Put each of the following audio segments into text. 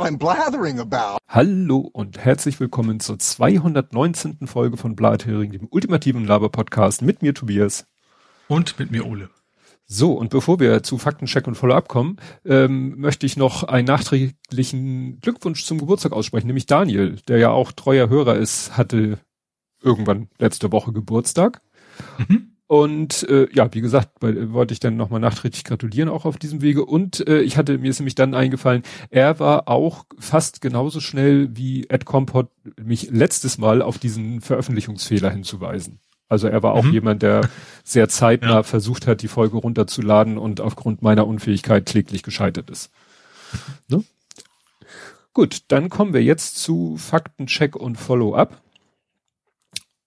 what I'm blathering about. Hallo und herzlich willkommen zur 219. Folge von Blathering, dem ultimativen Laber-Podcast mit mir Tobias. Und mit mir Ole. So, und bevor wir zu Faktencheck und Follow-up kommen, ähm, möchte ich noch einen nachträglichen Glückwunsch zum Geburtstag aussprechen, nämlich Daniel, der ja auch treuer Hörer ist, hatte irgendwann letzte Woche Geburtstag. Mhm. Und äh, ja, wie gesagt, weil, wollte ich dann nochmal nachträglich gratulieren auch auf diesem Wege. Und äh, ich hatte, mir ist nämlich dann eingefallen, er war auch fast genauso schnell wie Ed Compot mich letztes Mal auf diesen Veröffentlichungsfehler hinzuweisen. Also er war auch mhm. jemand, der sehr zeitnah ja. versucht hat, die Folge runterzuladen und aufgrund meiner Unfähigkeit kläglich gescheitert ist. Ne? Gut, dann kommen wir jetzt zu Faktencheck und Follow-up.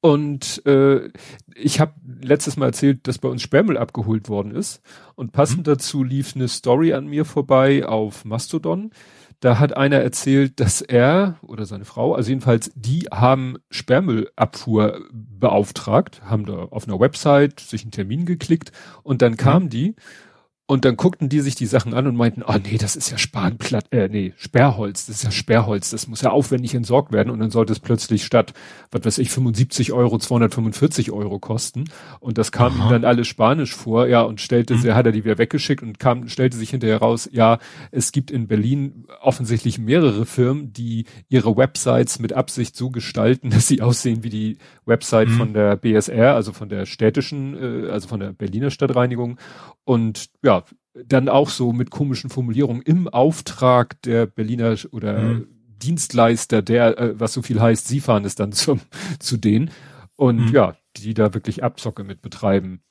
Und äh, ich habe letztes Mal erzählt, dass bei uns Sperrmüll abgeholt worden ist. Und passend mhm. dazu lief eine Story an mir vorbei auf Mastodon. Da hat einer erzählt, dass er oder seine Frau, also jedenfalls, die haben Sperrmüllabfuhr beauftragt, haben da auf einer Website sich einen Termin geklickt und dann kamen mhm. die und dann guckten die sich die Sachen an und meinten, oh nee, das ist ja Spanplatt, äh, nee, Sperrholz, das ist ja Sperrholz, das muss ja aufwendig entsorgt werden und dann sollte es plötzlich statt, was weiß ich, 75 Euro, 245 Euro kosten und das kam Aha. ihm dann alles Spanisch vor, ja, und stellte, mhm. hat er die wieder weggeschickt und kam, stellte sich hinterher raus, ja, es gibt in Berlin offensichtlich mehrere Firmen, die ihre Websites mit Absicht so gestalten, dass sie aussehen wie die Website mhm. von der BSR, also von der städtischen, äh, also von der Berliner Stadtreinigung und ja, dann auch so mit komischen Formulierungen im Auftrag der Berliner oder mhm. Dienstleister, der, äh, was so viel heißt, sie fahren es dann zum, zu denen. Und mhm. ja, die da wirklich Abzocke mit betreiben.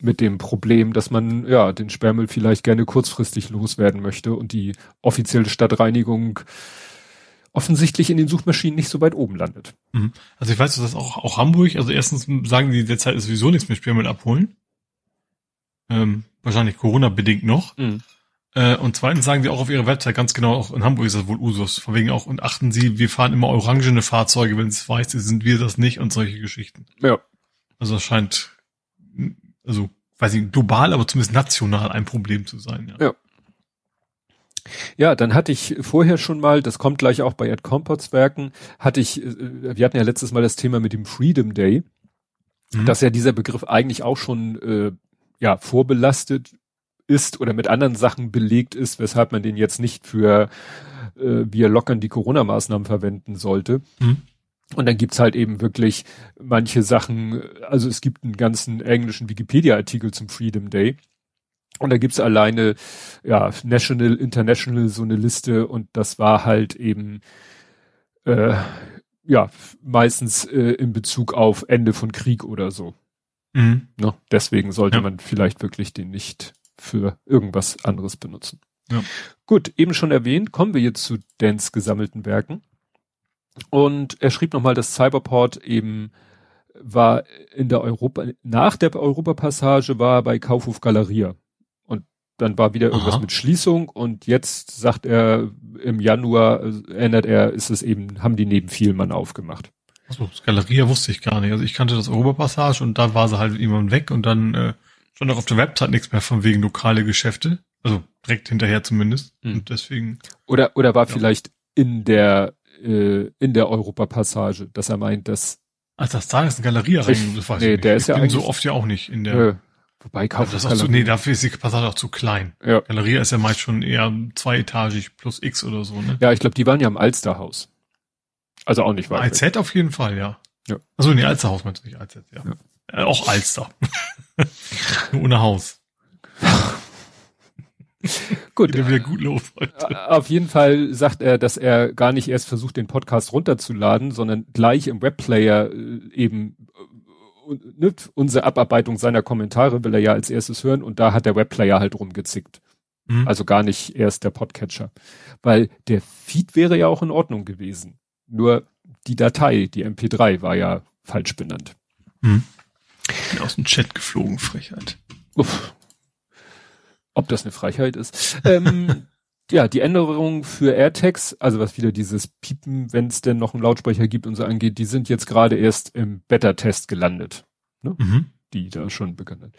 Mit dem Problem, dass man ja den Sperrmüll vielleicht gerne kurzfristig loswerden möchte und die offizielle Stadtreinigung offensichtlich in den Suchmaschinen nicht so weit oben landet. Mhm. Also ich weiß, dass das auch, auch Hamburg, also erstens sagen die derzeit sowieso nichts mehr Sperrmüll abholen. Ähm, wahrscheinlich Corona-bedingt noch. Mhm. Äh, und zweitens sagen die auch auf ihrer Website ganz genau, auch in Hamburg ist das wohl Usus. Von wegen auch, und achten Sie, wir fahren immer orangene Fahrzeuge, wenn es weiß ist, sind wir das nicht und solche Geschichten. Ja. Also das scheint, also, weiß ich, global, aber zumindest national ein Problem zu sein, ja. Ja. Ja, dann hatte ich vorher schon mal, das kommt gleich auch bei Ed Compots Werken, hatte ich, äh, wir hatten ja letztes Mal das Thema mit dem Freedom Day, mhm. dass ja dieser Begriff eigentlich auch schon äh, ja, vorbelastet ist oder mit anderen Sachen belegt ist, weshalb man den jetzt nicht für äh, wir lockern die Corona-Maßnahmen verwenden sollte. Mhm. Und dann gibt's halt eben wirklich manche Sachen, also es gibt einen ganzen englischen Wikipedia-Artikel zum Freedom Day. Und da gibt's alleine, ja, National, International, so eine Liste und das war halt eben, äh, ja, meistens äh, in Bezug auf Ende von Krieg oder so. Mhm. Ne? Deswegen sollte ja. man vielleicht wirklich den nicht für irgendwas anderes benutzen. Ja. Gut, eben schon erwähnt, kommen wir jetzt zu Dans gesammelten Werken. Und er schrieb nochmal, dass Cyberport eben war in der Europa, nach der Europapassage war bei Kaufhof Galeria. Und dann war wieder irgendwas Aha. mit Schließung und jetzt sagt er, im Januar ändert er, ist es eben, haben die neben Vielmann aufgemacht. Achso, das Galeria wusste ich gar nicht. Also ich kannte das Europapassage und da war sie halt irgendwann weg und dann äh, stand auch auf der Website nichts mehr von wegen lokale Geschäfte. Also direkt hinterher zumindest. Hm. Und deswegen. Oder oder war ja. vielleicht in der äh, in der Europapassage, dass er meint, dass Ach, das da ist eine Galerie rein, das weiß nee, ich nicht. Der ist ich ja bin so oft ja auch nicht in der. Äh, wobei kauft das auch zu, nee, dafür ist die Passage auch zu klein. Ja. Galerie ist ja meist schon eher zweietagig plus X oder so, ne? Ja, ich glaube, die waren ja im Alsterhaus. Also auch nicht weit. AZ auf jeden Fall, ja. ja. Also nee, Alsterhaus meinst du nicht, AZ, ja. ja. Äh, auch Alster. Nur ohne Haus. gut. Geht wieder gut los heute. Auf jeden Fall sagt er, dass er gar nicht erst versucht, den Podcast runterzuladen, sondern gleich im Webplayer äh, eben äh, ne, unsere Abarbeitung seiner Kommentare will er ja als erstes hören und da hat der Webplayer halt rumgezickt. Mhm. Also gar nicht erst der Podcatcher. Weil der Feed wäre ja auch in Ordnung gewesen. Nur die Datei, die MP3, war ja falsch benannt. Hm. Bin aus dem Chat geflogen, Frechheit. Uff. Ob das eine Frechheit ist? ähm, ja, die Änderungen für AirTags, also was wieder dieses Piepen, wenn es denn noch einen Lautsprecher gibt und so angeht, die sind jetzt gerade erst im Beta-Test gelandet. Ne? Mhm. Die da schon begonnen.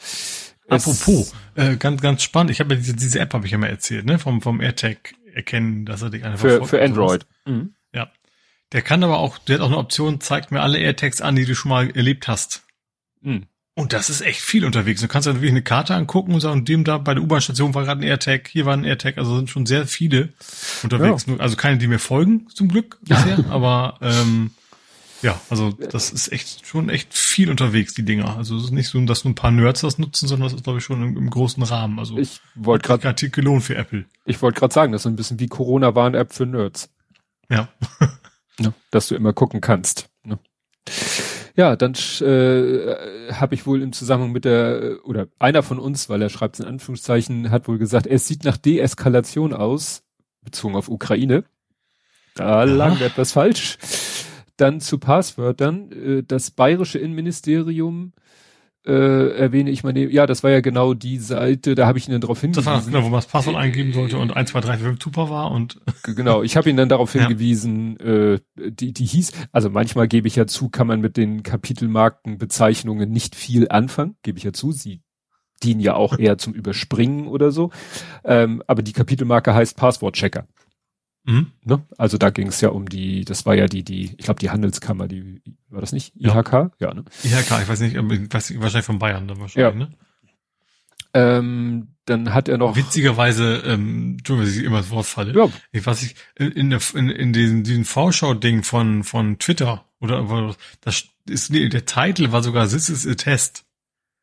Apropos, äh, ganz, ganz spannend. Ich habe ja diese, diese App, habe ich ja mal erzählt, ne, vom, vom AirTag erkennen, dass er dich einfach Für, für Android. Mhm. Der kann aber auch, der hat auch eine Option, zeigt mir alle AirTags an, die du schon mal erlebt hast. Mhm. Und das ist echt viel unterwegs. Du kannst ja wirklich eine Karte angucken und sagen, dem da bei der U-Bahn-Station war gerade ein AirTag, hier war ein AirTag, also sind schon sehr viele unterwegs. Ja. Also keine, die mir folgen, zum Glück bisher, aber ähm, ja, also das ist echt schon echt viel unterwegs, die Dinger. Also es ist nicht so, dass nur ein paar Nerds das nutzen, sondern das ist, glaube ich, schon im, im großen Rahmen. Also ich wollte gerade Artikel lohnt für Apple. Ich wollte gerade sagen, das ist ein bisschen wie Corona-Warn-App für Nerds. Ja. ja. Dass du immer gucken kannst. Ne? Ja, dann äh, habe ich wohl im Zusammenhang mit der, oder einer von uns, weil er schreibt es in Anführungszeichen, hat wohl gesagt, es sieht nach Deeskalation aus, bezogen auf Ukraine. Da lag etwas falsch. Dann zu Passwörtern. Äh, das bayerische Innenministerium äh, erwähne ich meine, ja, das war ja genau die Seite, da habe ich ihn dann darauf hingewiesen. Das war genau, wo man das Passwort eingeben sollte und 1, 2, 3, 4, 5 super war und. Genau, ich habe ihn dann darauf hingewiesen, ja. äh, die, die hieß, also manchmal gebe ich ja zu, kann man mit den Kapitelmarkenbezeichnungen nicht viel anfangen, gebe ich ja zu, sie dienen ja auch eher zum Überspringen oder so. Ähm, aber die Kapitelmarke heißt Passwortchecker. Mhm. Ne? Also da ging es ja um die, das war ja die, die, ich glaube die Handelskammer, die war das nicht? IHK? Ja, ja ne? IHK, ich weiß nicht, ich weiß, wahrscheinlich von Bayern dann wahrscheinlich, ja. ne? Ähm, dann hat er noch. Witzigerweise, ähm, du, was ich immer das Wort falle. Ja. Ich weiß nicht, in, in, der, in, in diesen, diesen Vorschau-Ding von, von Twitter, oder, das ist, nee, der Titel war sogar This is a Test.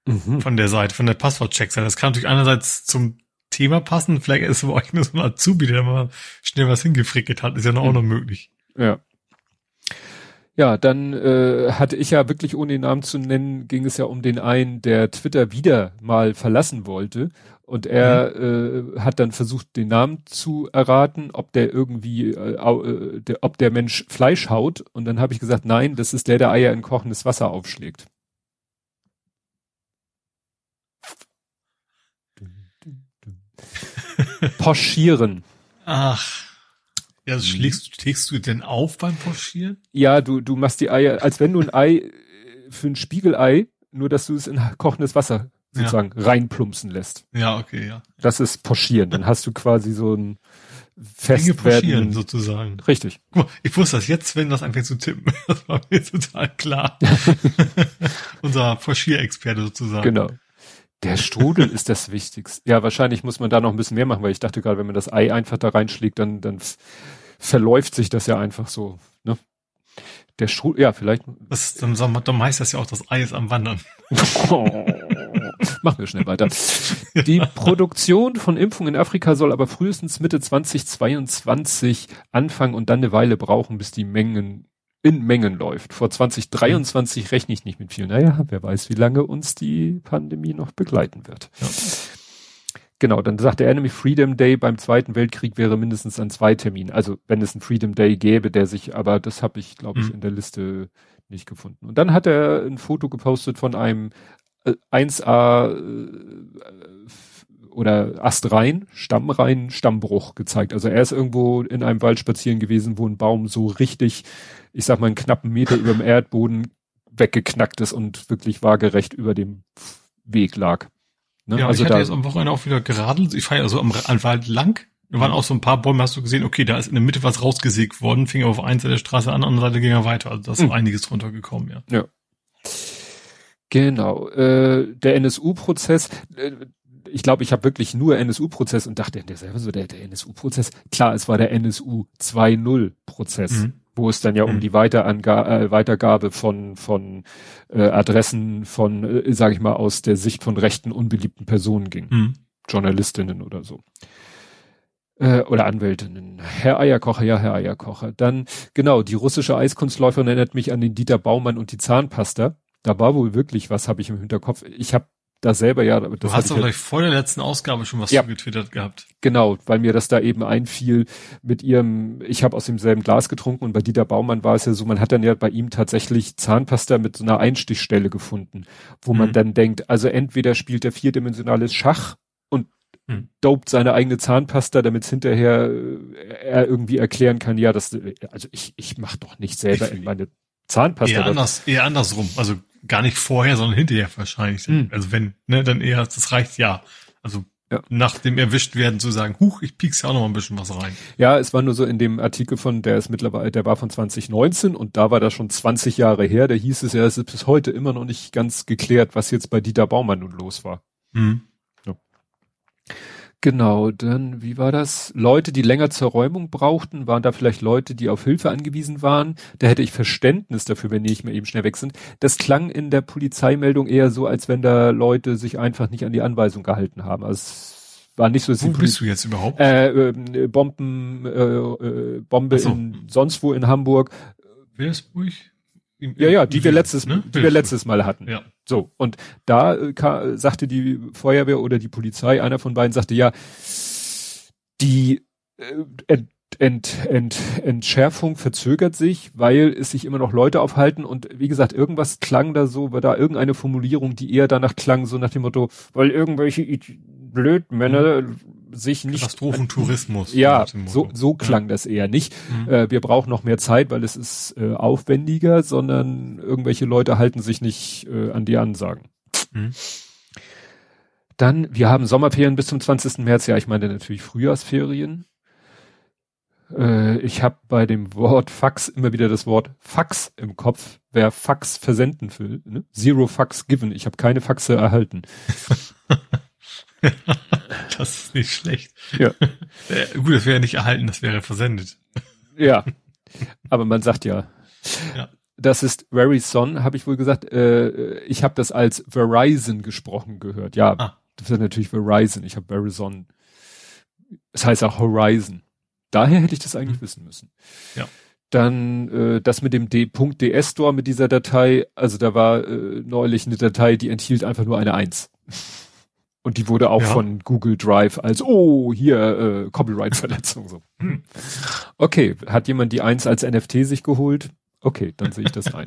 Mhm. Von der Seite, von der Passwortcheck-Seite. Das kann natürlich einerseits zum Thema passen. Vielleicht ist es bei euch nur so ein Azubi, der mal schnell was hingefrickelt hat. Ist ja noch, auch noch möglich. Ja. Ja, dann äh, hatte ich ja wirklich, ohne den Namen zu nennen, ging es ja um den einen, der Twitter wieder mal verlassen wollte. Und er mhm. äh, hat dann versucht, den Namen zu erraten, ob der irgendwie, äh, äh, der, ob der Mensch Fleisch haut. Und dann habe ich gesagt, nein, das ist der, der Eier in kochendes Wasser aufschlägt. Poschieren. Ach. Ja, also schlägst, schlägst du denn auf beim Poschieren? Ja, du, du machst die Eier, als wenn du ein Ei für ein Spiegelei, nur dass du es in kochendes Wasser sozusagen ja. reinplumpsen lässt. Ja, okay, ja. Das ist Poschieren. Dann hast du quasi so ein Festwerden. sozusagen. Richtig. Guck mal, ich wusste das jetzt, wenn das anfängt zu tippen. Das war mir total klar. Unser Poschierexperte sozusagen. Genau. Der Strudel ist das Wichtigste. Ja, wahrscheinlich muss man da noch ein bisschen mehr machen, weil ich dachte gerade, wenn man das Ei einfach da reinschlägt, dann, dann verläuft sich das ja einfach so. Ne? Der Strudel, ja, vielleicht. Das, dann, dann heißt das ja auch, das Ei ist am Wandern. Oh, machen wir schnell weiter. Die Produktion von Impfungen in Afrika soll aber frühestens Mitte 2022 anfangen und dann eine Weile brauchen, bis die Mengen in Mengen läuft. Vor 2023 mhm. rechne ich nicht mit viel. Naja, wer weiß, wie lange uns die Pandemie noch begleiten wird. Ja. Genau, dann sagte er nämlich, Freedom Day beim Zweiten Weltkrieg wäre mindestens an zwei Terminen. Also wenn es einen Freedom Day gäbe, der sich, aber das habe ich, glaube ich, mhm. in der Liste nicht gefunden. Und dann hat er ein Foto gepostet von einem 1A äh, oder Astrein, Stammrein, Stammbruch gezeigt. Also er ist irgendwo in einem Wald spazieren gewesen, wo ein Baum so richtig ich sag mal, einen knappen Meter über dem Erdboden weggeknackt ist und wirklich waagerecht über dem Weg lag. Ne? Ja, also ich hatte da, jetzt am Wochenende auch wieder geradelt. Ich fahre also am, am Wald lang. Da waren auch so ein paar Bäume, hast du gesehen, okay, da ist in der Mitte was rausgesägt worden, fing auf einer Seite der Straße an, andere Seite ging er weiter. Also da ist mhm. einiges drunter gekommen, ja. Ja. Genau. Äh, der NSU-Prozess, äh, ich glaube, ich habe wirklich nur NSU-Prozess und dachte, der selber so, der, der NSU-Prozess, klar, es war der NSU 2.0-Prozess. Mhm wo es dann ja mhm. um die Weiterangabe, äh, Weitergabe von von äh, Adressen von, äh, sage ich mal, aus der Sicht von rechten unbeliebten Personen ging, mhm. Journalistinnen oder so äh, oder Anwältinnen. Herr Eierkocher, ja, Herr Eierkocher. Dann genau die russische Eiskunstläuferin erinnert mich an den Dieter Baumann und die Zahnpasta. Da war wohl wirklich was, habe ich im Hinterkopf. Ich habe da selber ja. Das du hast doch gleich vor der letzten Ausgabe schon was ja, getwittert gehabt. Genau, weil mir das da eben einfiel mit ihrem, ich habe aus demselben Glas getrunken und bei Dieter Baumann war es ja so, man hat dann ja bei ihm tatsächlich Zahnpasta mit so einer Einstichstelle gefunden, wo mhm. man dann denkt, also entweder spielt er vierdimensionales Schach und mhm. dopt seine eigene Zahnpasta, damit es hinterher äh, er irgendwie erklären kann, ja, das, also ich, ich mach doch nicht selber ich, in meine Zahnpasta. Eher, anders, eher andersrum. Also gar nicht vorher, sondern hinterher wahrscheinlich. Mhm. Also wenn, ne, dann eher, das reicht ja. Also ja. nach dem erwischt werden zu sagen, huch, ich piek's ja auch noch mal ein bisschen was rein. Ja, es war nur so in dem Artikel von, der ist mittlerweile, der war von 2019 und da war das schon 20 Jahre her, da hieß es ja, es ist bis heute immer noch nicht ganz geklärt, was jetzt bei Dieter Baumann nun los war. Mhm. Genau, dann, wie war das? Leute, die länger zur Räumung brauchten, waren da vielleicht Leute, die auf Hilfe angewiesen waren. Da hätte ich Verständnis dafür, wenn die nicht mehr eben schnell weg sind. Das klang in der Polizeimeldung eher so, als wenn da Leute sich einfach nicht an die Anweisung gehalten haben. Also es war nicht so, Wo bist du jetzt überhaupt? Äh, äh, Bomben, äh, äh, Bombe so. in sonst wo in Hamburg. Wilhelmsburg? Ja, ja, die wir letztes, ne? die wir letztes Mal hatten. Ja. So. Und da äh, sagte die Feuerwehr oder die Polizei, einer von beiden sagte, ja, die äh, Ent, Ent, Ent, Entschärfung verzögert sich, weil es sich immer noch Leute aufhalten und wie gesagt, irgendwas klang da so, war da irgendeine Formulierung, die eher danach klang, so nach dem Motto, weil irgendwelche Blödmänner mhm sich nicht. Katastrophentourismus. Ja, so, so klang ja. das eher nicht. Mhm. Äh, wir brauchen noch mehr Zeit, weil es ist äh, aufwendiger, sondern irgendwelche Leute halten sich nicht äh, an die Ansagen. Mhm. Dann, wir haben Sommerferien bis zum 20. März. Ja, ich meine natürlich Frühjahrsferien. Äh, ich habe bei dem Wort Fax immer wieder das Wort Fax im Kopf. Wer Fax versenden will, ne? Zero Fax given. Ich habe keine Faxe erhalten. das ist nicht schlecht. Ja. Äh, gut, das wäre nicht erhalten, das wäre versendet. Ja. Aber man sagt ja. Ja. Das ist Verizon, habe ich wohl gesagt. Äh, ich habe das als Verizon gesprochen gehört. Ja, ah. das ist natürlich Verizon. Ich habe Verizon. Es das heißt auch Horizon. Daher hätte ich das eigentlich mhm. wissen müssen. Ja. Dann äh, das mit dem D.ds Store mit dieser Datei, also da war äh, neulich eine Datei, die enthielt einfach nur eine Eins. Und die wurde auch ja. von Google Drive als, oh, hier, äh, Copyright-Verletzung. So. Hm. Okay, hat jemand die eins als NFT sich geholt? Okay, dann sehe ich das ein.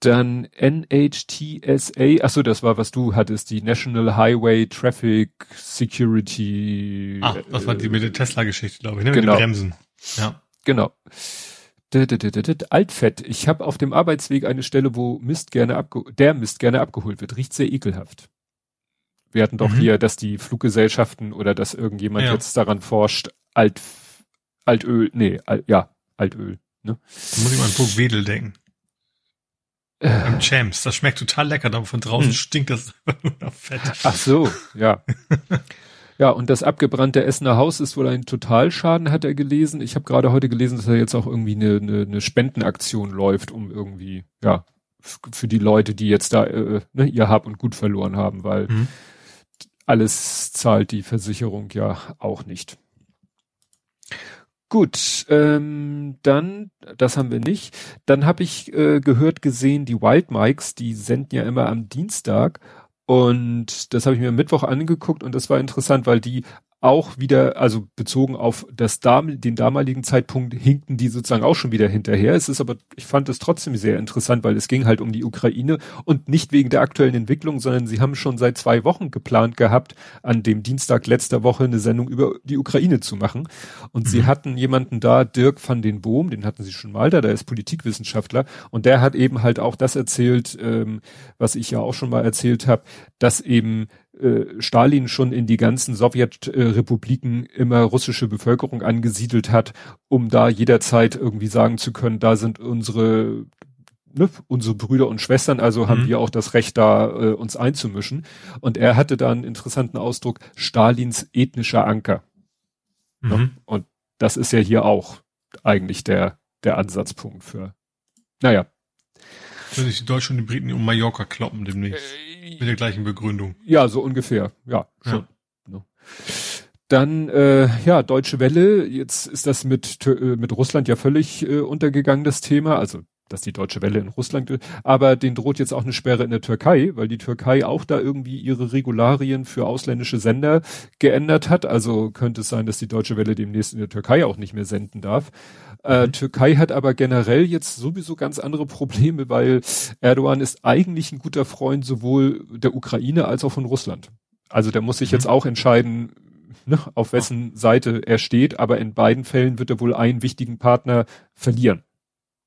Dann NHTSA, ach so, das war, was du hattest, die National Highway Traffic Security. Ah, das war die mit der Tesla-Geschichte, glaube ich, ne? Mit genau. den Bremsen. Ja. Genau. Altfett. Ich habe auf dem Arbeitsweg eine Stelle, wo Mist gerne abge der Mist gerne abgeholt wird. Riecht sehr ekelhaft. Wir hatten doch mhm. hier, dass die Fluggesellschaften oder dass irgendjemand ja. jetzt daran forscht, Alt, Altöl, nee, Al, ja, Altöl. Ne? Da muss ich mal an Burg Wedel denken. Äh. Beim Champs, das schmeckt total lecker, aber von draußen hm. stinkt das nur nach Fett. Ach so, ja. ja, und das abgebrannte Essener Haus ist wohl ein Totalschaden, hat er gelesen. Ich habe gerade heute gelesen, dass er jetzt auch irgendwie eine, eine, eine Spendenaktion läuft, um irgendwie, ja, für die Leute, die jetzt da äh, ne, ihr Hab und Gut verloren haben, weil mhm alles zahlt die Versicherung ja auch nicht. Gut, ähm, dann, das haben wir nicht. Dann habe ich äh, gehört, gesehen, die Wild Mikes, die senden ja immer am Dienstag. Und das habe ich mir Mittwoch angeguckt und das war interessant, weil die auch wieder, also bezogen auf das dam den damaligen Zeitpunkt hinkten die sozusagen auch schon wieder hinterher. Es ist aber, ich fand es trotzdem sehr interessant, weil es ging halt um die Ukraine und nicht wegen der aktuellen Entwicklung, sondern sie haben schon seit zwei Wochen geplant gehabt, an dem Dienstag letzter Woche eine Sendung über die Ukraine zu machen. Und mhm. sie hatten jemanden da, Dirk van den Boom, den hatten sie schon mal da, der ist Politikwissenschaftler und der hat eben halt auch das erzählt, ähm, was ich ja auch schon mal erzählt habe, dass eben Stalin schon in die ganzen Sowjetrepubliken immer russische Bevölkerung angesiedelt hat, um da jederzeit irgendwie sagen zu können, da sind unsere ne, unsere Brüder und Schwestern, also haben mhm. wir auch das Recht, da äh, uns einzumischen. Und er hatte da einen interessanten Ausdruck, Stalins ethnischer Anker. Ne? Mhm. Ne? Und das ist ja hier auch eigentlich der, der Ansatzpunkt für, naja, wenn sich die Deutschen und die Briten um Mallorca kloppen demnächst. Mit der gleichen Begründung. Ja, so ungefähr. Ja, schon. Ja. Dann, äh, ja, Deutsche Welle. Jetzt ist das mit, äh, mit Russland ja völlig äh, untergegangen, das Thema. Also dass die Deutsche Welle in Russland, aber den droht jetzt auch eine Sperre in der Türkei, weil die Türkei auch da irgendwie ihre Regularien für ausländische Sender geändert hat. Also könnte es sein, dass die Deutsche Welle demnächst in der Türkei auch nicht mehr senden darf. Äh, mhm. Türkei hat aber generell jetzt sowieso ganz andere Probleme, weil Erdogan ist eigentlich ein guter Freund sowohl der Ukraine als auch von Russland. Also der muss sich mhm. jetzt auch entscheiden, ne, auf wessen Seite er steht, aber in beiden Fällen wird er wohl einen wichtigen Partner verlieren.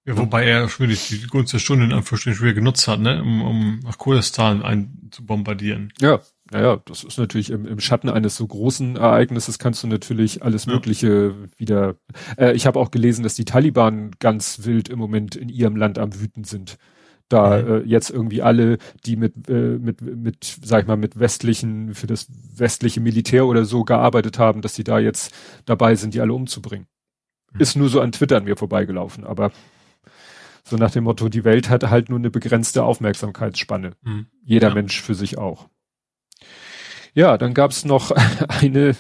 Ja, wobei er schon die Gunst der Stunde in Anführungsstrichen schwer genutzt hat, ne, um, um nach Kurdistan ein zu bombardieren. Ja, naja, das ist natürlich im, im Schatten eines so großen Ereignisses kannst du natürlich alles ja. Mögliche wieder. Äh, ich habe auch gelesen, dass die Taliban ganz wild im Moment in ihrem Land am wüten sind. Da mhm. äh, jetzt irgendwie alle, die mit, äh, mit, mit, sag ich mal, mit westlichen, für das westliche Militär oder so gearbeitet haben, dass sie da jetzt dabei sind, die alle umzubringen. Mhm. Ist nur so an Twitter an mir vorbeigelaufen, aber so nach dem Motto, die Welt hat halt nur eine begrenzte Aufmerksamkeitsspanne. Mhm. Jeder ja. Mensch für sich auch. Ja, dann gab's noch eine,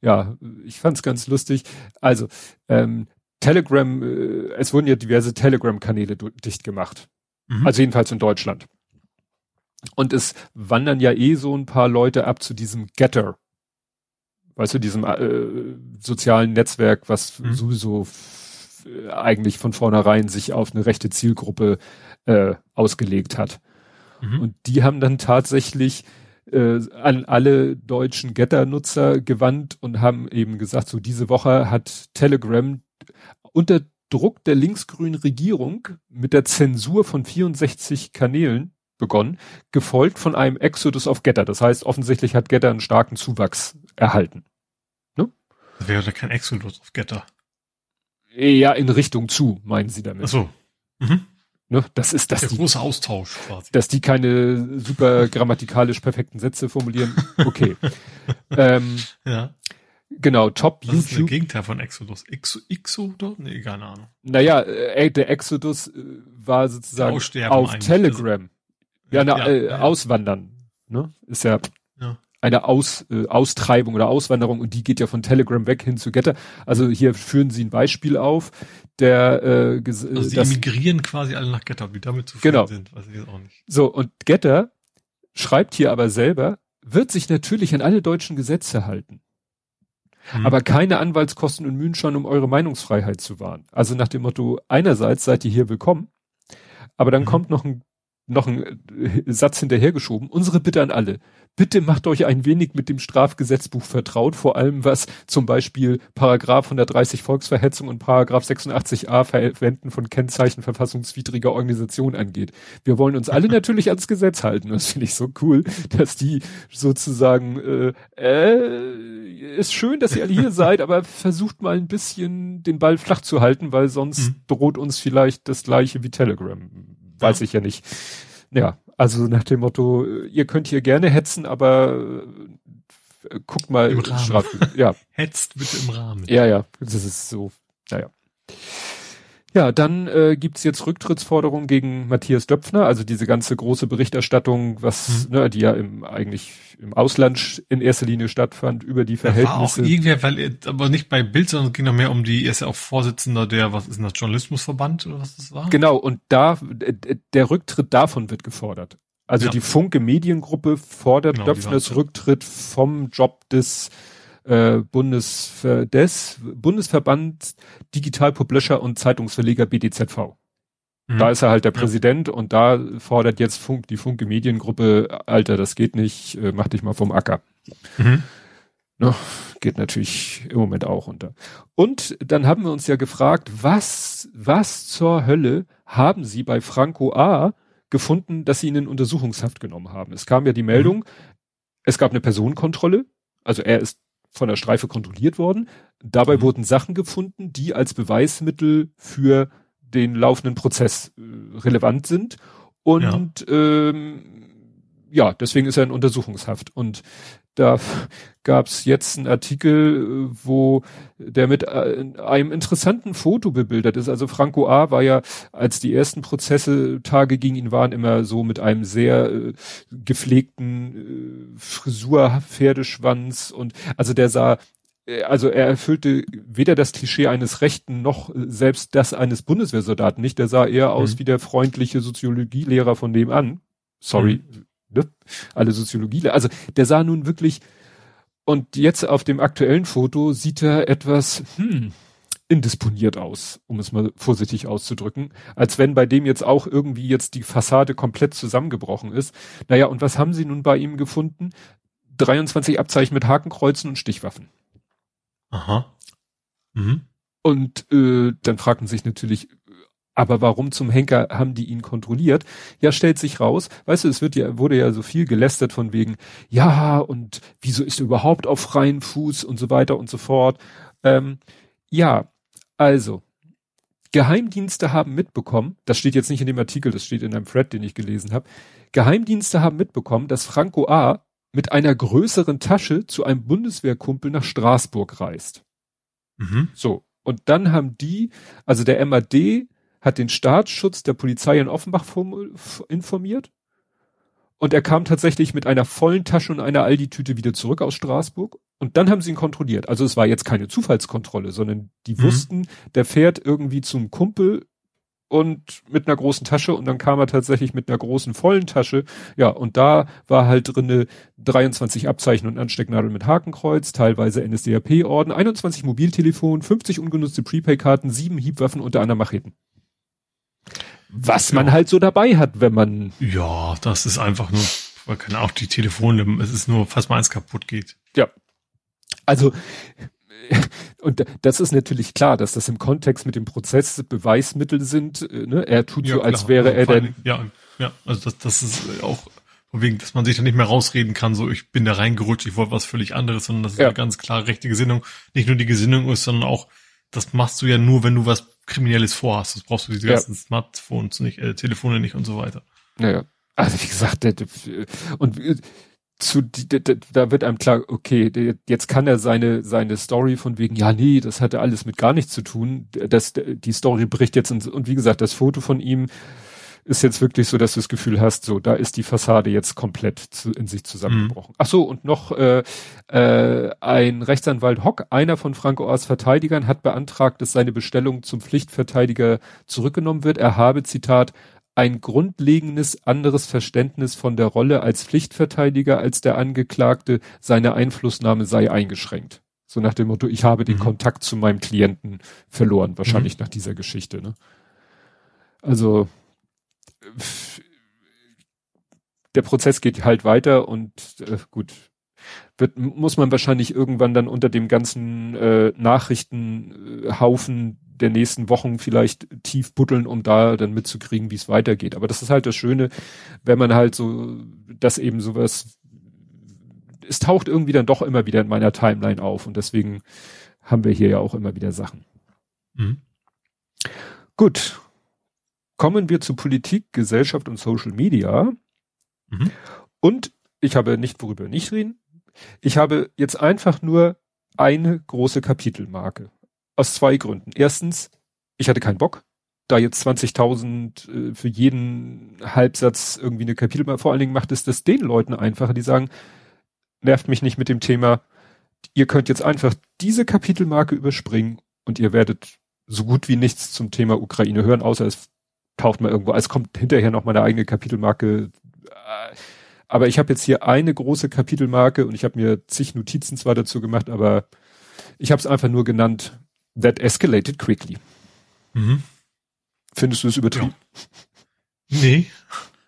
ja, ich fand's ganz lustig. Also, ähm, Telegram, äh, es wurden ja diverse Telegram-Kanäle dicht gemacht. Mhm. Also jedenfalls in Deutschland. Und es wandern ja eh so ein paar Leute ab zu diesem Getter. Weißt du, diesem äh, sozialen Netzwerk, was mhm. sowieso eigentlich von vornherein sich auf eine rechte Zielgruppe äh, ausgelegt hat. Mhm. Und die haben dann tatsächlich äh, an alle deutschen Getter-Nutzer gewandt und haben eben gesagt, so diese Woche hat Telegram unter Druck der linksgrünen Regierung mit der Zensur von 64 Kanälen begonnen, gefolgt von einem Exodus auf Getter. Das heißt, offensichtlich hat Getter einen starken Zuwachs erhalten. Ne? Das wäre kein Exodus auf Getter. Ja, in Richtung zu, meinen Sie damit. Ach so. Mhm. Ne, das ist das. Der die, große Austausch quasi. Dass die keine super grammatikalisch perfekten Sätze formulieren. Okay. ähm, ja. Genau, Top Was YouTube. ist das Gegenteil von Exodus? Exo, Exodus? Nee, keine Ahnung. Naja, äh, der Exodus äh, war sozusagen auf Telegram. Ja, na, ja, äh, ja, Auswandern. Ne? Ist ja, eine Aus, äh, Austreibung oder Auswanderung und die geht ja von Telegram weg hin zu Getter. Also hier führen sie ein Beispiel auf, der äh, also sie emigrieren quasi alle nach Getter, wie damit zufrieden genau. sind, weiß ich jetzt auch nicht. So, und Getter schreibt hier aber selber, wird sich natürlich an alle deutschen Gesetze halten. Mhm. Aber keine Anwaltskosten und Mühen schon, um eure Meinungsfreiheit zu wahren. Also nach dem Motto, einerseits seid ihr hier willkommen, aber dann mhm. kommt noch ein noch ein äh, Satz hinterhergeschoben. Unsere Bitte an alle. Bitte macht euch ein wenig mit dem Strafgesetzbuch vertraut, vor allem was zum Beispiel Paragraph 130 Volksverhetzung und Paragraph 86a Verwenden von Kennzeichen verfassungswidriger Organisation angeht. Wir wollen uns alle natürlich ans Gesetz halten. Das finde ich so cool, dass die sozusagen, äh, äh, ist schön, dass ihr alle hier seid, aber versucht mal ein bisschen den Ball flach zu halten, weil sonst mhm. droht uns vielleicht das gleiche wie Telegram weiß ja. ich ja nicht. Ja, also nach dem Motto, ihr könnt hier gerne hetzen, aber äh, guckt mal. Im Rahmen. Ja. Hetzt bitte im Rahmen. Ja, ja, das ist so, naja. Ja, dann äh, gibt's jetzt Rücktrittsforderungen gegen Matthias Döpfner, also diese ganze große Berichterstattung, was, mhm. ne, die ja im, eigentlich im Ausland in erster Linie stattfand, über die Verhältnisse. War auch irgendwer, weil, er, aber nicht bei Bild, sondern es ging noch mehr um die, er ist ja auch Vorsitzender der, was ist denn das, Journalismusverband oder was das war? Genau, und da, der Rücktritt davon wird gefordert. Also ja. die Funke Mediengruppe fordert genau, Döpfners Rücktritt vom Job des äh, Bundesver des Bundesverband Digital Publisher und Zeitungsverleger BDZV. Mhm. Da ist er halt der Präsident ja. und da fordert jetzt Funk, die Funke Mediengruppe, Alter, das geht nicht, äh, mach dich mal vom Acker. Mhm. No, geht natürlich im Moment auch unter. Und dann haben wir uns ja gefragt, was, was zur Hölle haben Sie bei Franco A gefunden, dass Sie ihn in Untersuchungshaft genommen haben? Es kam ja die Meldung, mhm. es gab eine Personenkontrolle, also er ist von der Streife kontrolliert worden. Dabei mhm. wurden Sachen gefunden, die als Beweismittel für den laufenden Prozess äh, relevant sind. Und ja. Ähm, ja, deswegen ist er in Untersuchungshaft. Und da gab's jetzt einen Artikel, äh, wo der mit äh, einem interessanten Foto bebildert ist. Also Franco A. war ja, als die ersten Prozesse Tage gegen ihn waren, immer so mit einem sehr äh, gepflegten äh, Frisur, Pferdeschwanz und also der sah äh, also er erfüllte weder das Klischee eines Rechten noch selbst das eines Bundeswehrsoldaten nicht. Der sah eher aus mhm. wie der freundliche Soziologielehrer von dem an. Sorry, mhm ne? alle Soziologie. Also der sah nun wirklich, und jetzt auf dem aktuellen Foto sieht er etwas, hm, indisponiert aus, um es mal vorsichtig auszudrücken, als wenn bei dem jetzt auch irgendwie jetzt die Fassade komplett zusammengebrochen ist. Naja, und was haben sie nun bei ihm gefunden? 23 Abzeichen mit Hakenkreuzen und Stichwaffen. Aha. Mhm. Und äh, dann fragten sich natürlich Aber warum zum Henker haben die ihn kontrolliert? Ja, stellt sich raus, weißt du, es wird ja, wurde ja so viel gelästert von wegen, ja, und wieso ist er überhaupt auf freien Fuß und so weiter und so fort. Ähm, ja, also, Geheimdienste haben mitbekommen, das steht jetzt nicht in dem Artikel, das steht in einem Thread, den ich gelesen habe. Geheimdienste haben mitbekommen, dass Franco A. mit einer größeren Tasche zu einem Bundeswehrkumpel nach Straßburg reist. Mhm. So. Und dann haben die, also der MAD hat den Staatsschutz der Polizei in Offenbach informiert. Und er kam tatsächlich mit einer vollen Tasche und einer Aldi-Tüte wieder zurück aus Straßburg. Und dann haben sie ihn kontrolliert. Also es war jetzt keine Zufallskontrolle, sondern die mhm. wussten, der fährt irgendwie zum Kumpel und mit einer großen Tasche und dann kam er tatsächlich mit einer großen vollen Tasche. Ja, und da war halt drinne 23 Abzeichen und Anstecknadeln mit Hakenkreuz, teilweise NSDAP-Orden, 21 Mobiltelefon, 50 ungenutzte Prepaid-Karten, sieben Hiebwaffen unter einer Macheten. Was ja. man halt so dabei hat, wenn man. Ja, das ist einfach nur, man kann auch die Telefone, es ist nur, falls mal eins kaputt geht. Ja. Also, und das ist natürlich klar, dass das im Kontext mit dem Prozess Beweismittel sind. Äh, ne? Er tut ja, so, als klar. wäre also er denn. Ja, ja, also das, das ist auch wegen, dass man sich da nicht mehr rausreden kann, so ich bin da reingerutscht, ich wollte was völlig anderes, sondern das ist ja. eine ganz klare rechte Gesinnung. Nicht nur die Gesinnung ist, sondern auch, das machst du ja nur, wenn du was Kriminelles vorhast. Das brauchst du diese ja. ganzen Smartphones nicht, äh, Telefone nicht und so weiter. Naja. Also wie gesagt, und äh, zu, da wird einem klar, okay, jetzt kann er seine, seine Story von wegen, ja, nee, das hatte alles mit gar nichts zu tun. Das, die Story bricht jetzt und, und wie gesagt, das Foto von ihm ist jetzt wirklich so, dass du das Gefühl hast, so, da ist die Fassade jetzt komplett zu, in sich zusammengebrochen. Mhm. Ach so, und noch äh, äh, ein Rechtsanwalt Hock, einer von Franco Oas Verteidigern, hat beantragt, dass seine Bestellung zum Pflichtverteidiger zurückgenommen wird. Er habe, Zitat, ein grundlegendes anderes Verständnis von der Rolle als Pflichtverteidiger als der Angeklagte, seine Einflussnahme sei eingeschränkt. So nach dem Motto, ich habe den mhm. Kontakt zu meinem Klienten verloren, wahrscheinlich mhm. nach dieser Geschichte. Ne? Also der Prozess geht halt weiter und äh, gut, wird, muss man wahrscheinlich irgendwann dann unter dem ganzen äh, Nachrichtenhaufen der nächsten Wochen vielleicht tief buddeln, um da dann mitzukriegen, wie es weitergeht. Aber das ist halt das Schöne, wenn man halt so, dass eben sowas, es taucht irgendwie dann doch immer wieder in meiner Timeline auf und deswegen haben wir hier ja auch immer wieder Sachen. Mhm. Gut. Kommen wir zu Politik, Gesellschaft und Social Media. Mhm. Und ich habe nicht, worüber wir nicht reden. Ich habe jetzt einfach nur eine große Kapitelmarke. Aus zwei Gründen. Erstens, ich hatte keinen Bock, da jetzt 20.000 äh, für jeden Halbsatz irgendwie eine Kapitelmarke, vor allen Dingen macht es das den Leuten einfacher, die sagen, nervt mich nicht mit dem Thema, ihr könnt jetzt einfach diese Kapitelmarke überspringen und ihr werdet so gut wie nichts zum Thema Ukraine hören, außer es taucht mal irgendwo, es kommt hinterher noch meine eigene Kapitelmarke. Aber ich habe jetzt hier eine große Kapitelmarke und ich habe mir zig Notizen zwar dazu gemacht, aber ich habe es einfach nur genannt, that escalated quickly. Mhm. Findest du es übertrieben? Ja. Nee.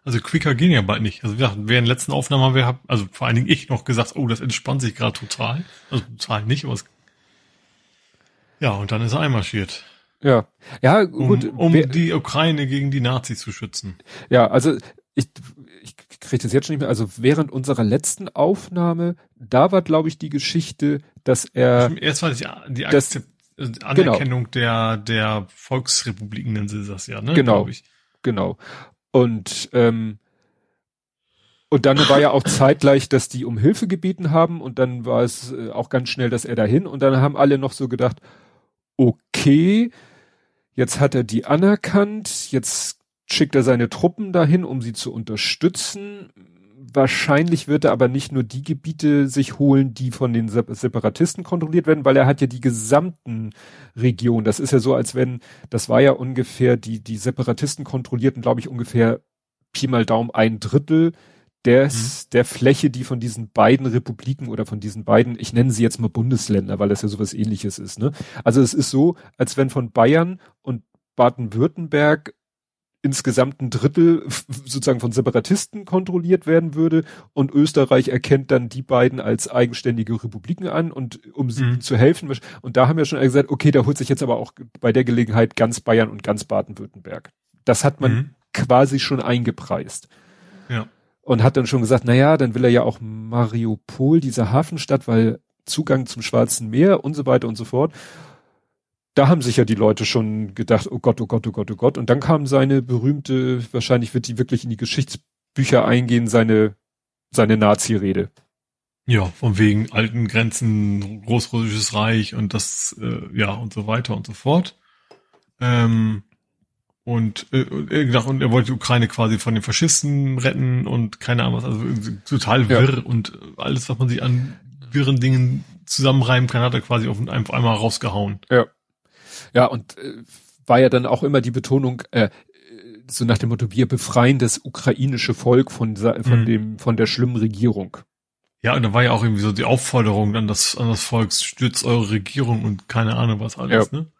Also quicker ging ja bald nicht. Also ja, während der letzten Aufnahme haben wir, also vor allen Dingen ich noch gesagt, oh, das entspannt sich gerade total. Also total nicht, aber es ja, und dann ist er einmarschiert. Ja, ja, gut. Um, um die Ukraine gegen die Nazis zu schützen. Ja, also ich, ich kriege das jetzt schon nicht mehr. Also während unserer letzten Aufnahme, da war, glaube ich, die Geschichte, dass er. Erst war die, die Akzept, das, äh, Anerkennung genau. der, der Volksrepubliken, nennen sie das ja, ne? Genau. Genau. Und, ähm, und dann war ja auch zeitgleich, dass die um Hilfe gebeten haben und dann war es äh, auch ganz schnell, dass er dahin und dann haben alle noch so gedacht, okay, Jetzt hat er die anerkannt, jetzt schickt er seine Truppen dahin, um sie zu unterstützen. Wahrscheinlich wird er aber nicht nur die Gebiete sich holen, die von den Separatisten kontrolliert werden, weil er hat ja die gesamten Regionen. Das ist ja so, als wenn, das war ja ungefähr, die, die Separatisten kontrollierten, glaube ich, ungefähr Pi mal Daumen ein Drittel des, mhm. der Fläche, die von diesen beiden Republiken oder von diesen beiden, ich nenne sie jetzt mal Bundesländer, weil das ja sowas ähnliches ist, ne? Also es ist so, als wenn von Bayern und Baden-Württemberg insgesamt ein Drittel sozusagen von Separatisten kontrolliert werden würde und Österreich erkennt dann die beiden als eigenständige Republiken an und um sie mhm. zu helfen und da haben wir schon gesagt, okay, da holt sich jetzt aber auch bei der Gelegenheit ganz Bayern und ganz Baden-Württemberg. Das hat man mhm. quasi schon eingepreist. Ja. Und hat dann schon gesagt, na ja, dann will er ja auch Mariupol, diese Hafenstadt, weil Zugang zum Schwarzen Meer und so weiter und so fort da haben sich ja die Leute schon gedacht, oh Gott, oh Gott, oh Gott, oh Gott. Und dann kam seine berühmte, wahrscheinlich wird die wirklich in die Geschichtsbücher eingehen, seine, seine Nazi-Rede. Ja, von wegen alten Grenzen, Großrussisches Reich und das, äh, ja, und so weiter und so fort. Ähm, und, äh, und er wollte die Ukraine quasi von den Faschisten retten und keine Ahnung was, also total wirr ja. und alles, was man sich an wirren Dingen zusammenreimen kann, hat er quasi auf, auf einmal rausgehauen. Ja. Ja, und äh, war ja dann auch immer die Betonung, äh, so nach dem Motto, wir befreien das ukrainische Volk von, von mhm. dem, von der schlimmen Regierung. Ja, und da war ja auch irgendwie so die Aufforderung an das, an das Volk, stützt eure Regierung und keine Ahnung was alles, ja. ne?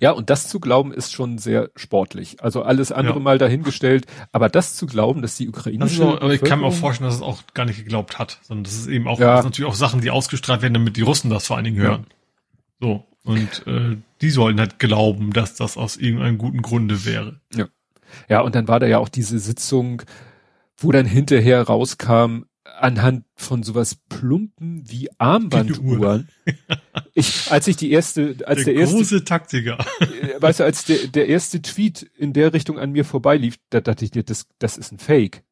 Ja, und das zu glauben ist schon sehr sportlich. Also alles andere ja. mal dahingestellt, aber das zu glauben, dass die ukrainische. Also, aber ich kann mir auch vorstellen, dass es auch gar nicht geglaubt hat, sondern das ist eben auch ja. natürlich auch Sachen, die ausgestrahlt werden, damit die Russen das vor allen Dingen hören. Ja. So. Und äh, die sollen halt glauben, dass das aus irgendeinem guten Grunde wäre. Ja. Ja, und dann war da ja auch diese Sitzung, wo dann hinterher rauskam, anhand von sowas plumpen wie Armbanduhren. ich, als ich die erste, als der, der erste. Große Taktiker. Weißt du, als der, der erste Tweet in der Richtung an mir vorbeilief, da dachte ich dir, das, das ist ein Fake.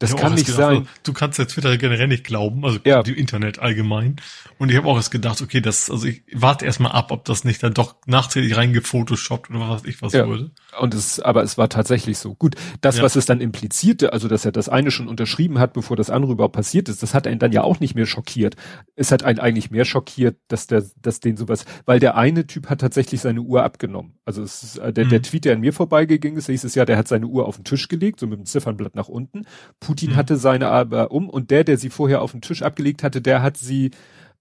Das kann nicht gedacht, sein. Du kannst ja Twitter generell nicht glauben, also ja. die Internet allgemein. Und ich habe auch erst gedacht, okay, das, also ich warte erstmal ab, ob das nicht dann doch nachträglich reingefotoshoppt oder was ich was ja. wurde. Und es, aber es war tatsächlich so. Gut, das, ja. was es dann implizierte, also dass er das eine schon unterschrieben hat, bevor das andere überhaupt passiert ist, das hat einen dann ja auch nicht mehr schockiert. Es hat einen eigentlich mehr schockiert, dass der, dass den sowas, weil der eine Typ hat tatsächlich seine Uhr abgenommen. Also es ist, äh, der, mhm. der Tweet, der an mir vorbeigegangen ist, hieß es ja, der hat seine Uhr auf den Tisch gelegt, so mit dem Ziffernblatt nach unten Putin mhm. hatte seine aber um und der, der sie vorher auf den Tisch abgelegt hatte, der hat sie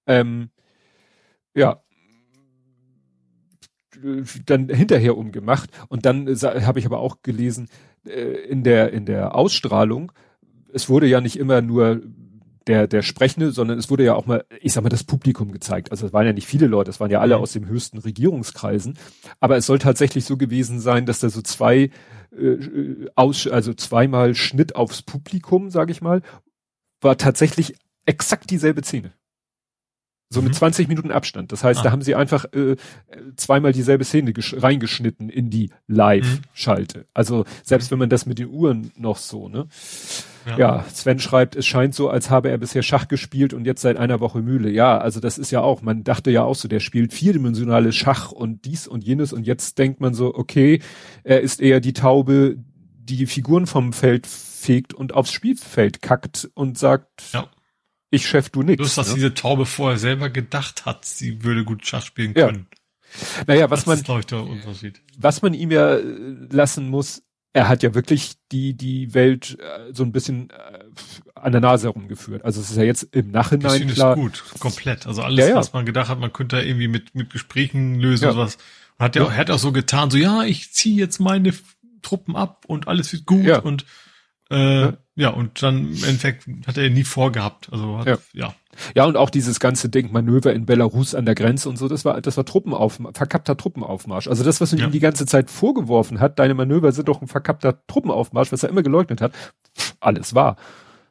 ähm, ja dann hinterher umgemacht und dann äh, habe ich aber auch gelesen äh, in der in der Ausstrahlung es wurde ja nicht immer nur der der Sprechende, sondern es wurde ja auch mal, ich sag mal, das Publikum gezeigt. Also es waren ja nicht viele Leute, es waren ja alle mhm. aus den höchsten Regierungskreisen, aber es soll tatsächlich so gewesen sein, dass da so zwei äh, aus, also zweimal Schnitt aufs Publikum, sage ich mal, war tatsächlich exakt dieselbe Szene. So mhm. mit 20 Minuten Abstand. Das heißt, ah. da haben sie einfach äh, zweimal dieselbe Szene reingeschnitten in die Live-Schalte. Mhm. Also selbst mhm. wenn man das mit den Uhren noch so, ne? Ja. ja. Sven schreibt, es scheint so, als habe er bisher Schach gespielt und jetzt seit einer Woche Mühle. Ja, also das ist ja auch, man dachte ja auch so, der spielt vierdimensionales Schach und dies und jenes und jetzt denkt man so, okay, er ist eher die Taube, die die Figuren vom Feld fegt und aufs Spielfeld kackt und sagt, ja. Ich chef, du nix. Bloß, dass ne? diese Taube vorher selber gedacht hat, sie würde gut Schach spielen können. Ja. Naja, was das man, was man ihm ja lassen muss, er hat ja wirklich die, die Welt äh, so ein bisschen äh, an der Nase herumgeführt. Also es ist ja jetzt im Nachhinein bisschen klar. Ist gut, komplett. Also alles, ja, ja. was man gedacht hat, man könnte irgendwie mit, mit Gesprächen lösen ja. sowas. Hat ja. Er hat auch so getan, so ja, ich ziehe jetzt meine Truppen ab und alles wird gut und äh, ja. und dann im Endeffekt hat er nie vorgehabt. Also hat, ja. ja. Ja, und auch dieses ganze Denkmanöver in Belarus an der Grenze und so, das war, das war Truppenaufmarsch, verkappter Truppenaufmarsch. Also das, was man ja. ihm die ganze Zeit vorgeworfen hat, deine Manöver sind doch ein verkappter Truppenaufmarsch, was er immer geleugnet hat, alles wahr.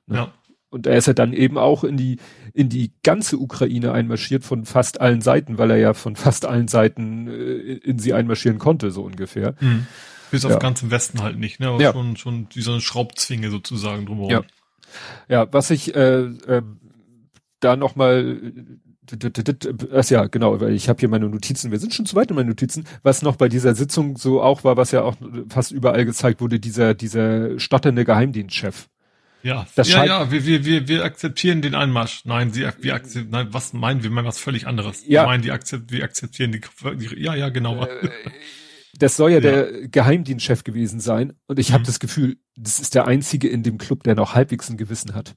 Ne? Ja. Und er ist ja dann eben auch in die, in die ganze Ukraine einmarschiert von fast allen Seiten, weil er ja von fast allen Seiten äh, in sie einmarschieren konnte, so ungefähr. Mhm. Bis auf ja. ganz im Westen halt nicht, ne? Aber ja. schon, schon wie so eine Schraubzwinge sozusagen drumherum. Ja. Ja, was ich äh, äh, da nochmal, das ja, genau, weil ich habe hier meine Notizen, wir sind schon zu weit in meinen Notizen, was noch bei dieser Sitzung so auch war, was ja auch fast überall gezeigt wurde, dieser, dieser stotternde Geheimdienstchef. Ja, das ja, ja, wir, wir, wir, wir akzeptieren den Einmarsch. Nein, sie, wir akzeptieren, nein, was meinen wir? meinen was völlig anderes. Ja. Wir meinen, die akzept, wir akzeptieren die, die, ja, ja, genau. Äh, das soll ja, ja, der Geheimdienstchef gewesen sein. Und ich mhm. habe das Gefühl, das ist der einzige in dem Club, der noch halbwegs ein Gewissen hat.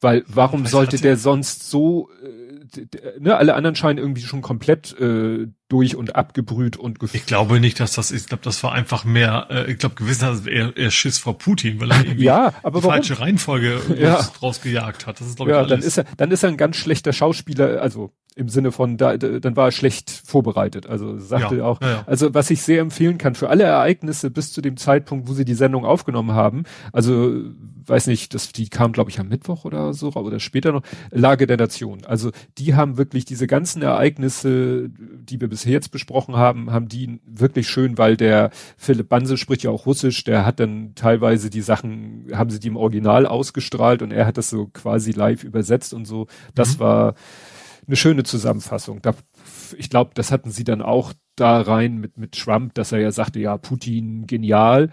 Weil warum sollte der sonst so, äh, ne, alle anderen scheinen irgendwie schon komplett äh, durch und abgebrüht und Ich glaube nicht, dass das ist. Ich glaube, das war einfach mehr, äh, ich glaube, gewissermaßen eher, eher Schiss vor Putin, weil er irgendwie ja, aber die warum? falsche Reihenfolge Ja. draus gejagt hat. Das ist, glaube Ja, ich, dann alles. ist er, dann ist er ein ganz schlechter Schauspieler, also im Sinne von, da, da, dann war er schlecht vorbereitet. Also sagte Ja, auch, ja, ja. also was ich sehr empfehlen kann für alle Ereignisse bis zu dem Zeitpunkt, wo sie die Sendung aufgenommen haben, also weiß nicht, das, die kam glaube ich am Mittwoch oder so oder später noch, Lage der Nation. Also die haben wirklich diese ganzen Ereignisse, die wir bisher jetzt besprochen haben, haben die wirklich schön, weil der Philipp Banse spricht ja auch Russisch, der hat dann teilweise die Sachen, haben sie die im Original ausgestrahlt und er hat das so quasi live übersetzt und so. Das Mhm. war eine schöne Zusammenfassung. Da, ich glaube, das hatten sie dann auch da rein mit, mit Trump, dass er ja sagte, ja, Putin genial.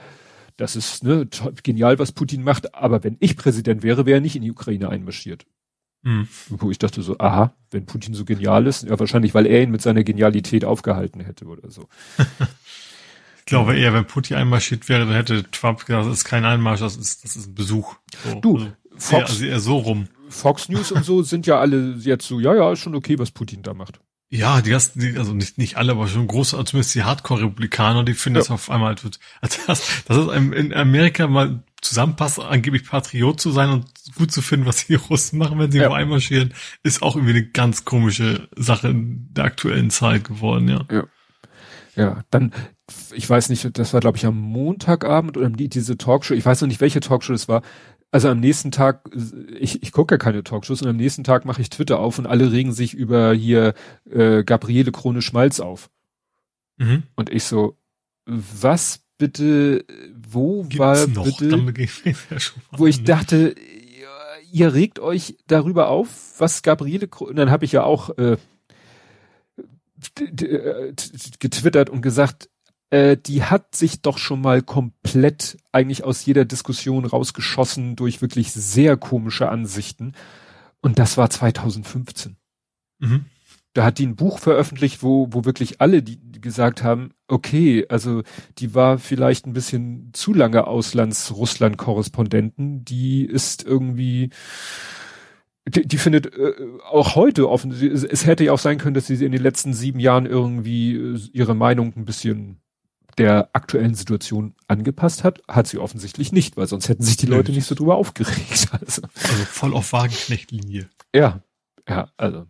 Das ist ne, genial, was Putin macht. Aber wenn ich Präsident wäre, wäre er nicht in die Ukraine einmarschiert. Hm. Wo ich dachte so, aha, wenn Putin so genial ist, ja wahrscheinlich, weil er ihn mit seiner Genialität aufgehalten hätte oder so. Ich glaube eher, wenn Putin einmarschiert wäre, dann hätte Trump gesagt, das ist kein Einmarsch, das ist, das ist ein Besuch. So, Du, also, Fox- eher, also eher so rum. Fox News und so sind ja alle jetzt so, ja, ja, ist schon okay, was Putin da macht. Ja, die ganzen, also nicht, nicht alle, aber schon große, also zumindest die Hardcore-Republikaner, die finden Ja. das auf einmal, also das, das ist einem in Amerika mal zusammenpasst, angeblich Patriot zu sein und gut zu finden, was die Russen machen, wenn sie Ja. wo einmarschieren, ist auch irgendwie eine ganz komische Sache in der aktuellen Zeit geworden, ja. Ja, dann, ich weiß nicht, das war glaube ich am Montagabend oder die, diese Talkshow, ich weiß noch nicht, welche Talkshow das war. Also am nächsten Tag, ich, ich gucke ja keine Talkshows und am nächsten Tag mache ich Twitter auf und alle regen sich über hier äh, Gabriele Krone Schmalz auf. Mhm. Und ich so, was bitte, wo Gibt's war noch? bitte, ja wo ich an, ne? dachte, ihr regt euch darüber auf, was Gabriele Krone, und dann habe ich ja auch äh, äh, getwittert und gesagt, äh, die hat sich doch schon mal komplett eigentlich aus jeder Diskussion rausgeschossen durch wirklich sehr komische Ansichten. Und das war 2015 Mhm. da hat die ein Buch veröffentlicht, wo, wo wirklich alle die, die gesagt haben, okay, also die war vielleicht ein bisschen zu lange Auslands-Russland-Korrespondenten, die ist irgendwie, die, die findet äh, auch heute offen, es, es hätte ja auch sein können, dass sie in den letzten sieben Jahren irgendwie äh, ihre Meinung ein bisschen der aktuellen Situation angepasst hat, hat sie offensichtlich nicht, weil sonst hätten sich die. Leute nicht so drüber aufgeregt. Also, Also voll auf Wagenknecht-Linie. ja, ja, also.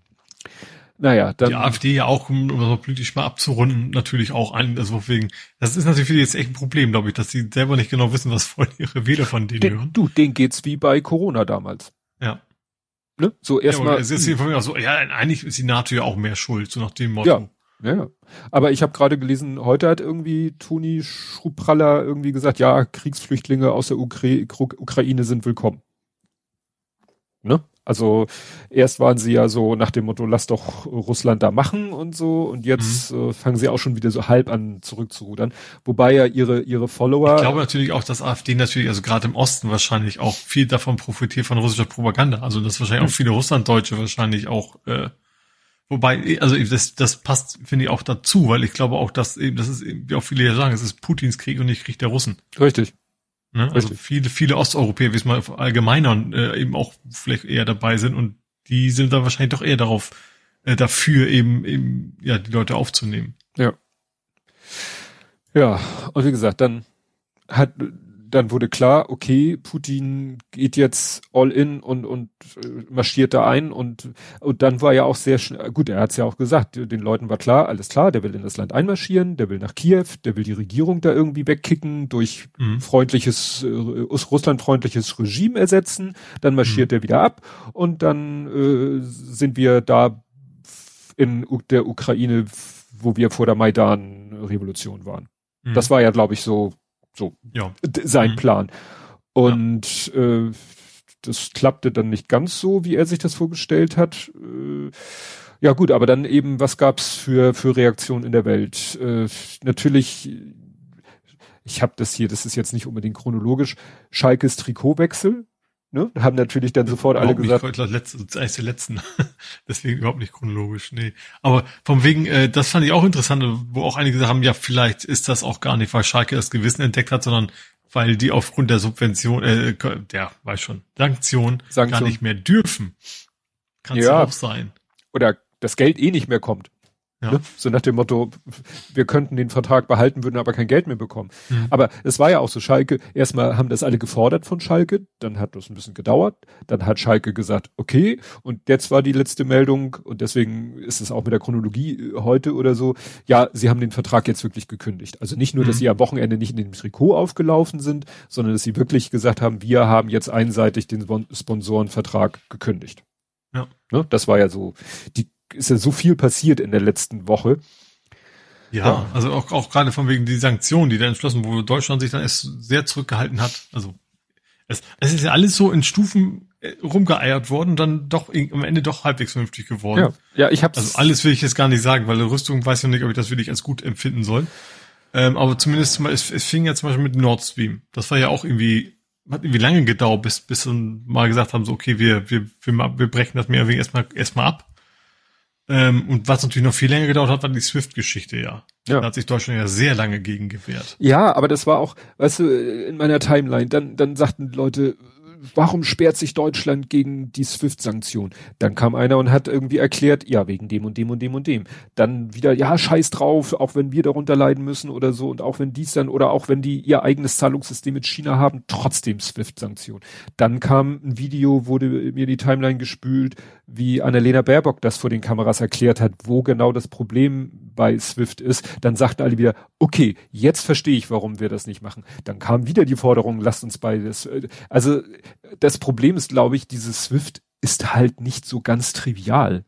Naja, dann. Die AfD ja auch, um um das politisch mal abzurunden, natürlich auch ein, also wegen, das ist natürlich für die jetzt echt ein Problem, glaube ich, dass sie selber nicht genau wissen, was wollen ihre Wähler von denen Den, hören. du, denen geht's wie bei Corona damals. Ja. Ne? So Ja, erstmal. es ist hier von mir auch so, ja, eigentlich ist die NATO ja auch mehr schuld, so nach dem Motto. Ja. Ja. Aber ich habe gerade gelesen, heute hat irgendwie Toni Schrupraller irgendwie gesagt, ja, Kriegsflüchtlinge aus der Ukra Ukraine sind willkommen. Ne? Also erst waren sie ja so nach dem Motto, lass doch Russland da machen und so und jetzt Mhm. äh, fangen sie auch schon wieder so halb an zurückzurudern. Wobei ja ihre ihre Follower Ich glaube natürlich auch, dass AfD natürlich, also gerade im Osten wahrscheinlich auch viel davon profitiert von russischer Propaganda. Also dass wahrscheinlich auch viele Russlanddeutsche wahrscheinlich auch, äh, wobei, also das, das passt, finde ich, auch dazu, weil ich glaube auch, dass eben, das ist eben, wie auch viele ja sagen, es ist Putins Krieg und nicht Krieg der Russen. richtig. Ne? Also Richtig. viele, viele Osteuropäer, wie es mal allgemeiner äh, eben auch vielleicht eher dabei sind und die sind da wahrscheinlich doch eher darauf, äh, dafür eben, eben, ja, die Leute aufzunehmen. Ja, und wie gesagt, dann hat, dann wurde klar, okay, Putin geht jetzt all in und, und äh, marschiert da ein und, und dann war ja auch sehr schnell, gut, er hat es ja auch gesagt, den Leuten war klar, alles klar, der will in das Land einmarschieren, der will nach Kiew, der will die Regierung da irgendwie wegkicken, durch Mhm. freundliches, äh, russlandfreundliches Regime ersetzen, dann marschiert er wieder ab und dann äh, sind wir da in der Ukraine, wo wir vor der Maidan-Revolution waren. Mhm. Das war ja, glaube ich, so, so ja. sein Mhm. Plan. Und äh, das klappte dann nicht ganz so, wie er sich das vorgestellt hat. Äh, ja gut, aber dann eben, was gab's für für Reaktionen in der Welt? Äh, natürlich, ich habe das hier, das ist jetzt nicht unbedingt chronologisch. Schalkes Trikotwechsel, ne? Haben natürlich dann sofort alle Überhaupt gesagt, Nicht, das letzte, das ist eines der letzten. Deswegen überhaupt nicht chronologisch, nee. Aber vom wegen, äh, das fand ich auch interessant, wo auch einige gesagt haben, ja, vielleicht ist das auch gar nicht, weil Schalke das Gewissen entdeckt hat, sondern weil die aufgrund der Subvention, äh, der, weiß schon, Sanktion, Sanktion. gar nicht mehr dürfen. Kann es Ja. auch sein. oder das Geld eh nicht mehr kommt. Ja. Ne? So nach dem Motto, wir könnten den Vertrag behalten, würden aber kein Geld mehr bekommen. Mhm. Aber es war ja auch so, Schalke, erstmal haben das alle gefordert von Schalke, dann hat das ein bisschen gedauert, dann hat Schalke gesagt, okay, und jetzt war die letzte Meldung, und deswegen ist es auch mit der Chronologie äh, heute oder so, ja, sie haben den Vertrag jetzt wirklich gekündigt. Also nicht nur, mhm. dass sie am Wochenende nicht in dem Trikot aufgelaufen sind, sondern dass sie wirklich gesagt haben, wir haben jetzt einseitig den Sponsorenvertrag gekündigt. Ja. Ne? Das war ja so die ist ja so viel passiert in der letzten Woche. Ja, ja. also auch, auch gerade von wegen die Sanktionen, die da entschlossen, wo Deutschland sich dann erst sehr zurückgehalten hat. Also es, es ist ja alles so in Stufen äh, rumgeeiert worden und dann doch am Ende doch halbwegs vernünftig geworden. Ja, ja ich hab's. Also alles will ich jetzt gar nicht sagen, weil Rüstung weiß ich noch nicht, ob ich das wirklich als gut empfinden soll. Ähm, aber zumindest mal, es, es fing ja zum Beispiel mit Nord Stream. Das war ja auch irgendwie, hat irgendwie lange gedauert, bis, bis dann mal gesagt haben, so, okay, wir, wir, wir, wir brechen das mehr oder weniger erstmal, erstmal ab. Ähm, und was natürlich noch viel länger gedauert hat, war die Swift-Geschichte, ja. ja. Da hat sich Deutschland ja sehr lange gegen gewehrt. Ja, aber das war auch, weißt du, in meiner Timeline, dann, dann sagten Leute, warum sperrt sich Deutschland gegen die SWIFT-Sanktion? Dann kam einer und hat irgendwie erklärt, ja, wegen dem und dem und dem und dem. Dann wieder, ja, scheiß drauf, auch wenn wir darunter leiden müssen oder so und auch wenn dies dann oder auch wenn die ihr eigenes Zahlungssystem mit China haben, trotzdem SWIFT-Sanktion. Dann kam ein Video, wurde mir die Timeline gespült, wie Annalena Baerbock das vor den Kameras erklärt hat, wo genau das Problem bei Swift ist. Dann sagten alle wieder, okay, jetzt verstehe ich, warum wir das nicht machen. Dann kam wieder die Forderung, lasst uns beides. Also das Problem ist, glaube ich, dieses Swift ist halt nicht so ganz trivial.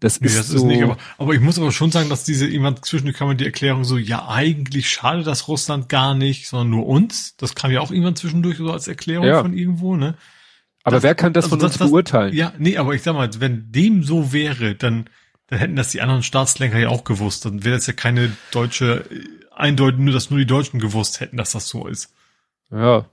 Das nee, ist das so. Ist nicht, aber, aber ich muss aber schon sagen, dass diese jemand zwischen kam die Erklärung so, ja, eigentlich schade das Russland gar nicht, sondern nur uns. Das kam ja auch irgendwann zwischendurch so als Erklärung ja. von irgendwo, ne? Aber das, wer kann das also von das, uns das, beurteilen? Ja, nee, aber ich sag mal, wenn dem so wäre, dann, dann hätten das die anderen Staatslenker ja auch gewusst. Dann wäre das ja keine deutsche, eindeutig nur, dass nur die Deutschen gewusst hätten, dass das so ist. Ja.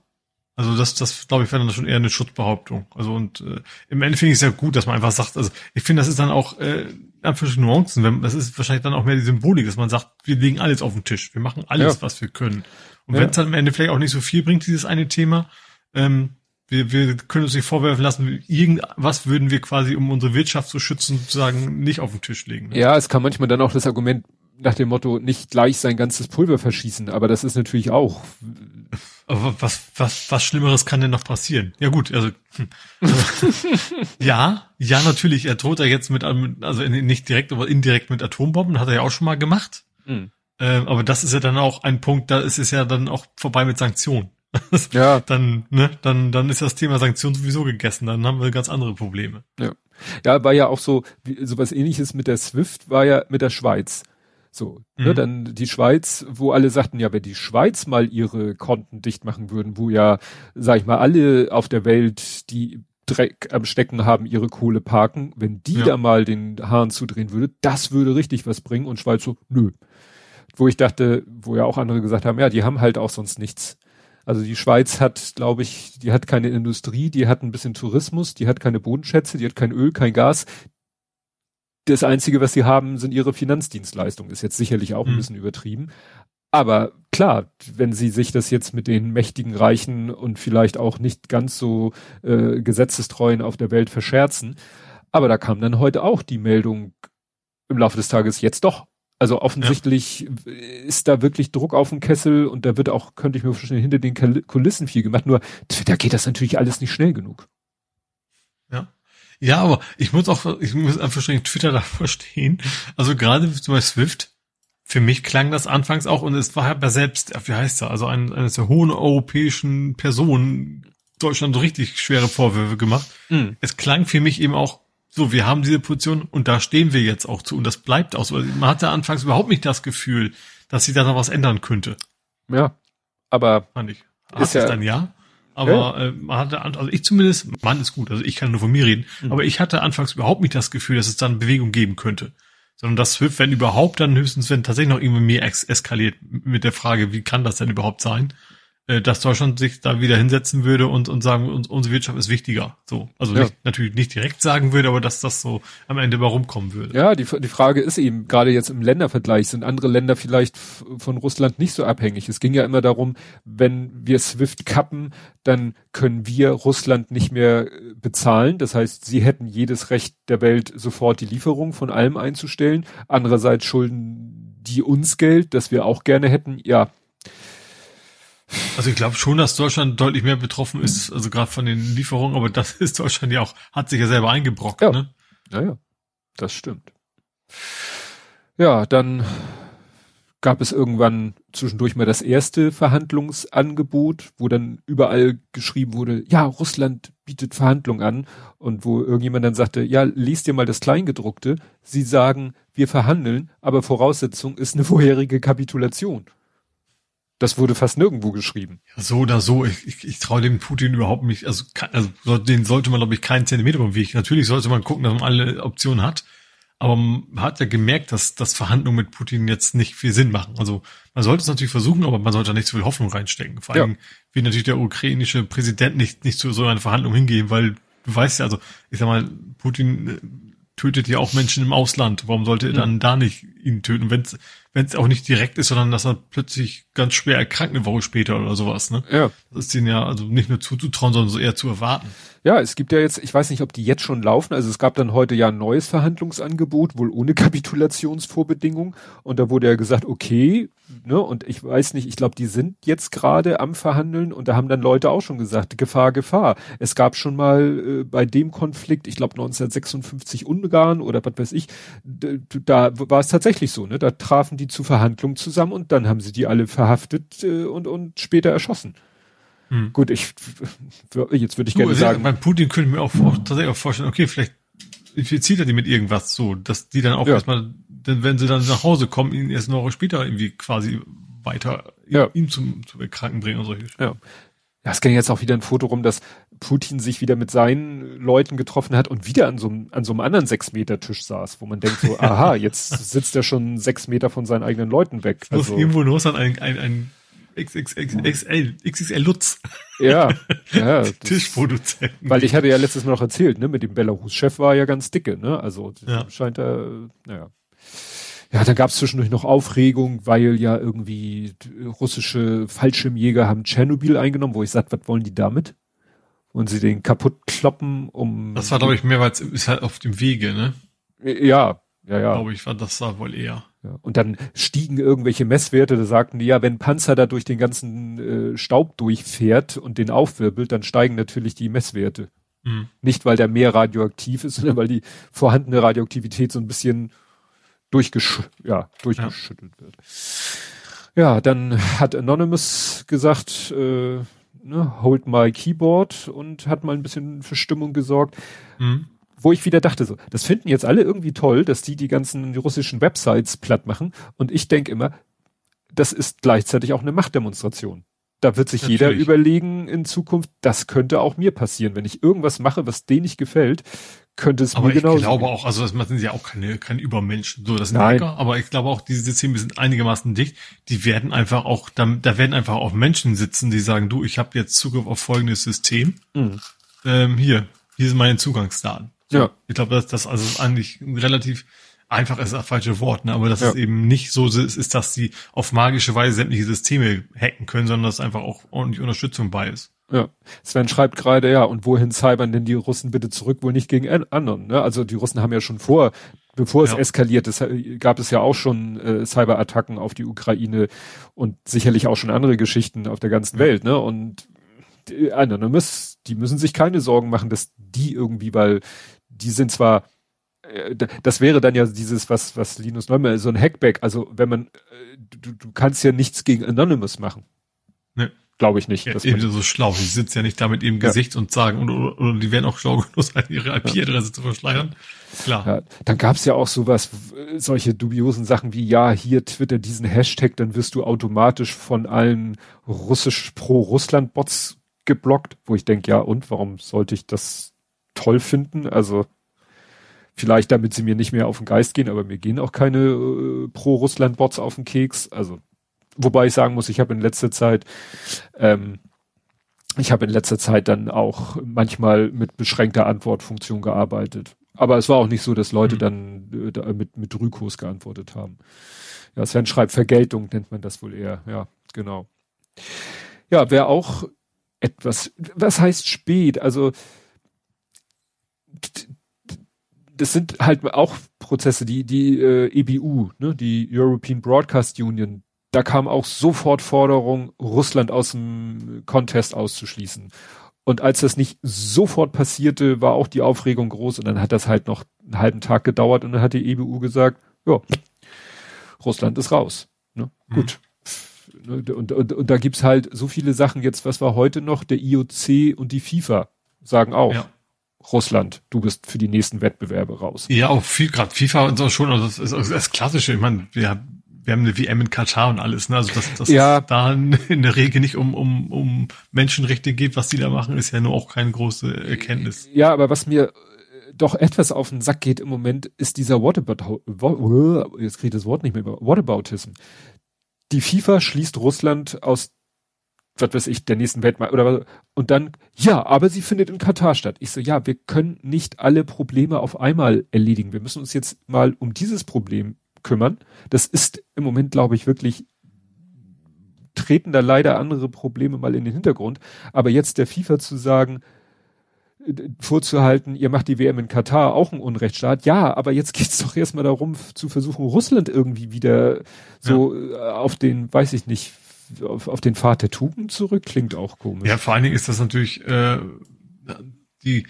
Also das, das glaube ich, wäre dann schon eher eine Schutzbehauptung. Also und äh, im Ende finde ich es ja gut, dass man einfach sagt, also ich finde, das ist dann auch äh, einfach Nuancen. Wenn, das ist wahrscheinlich dann auch mehr die Symbolik, dass man sagt, wir legen alles auf den Tisch, wir machen alles, ja. was wir können. Und ja. wenn es dann am Ende vielleicht auch nicht so viel bringt, dieses eine Thema, ähm, wir, wir können uns nicht vorwerfen lassen, irgendwas würden wir quasi, um unsere Wirtschaft zu schützen, sozusagen nicht auf den Tisch legen. Ne? Ja, es kann manchmal dann auch das Argument nach dem Motto, nicht gleich sein ganzes Pulver verschießen, aber das ist natürlich auch. Aber was, was, was Schlimmeres kann denn noch passieren? Ja gut, also, hm. ja, ja, natürlich, er droht ja jetzt mit, also nicht direkt, aber indirekt mit Atombomben, hat er ja auch schon mal gemacht. Mhm. Ähm, aber das ist ja dann auch ein Punkt, da ist es ja dann auch vorbei mit Sanktionen. ja. Dann, ne, dann, dann ist das Thema Sanktionen sowieso gegessen. Dann haben wir ganz andere Probleme. Ja. Ja, war ja auch so, wie, sowas ähnliches mit der SWIFT war ja mit der Schweiz. So, ne, mhm. ne, dann die Schweiz, wo alle sagten, ja, wenn die Schweiz mal ihre Konten dicht machen würden, wo ja, sag ich mal, alle auf der Welt, die Dreck am Stecken haben, ihre Kohle parken, wenn die ja. da mal den Hahn zudrehen würde, das würde richtig was bringen und Schweiz so, nö. Wo ich dachte, wo ja auch andere gesagt haben, ja, die haben halt auch sonst nichts. Also die Schweiz hat, glaube ich, die hat keine Industrie, die hat ein bisschen Tourismus, die hat keine Bodenschätze, die hat kein Öl, kein Gas. Das Einzige, was sie haben, sind ihre Finanzdienstleistungen. Ist jetzt sicherlich auch ein mhm. bisschen übertrieben. Aber klar, wenn sie sich das jetzt mit den mächtigen Reichen und vielleicht auch nicht ganz so äh, gesetzestreuen auf der Welt verscherzen. Aber da kam dann heute auch die Meldung im Laufe des Tages jetzt doch also offensichtlich ja. ist da wirklich Druck auf dem Kessel und da wird auch, könnte ich mir vorstellen, hinter den Kulissen viel gemacht. Nur da geht das natürlich alles nicht schnell genug. Ja. Ja, aber ich muss auch, ich muss einfach schon Twitter da verstehen. Also gerade bei Swift, für mich klang das anfangs auch, und es war ja selbst, wie heißt er, also ein, eines der hohen europäischen Personen Deutschland so richtig schwere Vorwürfe gemacht. Mhm. Es klang für mich eben auch so, wir haben diese Position und da stehen wir jetzt auch zu und das bleibt auch so. Man hatte anfangs überhaupt nicht das Gefühl, dass sich da noch was ändern könnte. Ja, aber fand ich. Ist ja, dann ja. Aber ja. Äh, man hatte, also ich zumindest, Mann ist gut, also ich kann nur von mir reden, mhm. aber ich hatte anfangs überhaupt nicht das Gefühl, dass es dann Bewegung geben könnte. Sondern das Swift, wenn überhaupt, dann höchstens, wenn tatsächlich noch irgendwie mehr eskaliert mit der Frage, wie kann das denn überhaupt sein? Äh, dass Deutschland sich da wieder hinsetzen würde und, und sagen, uns, unsere Wirtschaft ist wichtiger. So. Also ja. nicht, natürlich nicht direkt sagen würde, aber dass das so am Ende mal rumkommen würde. Ja, die, die Frage ist eben, gerade jetzt im Ländervergleich, sind andere Länder vielleicht von Russland nicht so abhängig. Es ging ja immer darum, wenn wir SWIFT kappen, dann können wir Russland nicht mehr äh, bezahlen. Das heißt, sie hätten jedes Recht der Welt, sofort die Lieferung von allem einzustellen. Andererseits schulden die uns Geld, das wir auch gerne hätten. Ja, also ich glaube schon, dass Deutschland deutlich mehr betroffen ist, also gerade von den Lieferungen, aber das ist Deutschland ja auch, hat sich ja selber eingebrockt, ja. ne? Ja, ja, das stimmt. Ja, dann gab es irgendwann zwischendurch mal das erste Verhandlungsangebot, wo dann überall geschrieben wurde, ja, Russland bietet Verhandlungen an und wo irgendjemand dann sagte, ja, liest dir mal das Kleingedruckte. Sie sagen, wir verhandeln, aber Voraussetzung ist eine vorherige Kapitulation. Das wurde fast nirgendwo geschrieben. Ja, so oder so. Ich, ich, ich traue dem Putin überhaupt nicht. Also, also den sollte man, glaube ich, keinen Zentimeter vom Weg. Natürlich sollte man gucken, dass man alle Optionen hat. Aber man hat ja gemerkt, dass, dass Verhandlungen mit Putin jetzt nicht viel Sinn machen. Also man sollte es natürlich versuchen, aber man sollte nicht zu viel Hoffnung reinstecken. Vor allem ja. will natürlich der ukrainische Präsident nicht, nicht zu so einer Verhandlung hingehen, weil du weißt ja, also ich sag mal, Putin äh, tötet ja auch Menschen im Ausland. Warum sollte er dann mhm. da nicht ihn töten? Wenn es auch nicht direkt ist, sondern dass er plötzlich ganz schwer erkrankt eine Woche später oder sowas. Ne? Ja. Das ist ihnen ja also nicht nur zuzutrauen, sondern so eher zu erwarten. Ja, es gibt ja jetzt, ich weiß nicht, ob die jetzt schon laufen. Also es gab dann heute ja ein neues Verhandlungsangebot, wohl ohne Kapitulationsvorbedingung. Und da wurde ja gesagt, okay, ne, und ich weiß nicht, ich glaube, die sind jetzt gerade am Verhandeln und da haben dann Leute auch schon gesagt, Gefahr, Gefahr. Es gab schon mal äh, bei dem Konflikt, ich glaube 1956 Ungarn oder was weiß ich, da war es tatsächlich so, ne? Da trafen die zu Verhandlungen zusammen und dann haben sie die alle verhaftet äh, und, und später erschossen. Hm. Gut, ich jetzt würde ich du, gerne sagen. Beim Putin könnte ich mir auch, auch tatsächlich auch vorstellen, okay, vielleicht infiziert er die mit irgendwas so, dass die dann auch ja. erstmal, denn wenn sie dann nach Hause kommen, ihn erst eine Woche später irgendwie quasi weiter ja. ihm zum, zum Kranken bringen und solche Ja. Ja, es ging jetzt auch wieder ein Foto rum, dass Putin sich wieder mit seinen Leuten getroffen hat und wieder an so einem, an so einem anderen sechs Meter Tisch saß, wo man denkt so, aha, jetzt sitzt er schon sechs Meter von seinen eigenen Leuten weg. Es also, muss irgendwo in Russland ein, ein, ein XXL, XXL Lutz. Ja, ja. Tischproduzent. Weil ich hatte ja letztes Mal noch erzählt, ne, mit dem Belarus-Chef war ja ganz dicke, ne, also ja. scheint er, naja. Ja, da gab es zwischendurch noch Aufregung, weil ja irgendwie russische Fallschirmjäger haben Tschernobyl eingenommen, wo ich sag, was wollen die damit? Und sie den kaputt kloppen, um. Das war, glaube ich, mehr, weil es ist halt auf dem Wege, ne? Ja, ja, ja. Glaube ich, war das war wohl eher. Ja, und dann stiegen irgendwelche Messwerte, da sagten die, ja, wenn Panzer da durch den ganzen äh, Staub durchfährt und den aufwirbelt, dann steigen natürlich die Messwerte. Mhm. Nicht, weil der mehr radioaktiv ist, sondern weil die vorhandene Radioaktivität so ein bisschen durchgesch ja, durchgeschüttelt ja. wird. Ja, dann hat Anonymous gesagt, äh, ne, hold my keyboard und hat mal ein bisschen für Stimmung gesorgt. Mhm wo ich wieder dachte, so, das finden jetzt alle irgendwie toll, dass die die ganzen russischen Websites platt machen. Und ich denke immer, das ist gleichzeitig auch eine Machtdemonstration. Da wird sich Natürlich. jeder überlegen in Zukunft, das könnte auch mir passieren. Wenn ich irgendwas mache, was denen nicht gefällt, könnte es aber mir genauso. Aber ich glaube auch, also das sind ja auch keine, keine Übermenschen. So, das sind Nein. Hacker, aber ich glaube auch, diese Systeme sind einigermaßen dicht. Die werden einfach auch, da, da werden einfach auch Menschen sitzen, die sagen, du, ich habe jetzt Zugriff auf folgendes System. Mhm. Ähm, hier, hier sind meine Zugangsdaten. Ja. Ich glaube, dass das also eigentlich relativ einfach ist das falsche Wort, ne? aber dass ja. es eben nicht so ist, ist, dass sie auf magische Weise sämtliche Systeme hacken können, sondern dass einfach auch ordentlich Unterstützung bei ist. Ja, Sven schreibt gerade, ja, und wohin cybern denn die Russen bitte zurück, wohl nicht gegen anderen, ne? Also die Russen haben ja schon vor, bevor es ja. eskaliert ist, gab es ja auch schon äh, Cyberattacken auf die Ukraine und sicherlich auch schon andere Geschichten auf der ganzen. Welt, ne? Und die Anonymous, die müssen sich keine Sorgen machen, dass die irgendwie, weil die sind zwar, äh, das wäre dann ja dieses, was, was Linus Neumann, so ein Hackback, also wenn man, äh, du, du kannst ja nichts gegen Anonymous machen. Ne. Glaube ich nicht. Ja, eben so schlau. Die sitzen ja nicht da mit ihrem ja. Gesicht und sagen, und, oder, oder die werden auch schlau genug sein, ihre IP-Adresse ja. zu verschleiern. Klar. Ja, dann gab es ja auch sowas, solche dubiosen Sachen wie, ja, hier Twitter diesen Hashtag, dann wirst du automatisch von allen russisch pro-Russland-Bots geblockt, wo ich denke, ja, und warum sollte ich das toll finden. Also vielleicht damit sie mir nicht mehr auf den Geist gehen, aber mir gehen auch keine äh, Pro-Russland-Bots auf den Keks. Also wobei ich sagen muss, ich habe in letzter Zeit, ähm, ich habe in letzter Zeit dann auch manchmal mit beschränkter Antwortfunktion gearbeitet. Aber es war auch nicht so, dass Leute mhm. dann äh, mit, mit Rückos geantwortet haben. Ja, Sven schreibt Vergeltung, nennt man das wohl eher. Ja, genau. Ja, wer auch etwas, was heißt spät? Also, das sind halt auch Prozesse, die, die äh, EBU, ne, die European Broadcast Union, da kam auch sofort Forderung, Russland aus dem Contest auszuschließen. Und als das nicht sofort passierte, war auch die Aufregung groß und dann hat das halt noch einen halben Tag gedauert und dann hat die EBU gesagt, ja, Russland ist raus. Ne? Mhm. Gut. Und, und, und, und da gibt's halt so viele Sachen jetzt, was war heute noch, der IOC und die FIFA sagen auch. Ja. Russland, du bist für die nächsten Wettbewerbe raus. Ja, auch viel, gerade FIFA und so schon, also das ist das Klassische. Ich meine, wir, wir haben eine WM in Katar und alles, ne? Also dass, dass ja. es da in der Regel nicht um, um, um Menschenrechte geht, was die da machen, ist ja nur auch keine große Erkenntnis. Ja, aber was mir doch etwas auf den Sack geht im Moment, ist dieser Whatabout, jetzt kriege ich das Wort nicht mehr, Whataboutism. Die FIFA schließt Russland aus, was weiß ich, der nächsten Weltmeister oder und dann, ja, aber sie findet in Katar statt. Ich so, ja, wir können nicht alle Probleme auf einmal erledigen. Wir müssen uns jetzt mal um dieses Problem kümmern. Das ist im Moment, glaube ich, wirklich treten da leider andere Probleme mal in den Hintergrund. Aber jetzt der FIFA zu sagen, vorzuhalten, ihr macht die WM in Katar auch ein Unrechtsstaat. Ja, aber jetzt geht's doch erstmal darum, zu versuchen, Russland irgendwie wieder so ja. Äh, auf den, weiß ich nicht, auf, auf den Pfad der Tugend zurück. Klingt auch komisch. Ja, vor allen Dingen ist das natürlich äh, die,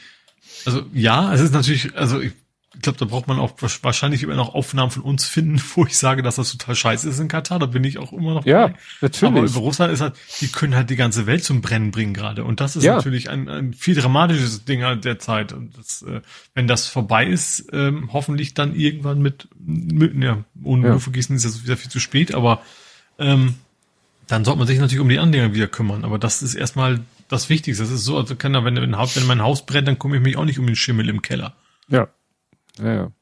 also ja, es ist natürlich, also ich ich glaube, da braucht man auch wahrscheinlich immer noch Aufnahmen von uns finden, wo ich sage, dass das total scheiße ist in Katar. Da bin ich auch immer noch Ja, dabei. natürlich. Aber über Russland ist halt, die können halt die ganze Welt zum Brennen bringen gerade. Und das ist ja. natürlich ein, ein viel dramatisches Ding halt der Zeit. Und das, äh, wenn das vorbei ist, ähm, hoffentlich dann irgendwann mit, mit ja, ohne ja. vergießen ist das wieder viel zu spät, aber ähm, dann sollte man sich natürlich um die anderen wieder kümmern. Aber das ist erstmal das Wichtigste. Das ist so, also kann wenn, wenn, wenn mein Haus brennt, dann komme ich mich auch nicht um den Schimmel im Keller. Ja. Ja, ja.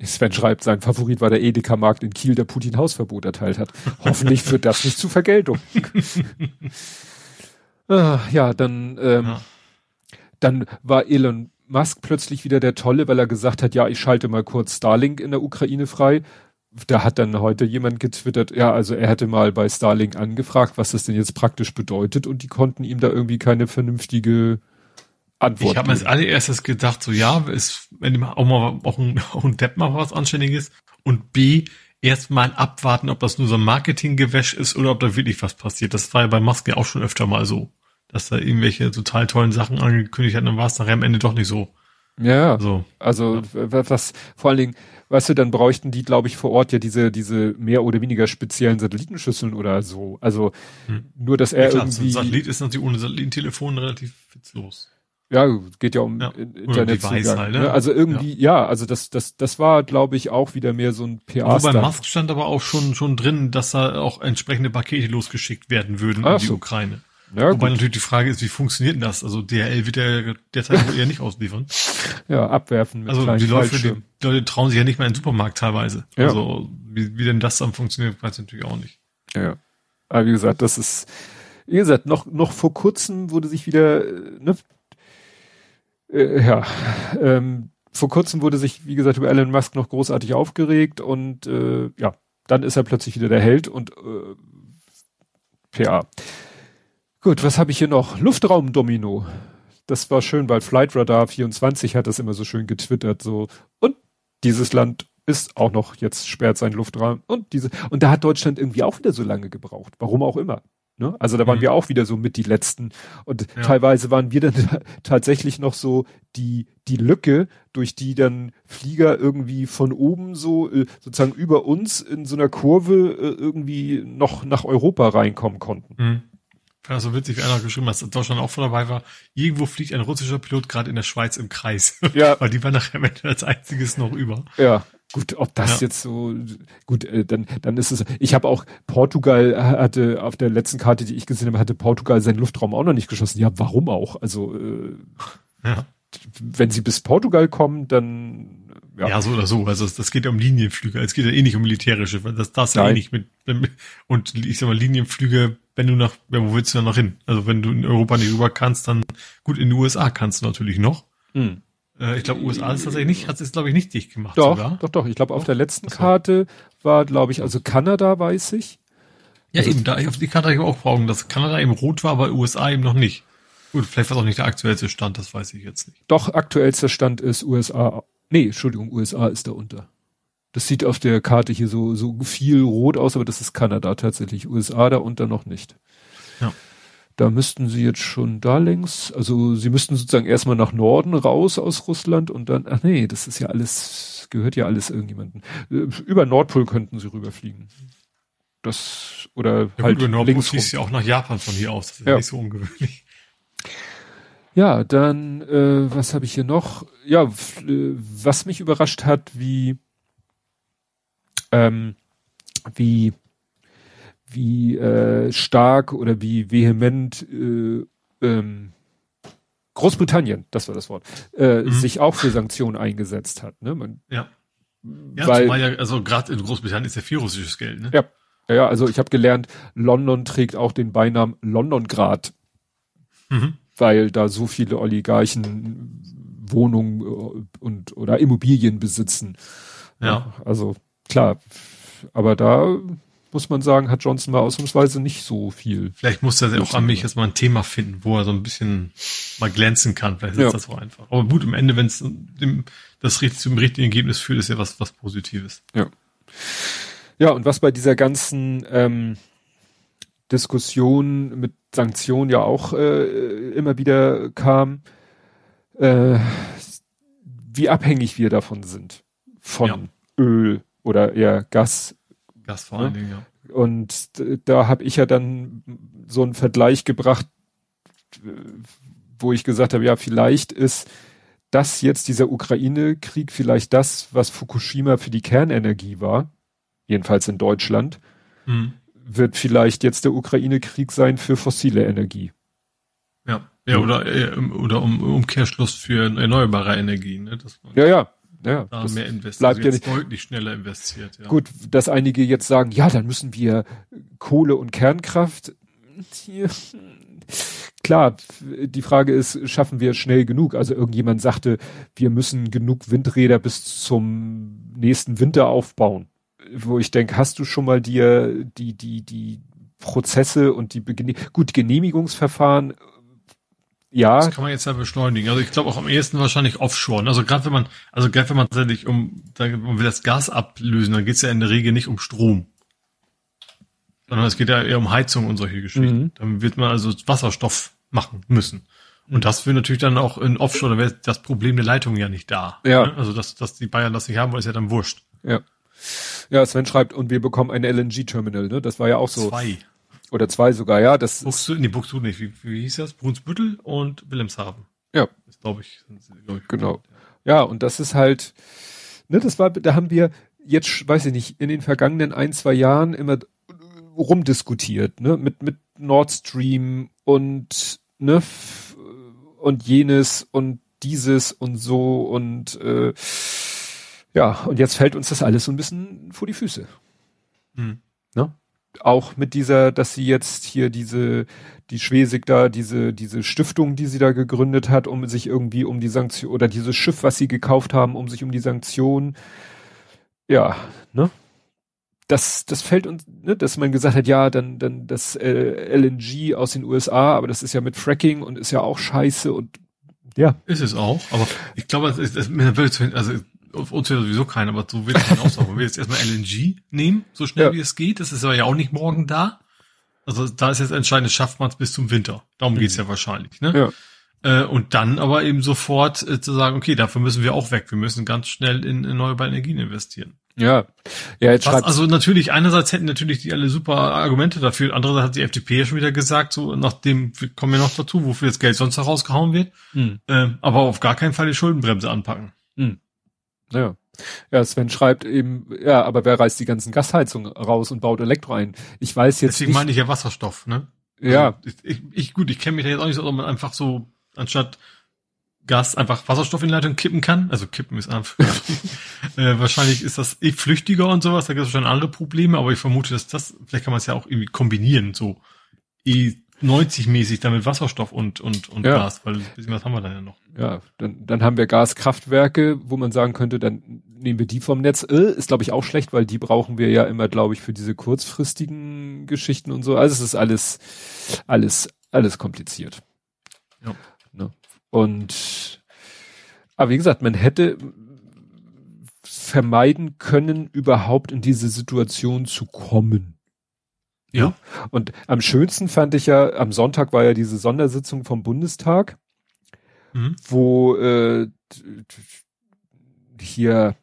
Sven schreibt, sein Favorit war der Edeka-Markt in Kiel, der Putin Hausverbot erteilt hat. Hoffentlich führt das nicht zu Vergeltung. ah, ja, dann, ähm, ja. dann war Elon Musk plötzlich wieder der Tolle, weil er gesagt hat, ja, ich schalte mal kurz Starlink in der Ukraine frei. Da hat dann heute jemand getwittert, ja, also er hätte mal bei Starlink angefragt, was das denn jetzt praktisch bedeutet und die konnten ihm da irgendwie keine vernünftige Antwort. Ich habe mir als allererstes gedacht, so ja, ist, wenn auch mal auch ein, auch ein Depp mal was Anständiges und B, erstmal abwarten, ob das nur so ein Marketinggewäsch ist oder ob da wirklich was passiert. Das war ja bei Maske auch schon öfter mal so, dass da irgendwelche total tollen Sachen angekündigt hat, dann war es nachher am Ende doch nicht so. Ja, so. also ja. was vor allen Dingen, weißt du, dann bräuchten die, glaube ich, vor Ort ja diese diese mehr oder weniger speziellen Satellitenschüsseln oder so. Also hm. nur, dass er ja, klar, irgendwie. So ein Satellit ist natürlich ohne Satellitentelefon relativ witzlos. Ja, geht ja um ja. Internet. Halt, ne? Also irgendwie, ja. ja, also das, das, das war, glaube ich, auch wieder mehr so ein PR. Aber bei Musk stand aber auch schon, schon drin, dass da auch entsprechende Pakete losgeschickt werden würden Ach in die so. Ukraine. Ja, Wobei gut. natürlich die Frage ist, wie funktioniert denn das? Also DHL wird ja derzeit wohl eher nicht ausliefern. Ja, abwerfen. Mit also die Leute, die Leute trauen sich ja nicht mehr in den Supermarkt teilweise. Ja. Also wie, wie denn das dann funktioniert, weiß ich natürlich auch nicht. Ja. Aber wie gesagt, das ist, wie gesagt, noch, noch vor kurzem wurde sich wieder, ne, äh, ja, ähm, vor kurzem wurde sich, wie gesagt, über Elon Musk noch großartig aufgeregt und äh, ja, dann ist er plötzlich wieder der Held und äh, PA. Gut, was habe ich hier noch? Luftraumdomino. Das war schön, weil Flight Radar 24 hat das immer so schön getwittert, so und dieses Land ist auch noch jetzt sperrt sein Luftraum und diese und da hat Deutschland irgendwie auch wieder so lange gebraucht, warum auch immer. Ne? Also da waren mhm. wir auch wieder so mit die letzten und ja. teilweise waren wir dann tatsächlich noch so die die Lücke, durch die dann Flieger irgendwie von oben so äh, sozusagen über uns in so einer Kurve äh, irgendwie noch nach Europa reinkommen konnten. Mhm. Ja, so witzig, wie einer geschrieben hat, dass Deutschland auch von dabei war. Irgendwo fliegt ein russischer Pilot gerade in der Schweiz im Kreis. Ja. Weil die war nachher als einziges noch über. Ja. Gut, ob das ja. jetzt so gut, äh, dann dann ist es. Ich habe auch Portugal hatte auf der letzten Karte, die ich gesehen habe, hatte Portugal seinen Luftraum auch noch nicht geschossen. Ja, warum auch? Also äh, ja. wenn sie bis Portugal kommen, dann ja. ja, so oder so. Also das, geht ja um Linienflüge. Es geht ja eh nicht um militärische, weil das das ja eh nicht mit, und ich sag mal Linienflüge, wenn du nach, ja, wo willst du dann noch hin? Also wenn du in Europa nicht rüber kannst, dann gut in den USA kannst du natürlich noch. Hm. Äh, ich glaube, USA ist tatsächlich nicht, hat es glaube ich nicht dicht gemacht. Doch, sogar. doch, doch. Ich glaube, auf der letzten Karte war, glaube ich, also Kanada weiß ich. Ja, also, eben, da auf die Karte habe ich auch vor Augen, dass Kanada eben rot war, aber USA eben noch nicht. Gut, vielleicht war es auch nicht der aktuellste Stand, das weiß ich jetzt nicht. Doch, aktuellster Stand ist USA. Nee, Entschuldigung, USA ist da unter. Das sieht auf der Karte hier so, so viel rot aus, aber das ist Kanada tatsächlich. USA da unter noch nicht. Ja. Da müssten sie jetzt schon da längs, also sie müssten sozusagen erstmal nach Norden raus aus Russland und dann, ach nee, das ist ja alles, gehört ja alles irgendjemanden. Äh, über Nordpol könnten sie rüberfliegen. Das, oder ja, halt gut, über Nordpol fließt ja auch nach Japan von hier aus, das ist ja. nicht so ungewöhnlich. Ja, dann, äh, was habe ich hier noch? Ja, äh, was mich überrascht hat, wie, ähm, wie wie äh, stark oder wie vehement äh, ähm, Großbritannien, das war das Wort, äh, mhm. sich auch für Sanktionen eingesetzt hat. Ne? Man, ja. Ja, weil, zumal ja, also gerade in Großbritannien ist ja viel russisches Geld, ne? Ja. Ja, also ich habe gelernt, London trägt auch den Beinamen Londongrad, mhm. weil da so viele Oligarchen Wohnungen äh, und oder Immobilien besitzen. Ja. Also klar, aber da muss man sagen, hat Johnson mal ausnahmsweise nicht so viel. Vielleicht muss er auch an mich jetzt mal ein Thema finden, wo er so ein bisschen mal glänzen kann. Vielleicht ist ja. das so einfach. Aber gut, am Ende, wenn es das zum richtigen Ergebnis führt, ist ja was, was Positives. Ja. Ja, und was bei dieser ganzen ähm, Diskussion mit Sanktionen ja auch äh, immer wieder kam, äh, wie abhängig wir davon sind. Von ja. Öl oder eher Gas das vor allen Dingen, ja. Und da habe ich ja dann so einen Vergleich gebracht, wo ich gesagt habe, ja, vielleicht ist das jetzt dieser Ukraine-Krieg vielleicht das, was Fukushima für die Kernenergie war, jedenfalls in Deutschland, hm. wird vielleicht jetzt der Ukraine-Krieg sein für fossile Energie. Ja, ja, oder, äh, oder um Umkehrschluss für erneuerbare Energien. Ne? ja, ja, ja, da mehr investiert. Bleibt also ja nicht deutlich schneller investiert. Ja. Gut, dass einige jetzt sagen, ja, dann müssen wir Kohle und Kernkraft. Klar, die Frage ist, schaffen wir schnell genug? Also irgendjemand sagte, wir müssen genug Windräder bis zum nächsten Winter aufbauen. Wo ich denke, hast du schon mal dir die, die, die Prozesse und die gut Genehmigungsverfahren ja. Das kann man jetzt ja beschleunigen. Also ich glaube auch am ehesten wahrscheinlich offshore. Also gerade wenn man, also gerade wenn man tatsächlich um, man will das Gas ablösen, dann geht es ja in der Regel nicht um Strom. Sondern es geht ja eher um Heizung und solche Geschichten. Mhm. Dann wird man also Wasserstoff machen müssen. Und mhm. das will natürlich dann auch in Offshore, da wäre das Problem der Leitung ja nicht da. Ja. Ne? Also dass, dass die Bayern das nicht haben ist ja dann wurscht. Ja. Ja, Sven schreibt, und wir bekommen ein LNG-Terminal, ne? Das war ja auch so. Zwei. Oder zwei sogar, ja. Das Buxtehude, nee, Buxtehude nicht. Wie, wie hieß das? Brunsbüttel und Wilhelmshaven. Ja. Das glaube ich, glaub ich. Genau. Ja. ja, und das ist halt, ne, das war, da haben wir jetzt, weiß ich nicht, in den vergangenen ein, zwei Jahren immer rumdiskutiert, ne, mit, mit Nord Stream und, ne, und jenes und dieses und so und, äh, ja, und jetzt fällt uns das alles so ein bisschen vor die Füße. Hm. Auch mit dieser, dass sie jetzt hier diese, die Schwesig da, diese, diese Stiftung, die sie da gegründet hat, um sich irgendwie um die Sanktion, oder dieses Schiff, was sie gekauft haben, um sich um die Sanktionen, ja, ne? Das, das fällt uns, ne, dass man gesagt hat, ja, dann, dann das äh, LNG aus den USA, aber das ist ja mit Fracking und ist ja auch scheiße und ja. Ist es auch, aber ich glaube, es ist, also auf uns ja sowieso keinen, aber so will ich hinaus auch. Wenn wir jetzt erstmal LNG nehmen, so schnell ja. wie es geht, das ist aber ja auch nicht morgen da. Also da ist jetzt entscheidend, schafft man es bis zum Winter. Darum mhm. geht's ja wahrscheinlich, ne? Ja. Äh, und dann aber eben sofort äh, zu sagen, okay, dafür müssen wir auch weg. Wir müssen ganz schnell in, in erneuerbare Energien investieren. Ja. Ja, jetzt Was, also natürlich, einerseits hätten natürlich die alle super Argumente dafür, andererseits hat die FDP ja schon wieder gesagt, so nachdem, wir kommen wir noch dazu, wofür das Geld sonst herausgehauen wird, mhm. äh, aber auf gar keinen Fall die Schuldenbremse anpacken. Mhm. Ja. Ja, Sven schreibt eben, ja, aber wer reißt die ganzen Gasheizungen raus und baut Elektro ein? Ich weiß jetzt Deswegen nicht. meine ich ja Wasserstoff, ne? Ja. Also ich, ich, gut, ich kenne mich da jetzt auch nicht so, ob man einfach so, anstatt Gas einfach Wasserstoff in die Leitung kippen kann. Also kippen ist einfach. äh, wahrscheinlich ist das eh flüchtiger und sowas. Da gibt es schon andere Probleme, aber ich vermute, dass das, vielleicht kann man es ja auch irgendwie kombinieren, so e 90-mäßig damit Wasserstoff und, und, und Ja. Gas, weil ein bisschen was haben wir da ja noch. Ja, dann, dann haben wir Gaskraftwerke, wo man sagen könnte, dann nehmen wir die vom Netz. Äh, ist, glaube ich, auch schlecht, weil die brauchen wir ja immer, glaube ich, für diese kurzfristigen Geschichten und so. Also es ist alles, alles, alles kompliziert. Ja. Ne? Und aber wie gesagt, man hätte vermeiden können, überhaupt in diese Situation zu kommen. Ja. Und am schönsten fand ich ja, am Sonntag war ja diese Sondersitzung vom Bundestag Mhm. wo äh, hier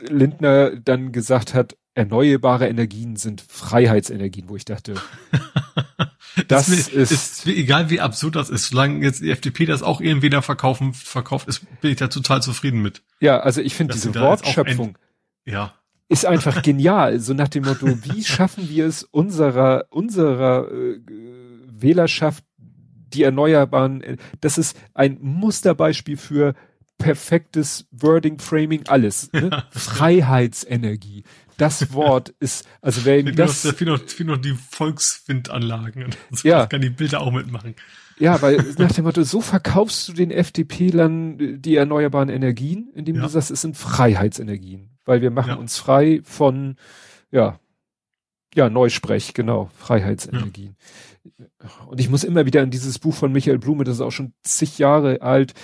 Lindner dann gesagt hat, erneuerbare Energien sind Freiheitsenergien, wo ich dachte, Das ist, ist- ist egal wie absurd das ist, solange jetzt die FDP das auch irgendwie da verkaufen, verkauft ist, bin ich da total zufrieden mit. ja, also ich finde diese Wortschöpfung Ja. Ist einfach genial. So nach dem Motto, wie schaffen wir es unserer, unserer äh, Wählerschaft, die Erneuerbaren, äh, das ist ein Musterbeispiel für perfektes Wording, Framing, alles. Ne? Freiheitsenergie. Das Wort ist, also wer ihm das, da fehlen noch, fehlen noch die Volkswindanlagen. Und so, Ja. Kann die Bilder auch mitmachen. ja, weil nach dem Motto, so verkaufst du den FDP-Lern äh, die erneuerbaren Energien, indem Ja. du sagst, es sind Freiheitsenergien, weil wir machen Ja. uns frei von, ja, ja, Neusprech, genau, Freiheitsenergien. Und ich muss immer wieder an dieses Buch von Michael Blume, das ist auch schon zig Jahre alt,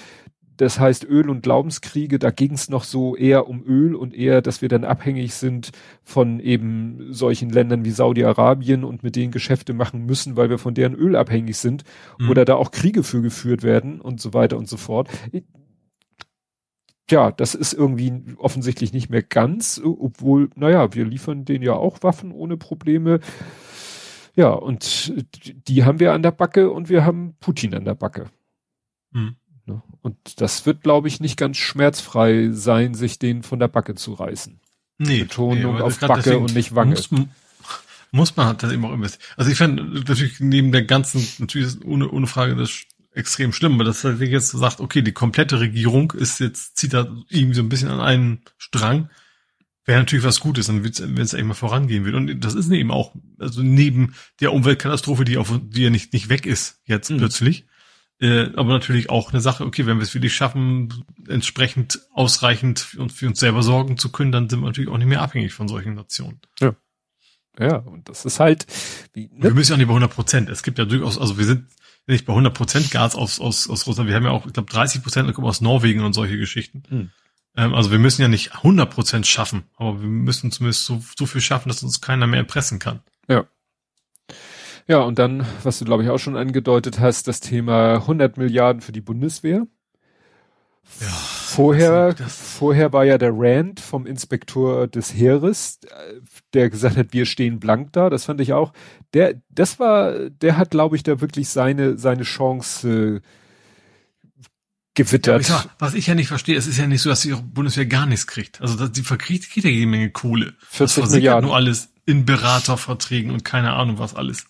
das heißt Öl- und Glaubenskriege, da ging es noch so eher um Öl und eher, dass wir dann abhängig sind von eben solchen Ländern wie Saudi-Arabien und mit denen Geschäfte machen müssen, weil wir von deren Öl abhängig sind Mhm. oder da auch Kriege für geführt werden und so weiter und so fort. Ja, das ist irgendwie offensichtlich nicht mehr ganz, obwohl, naja, wir liefern denen ja auch Waffen ohne Probleme. Ja, und die haben wir an der Backe und wir haben Putin an der Backe. Mhm. Und das wird, glaube ich, nicht ganz schmerzfrei sein, sich den von der Backe zu reißen. Nee, Betonung aber auf Backe und nicht Wange. Muss, muss man halt das eben auch investieren. Also ich fand natürlich neben der ganzen, natürlich ohne, ohne Frage das extrem schlimm, aber dass er jetzt sagt, okay, die komplette Regierung ist jetzt, zieht da irgendwie so ein bisschen an einen Strang, wäre natürlich was Gutes, wenn es echt mal vorangehen wird. Und das ist eben auch, also neben der Umweltkatastrophe, die auf, die ja nicht, nicht weg ist jetzt Mhm. plötzlich, äh, aber natürlich auch eine Sache, okay, wenn wir es wirklich schaffen, entsprechend ausreichend für uns, für uns selber sorgen zu können, dann sind wir natürlich auch nicht mehr abhängig von solchen Nationen. Ja, und das ist halt, wie, Und Wir ne? müssen ja auch nicht bei 100 Prozent. Es gibt ja durchaus, also wir sind nicht bei 100 Prozent Gas aus, aus, aus Russland. Wir haben ja auch, ich glaube, 30 Prozent kommen aus Norwegen und solche Geschichten. Hm. Ähm, also wir müssen ja nicht 100 Prozent schaffen, aber wir müssen zumindest so, so viel schaffen, dass uns keiner mehr erpressen kann. ja, und dann, was du, glaube ich, auch schon angedeutet hast, das Thema 100 Milliarden für die Bundeswehr. Ja, Vorher, vorher war ja der Rand vom Inspektor des Heeres, der gesagt hat, wir stehen blank da. Das fand ich auch. Der, das war, der hat, glaube ich, da wirklich seine, seine Chance äh, Ja, gewittert. ich sag, was ich ja nicht verstehe, es ist ja nicht so, dass die Bundeswehr gar nichts kriegt. Also dass die verkriegt kriegt ja jede Menge Kohle. 40 das Milliarden. nur alles in Beraterverträgen und keine Ahnung was alles.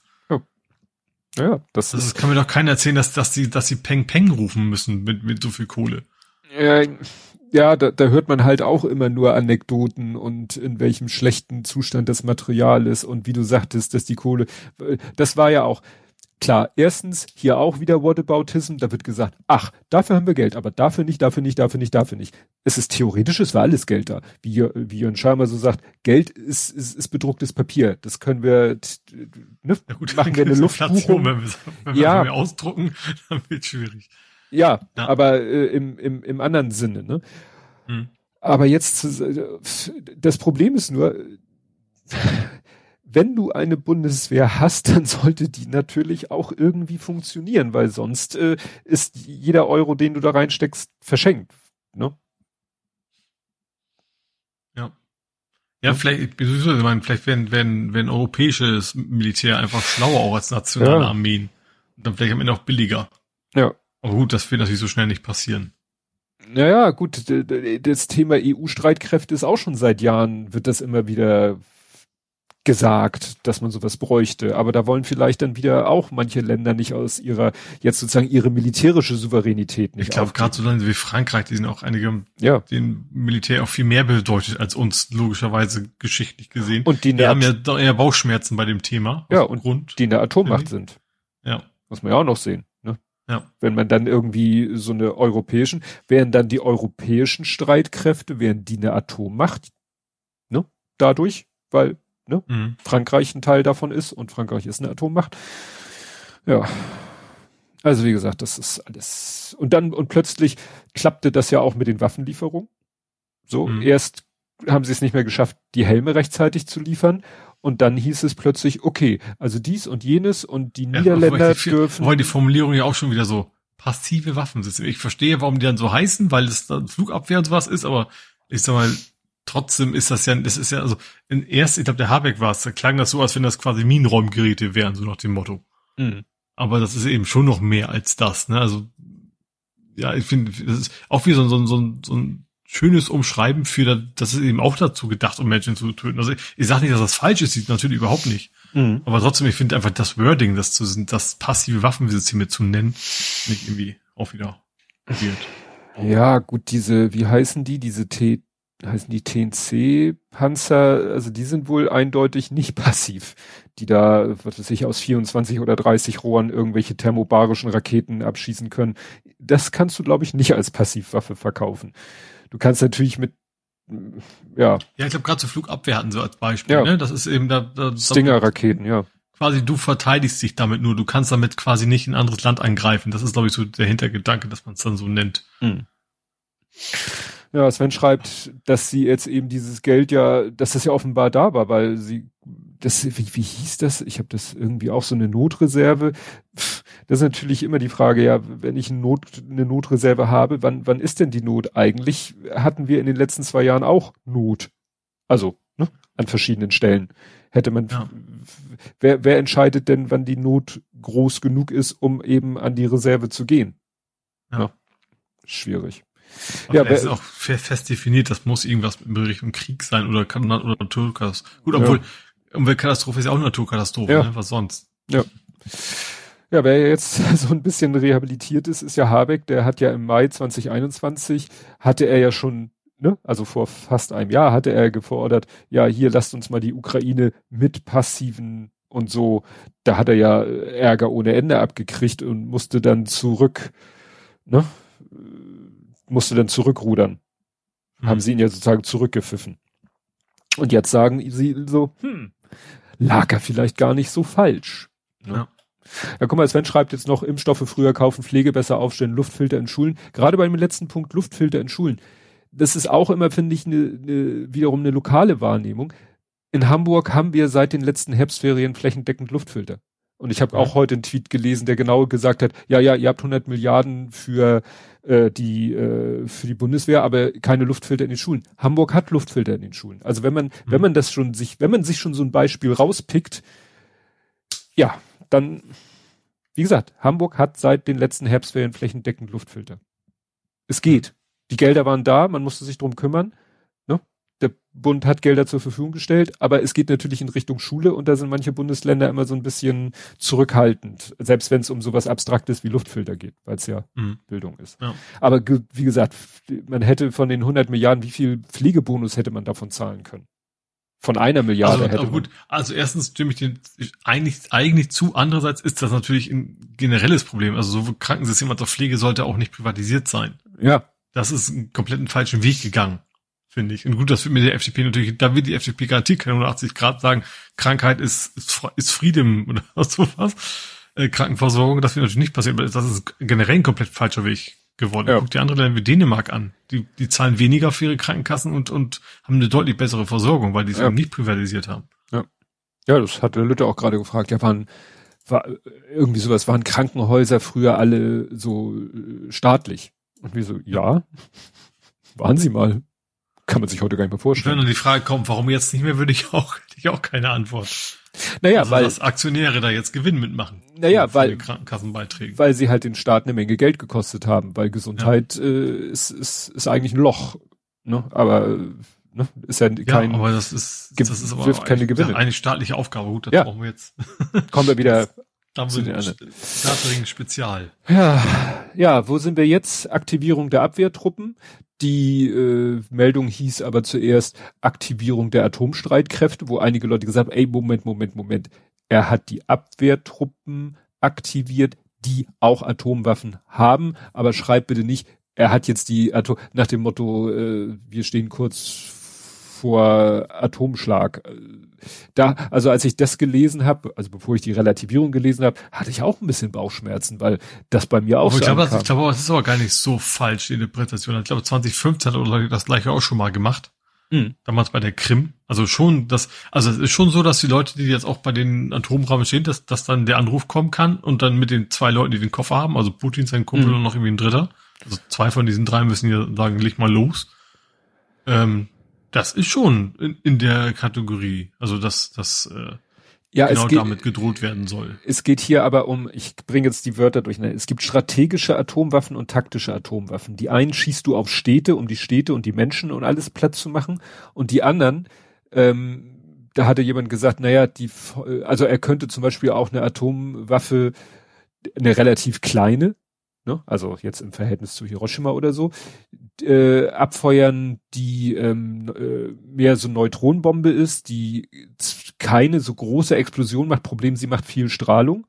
ja, das Das ist, kann mir doch keiner erzählen, dass, dass die, dass die Peng Peng rufen müssen mit, mit so viel Kohle. äh, ja, da, da hört man halt auch immer nur Anekdoten und in welchem schlechten Zustand das Material ist und wie du sagtest, dass die Kohle, das war ja auch, klar, erstens hier auch wieder Whataboutism, da wird gesagt, ach, dafür haben wir Geld, aber dafür nicht, dafür nicht, dafür nicht, dafür nicht. Es ist theoretisch, es war alles Geld da. Wie, wie Jörn Scheimer so sagt, Geld ist, ist, ist bedrucktes Papier. Das können wir, ne, Ja gut, machen wir eine Luftbuchung. Wenn wir, wenn wir Ja. ausdrucken, dann wird schwierig. Ja, Ja. aber äh, im, im, im anderen Sinne, ne? Hm. Aber jetzt, das Problem ist nur, wenn du eine Bundeswehr hast, dann sollte die natürlich auch irgendwie funktionieren, weil sonst äh, ist jeder Euro, den du da reinsteckst, verschenkt. Ne? Ja. Ja, vielleicht, ich sowieso, ich meine, vielleicht werden, werden, werden europäisches Militär einfach schlauer auch als nationale Ja. Armeen. Und dann vielleicht am Ende auch billiger. Ja. Aber gut, das wird natürlich so schnell nicht passieren. Naja, gut, das Thema EU-Streitkräfte ist auch schon seit Jahren, wird das immer wieder gesagt, dass man sowas bräuchte. Aber da wollen vielleicht dann wieder auch manche Länder nicht aus ihrer, jetzt sozusagen ihre militärische Souveränität nicht. Ich glaube, gerade so Länder wie Frankreich, die sind auch einige, ja. den Militär auch viel mehr bedeutet als uns, logischerweise geschichtlich gesehen. Und die, die haben ja eher Bauchschmerzen bei dem Thema. Ja, und Grund, die in der Atommacht sind. Ja. Muss man ja auch noch sehen. Ja. Wenn man dann irgendwie so eine europäischen, wären dann die europäischen Streitkräfte, wären die eine Atommacht, ne? Dadurch, weil ne? Mhm. Frankreich ein Teil davon ist und Frankreich ist eine Atommacht. Ja. Also wie gesagt, das ist alles. Und dann, und plötzlich klappte das ja auch mit den Waffenlieferungen. So, mhm. erst haben sie es nicht mehr geschafft, die Helme rechtzeitig zu liefern. Und dann hieß es plötzlich, okay, also dies und jenes und die ja, Niederländer die, dürfen. Weil die Formulierung ja auch schon wieder so passive Waffensysteme. Ich verstehe, warum die dann so heißen, weil es dann Flugabwehr und sowas ist, aber ich sag mal, trotzdem ist das ja, das ist ja, also in erst, ich glaube, der Habeck war es, da klang das so, als wenn das quasi Minenräumgeräte wären, so nach dem Motto. Mhm. Aber das ist eben schon noch mehr als das, ne? Also, ja, ich finde, das ist auch wie so, so, so, so ein schönes Umschreiben für, das ist eben auch dazu gedacht, um Menschen zu töten. Also ich, sage nicht, dass das falsch ist, natürlich überhaupt nicht. Mhm. Aber trotzdem, ich finde einfach das Wording, das zu das passive Waffensysteme zu nennen, nicht irgendwie auch wieder wird. Ja, gut, diese, wie heißen die, diese T heißen die TNC-Panzer, also die sind wohl eindeutig nicht passiv, die da, was weiß ich, aus 24 oder 30 Rohren irgendwelche thermobarischen Raketen abschießen können. Das kannst du, glaube ich, nicht als Passivwaffe verkaufen. Du kannst natürlich mit ja. Ja, ich glaube, gerade zur Flugabwehr hatten sie als Beispiel, ja. ne? Das ist eben da, da Stinger-Raketen, ja. Quasi du verteidigst dich damit nur, du kannst damit quasi nicht ein anderes Land angreifen. Das ist, glaube ich, so der Hintergedanke, dass man es dann so nennt. Mhm. Ja, Sven schreibt, dass sie jetzt eben dieses Geld ja, dass das ja offenbar da war, weil sie, das, wie, wie hieß das? Ich habe das irgendwie auch so eine Notreserve. Das ist natürlich immer die Frage, ja, wenn ich eine, Not, eine Notreserve habe, wann, wann ist denn die Not? Eigentlich hatten wir in den letzten zwei Jahren auch Not. Also, ne, an verschiedenen Stellen. Hätte man, ja. wer, wer entscheidet denn, wann die Not groß genug ist, um eben an die Reserve zu gehen? Ja. ja schwierig. Aber ja, es ist auch fest definiert, das muss irgendwas in Richtung Krieg sein oder, oder Naturkatastrophe. Gut, obwohl ja. Umweltkatastrophe ist ja auch eine Naturkatastrophe, ja. ne? was sonst? Ja. Ja, wer jetzt so ein bisschen rehabilitiert ist, ist ja Habeck, der hat ja im Mai 2021, hatte er ja schon, ne, also vor fast einem Jahr hatte er gefordert, ja, hier lasst uns mal die Ukraine mit passiven und so, da hat er ja Ärger ohne Ende abgekriegt und musste dann zurück, ne, musste dann zurückrudern. Mhm. Haben sie ihn ja sozusagen zurückgepfiffen. Und jetzt sagen sie so, hm, lag er vielleicht gar nicht so falsch. Ne? Ja. Ja, guck mal, Sven schreibt jetzt noch, Impfstoffe früher kaufen, Pflege besser aufstellen, Luftfilter in Schulen. Gerade beim letzten Punkt Luftfilter in Schulen. Das ist auch immer, finde ich, ne, ne, wiederum eine lokale Wahrnehmung. In Hamburg haben wir seit den letzten Herbstferien flächendeckend Luftfilter. Und ich habe auch heute einen Tweet gelesen, der genau gesagt hat, ja, ja, ihr habt 100 Milliarden für äh, die äh, für die Bundeswehr, aber keine Luftfilter in den Schulen. Hamburg hat Luftfilter in den Schulen. Also wenn man mhm. wenn man das schon sich, wenn man sich schon so ein Beispiel rauspickt, ja, dann wie gesagt, Hamburg hat seit den letzten Herbstferien flächendeckend Luftfilter. Es geht. Die Gelder waren da, man musste sich drum kümmern. Der Bund hat Gelder zur Verfügung gestellt, aber es geht natürlich in Richtung Schule und da sind manche Bundesländer immer so ein bisschen zurückhaltend, selbst wenn es um sowas Abstraktes wie Luftfilter geht, weil es ja mhm. Bildung ist. Ja. Aber wie gesagt, man hätte von den 100 Milliarden, wie viel Pflegebonus hätte man davon zahlen können? Von einer Milliarde also, hätte gut, man. Also erstens stimme ich dem eigentlich, eigentlich zu. Andererseits ist das natürlich ein generelles Problem. Also so Krankensystem als auch Pflege sollte auch nicht privatisiert sein. Ja. Das ist einen kompletten falschen Weg gegangen finde ich. Und gut, das wird mit der FDP natürlich, da wird die FDP garantiert keine 180 Grad sagen, Krankheit ist, ist, ist Frieden oder sowas. Äh, Krankenversorgung, das wird natürlich nicht passieren, aber das ist generell ein komplett falscher Weg geworden. Ja. Guck die andere Länder wie Dänemark an. Die, die zahlen weniger für ihre Krankenkassen und, und haben eine deutlich bessere Versorgung, weil die es ja. eben nicht privatisiert haben. Ja. Ja, das hat der Lütte auch gerade gefragt. Ja, waren, war irgendwie sowas, waren Krankenhäuser früher alle so äh, staatlich? Und wir so, ja, waren sie mal kann man sich heute gar nicht mehr vorstellen. Wenn dann die Frage kommt, warum jetzt nicht mehr, würde ich auch, hätte ich auch keine Antwort. Naja, also, weil dass Aktionäre da jetzt Gewinn mitmachen. Naja, weil Krankenkassenbeiträge. Weil sie halt den Staat eine Menge Geld gekostet haben, weil Gesundheit ja. äh, ist, ist, ist eigentlich ein Loch. Ne? Aber ne, ist ja kein, ja, aber das ist, das ist aber wirft keine Gewinne. eine staatliche Aufgabe. Gut, das ja. brauchen wir jetzt. Kommen wir wieder zu den anderen. Spezial. Ja, ja, wo sind wir jetzt? Aktivierung der Abwehrtruppen. Die äh, Meldung hieß aber zuerst Aktivierung der Atomstreitkräfte, wo einige Leute gesagt haben, ey, Moment, Moment, Moment. Er hat die Abwehrtruppen aktiviert, die auch Atomwaffen haben, aber schreibt bitte nicht, er hat jetzt die Atom nach dem Motto, äh, wir stehen kurz vor Atomschlag. Da, also als ich das gelesen habe, also bevor ich die Relativierung gelesen habe, hatte ich auch ein bisschen Bauchschmerzen, weil das bei mir auch aber ich glaube, das, ich glaube, das ist aber gar nicht so falsch, die Interpretation. Ich glaube, 2015 hat oder das gleiche auch schon mal gemacht. Mhm. Damals bei der Krim. Also schon das, also es ist schon so, dass die Leute, die jetzt auch bei den Atomrahmen stehen, dass, dass dann der Anruf kommen kann und dann mit den zwei Leuten, die den Koffer haben, also Putin, sein Kumpel mhm. und noch irgendwie ein Dritter. Also zwei von diesen drei müssen ja sagen, leg mal los. Ähm, das ist schon in, in der Kategorie, also dass das äh, ja, genau es geht, damit gedroht werden soll. Es geht hier aber um, ich bringe jetzt die Wörter durch. Ne? Es gibt strategische Atomwaffen und taktische Atomwaffen. Die einen schießt du auf Städte, um die Städte und die Menschen und alles platt zu machen. Und die anderen, ähm, da hatte jemand gesagt, naja, die, also er könnte zum Beispiel auch eine Atomwaffe, eine relativ kleine, ne? also jetzt im Verhältnis zu Hiroshima oder so, äh, abfeuern, die ähm, äh, mehr so Neutronenbombe ist, die keine so große Explosion macht. Problem, sie macht viel Strahlung.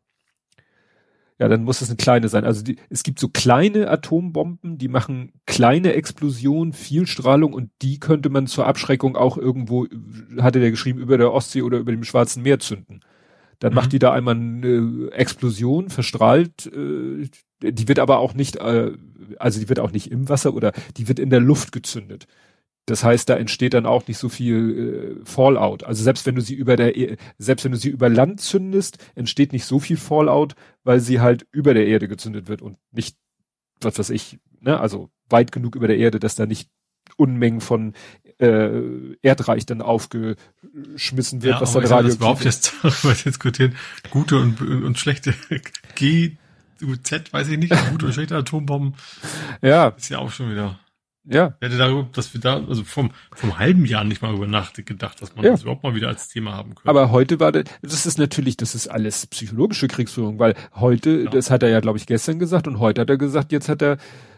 Ja, dann muss es eine kleine sein. Also die, es gibt so kleine Atombomben, die machen kleine Explosionen, viel Strahlung und die könnte man zur Abschreckung auch irgendwo, hatte der geschrieben, über der Ostsee oder über dem Schwarzen Meer zünden. Dann mhm. macht die da einmal eine Explosion, verstrahlt, äh, die wird aber auch nicht, äh, also die wird auch nicht im Wasser oder die wird in der Luft gezündet. Das heißt, da entsteht dann auch nicht so viel äh, Fallout. Also selbst wenn du sie über der, e selbst wenn du sie über Land zündest, entsteht nicht so viel Fallout, weil sie halt über der Erde gezündet wird und nicht, was weiß ich, ne, also weit genug über der Erde, dass da nicht Unmengen von äh, Erdreich dann aufgeschmissen wird, ja, was dann Radio. Das überhaupt jetzt darüber diskutieren, gute und, und schlechte G Z, weiß ich nicht, gute oder schlechte Atombomben. Ja. Ist ja auch schon wieder. Ja. Ich hätte darüber, dass wir da, also vom, vom halben Jahr nicht mal über nachgedacht, dass man ja. das überhaupt mal wieder als Thema haben könnte. Aber heute war das, das ist natürlich, das ist alles psychologische Kriegsführung, weil heute, ja. das hat er ja, glaube ich, gestern gesagt und heute hat er gesagt, jetzt hat er,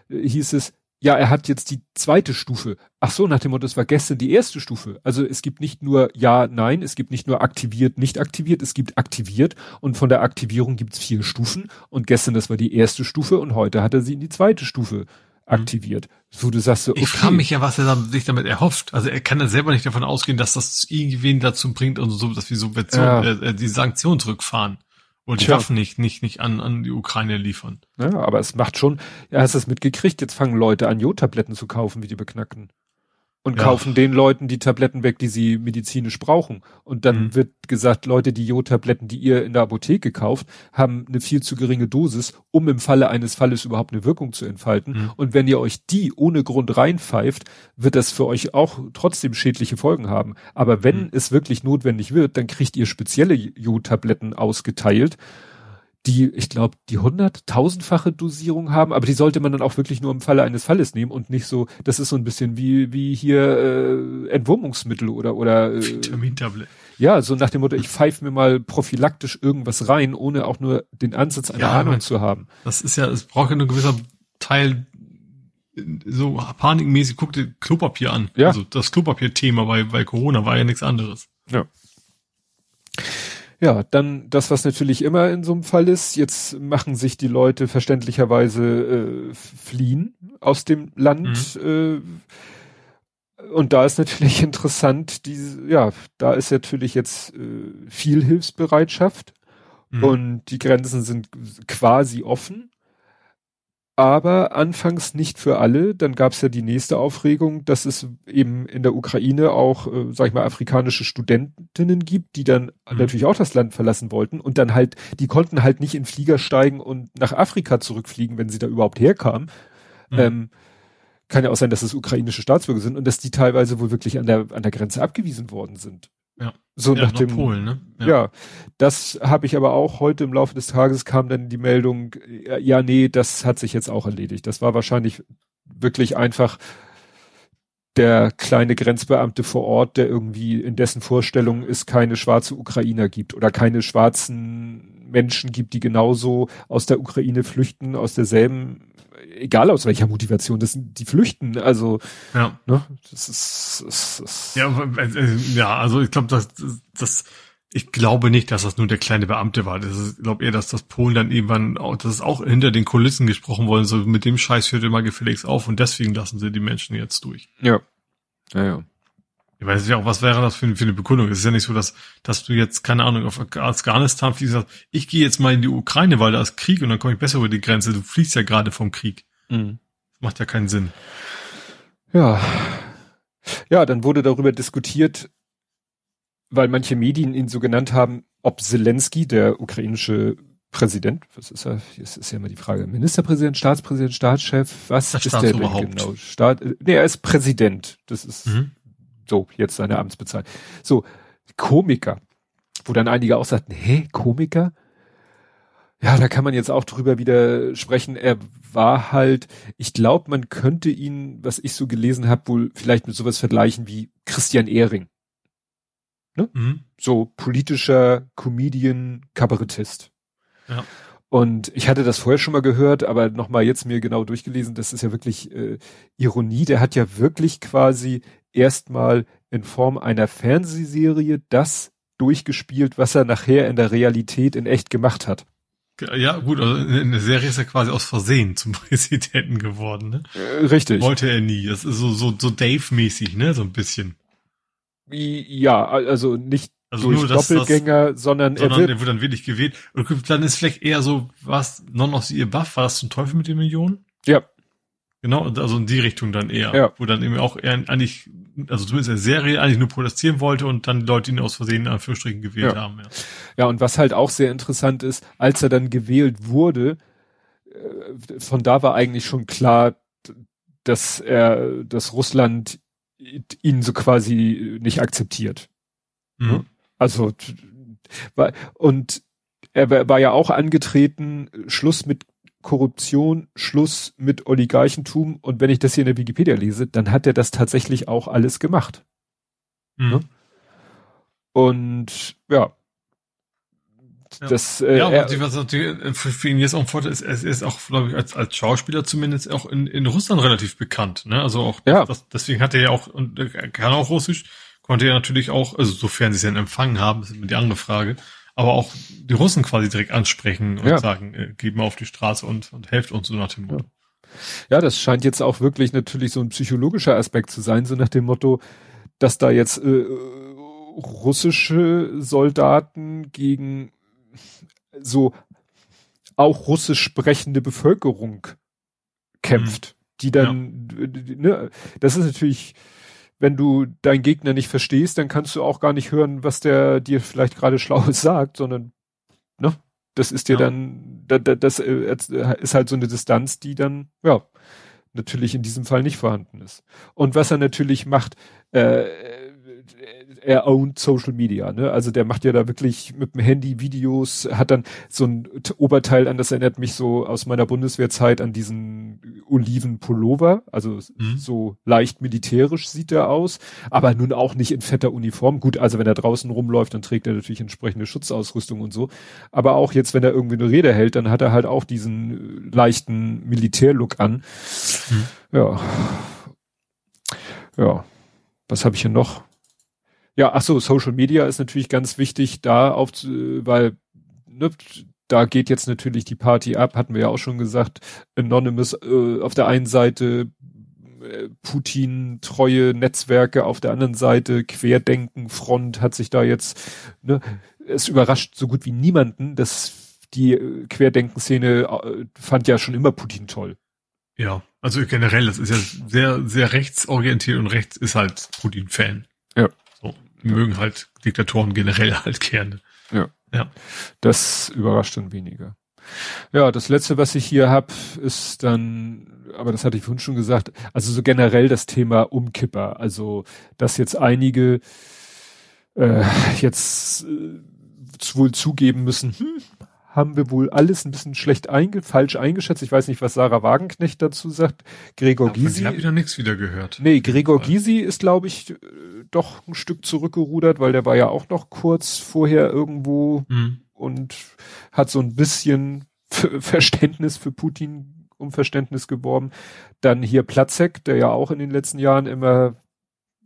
hieß es, ja, er hat jetzt die zweite Stufe. Ach so, nach dem Motto, es war gestern die erste Stufe. Also es gibt nicht nur ja, nein, es gibt nicht nur aktiviert, nicht aktiviert, es gibt aktiviert und von der Aktivierung gibt's vier Stufen und gestern das war die erste Stufe und heute hat er sie in die zweite Stufe aktiviert. So du sagst so, okay. Ich frage mich ja, was er sich damit erhofft. Also er kann ja selber nicht davon ausgehen, dass das irgendwen dazu bringt und so, dass wir Subventionen, ja. äh, äh die Sanktionen zurückfahren. Und die Tja. Waffen nicht, nicht, nicht an, an die Ukraine liefern. Ja, aber es macht schon, ja, hast du es mitgekriegt? Jetzt fangen Leute an, Jodtabletten zu kaufen, wie die Beknackten und ja. kaufen den Leuten die Tabletten weg, die sie medizinisch brauchen. Und dann mhm. wird gesagt, Leute, die Jodtabletten, die ihr in der Apotheke kauft, haben eine viel zu geringe Dosis, um im Falle eines Falles überhaupt eine Wirkung zu entfalten. Mhm. Und wenn ihr euch die ohne Grund reinpfeift, wird das für euch auch trotzdem schädliche Folgen haben. Aber wenn mhm. es wirklich notwendig wird, dann kriegt ihr spezielle Jodtabletten ausgeteilt die, ich glaube, die hundert, tausendfache Dosierung haben, aber die sollte man dann auch wirklich nur im Falle eines Falles nehmen und nicht so, das ist so ein bisschen wie, wie hier äh, Entwurmungsmittel oder oder äh, Vitamintablet. Ja, so nach dem Motto, ich pfeife mir mal prophylaktisch irgendwas rein, ohne auch nur den Ansatz einer ja, Ahnung zu haben. Das ist ja, es braucht ja ein gewisser Teil so panikmäßig, guck dir Klopapier an. Ja. Also das Klopapier-Thema bei, bei Corona war ja nichts anderes. Ja. Ja, dann das, was natürlich immer in so einem Fall ist, jetzt machen sich die Leute verständlicherweise äh, fliehen aus dem Land. Mhm. Äh, und da ist natürlich interessant, diese, ja, da ist natürlich jetzt äh, viel Hilfsbereitschaft mhm. und die Grenzen sind quasi offen aber anfangs nicht für alle. Dann gab es ja die nächste Aufregung, dass es eben in der Ukraine auch, äh, sag ich mal, afrikanische Studentinnen gibt, die dann mhm. natürlich auch das Land verlassen wollten und dann halt, die konnten halt nicht in Flieger steigen und nach Afrika zurückfliegen, wenn sie da überhaupt herkamen. Mhm. Ähm, kann ja auch sein, dass es ukrainische Staatsbürger sind und dass die teilweise wohl wirklich an der, an der Grenze abgewiesen worden sind. Ja. So ja, nach dem Polen, ne? Ja, ja das habe ich aber auch heute im Laufe des Tages kam dann die Meldung, ja, nee, das hat sich jetzt auch erledigt. Das war wahrscheinlich wirklich einfach der kleine Grenzbeamte vor Ort, der irgendwie in dessen Vorstellung es keine schwarze Ukrainer gibt oder keine schwarzen Menschen gibt, die genauso aus der Ukraine flüchten, aus derselben, egal aus welcher Motivation, das sind die flüchten. Also, ja, ne, das ist, das ist ja, äh, ja, also ich glaube, das, das ich glaube nicht, dass das nur der kleine Beamte war. Das ist, ich glaube eher, dass das Polen dann irgendwann, auch, das ist auch hinter den Kulissen gesprochen wollen, so mit dem Scheiß hört immer gefälligst auf und deswegen lassen sie die Menschen jetzt durch. Ja. Ja, ja. Ich weiß ja auch, was wäre das für, für eine Bekundung? Es ist ja nicht so, dass, dass du jetzt, keine Ahnung, auf Afghanistan fliegst, sagst, ich gehe jetzt mal in die Ukraine, weil da ist Krieg und dann komme ich besser über die Grenze. Du fliegst ja gerade vom Krieg. Mhm. Das macht ja keinen Sinn. Ja. Ja, dann wurde darüber diskutiert, weil manche Medien ihn so genannt haben, ob Zelensky, der ukrainische Präsident, was ist er? Das ist ja immer die Frage. Ministerpräsident, Staatspräsident, Staatschef, was das ist der denn genau? Staat, nee, er ist Präsident. Das ist mhm. So jetzt seine Amtsbezeichnung. So, Komiker, wo dann einige auch sagten, hä, Komiker? Ja, da kann man jetzt auch drüber wieder sprechen. Er war halt, ich glaube, man könnte ihn, was ich so gelesen habe, wohl vielleicht mit sowas vergleichen wie Christian Ehring. Ne? Mhm. So politischer Comedian, Kabarettist. Ja. Und ich hatte das vorher schon mal gehört, aber nochmal jetzt mir genau durchgelesen, das ist ja wirklich äh, Ironie. Der hat ja wirklich quasi erstmal in Form einer Fernsehserie das durchgespielt, was er nachher in der Realität in echt gemacht hat. Ja, gut, also in der Serie ist er quasi aus Versehen zum Präsidenten geworden, ne? Äh, richtig. Wollte er nie. Das ist so, so, so Dave-mäßig, ne? So ein bisschen. Ja, also nicht also durch nur, Doppelgänger, das, sondern, sondern er, wird, er wird dann wirklich gewählt. Und dann ist vielleicht eher so, was, Non of the Buff, war das zum Teufel mit den Millionen? Ja. Genau, also in die Richtung dann eher. Ja. Wo dann eben auch eher eigentlich, also zumindest in der Serie eigentlich nur protestieren wollte und dann Leute ihn aus Versehen in Anführungsstrichen gewählt ja. haben. Ja. ja, und was halt auch sehr interessant ist, als er dann gewählt wurde, äh, von da war eigentlich schon klar, dass er, dass Russland ihn so quasi nicht akzeptiert. Mhm. Also und er war ja auch angetreten, Schluss mit Korruption, Schluss mit Oligarchentum und wenn ich das hier in der Wikipedia lese, dann hat er das tatsächlich auch alles gemacht. Mhm. Ne? Und ja. Ja. Das, äh, ja, er, was natürlich äh, für, für ihn jetzt auch ein Vorteil ist, er ist auch, glaube ich, als, als Schauspieler zumindest auch in, in Russland relativ bekannt. Ne? Also auch, ja. das, deswegen hat er ja auch, und er kann auch Russisch, konnte er natürlich auch, also sofern sie es dann empfangen haben, ist immer die andere Frage, aber auch die Russen quasi direkt ansprechen und ja. sagen, äh, geht mal auf die Straße und, und helft uns so nach dem Motto. Ja. ja, das scheint jetzt auch wirklich natürlich so ein psychologischer Aspekt zu sein, so nach dem Motto, dass da jetzt äh, russische Soldaten gegen so auch russisch sprechende Bevölkerung kämpft, mhm. die dann, ja. ne, das ist natürlich wenn du deinen Gegner nicht verstehst, dann kannst du auch gar nicht hören, was der dir vielleicht gerade Schlaues sagt, sondern, ne? Das ist dir ja. dann, das, das äh, ist halt so eine Distanz, die dann, ja, natürlich in diesem Fall nicht vorhanden ist. Und was er natürlich macht, äh, er ownt Social Media, ne? Also der macht ja da wirklich mit dem Handy Videos, hat dann so ein Oberteil an, das erinnert mich so aus meiner Bundeswehrzeit an diesen oliven Pullover, also mhm. so leicht militärisch sieht er aus, aber nun auch nicht in fetter Uniform. Gut, also wenn er draußen rumläuft, dann trägt er natürlich entsprechende Schutzausrüstung und so. Aber auch jetzt, wenn er irgendwie eine Rede hält, dann hat er halt auch diesen leichten Militärlook an. Mhm. Ja. Ja. Was habe ich hier noch? Ja, ach so, Social Media ist natürlich ganz wichtig da auf, weil ne, da geht jetzt natürlich die Party ab, hatten wir ja auch schon gesagt. Anonymous äh, auf der einen Seite, äh, Putin treue Netzwerke auf der anderen Seite, Querdenken Front hat sich da jetzt, ne, es überrascht so gut wie niemanden, dass die äh, Querdenken-Szene äh, fand ja schon immer Putin toll. Ja, also generell, das ist ja sehr, sehr rechtsorientiert und rechts ist halt Putin-Fan. Ja. Mögen halt Diktatoren generell halt gerne. Ja. Ja. Das überrascht dann weniger. Ja, das letzte, was ich hier hab, ist dann, aber das hatte ich vorhin schon gesagt, also so generell das Thema Umkipper. Also, dass jetzt einige äh, jetzt äh, wohl zugeben müssen, hm, haben wir wohl alles ein bisschen schlecht einge falsch eingeschätzt. Ich weiß nicht, was Sarah Wagenknecht dazu sagt. Gregor Aber Gysi. Ich habe wieder nichts wieder gehört. Nee, Gregor Gysi ist, glaube ich, äh, doch ein Stück zurückgerudert, weil der war ja auch noch kurz vorher irgendwo Mhm. und hat so ein bisschen Ver- Verständnis für Putin um Verständnis geworben. Dann hier Platzek, der ja auch in den letzten Jahren immer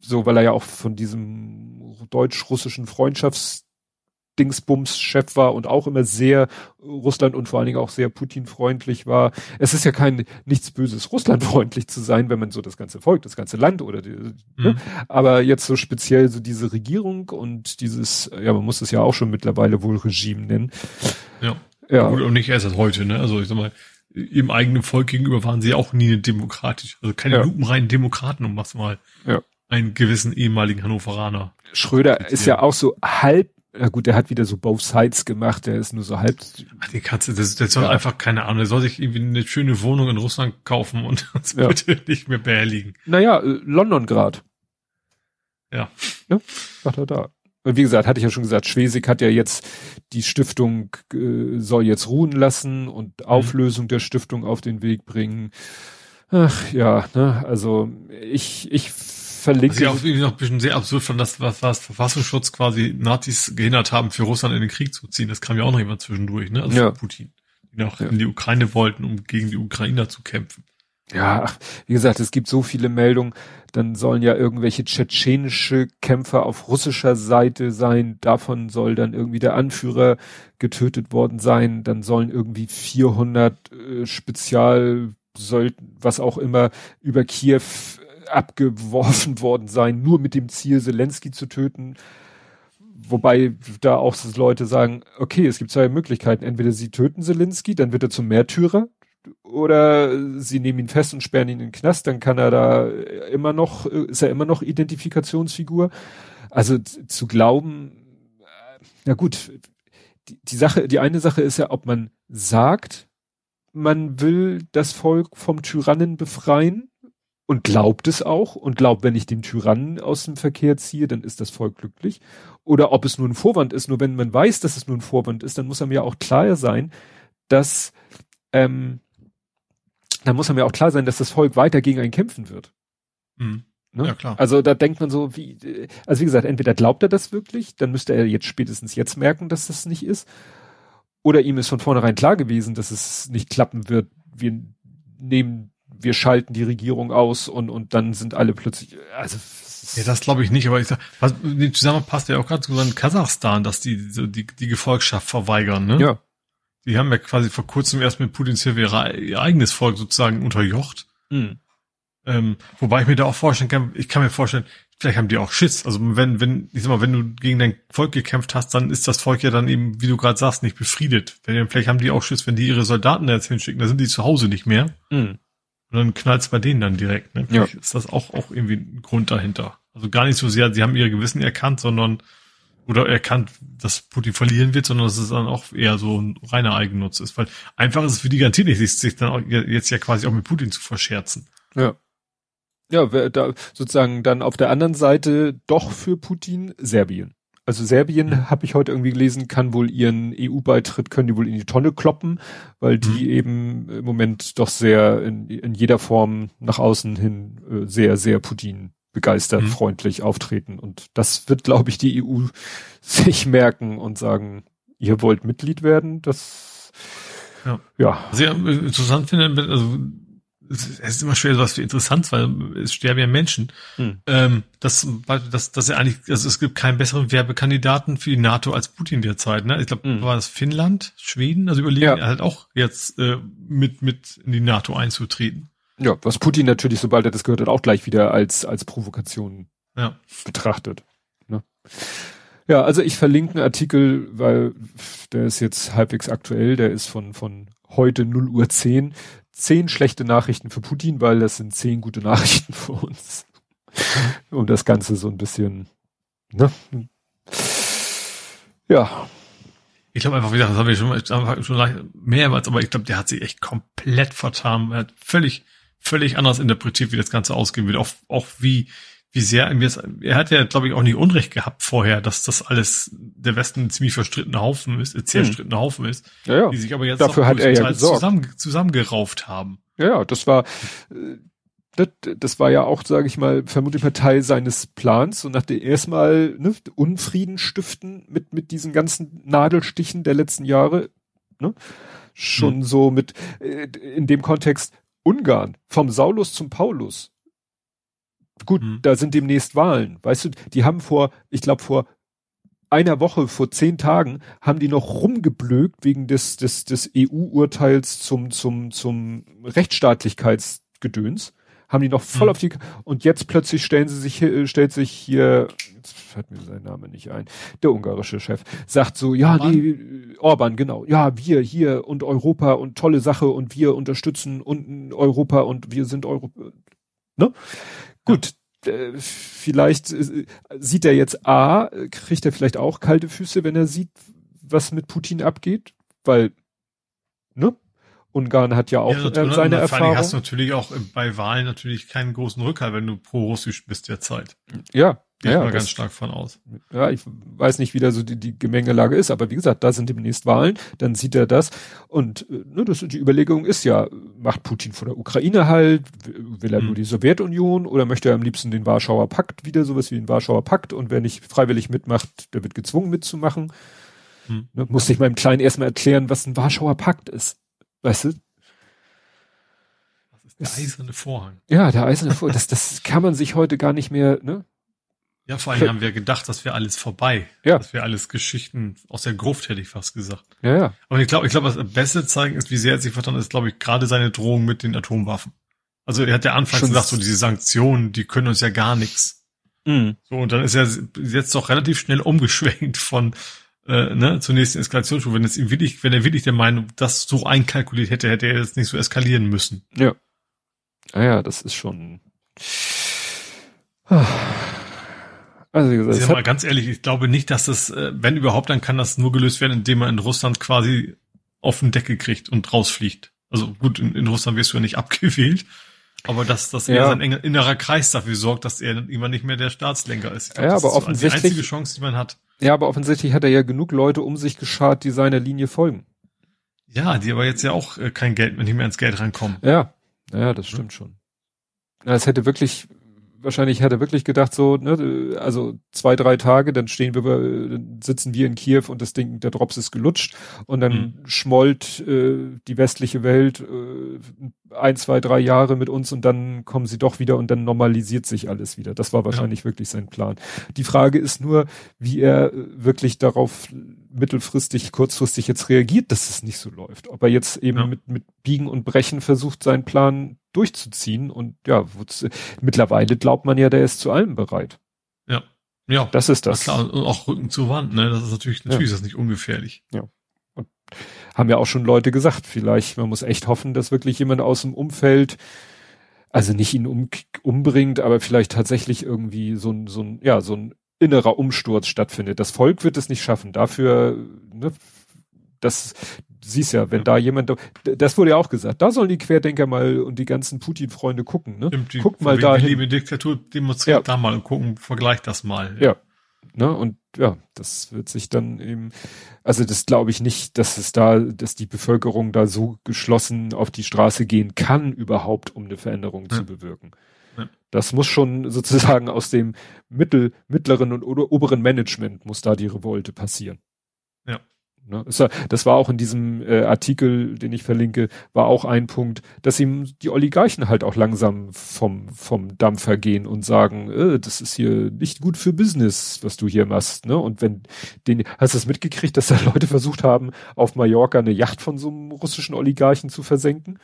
so, weil er ja auch von diesem deutsch-russischen Freundschaftsdingsbums-Chef war und auch immer sehr Russland und vor allen Dingen auch sehr Putin-freundlich war. Es ist ja kein nichts Böses, Russland-freundlich zu sein, wenn man so das ganze Volk, das ganze Land oder die, ne? Mhm. aber jetzt so speziell so diese Regierung und dieses, ja, man muss es ja auch schon mittlerweile wohl Regime nennen. Ja. Ja, Gut, und nicht erst seit heute, ne? Also ich sag mal, ihrem eigenen Volk gegenüber waren sie auch nie demokratisch. Also keine Ja. lupenreinen Demokraten, um was mal Ja. einen gewissen ehemaligen Hannoveraner. Schröder ist ja auch so halb, na gut, der hat wieder so both sides gemacht, der ist nur so halb, Ach, die Katze, das, der soll Ja. einfach, keine Ahnung, der soll sich irgendwie eine schöne Wohnung in Russland kaufen und uns Ja. bitte nicht mehr behelligen. naja, äh, London grad. Ja. Ne? Sagt er da. Und wie gesagt, hatte ich ja schon gesagt, Schwesig hat ja jetzt die Stiftung äh, soll jetzt ruhen lassen und Auflösung der Stiftung auf den Weg bringen. Ach ja, ne, also ich ich verlinke Was ich auch irgendwie noch ein bisschen sehr absurd fand, dass was, was Verfassungsschutz quasi Nazis gehindert haben, für Russland in den Krieg zu ziehen. Das kam ja auch noch immer zwischendurch, ne? Also Ja. Putin. Die noch Ja. in die Ukraine wollten, um gegen die Ukrainer zu kämpfen. Ja, wie gesagt, es gibt so viele Meldungen, dann sollen ja irgendwelche tschetschenische Kämpfer auf russischer Seite sein, davon soll dann irgendwie der Anführer getötet worden sein, dann sollen irgendwie 400 äh, Spezial sollten, was auch immer, über Kiew abgeworfen worden sein, nur mit dem Ziel, Zelensky zu töten. Wobei da auch Leute sagen, okay, es gibt zwei Möglichkeiten. Entweder sie töten Zelensky, dann wird er zum Märtyrer, oder sie nehmen ihn fest und sperren ihn in den Knast, dann kann er da immer noch, ist er immer noch Identifikationsfigur. Also zu glauben, äh, na gut, die, die Sache, die eine Sache ist ja, ob man sagt, man will das Volk vom Tyrannen befreien und glaubt es auch und glaubt, wenn ich den Tyrannen aus dem Verkehr ziehe, dann ist das Volk glücklich. Oder ob es nur ein Vorwand ist, nur wenn man weiß, dass es nur ein Vorwand ist, dann muss er mir auch klar sein, dass ähm, dann muss einem ja auch klar sein, dass das Volk weiter gegen einen kämpfen wird. Mhm. Ne? Ja, klar. Also da denkt man so, wie, äh, also wie gesagt, entweder glaubt er das wirklich, dann müsste er jetzt spätestens jetzt merken, dass das nicht ist, oder ihm ist von vornherein klar gewesen, dass es nicht klappen wird. Wir nehmen, wir schalten die Regierung aus und und dann sind alle plötzlich, also Ja, das glaube ich nicht, aber ich sag, was, in dem Zusammenhang passt ja auch gerade zu Kasachstan, dass die so die, die Gefolgschaft verweigern, ne? ja, Die haben ja quasi vor kurzem erst mit Putins Hilfe ihr eigenes Volk sozusagen unterjocht. hm. Ähm, wobei ich mir da auch vorstellen kann, ich kann mir vorstellen, vielleicht haben die auch Schiss. Also wenn, wenn, ich sag mal, wenn du gegen dein Volk gekämpft hast, dann ist das Volk ja dann eben, wie du gerade sagst, nicht befriedet. Wenn, vielleicht haben die auch Schiss, wenn die ihre Soldaten da jetzt hinschicken, dann sind die zu Hause nicht mehr. Hm. Und dann knallt's bei denen dann direkt. Ne? Ja. Ist das auch, auch irgendwie ein Grund dahinter. Also gar nicht so sehr, sie haben ihre Gewissen erkannt, sondern oder erkannt, dass Putin verlieren wird, sondern dass es dann auch eher so ein reiner Eigennutz ist. Weil einfach ist es für die garantiert nicht, sich, dann auch jetzt ja quasi auch mit Putin zu verscherzen. ja. Ja, da sozusagen dann auf der anderen Seite doch für Putin Serbien. Also Serbien, Mhm. habe ich heute irgendwie gelesen, kann wohl ihren EU-Beitritt, können die wohl in die Tonne kloppen, weil die Mhm. eben im Moment doch sehr in, in jeder Form nach außen hin äh, sehr, sehr Putin begeistert, Mhm. freundlich auftreten. Und das wird, glaube ich, die EU sich merken und sagen, ihr wollt Mitglied werden, das Ja. ja. Äh, interessant finde, also es ist immer schwer, was für interessant, weil es sterben ja Menschen. Hm. Ähm, dass, dass, dass er eigentlich, also es gibt keinen besseren Werbekandidaten für die NATO als Putin derzeit. Ne? Ich glaube, Hm. war das Finnland, Schweden, also überlegen Ja. halt auch jetzt äh, mit mit in die NATO einzutreten. Ja, was Putin natürlich, sobald er das gehört hat, auch gleich wieder als, als Provokation Ja. betrachtet. Ne? Ja, also ich verlinke einen Artikel, weil der ist jetzt halbwegs aktuell, der ist von, von heute 0 Uhr 10. Zehn schlechte Nachrichten für Putin, weil das sind zehn gute Nachrichten für uns. Um das Ganze so ein bisschen, ne? Ja, Ich glaube einfach, wie gesagt, das haben wir schon, schon mehrmals, aber ich glaube, der hat sich echt komplett vertan. Er hat völlig, völlig anders interpretiert, wie das Ganze ausgehen wird. Auch, auch wie, wie sehr jetzt, er hat ja, glaube ich, auch nicht Unrecht gehabt vorher, dass das alles der Westen ein ziemlich verstrittener Haufen ist, ein zerstrittener hm. Haufen ist, ja, ja. die sich aber jetzt dafür hat er ja zusammen, zusammengerauft haben. Ja, ja, das war, äh, das, das war ja auch, sage ich mal, vermutlich mal Teil seines Plans. Und nach dem erstmal ne, Unfrieden stiften mit mit diesen ganzen Nadelstichen der letzten Jahre, ne, schon hm. so mit äh, in dem Kontext Ungarn vom Saulus zum Paulus Gut, mhm. da sind demnächst Wahlen. Weißt du, die haben vor, ich glaube vor einer Woche, vor zehn Tagen, haben die noch rumgeblökt wegen des, des, des EU-Urteils zum, zum, zum Rechtsstaatlichkeitsgedöns. Haben die noch voll mhm. auf die, und jetzt plötzlich stellen sie sich, äh, stellt sich hier, jetzt fällt mir sein Name nicht ein, der ungarische Chef, sagt so, ja, Orban? die, Orban, genau, ja, wir hier und Europa und tolle Sache und wir unterstützen und Europa und wir sind Europa, ne? Gut, äh, vielleicht äh, sieht er jetzt A, kriegt er vielleicht auch kalte Füße, wenn er sieht, was mit Putin abgeht, weil, ne? Ungarn hat ja auch ja, äh, seine Erfahrung. Du hast natürlich auch bei Wahlen natürlich keinen großen Rückhalt, wenn du pro-russisch bist derzeit. Ja, Gehe ja, ich mal ganz stark von aus. Ja, ich weiß nicht, wie da so die, die Gemengelage ist, aber wie gesagt, da sind demnächst Wahlen, dann sieht er das. Und äh, ne, das, die Überlegung ist ja, macht Putin vor der Ukraine halt, will er hm. nur die Sowjetunion oder möchte er am liebsten den Warschauer Pakt wieder, sowas wie den Warschauer Pakt und wer nicht freiwillig mitmacht, der wird gezwungen mitzumachen. Hm. Ne, muss ich meinem Kleinen erstmal erklären, was ein Warschauer Pakt ist. Weißt du? Das ist der eiserne Vorhang. Ja, der eiserne Vorhang. das, das kann man sich heute gar nicht mehr, ne? Ja, vor allem haben wir gedacht, das wäre alles vorbei. Ja. Das wäre alles Geschichten aus der Gruft, hätte ich fast gesagt. Ja, ja. Aber ich glaube, ich glaube, das beste zeigen ist, wie sehr er sich verstanden ist, glaube ich, gerade seine Drohung mit den Atomwaffen. Also er hat ja anfangs Schon gesagt, so diese Sanktionen, die können uns ja gar nichts. Mhm. So, und dann ist er jetzt doch relativ schnell umgeschwenkt von äh, ne, zur nächsten Eskalationsstufe. Wenn es ihm wirklich, wenn er wirklich der Meinung, das so einkalkuliert hätte, hätte er jetzt nicht so eskalieren müssen. Ja. Ah ja, das ist schon. Also wie gesagt, mal ganz ehrlich, ich glaube nicht, dass das, äh, wenn überhaupt, dann kann das nur gelöst werden, indem man in Russland quasi auf den Deckel kriegt und rausfliegt. Also gut, in, in Russland wirst du ja nicht abgewählt, aber dass, dass ja. er sein innerer Kreis dafür sorgt, dass er immer nicht mehr der Staatslenker ist. Glaub, ja, aber offensichtlich. Die einzige Chance, die man hat. Ja, aber offensichtlich hat er ja genug Leute um sich geschart, die seiner Linie folgen. Ja, die aber jetzt ja auch äh, kein Geld, nicht mehr ins Geld reinkommen. Ja, ja, das stimmt schon. Es hätte wirklich wahrscheinlich hat er wirklich gedacht, so, ne, also zwei, drei Tage, dann stehen wir, dann sitzen wir in Kiew und das Ding, der Drops ist gelutscht und dann mhm. schmollt äh, die westliche Welt äh, ein, zwei, drei Jahre mit uns und dann kommen sie doch wieder und dann normalisiert sich alles wieder. Das war wahrscheinlich ja. wirklich sein Plan. Die Frage ist nur, wie er wirklich darauf mittelfristig, kurzfristig jetzt reagiert, dass es nicht so läuft. Ob er jetzt eben ja. mit, mit Biegen und Brechen versucht, seinen Plan durchzuziehen und ja, mittlerweile glaubt man ja, der ist zu allem bereit. Ja. Ja. Das ist das. Klar, und auch Rücken zur Wand, ne? Das ist natürlich, natürlich ja. ist das nicht ungefährlich. Ja. Und haben ja auch schon Leute gesagt, vielleicht, man muss echt hoffen, dass wirklich jemand aus dem Umfeld, also nicht ihn um, umbringt, aber vielleicht tatsächlich irgendwie so ein, so ein, ja, so ein innerer Umsturz stattfindet. Das Volk wird es nicht schaffen. Dafür, ne, das, siehst ja, wenn ja. da jemand, das wurde ja auch gesagt, da sollen die Querdenker mal und die ganzen Putin-Freunde gucken, ne? Stimmt, die, Guck mal da. Die liebe Diktatur demonstriert ja. da mal und gucken, vergleich das mal. Ja. ja. Ne? Und ja, das wird sich dann eben, also das glaube ich nicht, dass es da, dass die Bevölkerung da so geschlossen auf die Straße gehen kann, überhaupt, um eine Veränderung zu bewirken. Das muss schon sozusagen aus dem mittel, mittleren und oberen Management muss da die Revolte passieren. Ja. Ne? Das war auch in diesem äh, Artikel, den ich verlinke, war auch ein Punkt, dass ihm die Oligarchen halt auch langsam vom, vom Dampfer gehen und sagen, äh, das ist hier nicht gut für Business, was du hier machst. Ne? Und wenn den, hast du es mitgekriegt, dass da Leute versucht haben, auf Mallorca eine Yacht von so einem russischen Oligarchen zu versenken?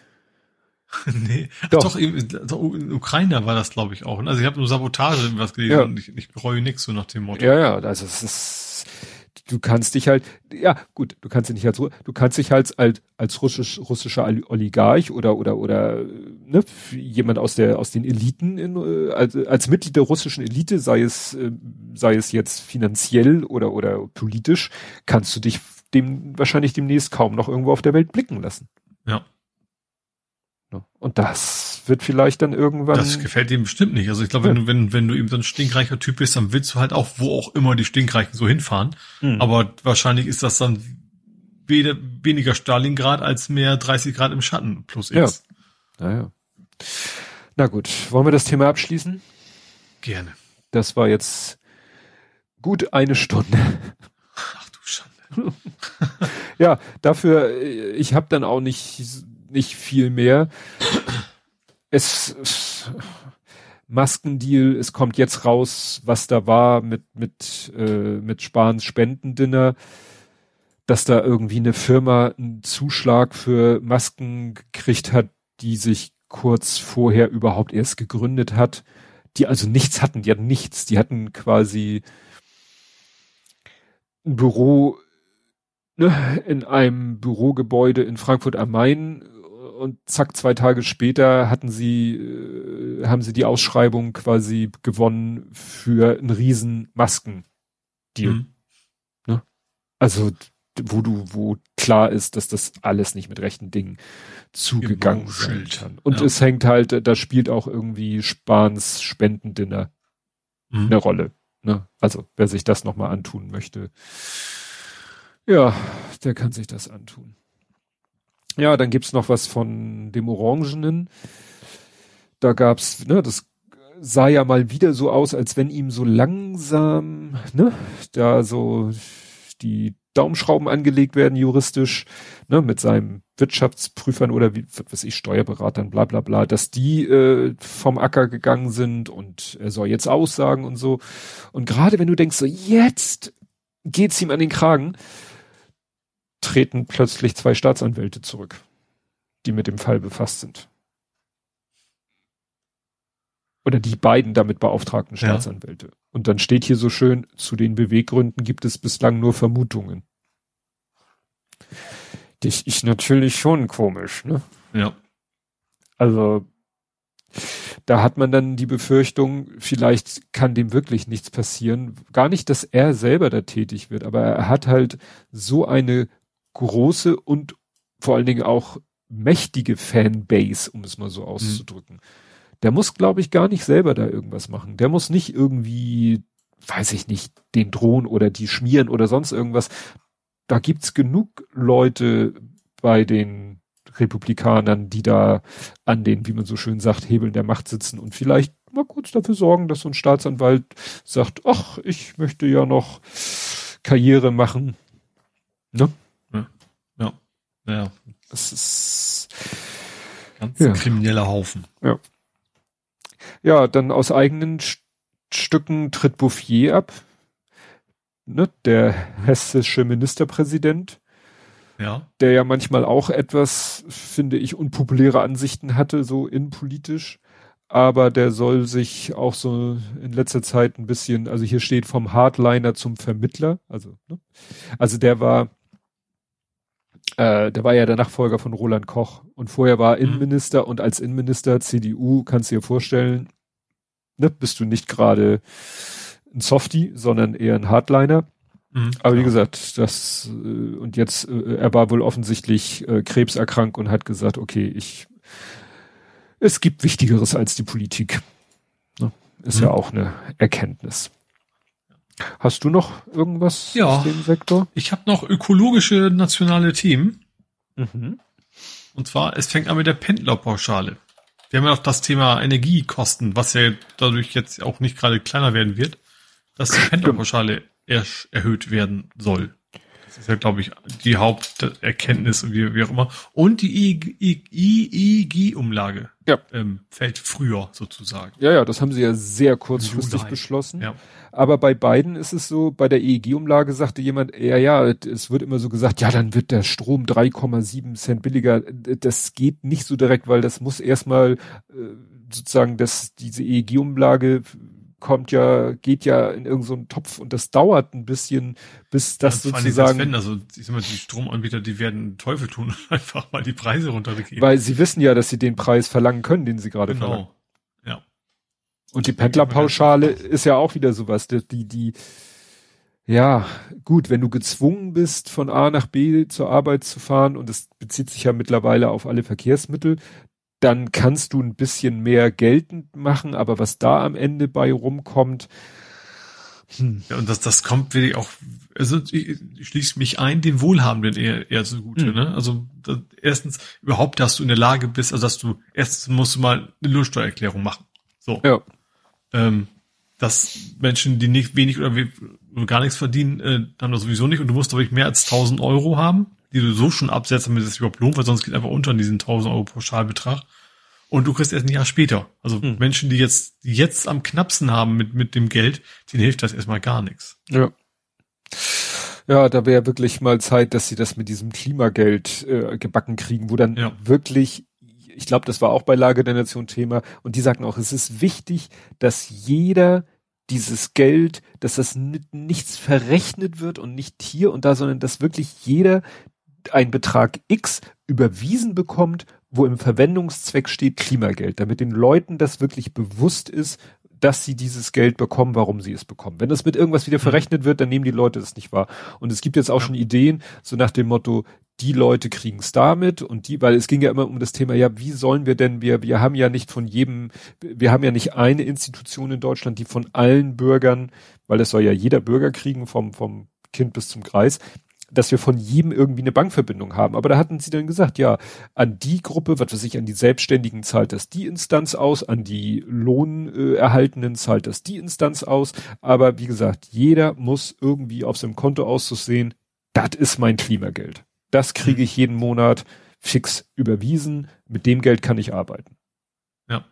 nee, doch, doch, doch in Ukraine war das, glaube ich, auch. Ne? Also ich habe nur Sabotage was gelesen ja. und ich, ich bereue nichts so nach dem Motto. Ja, ja, also es ist, du kannst dich halt, ja gut, du kannst dich nicht als, du kannst dich halt als, als russisch, russischer Oligarch oder oder oder ne, jemand aus der aus den Eliten in, äh, als, als Mitglied der russischen Elite, sei es äh, sei es jetzt finanziell oder oder politisch, kannst du dich dem wahrscheinlich demnächst kaum noch irgendwo auf der Welt blicken lassen. Ja. Und das wird vielleicht dann irgendwann. Das gefällt ihm bestimmt nicht. Also ich glaube, wenn, du, wenn, wenn du eben so ein stinkreicher Typ bist, dann willst du halt auch, wo auch immer die Stinkreichen so hinfahren. Mhm. Aber wahrscheinlich ist das dann weder, weniger Stalingrad als mehr 30 Grad im Schatten plus X. Ja. Naja. Na gut, wollen wir das Thema abschließen? Gerne. Das war jetzt gut eine Stunde. Ach du Schande. ja, dafür, ich habe dann auch nicht, nicht viel mehr. Es, es Maskendeal, es kommt jetzt raus, was da war mit, mit, äh, mit Spahns Spendendinner, dass da irgendwie eine Firma einen Zuschlag für Masken gekriegt hat, die sich kurz vorher überhaupt erst gegründet hat, die also nichts hatten, die hatten nichts, die hatten quasi ein Büro ne, in einem Bürogebäude in Frankfurt am Main und zack, zwei Tage später hatten sie, äh, haben sie die Ausschreibung quasi gewonnen für einen riesen Masken-Deal. Mhm. Ne? Also, wo du, wo klar ist, dass das alles nicht mit rechten Dingen zugegangen sein kann. Und ja. es hängt halt, da spielt auch irgendwie Spahns Spendendinner mhm. eine Rolle. Ne? Also, wer sich das nochmal antun möchte, ja, der kann sich das antun. Ja, dann gibt's noch was von dem Orangenen. Da gab's, ne, das sah ja mal wieder so aus, als wenn ihm so langsam, ne, da so die Daumenschrauben angelegt werden juristisch, ne, mit seinem Wirtschaftsprüfern oder wie, was ich, Steuerberatern, bla bla bla, dass die äh, vom Acker gegangen sind und er soll jetzt aussagen und so. Und gerade wenn du denkst, so jetzt geht's ihm an den Kragen, treten plötzlich zwei Staatsanwälte zurück, die mit dem Fall befasst sind. Oder die beiden damit beauftragten Staatsanwälte. Ja. Und dann steht hier so schön, zu den Beweggründen gibt es bislang nur Vermutungen. Dich ich natürlich schon komisch, ne? Ja. Also, da hat man dann die Befürchtung, vielleicht kann dem wirklich nichts passieren. Gar nicht, dass er selber da tätig wird, aber er hat halt so eine große und vor allen Dingen auch mächtige Fanbase, um es mal so auszudrücken. Mhm. Der muss, glaube ich, gar nicht selber da irgendwas machen. Der muss nicht irgendwie, weiß ich nicht, den drohen oder die schmieren oder sonst irgendwas. Da gibt's genug Leute bei den Republikanern, die da an den, wie man so schön sagt, Hebeln der Macht sitzen und vielleicht mal kurz dafür sorgen, dass so ein Staatsanwalt sagt, ach, ich möchte ja noch Karriere machen. Ne? Ja. Das ist ganz ja. krimineller Haufen. Ja. Ja, dann aus eigenen St Stücken tritt Bouffier ab. Ne, der hessische Ministerpräsident. Ja. Der ja manchmal auch etwas, finde ich, unpopuläre Ansichten hatte, so innenpolitisch. Aber der soll sich auch so in letzter Zeit ein bisschen, also hier steht vom Hardliner zum Vermittler. Also, ne? also der war, äh, der war ja der Nachfolger von Roland Koch und vorher war mhm. Innenminister und als Innenminister CDU kannst du dir vorstellen, ne, bist du nicht gerade ein Softie, sondern eher ein Hardliner. Mhm, Aber wie gesagt, das äh, und jetzt äh, er war wohl offensichtlich äh, krebserkrankt und hat gesagt, okay, ich es gibt Wichtigeres als die Politik. Ne? Ist mhm. ja auch eine Erkenntnis. Hast du noch irgendwas ja, aus dem Sektor? Ich habe noch ökologische nationale Themen. Mhm. Und zwar, es fängt an mit der Pendlerpauschale. Wir haben ja auch das Thema Energiekosten, was ja dadurch jetzt auch nicht gerade kleiner werden wird, dass die Pendlerpauschale er erhöht werden soll. Das ist ja, glaube ich, die Haupterkenntnis, wie, wie auch immer. Und die EEG-Umlage ja. ähm, fällt früher sozusagen. Ja, ja, das haben sie ja sehr kurzfristig beschlossen. Ja. Aber bei beiden ist es so, bei der EEG-Umlage sagte jemand, ja, ja, es wird immer so gesagt, ja, dann wird der Strom 3,7 Cent billiger. Das geht nicht so direkt, weil das muss erstmal äh, sozusagen, dass diese EEG-Umlage kommt ja, geht ja in irgendeinen so Topf und das dauert ein bisschen, bis das ja, sozusagen. Wenn, also ich sag mal, die Stromanbieter, die werden Teufel tun und einfach mal die Preise runtergehen. Weil sie wissen ja, dass sie den Preis verlangen können, den sie gerade genau. verlangen. Und die Pendlerpauschale ist ja auch wieder sowas, die, die, die, ja, gut, wenn du gezwungen bist, von A nach B zur Arbeit zu fahren, und das bezieht sich ja mittlerweile auf alle Verkehrsmittel, dann kannst du ein bisschen mehr geltend machen, aber was da am Ende bei rumkommt, hm. Ja, und das, das kommt wirklich auch, also ich, ich schließe mich ein, den Wohlhabenden eher, eher zugute, hm. ne? Also das, erstens, überhaupt, dass du in der Lage bist, also dass du, erstens musst du mal eine Lohnsteuererklärung machen. So. Ja. Ähm, dass Menschen, die nicht wenig oder, gar nichts verdienen, äh, haben das sowieso nicht und du musst, glaube ich, mehr als 1000 Euro haben, die du so schon absetzt, damit es überhaupt lohnt, weil sonst geht einfach unter in diesen 1000 Euro Pauschalbetrag und du kriegst erst ein Jahr später. Also hm. Menschen, die jetzt, die jetzt am knappsten haben mit, mit dem Geld, denen hilft das erstmal gar nichts. Ja. Ja, da wäre wirklich mal Zeit, dass sie das mit diesem Klimageld äh, gebacken kriegen, wo dann ja. wirklich, ich glaube, das war auch bei Lage der Nation Thema, und die sagten auch, es ist wichtig, dass jeder dieses Geld, dass das mit nichts verrechnet wird und nicht hier und da, sondern dass wirklich jeder einen Betrag X überwiesen bekommt, wo im Verwendungszweck steht Klimageld, damit den Leuten das wirklich bewusst ist, dass sie dieses Geld bekommen, warum sie es bekommen. Wenn das mit irgendwas wieder mhm. verrechnet wird, dann nehmen die Leute das nicht wahr. Und es gibt jetzt auch ja. schon Ideen, so nach dem Motto, die Leute kriegen es damit und die, weil es ging ja immer um das Thema, ja, wie sollen wir denn, wir, wir haben ja nicht von jedem, wir haben ja nicht eine Institution in Deutschland, die von allen Bürgern, weil es soll ja jeder Bürger kriegen, vom, vom Kind bis zum Kreis, dass wir von jedem irgendwie eine Bankverbindung haben. Aber da hatten sie dann gesagt, ja, an die Gruppe, was weiß ich, an die Selbstständigen zahlt das die Instanz aus, an die Lohnerhaltenden zahlt das die Instanz aus. Aber wie gesagt, jeder muss irgendwie auf seinem Konto auszusehen, das ist mein Klimageld. Das kriege ich jeden Monat fix überwiesen. Mit dem Geld kann ich arbeiten. Ja.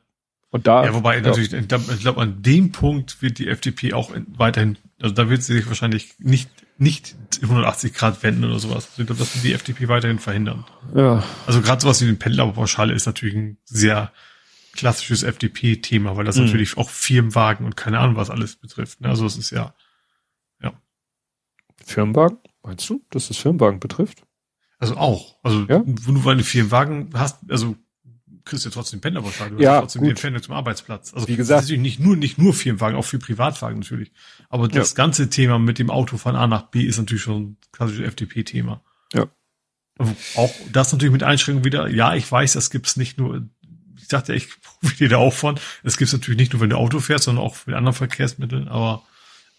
Und da. Ja, wobei ja. natürlich, ich glaube, an dem Punkt wird die FDP auch weiterhin, also da wird sie sich wahrscheinlich nicht nicht 180 Grad wenden oder sowas. Also ich glaube, das wird die FDP weiterhin verhindern. Ja. Also gerade sowas wie eine Pendlerpauschale ist natürlich ein sehr klassisches FDP-Thema, weil das mhm. natürlich auch Firmenwagen und keine Ahnung was alles betrifft. Ne? Also es ist ja, ja. Firmenwagen? Meinst du, dass das Firmenwagen betrifft? Also auch. Also ja? wenn du eine Firmenwagen hast, also kriegst du ja trotzdem Pendlerpauschale, du ja, hast trotzdem gut. die Entfernung zum Arbeitsplatz. Also wie gesagt, das ist natürlich nicht nur nicht nur Firmenwagen, auch für Privatwagen natürlich. Aber das ja. ganze Thema mit dem Auto von A nach B ist natürlich schon ein klassisches FDP-Thema. Ja. Auch das natürlich mit Einschränkungen wieder. Ja, ich weiß, das gibt's nicht nur. Ich dachte, ich profitiere da auch von. Es gibt's natürlich nicht nur, wenn du Auto fährst, sondern auch mit anderen Verkehrsmitteln. Aber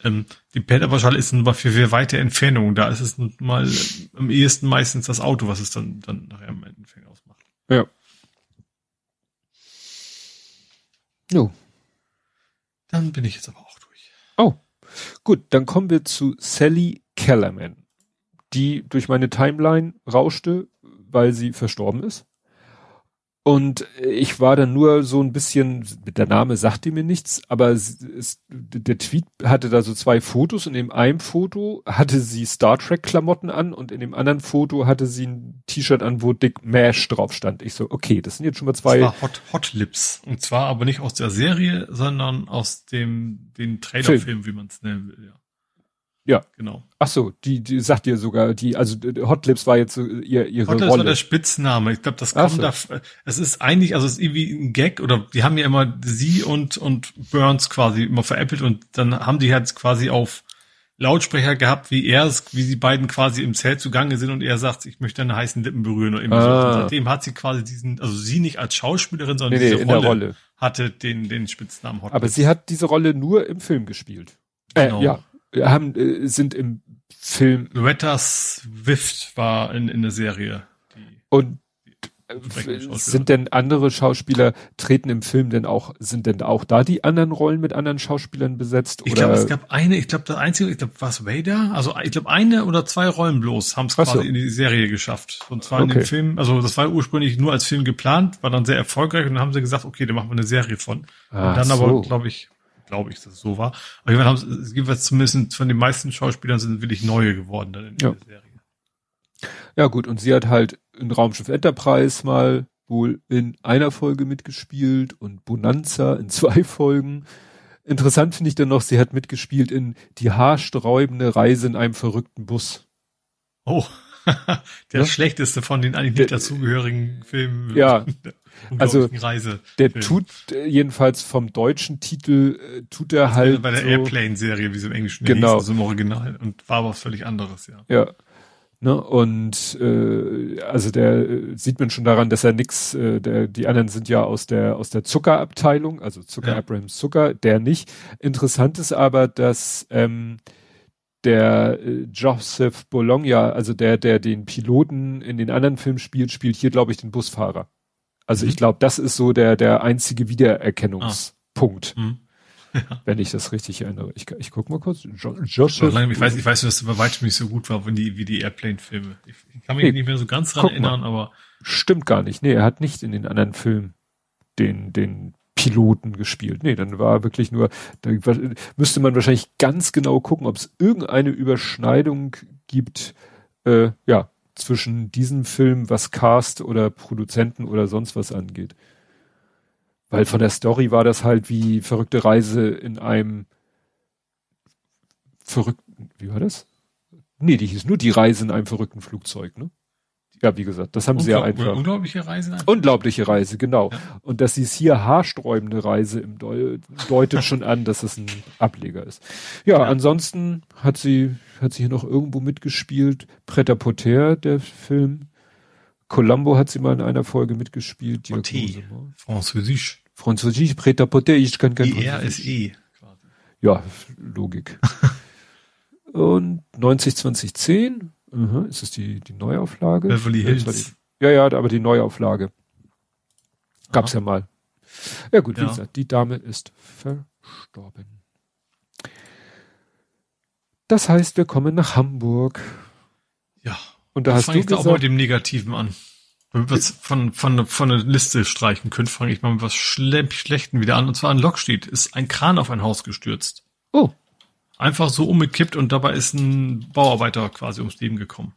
ähm, die Pendlerpauschale ist nun mal für, für weite Entfernungen. Da ist es nun mal am ehesten meistens das Auto, was es dann dann nachher im Endeffekt ausmacht. Ja. Jo. Dann bin ich jetzt aber auch durch. Oh. Gut, dann kommen wir zu Sally Kellerman, die durch meine Timeline rauschte, weil sie verstorben ist. Und ich war dann nur so ein bisschen, der Name sagte mir nichts, aber es, der Tweet hatte da so zwei Fotos und in dem einen Foto hatte sie Star Trek Klamotten an und in dem anderen Foto hatte sie ein T-Shirt an, wo Dick Mash drauf stand. Ich so, okay, das sind jetzt schon mal zwei. Das war Hot, Hot Lips. Und zwar aber nicht aus der Serie, sondern aus dem, den Trailerfilm, wie man es nennen will, ja. Ja, genau. Ach so, die, die sagt ihr sogar, die, also Hot Lips war jetzt so ihr, ihre Hot Lips Rolle. war der Spitzname. Ich glaube, das kommt so. da. Es ist eigentlich, also es ist irgendwie ein Gag oder die haben ja immer sie und und Burns quasi immer veräppelt und dann haben die halt quasi auf Lautsprecher gehabt, wie er es, wie sie beiden quasi im Zelt zugange sind und er sagt, ich möchte deine heißen Lippen berühren oder irgendwie ah. so. Und seitdem hat sie quasi diesen, also sie nicht als Schauspielerin, sondern nee, diese nee, Rolle, Rolle, hatte den den Spitznamen Hot Aber Lips. sie hat diese Rolle nur im Film gespielt. Äh, genau. ja, haben, äh, sind im Film. Loretta Swift war in, in der Serie. und sind denn andere Schauspieler treten im Film denn auch sind denn auch da die anderen Rollen mit anderen Schauspielern besetzt ich glaube es gab eine ich glaube der einzige ich glaube was Vader also ich glaube eine oder zwei Rollen bloß haben es quasi so. in die Serie geschafft und zwar okay. in dem Film also das war ursprünglich nur als Film geplant war dann sehr erfolgreich und dann haben sie gesagt okay dann machen wir eine Serie von ah, und dann so. aber glaube ich glaube ich, dass es so war. Aber ich haben es gibt zumindest von den meisten Schauspielern sind wirklich neue geworden dann in ja. der Serie. Ja gut, und sie hat halt in Raumschiff Enterprise mal wohl in einer Folge mitgespielt und Bonanza in zwei Folgen. Interessant finde ich dann noch, sie hat mitgespielt in die haarsträubende Reise in einem verrückten Bus. Oh, der ja? schlechteste von den eigentlich nicht dazugehörigen Filmen. Ja, also Reise der Film. tut äh, jedenfalls vom deutschen Titel äh, tut er halt bei der so, Airplane Serie, wie sie im Englischen genau. hieß, also im Original und war aber was völlig anderes, ja. Ja. Ne? Und äh, also der äh, sieht man schon daran, dass er nix, äh, der, die anderen sind ja aus der aus der Zuckerabteilung, also Zucker ja. Abrahams Zucker, der nicht. Interessant ist aber, dass ähm, der äh, Joseph Bologna, also der, der den Piloten in den anderen Filmen spielt, spielt hier, glaube ich, den Busfahrer. Also mhm. ich glaube, das ist so der, der einzige Wiedererkennungspunkt. Ah. Mhm. Ja. Wenn ich das richtig erinnere. Ich, ich guck mal kurz. Jo Joseph. ich weiß, ich weiß, dass bei weitem nicht so gut war, wenn die, wie die Airplane-Filme. Ich, ich, kann mich nee, nicht mehr so ganz dran erinnern, mal. aber. Stimmt gar nicht. Nee, er hat nicht in den anderen Filmen den, den Piloten gespielt. Nee, dann war wirklich nur, da müsste man wahrscheinlich ganz genau gucken, ob es irgendeine Überschneidung gibt, äh, ja, zwischen diesem Film, was Cast oder Produzenten oder sonst was angeht. Weil von der Story war das halt wie verrückte Reise in einem verrückten, wie war das? Nee, die hieß nur die Reise in einem verrückten Flugzeug, ne? Ja, wie gesagt, das haben sie ja einfach. Unglaubliche Reise. Einfach. Unglaubliche Reise, genau. Ja. Und dass sie es hier haarsträubende Reise im Deu deutet schon an, dass es ein Ableger ist. Ja, ja, ansonsten hat sie, hat sie hier noch irgendwo mitgespielt. Preta Poter, der Film. Columbo hat sie mal in einer Folge mitgespielt. Französisch. Französisch, Preta Poter, ich kann kein IRSE. Ja, Logik. Und 90 2010 Mhm. Ist es die, die Neuauflage? Beverly Hills. Ja, ja, aber die Neuauflage. Gab's Aha. ja mal. Ja gut, wie ja. gesagt, die Dame ist verstorben. Das heißt, wir kommen nach Hamburg. Ja. Und da hast du gesagt, auch mal mit dem Negativen an. Wenn wir von, von, von der Liste streichen können, fange ich mal mit was Schle Schlechten wieder an. Und zwar an Lockstedt ist ein Kran auf ein Haus gestürzt. Oh einfach so umgekippt und dabei ist ein Bauarbeiter quasi ums Leben gekommen.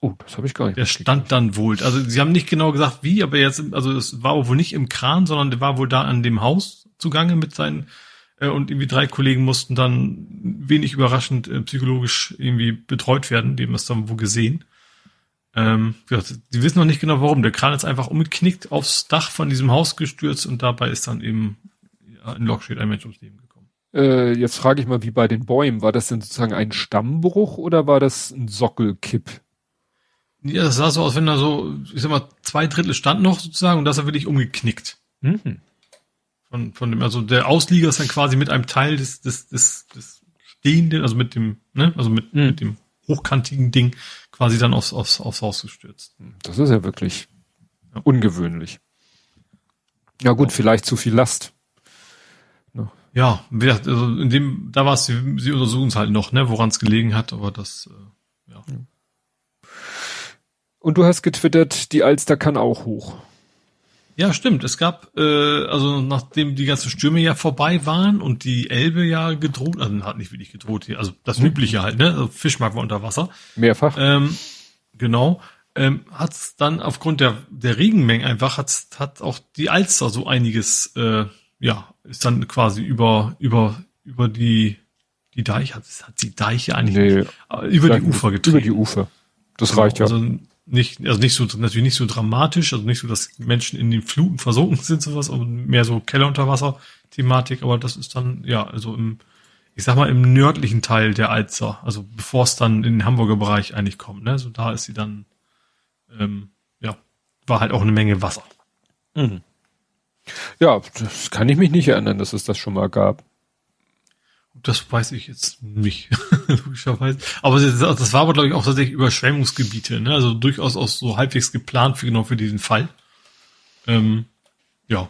Oh, das habe ich gar nicht. Der stand dann wohl. Also sie haben nicht genau gesagt, wie, aber jetzt, also es war wohl nicht im Kran, sondern der war wohl da an dem Haus zugange mit seinen und irgendwie drei Kollegen mussten dann wenig überraschend äh, psychologisch irgendwie betreut werden, dem ist dann wohl gesehen. Ähm, ja, die wissen noch nicht genau warum. Der Kran ist einfach umgeknickt aufs Dach von diesem Haus gestürzt und dabei ist dann eben ja, in Lockstedt ein Mensch ums Leben gekommen. Äh, jetzt frage ich mal, wie bei den Bäumen, war das denn sozusagen ein Stammbruch oder war das ein Sockelkipp? Ja, das sah so aus, wenn da so, ich sag mal, zwei Drittel stand noch sozusagen und das ist wirklich umgeknickt. Mhm. Von, von dem, also der Auslieger ist dann quasi mit einem Teil des, des, des, des stehenden, also mit dem, ne, also mit, mhm. mit dem hochkantigen Ding quasi dann aufs, aufs, aufs Haus gestürzt. Das ist ja wirklich ja. ungewöhnlich. Ja gut, vielleicht zu viel Last. Ja, also in dem, da war es, sie, sie untersuchen es halt noch, ne, woran es gelegen hat, aber das, äh, ja. Und du hast getwittert, die Alster kann auch hoch. Ja, stimmt. Es gab, äh, also nachdem die ganzen Stürme ja vorbei waren und die Elbe ja gedroht, also hat nicht wirklich gedroht hier, also das mhm. übliche halt, ne? Also Fischmarkt war unter Wasser. Mehrfach. Ähm, genau. Ähm, hat's dann aufgrund der, der Regenmengen einfach, hat's, hat auch die Alster so einiges äh, ja, ist dann quasi über, über, über die, die Deiche, hat, hat die Deiche eigentlich nee, nicht, über die Ufer getrieben. Über die Ufer. Das genau, reicht ja. Also nicht, also nicht so, natürlich nicht so dramatisch, also nicht so, dass Menschen in den Fluten versunken sind, sowas, aber mehr so Keller unter Wasser Thematik, aber das ist dann, ja, also im, ich sag mal, im nördlichen Teil der Alzer, also bevor es dann in den Hamburger Bereich eigentlich kommt, ne, so da ist sie dann, ähm, ja, war halt auch eine Menge Wasser. Mhm. Ja, das kann ich mich nicht erinnern, dass es das schon mal gab. Das weiß ich jetzt nicht, logischerweise. Aber das, war aber, glaube ich, auch tatsächlich Überschwemmungsgebiete, ne? Also durchaus auch so halbwegs geplant für genau für diesen Fall. Ähm, ja.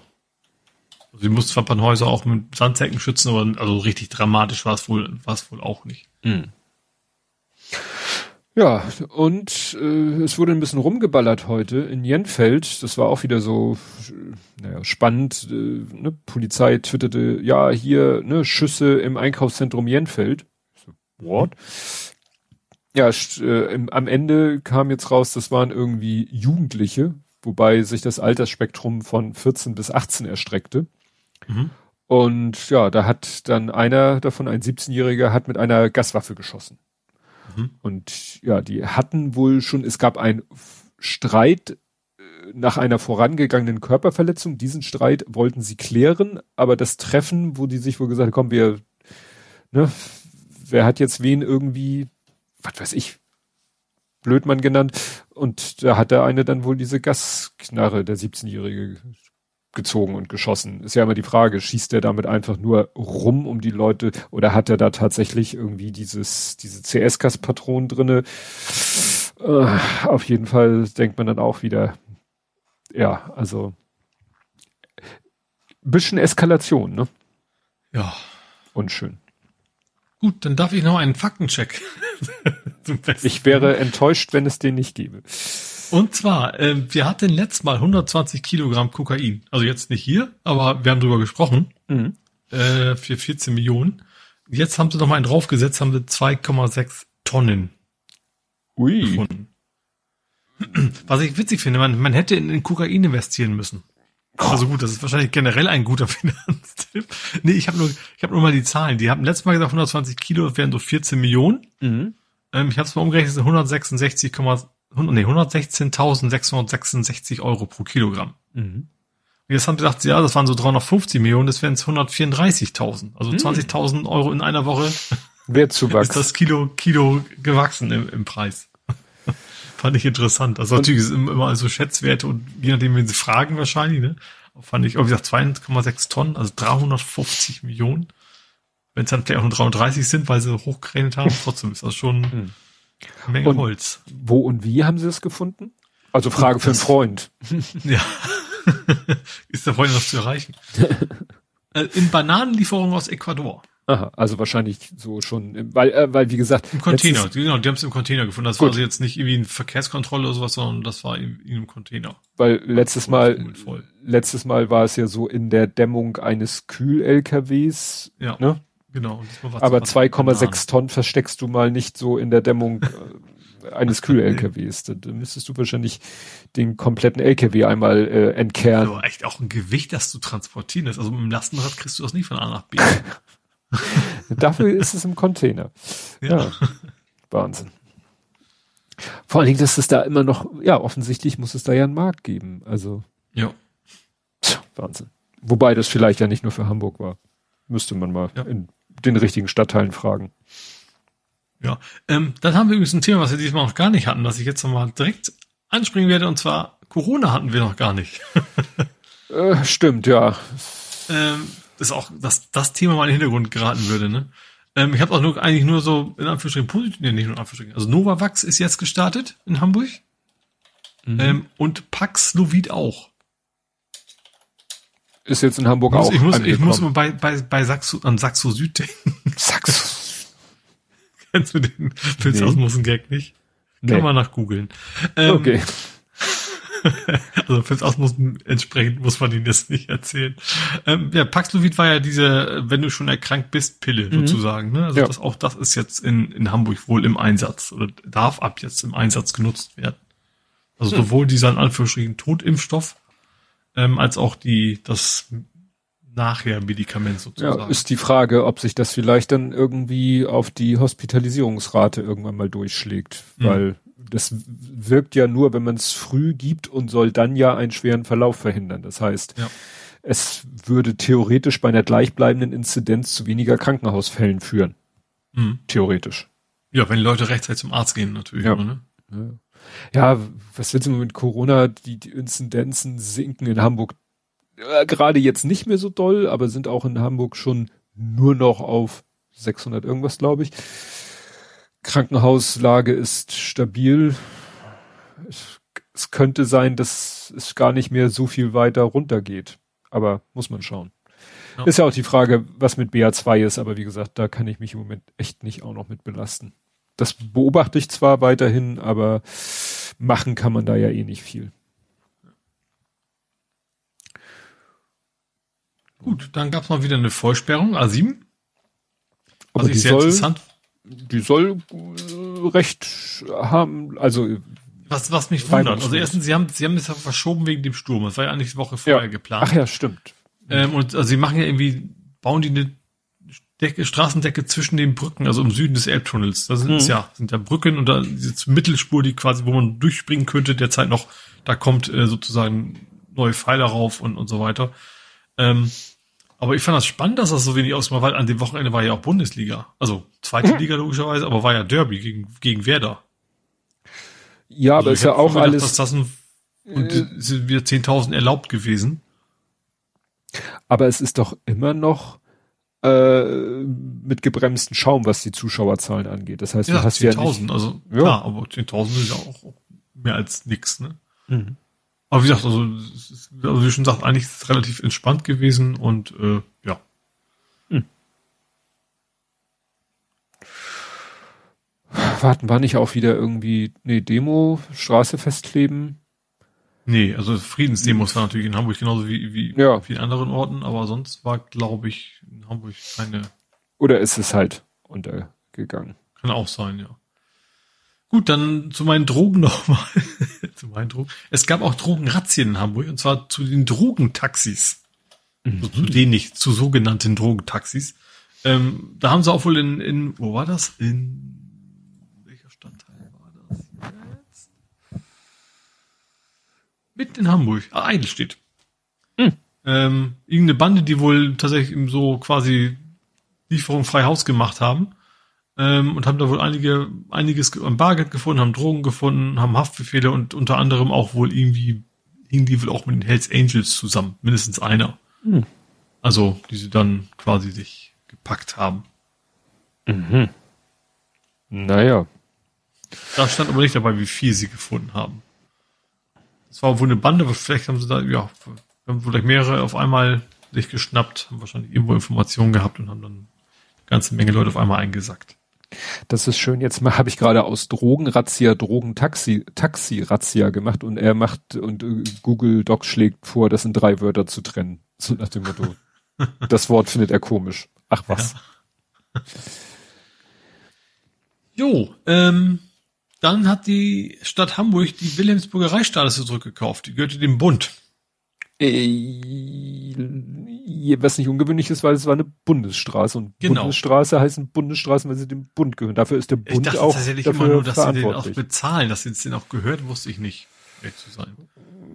Also sie musste Verpannhäuser auch mit Sandsäcken schützen, aber also richtig dramatisch war es wohl, war es wohl auch nicht. Mhm. Ja, und äh, es wurde ein bisschen rumgeballert heute in Jenfeld. Das war auch wieder so naja, spannend. Äh, ne? Polizei twitterte, ja, hier ne, Schüsse im Einkaufszentrum Jenfeld. So, what? Ja, äh, im, am Ende kam jetzt raus, das waren irgendwie Jugendliche, wobei sich das Altersspektrum von 14 bis 18 erstreckte. Mhm. Und ja, da hat dann einer davon, ein 17-Jähriger, hat mit einer Gaswaffe geschossen. Mhm. Und ja, die hatten wohl schon, es gab einen Streit äh, nach einer vorangegangenen Körperverletzung. Diesen Streit wollten sie klären, aber das Treffen, wo die sich wohl gesagt haben, komm, wir, ne, wer hat jetzt wen irgendwie, was weiß ich, Blödmann genannt. Und da hat der eine dann wohl diese Gasknarre, der 17-Jährige, gezogen und geschossen. Ist ja immer die Frage, schießt er damit einfach nur rum, um die Leute, oder hat er da tatsächlich irgendwie dieses, diese CS-Gas-Patronen drinne? Äh, auf jeden Fall denkt man dann auch wieder, ja, also bisschen Eskalation, ne? Ja. Unschön. Gut, dann darf ich noch einen Faktencheck. ich wäre enttäuscht, wenn es den nicht gäbe. Und zwar, äh, wir hatten letztes Mal 120 Kilogramm Kokain. Also jetzt nicht hier, aber wir haben drüber gesprochen. Mhm. Äh, für 14 Millionen. Jetzt haben sie noch mal einen draufgesetzt, haben sie 2,6 Tonnen Ui. gefunden. Was ich witzig finde, man, man hätte in, in Kokain investieren müssen. Also gut, das ist wahrscheinlich generell ein guter Finanztipp. Nee, ich habe nur, ich habe nur mal die Zahlen. Die haben letztes Mal gesagt 120 Kilo, wären so 14 Millionen. Mhm. Ähm, ich habe es mal umgerechnet, 166, nee, 116.666 Euro pro Kilogramm. Mhm. Und jetzt haben sie gesagt, ja, das waren so 350 Millionen, das wären 134.000. Also mhm. 20.000 Euro in einer Woche. Wertzuwachs. Ist das Kilo, Kilo gewachsen im, im Preis. Fand ich interessant. Also und natürlich ist immer so Schätzwerte und je nachdem, wenn sie fragen wahrscheinlich, ne? Fand ich, oh, wie gesagt, 2,6 Tonnen, also 350 Millionen. Wenn es dann vielleicht auch nur 33 sind, weil sie hochgerechnet haben, trotzdem ist das schon hm. Menge und Holz. Wo und wie haben sie das gefunden? Also Frage für einen Freund. ja. ist der Freund noch zu erreichen? Äh, in Bananenlieferungen aus Ecuador. Aha, also wahrscheinlich so schon, weil, äh, weil wie gesagt. Im Container, letztes, genau, die haben es im Container gefunden. Das gut. war also jetzt nicht irgendwie eine Verkehrskontrolle oder sowas, sondern das war in, in einem Container. Weil letztes Mal, letztes Mal war es ja so in der Dämmung eines Kühl-LKWs. Ja. Ne? Genau. Aber 2,6 Tonnen versteckst du mal nicht so in der Dämmung äh, eines Kühl-LKWs. Da, müsstest du wahrscheinlich den kompletten LKW einmal äh, entkernen. Aber echt auch ein Gewicht, das du transportieren lässt. Also mit dem Lastenrad kriegst du das nicht von A nach B. Dafür ist es im Container. Ja. ja. Wahnsinn. Vor allen Dingen, dass es da immer noch, ja, offensichtlich muss es da ja einen Markt geben. Also. Ja. Wahnsinn. Wobei das vielleicht ja nicht nur für Hamburg war. Müsste man mal ja. in den richtigen Stadtteilen fragen. Ja, ähm, dann haben wir übrigens ein Thema, was wir diesmal noch gar nicht hatten, was ich jetzt nochmal direkt anspringen werde, und zwar Corona hatten wir noch gar nicht. äh, stimmt, ja. Ähm, ist auch, dass das Thema mal in den Hintergrund geraten würde, ne? Ähm, ich habe auch nur eigentlich nur so in Anführungsstrichen positiv, nee, nicht nur in Anführungsstrichen. Also Novavax ist jetzt gestartet in Hamburg. Mhm. Ähm, und Paxlovid auch. Ist jetzt in Hamburg muss, auch. Ich muss, ich muss immer bei, bei, bei Saxo, an Saxo Süd denken. Saxo. Kennst du den Pilzausmussen-Gag nicht? Kann nee. man nach googeln. Ähm, okay. also fürs Ausmussen entsprechend muss man ihnen das nicht erzählen. Ähm, ja, Paxlovid war ja diese, wenn du schon erkrankt bist, Pille mhm. sozusagen. Ne? Also ja. das, auch das ist jetzt in, in Hamburg wohl im Einsatz oder darf ab jetzt im Einsatz genutzt werden. Also mhm. sowohl dieser in Anführungsstrichen Totimpfstoff ähm, als auch die das nachher Medikament sozusagen. Ja, ist die Frage, ob sich das vielleicht dann irgendwie auf die Hospitalisierungsrate irgendwann mal durchschlägt, mhm. weil das wirkt ja nur, wenn man es früh gibt und soll dann ja einen schweren Verlauf verhindern. Das heißt, ja. es würde theoretisch bei einer gleichbleibenden Inzidenz zu weniger Krankenhausfällen führen. Mhm. Theoretisch. Ja, wenn Leute rechtzeitig zum Arzt gehen natürlich. Ja. ne? ja. Ja, was willst du mit Corona? Die, die Inzidenzen sinken in Hamburg äh, gerade jetzt nicht mehr so doll, aber sind auch in Hamburg schon nur noch auf 600 irgendwas, glaube ich. Krankenhauslage ist stabil. Es, es könnte sein, dass es gar nicht mehr so viel weiter runtergeht. Aber muss man schauen. Ja. Ist ja auch die Frage, was mit BA2 ist, aber wie gesagt, da kann ich mich im Moment echt nicht auch noch mit belasten. Das beobachte ich zwar weiterhin, aber machen kann man da ja eh nicht viel. Gut, dann gab es mal wieder eine Vollsperrung, A7. Aber also die soll, die soll äh, recht haben, also was, was mich wundert. Also erstens, sie haben, sie haben es ja verschoben wegen dem Sturm. Das war ja eigentlich die Woche vorher ja. geplant. Ach ja, stimmt. Ähm, und also sie machen ja irgendwie, bauen die eine Decke, Straßendecke zwischen den Brücken, also im Süden des Elbtunnels. Da sind mhm. ja, sind ja Brücken und da diese Mittelspur, die quasi, wo man durchspringen könnte, derzeit noch, da kommt äh, sozusagen neue Pfeiler rauf und, und so weiter. Ähm, aber ich fand das spannend, dass das so wenig ausmacht, weil an dem Wochenende war ja auch Bundesliga. Also zweite mhm. Liga logischerweise, aber war ja Derby gegen, gegen Werder. Ja, also aber ist ja auch gedacht, alles. Dass das ein, und äh, sind wieder 10.000 erlaubt gewesen. Aber es ist doch immer noch äh, mit gebremsten Schaum, was die Zuschauerzahlen angeht. Das heißt, ja, du hast 10 ja 10.000, also ja. klar, aber 10.000 ist ja auch mehr als nix, ne? Mhm. Aber wie gesagt, also, also wie schon gesagt, eigentlich ist es relativ entspannt gewesen und äh, ja. Hm. Warten war nicht auch wieder irgendwie eine Demo, Straße festkleben? Nee, also Friedensdemos war natürlich in Hamburg genauso wie, wie ja. vielen anderen Orten, aber sonst war, glaube ich, in Hamburg keine. Oder ist es halt untergegangen? Kann auch sein, ja. Gut, dann zu meinen Drogen nochmal. zu meinen Drogen. Es gab auch Drogenrazzien in Hamburg und zwar zu den Drogentaxis. Mhm. So, zu denen nicht, zu sogenannten Drogentaxis. Ähm, da haben sie auch wohl in, in, wo war das? In welcher Stadtteil war das jetzt? Mitten in Hamburg. Ah, Eidelstedt. Mhm. Ähm, irgendeine Bande, die wohl tatsächlich so quasi Lieferung frei Haus gemacht haben ähm, und haben da wohl einige, einiges am Bargeld gefunden, haben Drogen gefunden, haben Haftbefehle und unter anderem auch wohl irgendwie, hingen die wohl auch mit den Hells Angels zusammen, mindestens einer. Hm. Also, die sie dann quasi sich gepackt haben. Mhm. Naja. Da stand aber nicht dabei, wie viel sie gefunden haben. Das war wohl eine Bande, aber vielleicht haben sie da, ja, haben vielleicht mehrere auf einmal sich geschnappt, haben wahrscheinlich irgendwo Informationen gehabt und haben dann eine ganze Menge Leute auf einmal eingesackt. Das ist schön. Jetzt mal habe ich gerade aus Drogenrazzia Drogentaxi Taxi Razzia gemacht und er macht und äh, Google Doc schlägt vor, das sind drei Wörter zu trennen. So nach dem Motto. das Wort findet er komisch. Ach was. Ja. Jo, ähm, dann hat die Stadt Hamburg die Wilhelmsburger Reichsstraße zurückgekauft. Die gehörte dem Bund. Äh, was nicht ungewöhnlich ist, weil es war eine Bundesstraße und genau. Bundesstraße heißen Bundesstraßen, weil sie dem Bund gehören. Dafür ist der Bund ich dachte auch tatsächlich dafür immer nur, dass sie den auch bezahlen, dass sie den auch gehört, wusste ich nicht, ehrlich zu sein.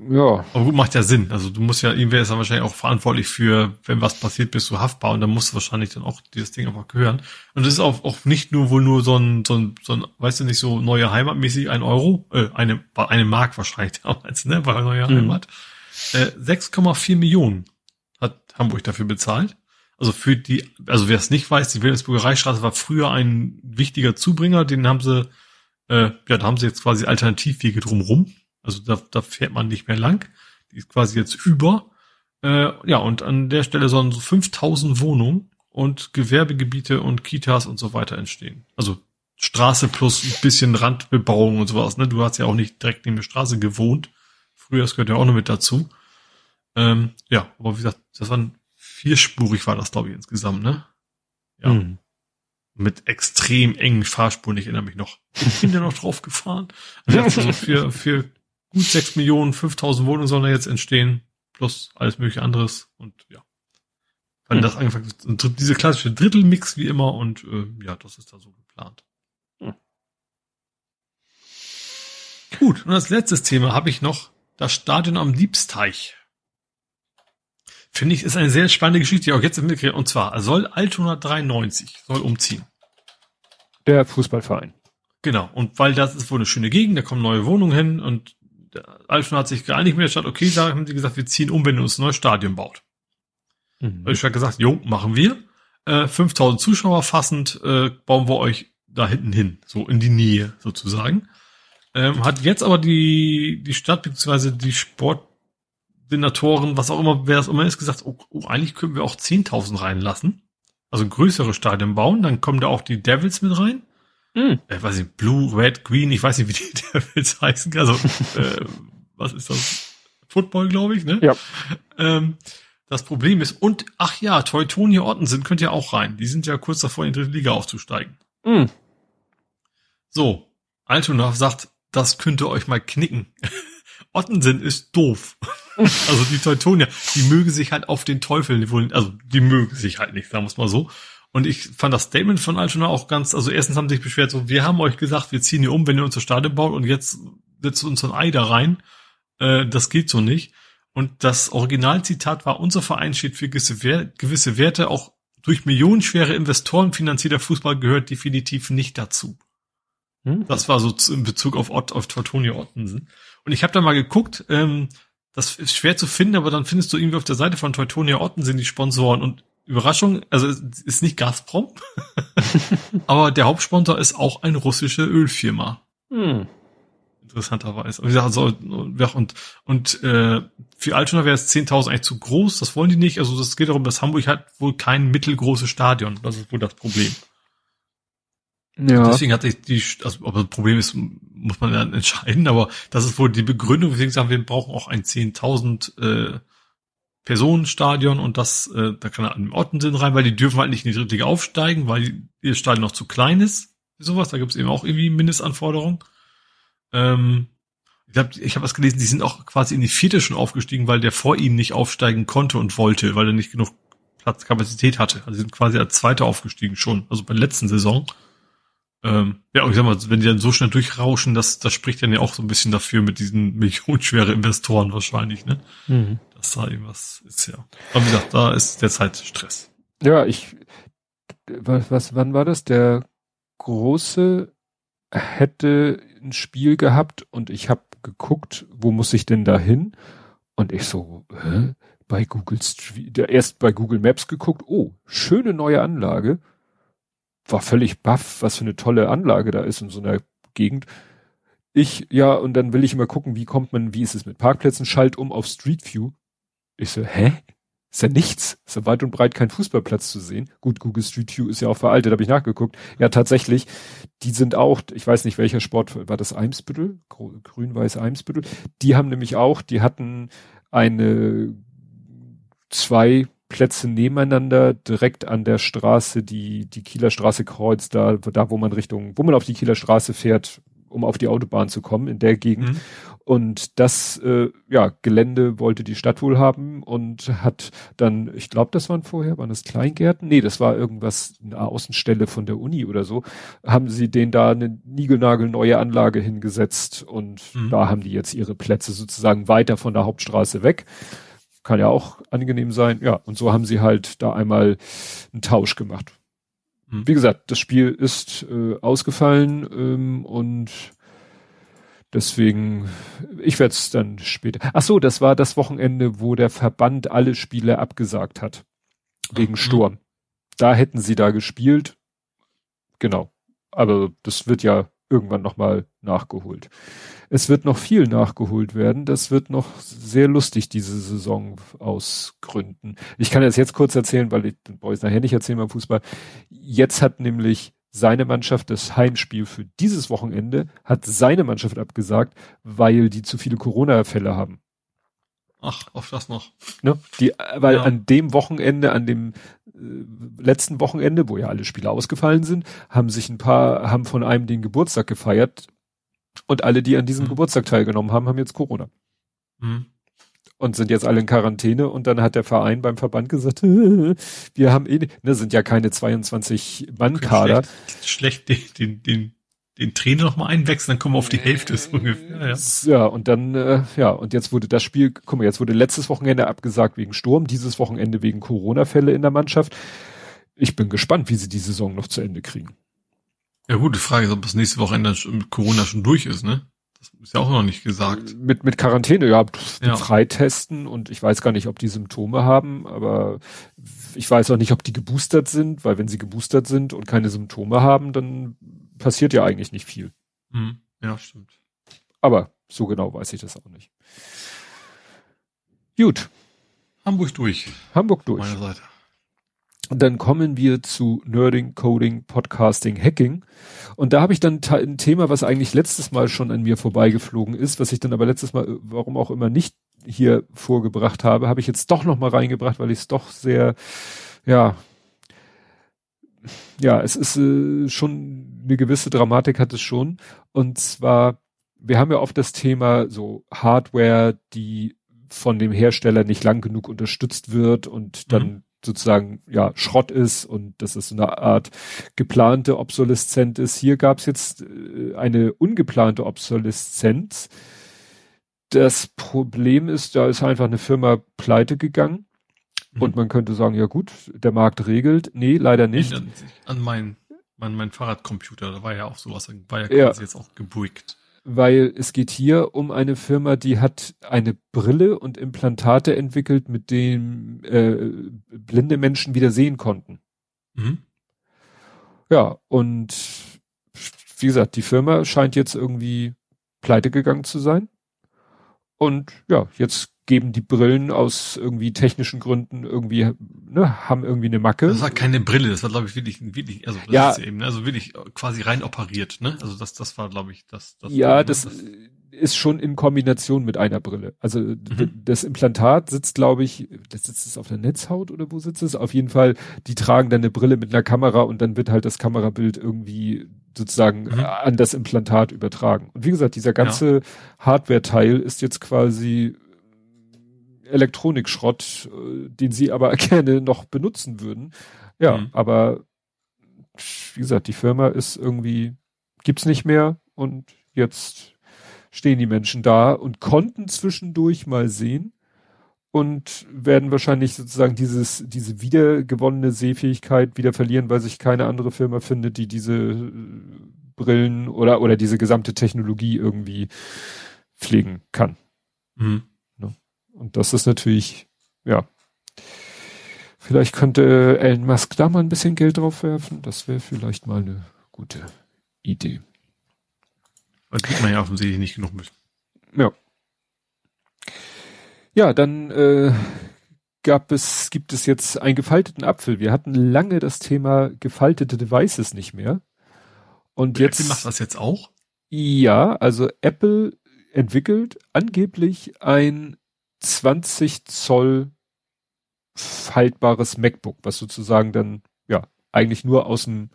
Ja. Aber gut, macht ja Sinn. Also du musst ja, irgendwer ist dann wahrscheinlich auch verantwortlich für, wenn was passiert, bist du haftbar und dann musst du wahrscheinlich dann auch dieses Ding einfach gehören. Und das ist auch, auch nicht nur wohl nur so ein, so ein, so ein, weißt du nicht, so neue Heimatmäßig ein Euro, äh, eine, eine Mark wahrscheinlich damals, ne, war neue mhm. Heimat. 6,4 äh, Millionen hat Hamburg dafür bezahlt. Also für die, also wer es nicht weiß, die Wilhelmsburger Reichsstraße war früher ein wichtiger Zubringer, den haben sie, äh, ja, da haben sie jetzt quasi Alternativwege drumrum. Also da, da fährt man nicht mehr lang. Die ist quasi jetzt über. Äh, ja, und an der Stelle sollen so 5000 Wohnungen und Gewerbegebiete und Kitas und so weiter entstehen. Also Straße plus ein bisschen Randbebauung und sowas. Ne? Du hast ja auch nicht direkt neben der Straße gewohnt. Früher, das gehört ja auch noch mit dazu. Ähm, ja, aber wie gesagt, das waren vierspurig war das, glaube ich, insgesamt, ne? Ja. Mhm. Mit extrem engen Fahrspuren, ich erinnere mich noch. Ich bin da noch drauf gefahren. Also für, für gut sechs Millionen, 5000 Wohnungen sollen da jetzt entstehen, plus alles mögliche anderes und ja. Weil mhm. das angefangen diese klassische Drittelmix wie immer und äh, ja, das ist da so geplant. Mhm. Gut, und als letztes Thema habe ich noch das Stadion am Liebsteich. Finde ich, ist eine sehr spannende Geschichte, die auch jetzt mitgekriegt. Und zwar soll Altona 93 soll umziehen. Der Fußballverein. Genau. Und weil das ist wohl eine schöne Gegend, da kommen neue Wohnungen hin und Altona hat sich geeinigt mit der Stadt. Okay, da haben sie gesagt, wir ziehen um, wenn ihr uns ein neues Stadion baut. Mhm. Ich habe gesagt, jo, machen wir. Äh, 5000 Zuschauer fassend äh, bauen wir euch da hinten hin, so in die Nähe sozusagen. Ähm, hat jetzt aber die, die Stadt bzw. die Sportsenatoren, was auch immer, wer das immer ist, gesagt, oh, oh eigentlich können wir auch 10.000 reinlassen. Also größere Stadien bauen, dann kommen da auch die Devils mit rein. Mhm. Äh, weiß ich, Blue, Red, Green, ich weiß nicht, wie die Devils heißen. Also, äh, was ist das? Football, glaube ich, ne? Ja. Ähm, das Problem ist, und ach ja, Teutonia Ottensen könnt ihr auch rein. Die sind ja kurz davor, in die dritte Liga aufzusteigen. Mhm. So, Altona sagt, das könnte euch mal knicken. Ottensen ist doof. also die Teutonia, die mögen sich halt auf den Teufel also die mögen sich halt nicht, sagen wir es mal so. Und ich fand das Statement von Altona auch ganz, also erstens haben sie sich beschwert, so, wir haben euch gesagt, wir ziehen hier um, wenn ihr unser Stadion baut und jetzt setzt uns ein Ei da rein. Äh, das geht so nicht. Und das Originalzitat war, unser Verein steht für gewisse Werte, auch durch millionenschwere Investoren finanzierter Fußball gehört definitiv nicht dazu. Hm? Das war so in Bezug auf Ott, auf Teutonia Ottensen. Und ich habe da mal geguckt, ähm, das ist schwer zu finden, aber dann findest du irgendwie auf der Seite von Teutonia Ottensen die Sponsoren und Überraschung, also ist nicht Gazprom, aber der Hauptsponsor ist auch eine russische Ölfirma. Hm. Interessanterweise. Also, und und äh, für Altona wäre es 10.000 eigentlich zu groß, das wollen die nicht. Also das geht darum, dass Hamburg hat wohl kein mittelgroßes Stadion. Das ist wohl das Problem. Ja. Deswegen hatte ich die, also ob das Problem ist, muss man dann entscheiden, aber das ist wohl die Begründung, weswegen sagen wir brauchen auch ein 10.000 äh, Personenstadion und das, äh, da kann er an den Orten sind rein, weil die dürfen halt nicht in die dritte Liga aufsteigen, weil ihr Stadion noch zu klein ist. Sowas, da gibt es eben auch irgendwie Mindestanforderungen. Ähm, ich habe ich hab was gelesen, die sind auch quasi in die vierte schon aufgestiegen, weil der vor ihnen nicht aufsteigen konnte und wollte, weil er nicht genug Platzkapazität hatte. Also sind quasi als Zweiter aufgestiegen schon, also bei der letzten Saison. Ähm, ja, und ich sag mal, wenn die dann so schnell durchrauschen, das, das spricht dann ja auch so ein bisschen dafür mit diesen millionenschwere Investoren wahrscheinlich, ne? Mhm. Dass da irgendwas ist, ja. Aber wie gesagt, da ist derzeit Stress. Ja, ich, was, was, wann war das? Der große hätte ein Spiel gehabt und ich habe geguckt, wo muss ich denn da hin? Und ich so, hä? bei Google Street, erst bei Google Maps geguckt, oh, schöne neue Anlage war völlig baff, was für eine tolle Anlage da ist in so einer Gegend. Ich, ja, und dann will ich immer gucken, wie kommt man, wie ist es mit Parkplätzen, schalt um auf Street View. Ich so, hä? Ist ja nichts. Ist ja weit und breit kein Fußballplatz zu sehen. Gut, Google Street View ist ja auch veraltet, habe ich nachgeguckt. Ja, tatsächlich, die sind auch, ich weiß nicht, welcher Sport, war das Eimsbüttel? Grün-Weiß Eimsbüttel? Die haben nämlich auch, die hatten eine zwei Plätze nebeneinander, direkt an der Straße, die die Kieler Straße kreuzt, da, da wo man Richtung, wo man auf die Kieler Straße fährt, um auf die Autobahn zu kommen, in der Gegend. Mhm. Und das äh, ja, Gelände wollte die Stadt wohl haben und hat dann, ich glaube, das waren vorher, waren das Kleingärten? Nee, das war irgendwas, eine Außenstelle von der Uni oder so. Haben sie denen da eine niegelnagelneue Anlage hingesetzt und mhm. da haben die jetzt ihre Plätze sozusagen weiter von der Hauptstraße weg. Kann ja auch angenehm sein. Ja, und so haben sie halt da einmal einen Tausch gemacht. Mhm. Wie gesagt, das Spiel ist äh, ausgefallen ähm, und deswegen, ich werde es dann später. Ach so, das war das Wochenende, wo der Verband alle Spiele abgesagt hat. Wegen mhm. Sturm. Da hätten sie da gespielt. Genau. Aber das wird ja irgendwann nochmal nachgeholt. Es wird noch viel nachgeholt werden. Das wird noch sehr lustig, diese Saison aus Gründen. Ich kann das jetzt kurz erzählen, weil ich den Boys nachher nicht erzählen beim Fußball. Jetzt hat nämlich seine Mannschaft das Heimspiel für dieses Wochenende, hat seine Mannschaft abgesagt, weil die zu viele Corona-Fälle haben. Ach, auf das noch. Ne? Die, weil ja. an dem Wochenende, an dem äh, letzten Wochenende, wo ja alle Spiele ausgefallen sind, haben sich ein paar, haben von einem den Geburtstag gefeiert und alle, die an diesem mhm. Geburtstag teilgenommen haben, haben jetzt Corona. Mhm. Und sind jetzt alle in Quarantäne und dann hat der Verein beim Verband gesagt, wir haben eh, ne, sind ja keine 22 Mann-Kader. Schlecht, schlecht den, den, den den Trainer noch mal einwechseln, dann kommen wir auf die Hälfte so ungefähr. Ja, ja und dann, äh, ja, und jetzt wurde das Spiel, guck mal, jetzt wurde letztes Wochenende abgesagt wegen Sturm, dieses Wochenende wegen Corona-Fälle in der Mannschaft. Ich bin gespannt, wie sie die Saison noch zu Ende kriegen. Ja gut, die Frage ist, ob das nächste Wochenende mit Corona schon durch ist, ne? Das ist ja auch noch nicht gesagt. Mit, mit Quarantäne, ja, ja. freitesten und ich weiß gar nicht, ob die Symptome haben, aber ich weiß auch nicht, ob die geboostert sind, weil wenn sie geboostert sind und keine Symptome haben, dann passiert ja eigentlich nicht viel. Hm. Ja, stimmt. Aber so genau weiß ich das auch nicht. Gut. Hamburg durch. Hamburg durch. Meine Seite. Und dann kommen wir zu Nerding, Coding, Podcasting, Hacking. Und da habe ich dann ein Thema, was eigentlich letztes Mal schon an mir vorbeigeflogen ist, was ich dann aber letztes Mal, warum auch immer nicht hier vorgebracht habe, habe ich jetzt doch noch mal reingebracht, weil ich es doch sehr, ja, ja, es ist äh, schon eine gewisse Dramatik hat es schon. Und zwar, wir haben ja oft das Thema so Hardware, die von dem Hersteller nicht lang genug unterstützt wird und dann mhm. Sozusagen ja Schrott ist und das ist so eine Art geplante Obsoleszenz ist. Hier gab es jetzt äh, eine ungeplante Obsoleszenz. Das Problem ist, da ist einfach eine Firma pleite gegangen und mhm. man könnte sagen, ja gut, der Markt regelt. Nee, leider nicht. An, an mein mein, mein Fahrradcomputer, da war ja auch sowas, war ja quasi ja. jetzt auch gebrickt. Weil es geht hier um eine Firma, die hat eine Brille und Implantate entwickelt, mit denen äh, blinde Menschen wieder sehen konnten. Mhm. Ja, und wie gesagt, die Firma scheint jetzt irgendwie pleite gegangen zu sein. Und ja, jetzt geben die Brillen aus irgendwie technischen Gründen irgendwie, ne, haben irgendwie eine Macke. Das war keine Brille, das war, glaube ich, wirklich, wirklich, also das ja, ist eben, ne, also wirklich quasi rein operiert, ne? Also das, das war, glaube ich, das, das. Ja, das, das ist schon in Kombination mit einer Brille. Also mhm. das Implantat sitzt, glaube ich, das sitzt es auf der Netzhaut oder wo sitzt es? Auf jeden Fall, die tragen dann eine Brille mit einer Kamera und dann wird halt das Kamerabild irgendwie sozusagen mhm. an das Implantat übertragen. Und wie gesagt, dieser ganze ja. Hardware-Teil ist jetzt quasi Elektronikschrott, äh, den sie aber gerne noch benutzen würden. Ja, mhm. aber wie gesagt, die Firma ist irgendwie, gibt's nicht mehr und jetzt stehen die Menschen da und konnten zwischendurch mal sehen und werden wahrscheinlich sozusagen dieses, diese wiedergewonnene Sehfähigkeit wieder verlieren, weil sich keine andere Firma findet, die diese äh, Brillen oder, oder diese gesamte Technologie irgendwie pflegen kann. Mhm. Und das ist natürlich, ja, vielleicht könnte Elon Musk da mal ein bisschen Geld drauf werfen. Das wäre vielleicht mal eine gute Idee. Das kriegt man ja offensichtlich nicht genug mit. Ja. Ja, dann äh, gab es, gibt es jetzt einen gefalteten Apfel. Wir hatten lange das Thema gefaltete Devices nicht mehr. Und jetzt. Apple macht das jetzt auch? Ja, also Apple entwickelt angeblich ein 20 Zoll faltbares MacBook, was sozusagen dann, ja, eigentlich nur aus dem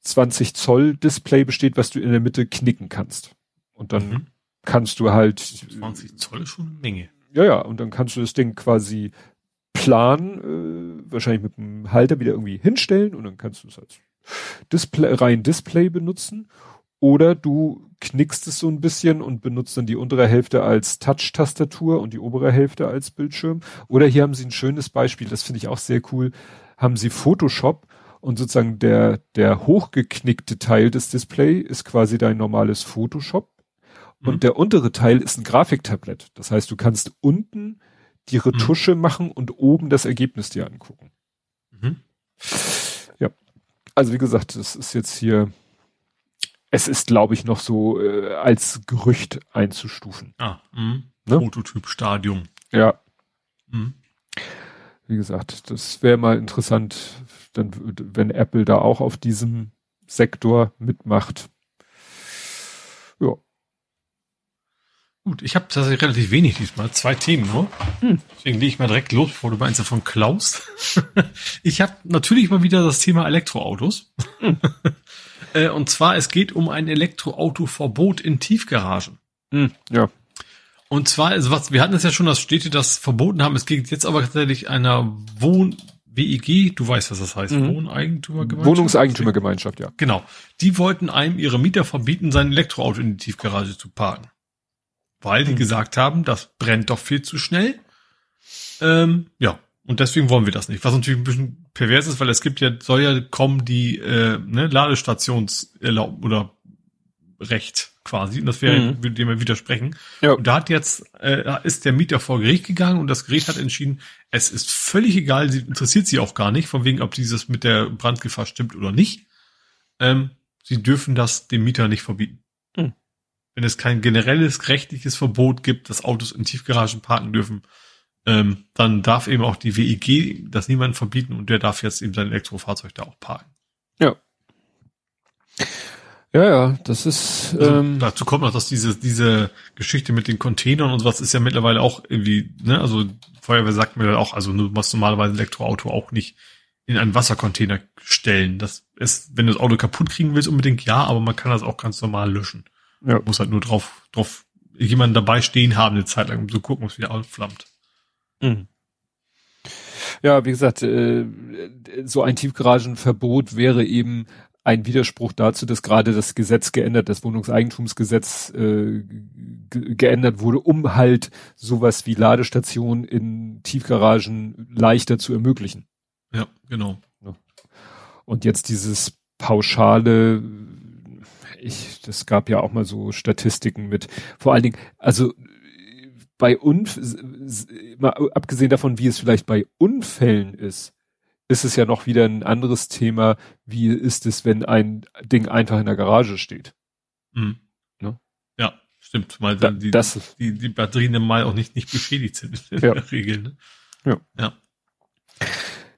20 Zoll Display besteht, was du in der Mitte knicken kannst. Und dann mhm. kannst du halt. 20 Zoll ist schon eine Menge. Ja, ja, und dann kannst du das Ding quasi plan, äh, wahrscheinlich mit dem Halter wieder irgendwie hinstellen und dann kannst du es als Display, rein Display benutzen. Oder du knickst es so ein bisschen und benutzt dann die untere Hälfte als Touch-Tastatur und die obere Hälfte als Bildschirm. Oder hier haben sie ein schönes Beispiel, das finde ich auch sehr cool, haben sie Photoshop und sozusagen der, der hochgeknickte Teil des Display ist quasi dein normales Photoshop. Und mhm. der untere Teil ist ein Grafiktablett. Das heißt, du kannst unten die Retusche mhm. machen und oben das Ergebnis dir angucken. Mhm. Ja. Also wie gesagt, das ist jetzt hier, es ist, glaube ich, noch so äh, als Gerücht einzustufen. Ah, mh. ne? Prototyp-Stadium. Ja. Mhm. Wie gesagt, das wäre mal interessant, dann, wenn Apple da auch auf diesem Sektor mitmacht. Ja. Gut, ich habe tatsächlich relativ wenig diesmal, zwei Themen nur. Hm. Deswegen lege ich mal direkt los, bevor du meinst davon klaust. ich habe natürlich mal wieder das Thema Elektroautos. Hm. Äh, und zwar, es geht um ein Elektroautoverbot in Tiefgaragen. Hm, ja. Und zwar, also was, wir hatten es ja schon, dass Städte das verboten haben. Es geht jetzt aber tatsächlich einer Wohn, WEG, du weißt, was das heißt, mhm. Wohneigentümergemeinschaft. Wohnungseigentümergemeinschaft, ja. Genau. Die wollten einem ihre Mieter verbieten, sein Elektroauto in die Tiefgarage zu parken. Weil die mhm. gesagt haben, das brennt doch viel zu schnell. Ähm, ja. Und deswegen wollen wir das nicht. Was natürlich ein bisschen pervers ist, weil es gibt ja, soll ja kommen die äh, ne, Ladestations oder Recht quasi. Und das wäre, mhm. würde dem widersprechen. Ja. Und da hat jetzt, äh, ist der Mieter vor Gericht gegangen und das Gericht hat entschieden, es ist völlig egal, sie interessiert sie auch gar nicht, von wegen, ob dieses mit der Brandgefahr stimmt oder nicht. Ähm, sie dürfen das dem Mieter nicht verbieten. Mhm. Wenn es kein generelles rechtliches Verbot gibt, dass Autos in Tiefgaragen parken dürfen, ähm, dann darf eben auch die WEG das niemand verbieten und der darf jetzt eben sein Elektrofahrzeug da auch parken. Ja. Ja, ja, das ist. Also, ähm, dazu kommt noch, dass diese diese Geschichte mit den Containern und sowas ist ja mittlerweile auch irgendwie, ne, also Feuerwehr sagt mir dann auch, also du musst normalerweise ein Elektroauto auch nicht in einen Wassercontainer stellen. Das ist, wenn du das Auto kaputt kriegen willst, unbedingt ja, aber man kann das auch ganz normal löschen. Ja. Muss halt nur drauf, drauf jemanden dabei stehen haben eine Zeit lang, um zu gucken, ob es wieder aufflammt. Mhm. Ja, wie gesagt, äh, so ein Tiefgaragenverbot wäre eben ein Widerspruch dazu, dass gerade das Gesetz geändert, das Wohnungseigentumsgesetz äh, geändert wurde, um halt sowas wie Ladestationen in Tiefgaragen leichter zu ermöglichen. Ja, genau. Und jetzt dieses pauschale, ich, das gab ja auch mal so Statistiken mit, vor allen Dingen, also bei Unf mal abgesehen davon, wie es vielleicht bei Unfällen ist, ist es ja noch wieder ein anderes Thema, wie ist es, wenn ein Ding einfach in der Garage steht. Mhm. Ne? Ja, stimmt, weil dann die, das, die, die Batterien dann mal auch nicht, nicht beschädigt sind in ja. der Regel. Ne? Ja. ja.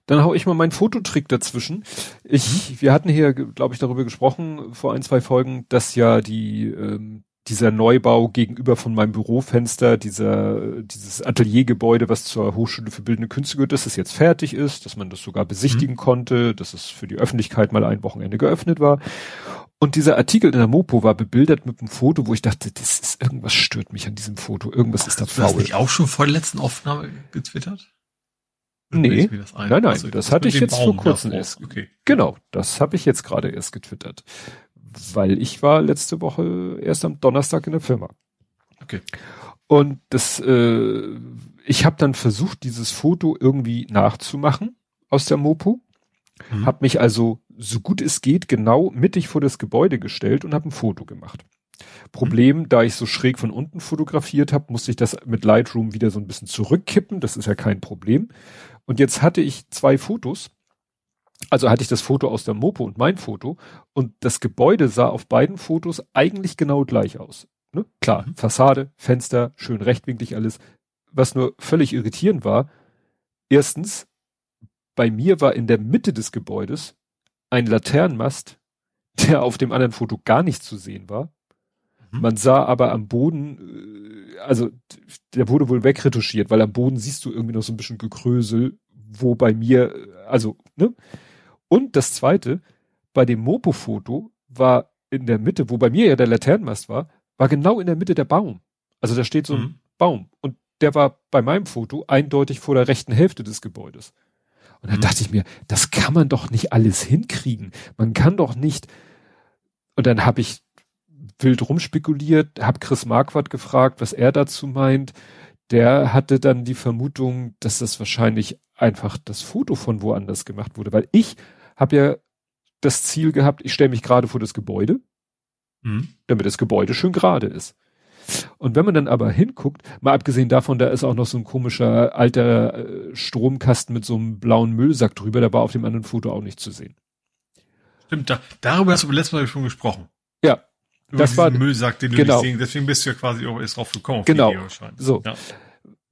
Dann hau ich mal meinen Fototrick dazwischen. Ich, mhm. wir hatten hier, glaube ich, darüber gesprochen vor ein, zwei Folgen, dass ja die ähm, dieser Neubau gegenüber von meinem Bürofenster, dieser, dieses Ateliergebäude, was zur Hochschule für Bildende Künste gehört, dass es jetzt fertig ist, dass man das sogar besichtigen mhm. konnte, dass es für die Öffentlichkeit mal ein Wochenende geöffnet war. Und dieser Artikel in der Mopo war bebildert mit einem Foto, wo ich dachte, das ist irgendwas stört mich an diesem Foto, irgendwas ist da faul. Hast du das nicht auch schon vor der letzten Aufnahme getwittert? Nee, nein, nein, also, das hatte ich jetzt Baum vor kurzem erst. Okay. Genau, das habe ich jetzt gerade erst getwittert weil ich war letzte Woche erst am Donnerstag in der Firma. Okay. Und das, äh, ich habe dann versucht, dieses Foto irgendwie nachzumachen aus der Mopo. Mhm. Hab mich also so gut es geht genau mittig vor das Gebäude gestellt und habe ein Foto gemacht. Problem, mhm. da ich so schräg von unten fotografiert habe, musste ich das mit Lightroom wieder so ein bisschen zurückkippen. Das ist ja kein Problem. Und jetzt hatte ich zwei Fotos also hatte ich das Foto aus der Mopo und mein Foto und das Gebäude sah auf beiden Fotos eigentlich genau gleich aus. Ne? Klar, mhm. Fassade, Fenster, schön rechtwinklig alles. Was nur völlig irritierend war, erstens, bei mir war in der Mitte des Gebäudes ein Laternenmast, der auf dem anderen Foto gar nicht zu sehen war. Mhm. Man sah aber am Boden, äh, also der wurde wohl wegretuschiert, weil am Boden siehst du irgendwie noch so ein bisschen Gekrösel, wo bei mir, also, ne? Und das zweite, bei dem Mopo-Foto war in der Mitte, wo bei mir ja der Laternenmast war, war genau in der Mitte der Baum. Also da steht so ein mhm. Baum. Und der war bei meinem Foto eindeutig vor der rechten Hälfte des Gebäudes. Und da mhm. dachte ich mir, das kann man doch nicht alles hinkriegen. Man kann doch nicht. Und dann habe ich wild rumspekuliert, habe Chris Marquardt gefragt, was er dazu meint. Der hatte dann die Vermutung, dass das wahrscheinlich einfach das Foto von woanders gemacht wurde, weil ich habe ja das Ziel gehabt, ich stelle mich gerade vor das Gebäude, mhm. damit das Gebäude schön gerade ist. Und wenn man dann aber hinguckt, mal abgesehen davon, da ist auch noch so ein komischer alter äh, Stromkasten mit so einem blauen Müllsack drüber, der war auf dem anderen Foto auch nicht zu sehen. Stimmt, da, darüber hast du letztes Mal schon gesprochen. Ja. Über das war Müllsack, den du genau. nicht sehen, deswegen bist du ja quasi auch erst drauf gekommen. genau. So. Ja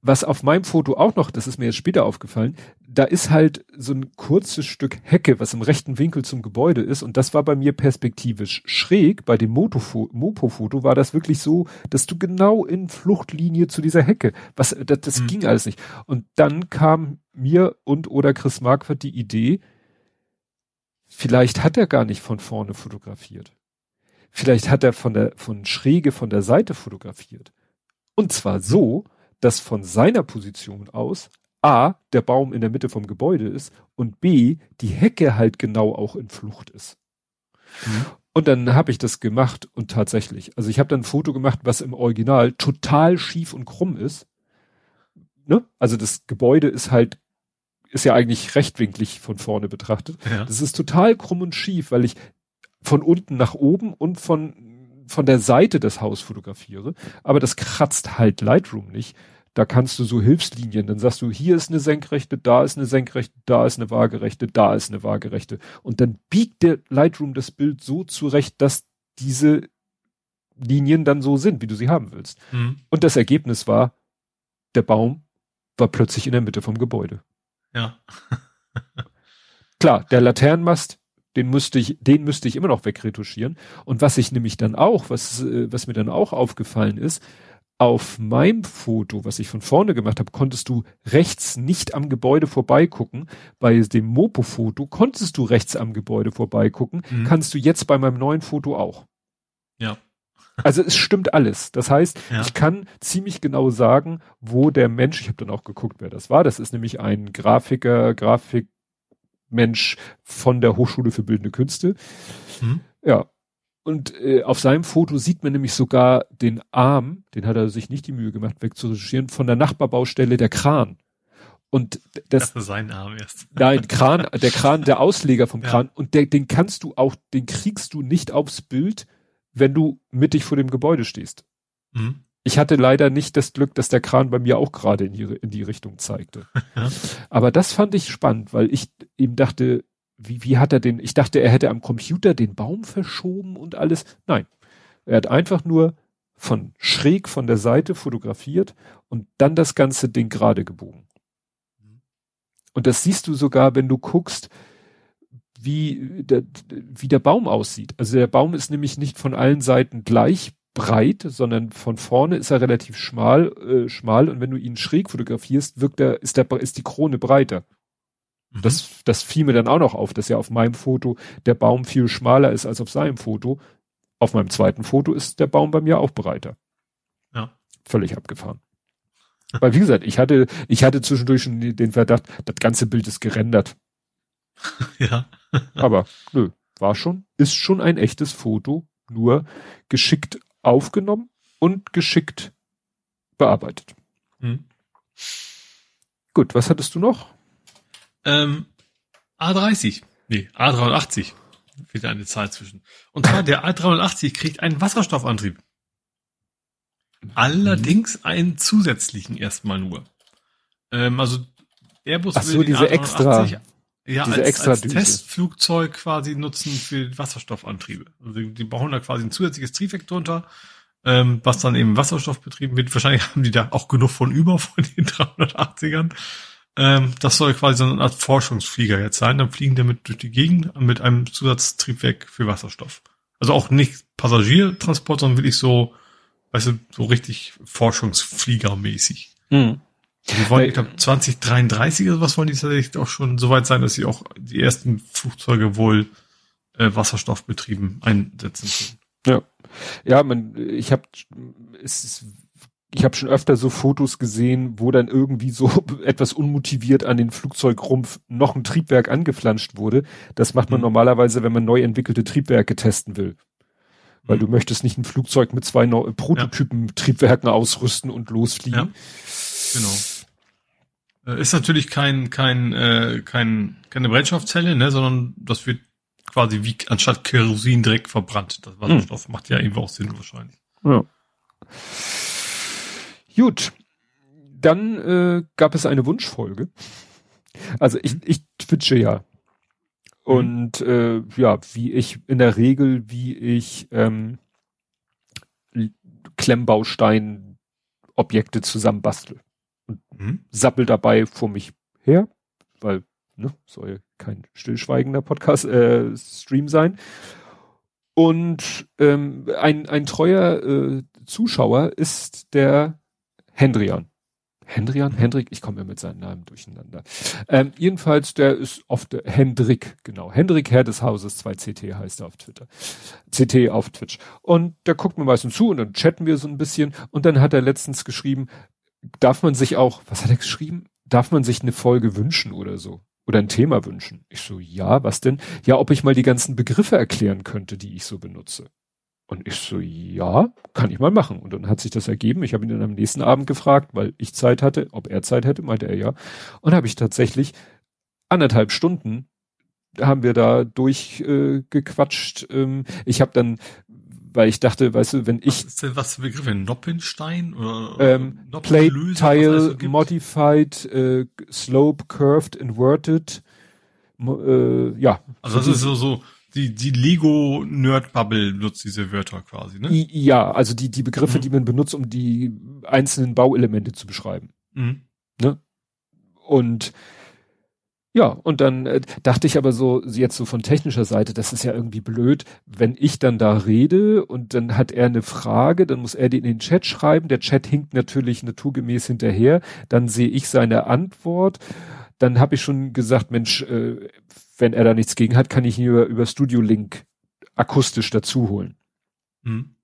was auf meinem Foto auch noch, das ist mir jetzt später aufgefallen, da ist halt so ein kurzes Stück Hecke, was im rechten Winkel zum Gebäude ist und das war bei mir perspektivisch schräg. Bei dem Mopo-Foto war das wirklich so, dass du genau in Fluchtlinie zu dieser Hecke, was, das, das mhm. ging alles nicht. Und dann kam mir und oder Chris Marquardt die Idee, vielleicht hat er gar nicht von vorne fotografiert. Vielleicht hat er von der, von schräge von der Seite fotografiert. Und zwar so, dass von seiner Position aus A, der Baum in der Mitte vom Gebäude ist und B, die Hecke halt genau auch in Flucht ist. Mhm. Und dann habe ich das gemacht und tatsächlich, also ich habe dann ein Foto gemacht, was im Original total schief und krumm ist. Ne? Also das Gebäude ist halt, ist ja eigentlich rechtwinklig von vorne betrachtet. Ja. Das ist total krumm und schief, weil ich von unten nach oben und von von der Seite des Haus fotografiere, aber das kratzt halt Lightroom nicht. Da kannst du so Hilfslinien, dann sagst du, hier ist eine Senkrechte, da ist eine Senkrechte, da ist eine Waagerechte, da ist eine Waagerechte. Und dann biegt der Lightroom das Bild so zurecht, dass diese Linien dann so sind, wie du sie haben willst. Mhm. Und das Ergebnis war, der Baum war plötzlich in der Mitte vom Gebäude. Ja. Klar, der Laternenmast den müsste ich, den müsste ich immer noch wegretuschieren. Und was ich nämlich dann auch, was, äh, was mir dann auch aufgefallen ist, auf meinem Foto, was ich von vorne gemacht habe, konntest du rechts nicht am Gebäude vorbeigucken. Bei dem Mopo-Foto konntest du rechts am Gebäude vorbeigucken. Mhm. Kannst du jetzt bei meinem neuen Foto auch. Ja. Also es stimmt alles. Das heißt, ja. ich kann ziemlich genau sagen, wo der Mensch, ich habe dann auch geguckt, wer das war. Das ist nämlich ein Grafiker, Grafik, Mensch von der Hochschule für Bildende Künste. Mhm. Ja. Und äh, auf seinem Foto sieht man nämlich sogar den Arm, den hat er sich nicht die Mühe gemacht, wegzuretuschieren, von der Nachbarbaustelle der Kran. Und das, das ist sein Name erst. Nein, Kran, der Kran, der Ausleger vom Kran. Ja. Und der, den kannst du auch, den kriegst du nicht aufs Bild, wenn du mittig vor dem Gebäude stehst. Mhm. Ich hatte leider nicht das Glück, dass der Kran bei mir auch gerade in die, in die Richtung zeigte. Ja. Aber das fand ich spannend, weil ich eben dachte, wie, wie hat er den, ich dachte, er hätte am Computer den Baum verschoben und alles. Nein. Er hat einfach nur von schräg von der Seite fotografiert und dann das ganze Ding gerade gebogen. Und das siehst du sogar, wenn du guckst, wie der, wie der Baum aussieht. Also der Baum ist nämlich nicht von allen Seiten gleich breit, sondern von vorne ist er relativ schmal, äh, schmal und wenn du ihn schräg fotografierst, wirkt er, ist der, ist die Krone breiter. Mhm. Das, das fiel mir dann auch noch auf, dass ja auf meinem Foto der Baum viel schmaler ist als auf seinem Foto. Auf meinem zweiten Foto ist der Baum bei mir auch breiter. Ja. Völlig abgefahren. Weil wie gesagt, ich hatte, ich hatte zwischendurch schon den Verdacht, das ganze Bild ist gerendert. Ja. Aber nö, war schon, ist schon ein echtes Foto, nur geschickt aufgenommen und geschickt bearbeitet. Hm. Gut, was hattest du noch? Ähm, A30. Nee, A380. Wieder eine Zahl zwischen. Und zwar der A380 kriegt einen Wasserstoffantrieb. Allerdings einen zusätzlichen erstmal nur. Ähm, also Airbus Ach so, diese extra, ja, diese als, extra als Testflugzeug quasi nutzen für Wasserstoffantriebe. Also die bauen da quasi ein zusätzliches Triebwerk drunter, ähm, was dann eben Wasserstoff betrieben wird. Wahrscheinlich haben die da auch genug von über von den 380ern. Ähm, das soll quasi so eine Art Forschungsflieger jetzt sein. Dann fliegen damit durch die Gegend mit einem Zusatztriebwerk für Wasserstoff. Also auch nicht Passagiertransport, sondern wirklich so weißt du, so richtig Forschungsfliegermäßig. Mhm. Die wollen, ich glaube, 2033 oder was wollen die tatsächlich auch schon so weit sein, dass sie auch die ersten Flugzeuge wohl äh, wasserstoffbetrieben einsetzen können. Ja, ja, man, ich habe es ist, ich habe schon öfter so Fotos gesehen, wo dann irgendwie so etwas unmotiviert an den Flugzeugrumpf noch ein Triebwerk angeflanscht wurde. Das macht man mhm. normalerweise, wenn man neu entwickelte Triebwerke testen will. Weil mhm. du möchtest nicht ein Flugzeug mit zwei Prototypen-Triebwerken ausrüsten und losfliegen. Ja. Genau. Äh, ist natürlich kein, kein, äh, kein, keine Brennstoffzelle, ne, sondern das wird quasi wie anstatt Kerosin direkt verbrannt. Das Wasserstoff mhm. macht ja eben auch Sinn wahrscheinlich. Ja. Gut. Dann äh, gab es eine Wunschfolge. Also ich, mhm. ich twitche ja Mhm. Und äh, ja, wie ich in der Regel, wie ich ähm, Klemmbaustein Objekte zusammenbastel. Und mhm. sappel dabei vor mich her, weil, ne, soll kein stillschweigender Podcast, äh, Stream sein. Und ähm, ein, ein treuer äh, Zuschauer ist der Hendrian. Hendrian, Hendrik, ich komme ja mit seinen Namen durcheinander. Ähm, jedenfalls, der ist oft der Hendrik, genau. Hendrik, Herr des Hauses, 2CT heißt er auf Twitter. CT auf Twitch. Und der guckt mir meistens zu und dann chatten wir so ein bisschen. Und dann hat er letztens geschrieben, darf man sich auch, was hat er geschrieben? Darf man sich eine Folge wünschen oder so? Oder ein Thema wünschen? Ich so, ja, was denn? Ja, ob ich mal die ganzen Begriffe erklären könnte, die ich so benutze. Und ich so, ja, kann ich mal machen. Und dann hat sich das ergeben. Ich habe ihn dann am nächsten Abend gefragt, weil ich Zeit hatte, ob er Zeit hätte, meinte er ja. Und habe ich tatsächlich anderthalb Stunden haben wir da durchgequatscht. Äh, ähm, ich habe dann, weil ich dachte, weißt du, wenn ich. Was ist denn was für Begriffe? Noppenstein oder? Ähm, Plate, Tile, Modified, äh, Slope, Curved, Inverted. Äh, ja. Also das ist so, so die, die Lego-Nerd-Bubble nutzt diese Wörter quasi, ne? Ja, also die, die Begriffe, mhm. die man benutzt, um die einzelnen Bauelemente zu beschreiben. Mhm. Ne? Und ja, und dann äh, dachte ich aber so, jetzt so von technischer Seite, das ist ja irgendwie blöd, wenn ich dann da rede und dann hat er eine Frage, dann muss er die in den Chat schreiben, der Chat hinkt natürlich naturgemäß hinterher, dann sehe ich seine Antwort, dann habe ich schon gesagt, Mensch, äh, wenn er da nichts gegen hat, kann ich ihn über, über Studio Link akustisch dazu holen. Mhm.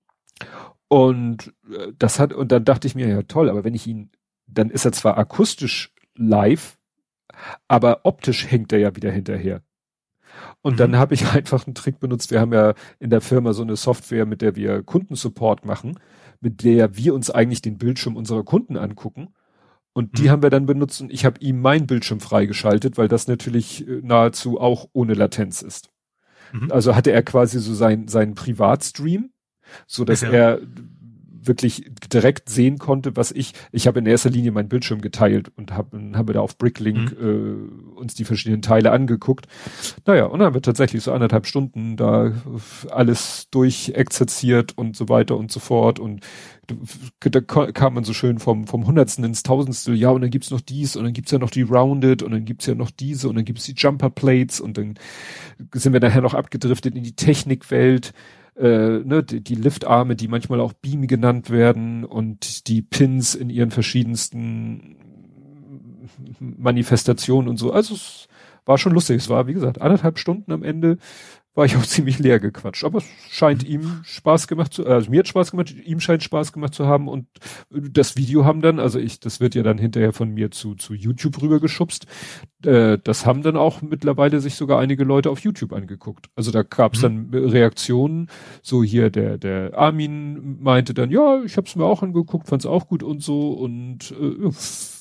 Und äh, das hat, und dann dachte ich mir, ja toll, aber wenn ich ihn, dann ist er zwar akustisch live, aber optisch hängt er ja wieder hinterher. Und mhm. dann habe ich einfach einen Trick benutzt. Wir haben ja in der Firma so eine Software, mit der wir Kundensupport machen, mit der wir uns eigentlich den Bildschirm unserer Kunden angucken. Und die mhm. haben wir dann benutzt und ich habe ihm mein Bildschirm freigeschaltet, weil das natürlich äh, nahezu auch ohne Latenz ist. Mhm. Also hatte er quasi so sein, seinen Privatstream, so dass ja. er wirklich direkt sehen konnte, was ich, ich habe in erster Linie meinen Bildschirm geteilt und habe hab da auf Bricklink mhm. äh, uns die verschiedenen Teile angeguckt. Naja, und dann haben wir tatsächlich so anderthalb Stunden da alles durchexerziert und so weiter und so fort und da kam man so schön vom, vom Hundertsten ins Tausendstel, ja, und dann gibt's noch dies und dann gibt's ja noch die Rounded und dann gibt's ja noch diese und dann gibt's die Jumper Plates und dann sind wir nachher noch abgedriftet in die Technikwelt äh, ne, die, die Liftarme, die manchmal auch Beam genannt werden und die Pins in ihren verschiedensten Manifestationen und so. Also es war schon lustig. Es war, wie gesagt, anderthalb Stunden am Ende war ich auch ziemlich leer gequatscht. Aber es scheint ihm Spaß gemacht zu, also mir hat Spaß gemacht, ihm scheint Spaß gemacht zu haben und das Video haben dann, also ich, das wird ja dann hinterher von mir zu, zu YouTube rübergeschubst. Äh, das haben dann auch mittlerweile sich sogar einige Leute auf YouTube angeguckt. Also da gab es mhm. dann Reaktionen, so hier der, der Armin meinte dann, ja, ich habe es mir auch angeguckt, fand es auch gut und so und äh,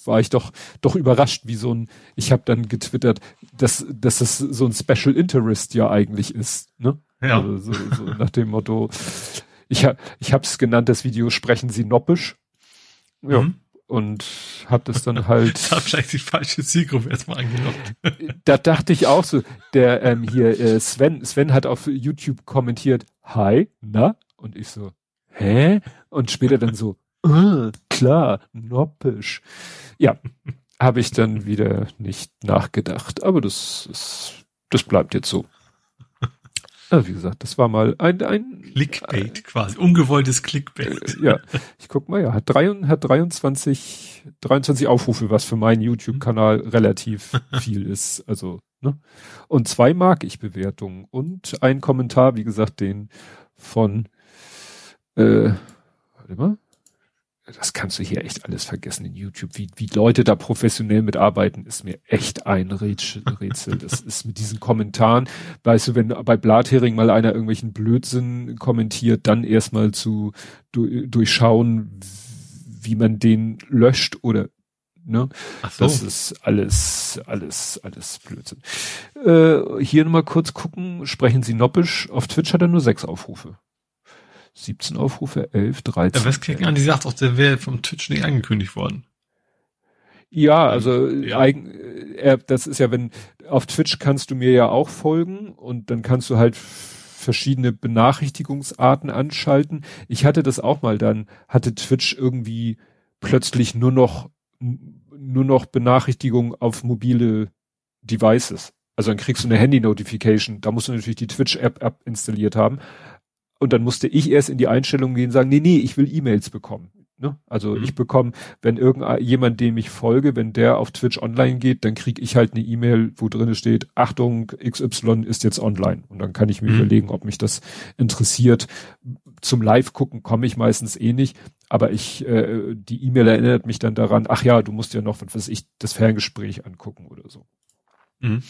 war ich doch doch überrascht, wie so ein, ich habe dann getwittert, dass, dass das so ein Special Interest ja eigentlich ist. Ne? Ja. Also so, so nach dem Motto, ich, ha, ich habe es genannt, das Video Sprechen Sie Noppisch. Ja. Mhm. Und hab das dann halt. da hab vielleicht die falsche Zielgruppe erstmal angelockt. da dachte ich auch so, der ähm, hier, äh, Sven, Sven hat auf YouTube kommentiert, hi, na? Und ich so, hä? Und später dann so, äh, klar, noppisch. Ja, habe ich dann wieder nicht nachgedacht. Aber das, das, das bleibt jetzt so. Also wie gesagt, das war mal ein, ein Clickbait äh, quasi, ungewolltes Clickbait. Äh, ja, ich guck mal, ja, hat, drei, hat 23, 23 Aufrufe, was für meinen YouTube-Kanal relativ viel ist. Also, ne? Und zwei mag ich Bewertungen und ein Kommentar, wie gesagt, den von, äh, warte mal, das kannst du hier echt alles vergessen in YouTube. Wie, wie Leute da professionell mitarbeiten, ist mir echt ein Rätsel. Das ist mit diesen Kommentaren, weißt du, wenn bei Blathering mal einer irgendwelchen Blödsinn kommentiert, dann erstmal zu du, durchschauen, wie man den löscht oder ne? Ach so. Das ist alles, alles, alles Blödsinn. Äh, hier nochmal kurz gucken, sprechen Sie Noppisch. Auf Twitch hat er nur sechs Aufrufe. 17 Aufrufe, 11, 13. Der Westkirchen an, die sagt auch, der wäre vom Twitch nicht angekündigt worden. Ja, also ja. Eigen, äh, das ist ja, wenn auf Twitch kannst du mir ja auch folgen und dann kannst du halt verschiedene Benachrichtigungsarten anschalten. Ich hatte das auch mal dann, hatte Twitch irgendwie plötzlich nur noch nur noch Benachrichtigungen auf mobile Devices. Also dann kriegst du eine Handy-Notification. Da musst du natürlich die Twitch-App installiert haben. Und dann musste ich erst in die Einstellungen gehen und sagen, nee, nee, ich will E-Mails bekommen. Ne? Also mhm. ich bekomme, wenn irgendjemand, dem ich folge, wenn der auf Twitch online geht, dann kriege ich halt eine E-Mail, wo drin steht, Achtung, XY ist jetzt online. Und dann kann ich mir mhm. überlegen, ob mich das interessiert. Zum Live gucken komme ich meistens eh nicht, aber ich, äh, die E-Mail erinnert mich dann daran, ach ja, du musst ja noch, was weiß ich, das Ferngespräch angucken oder so. Mhm.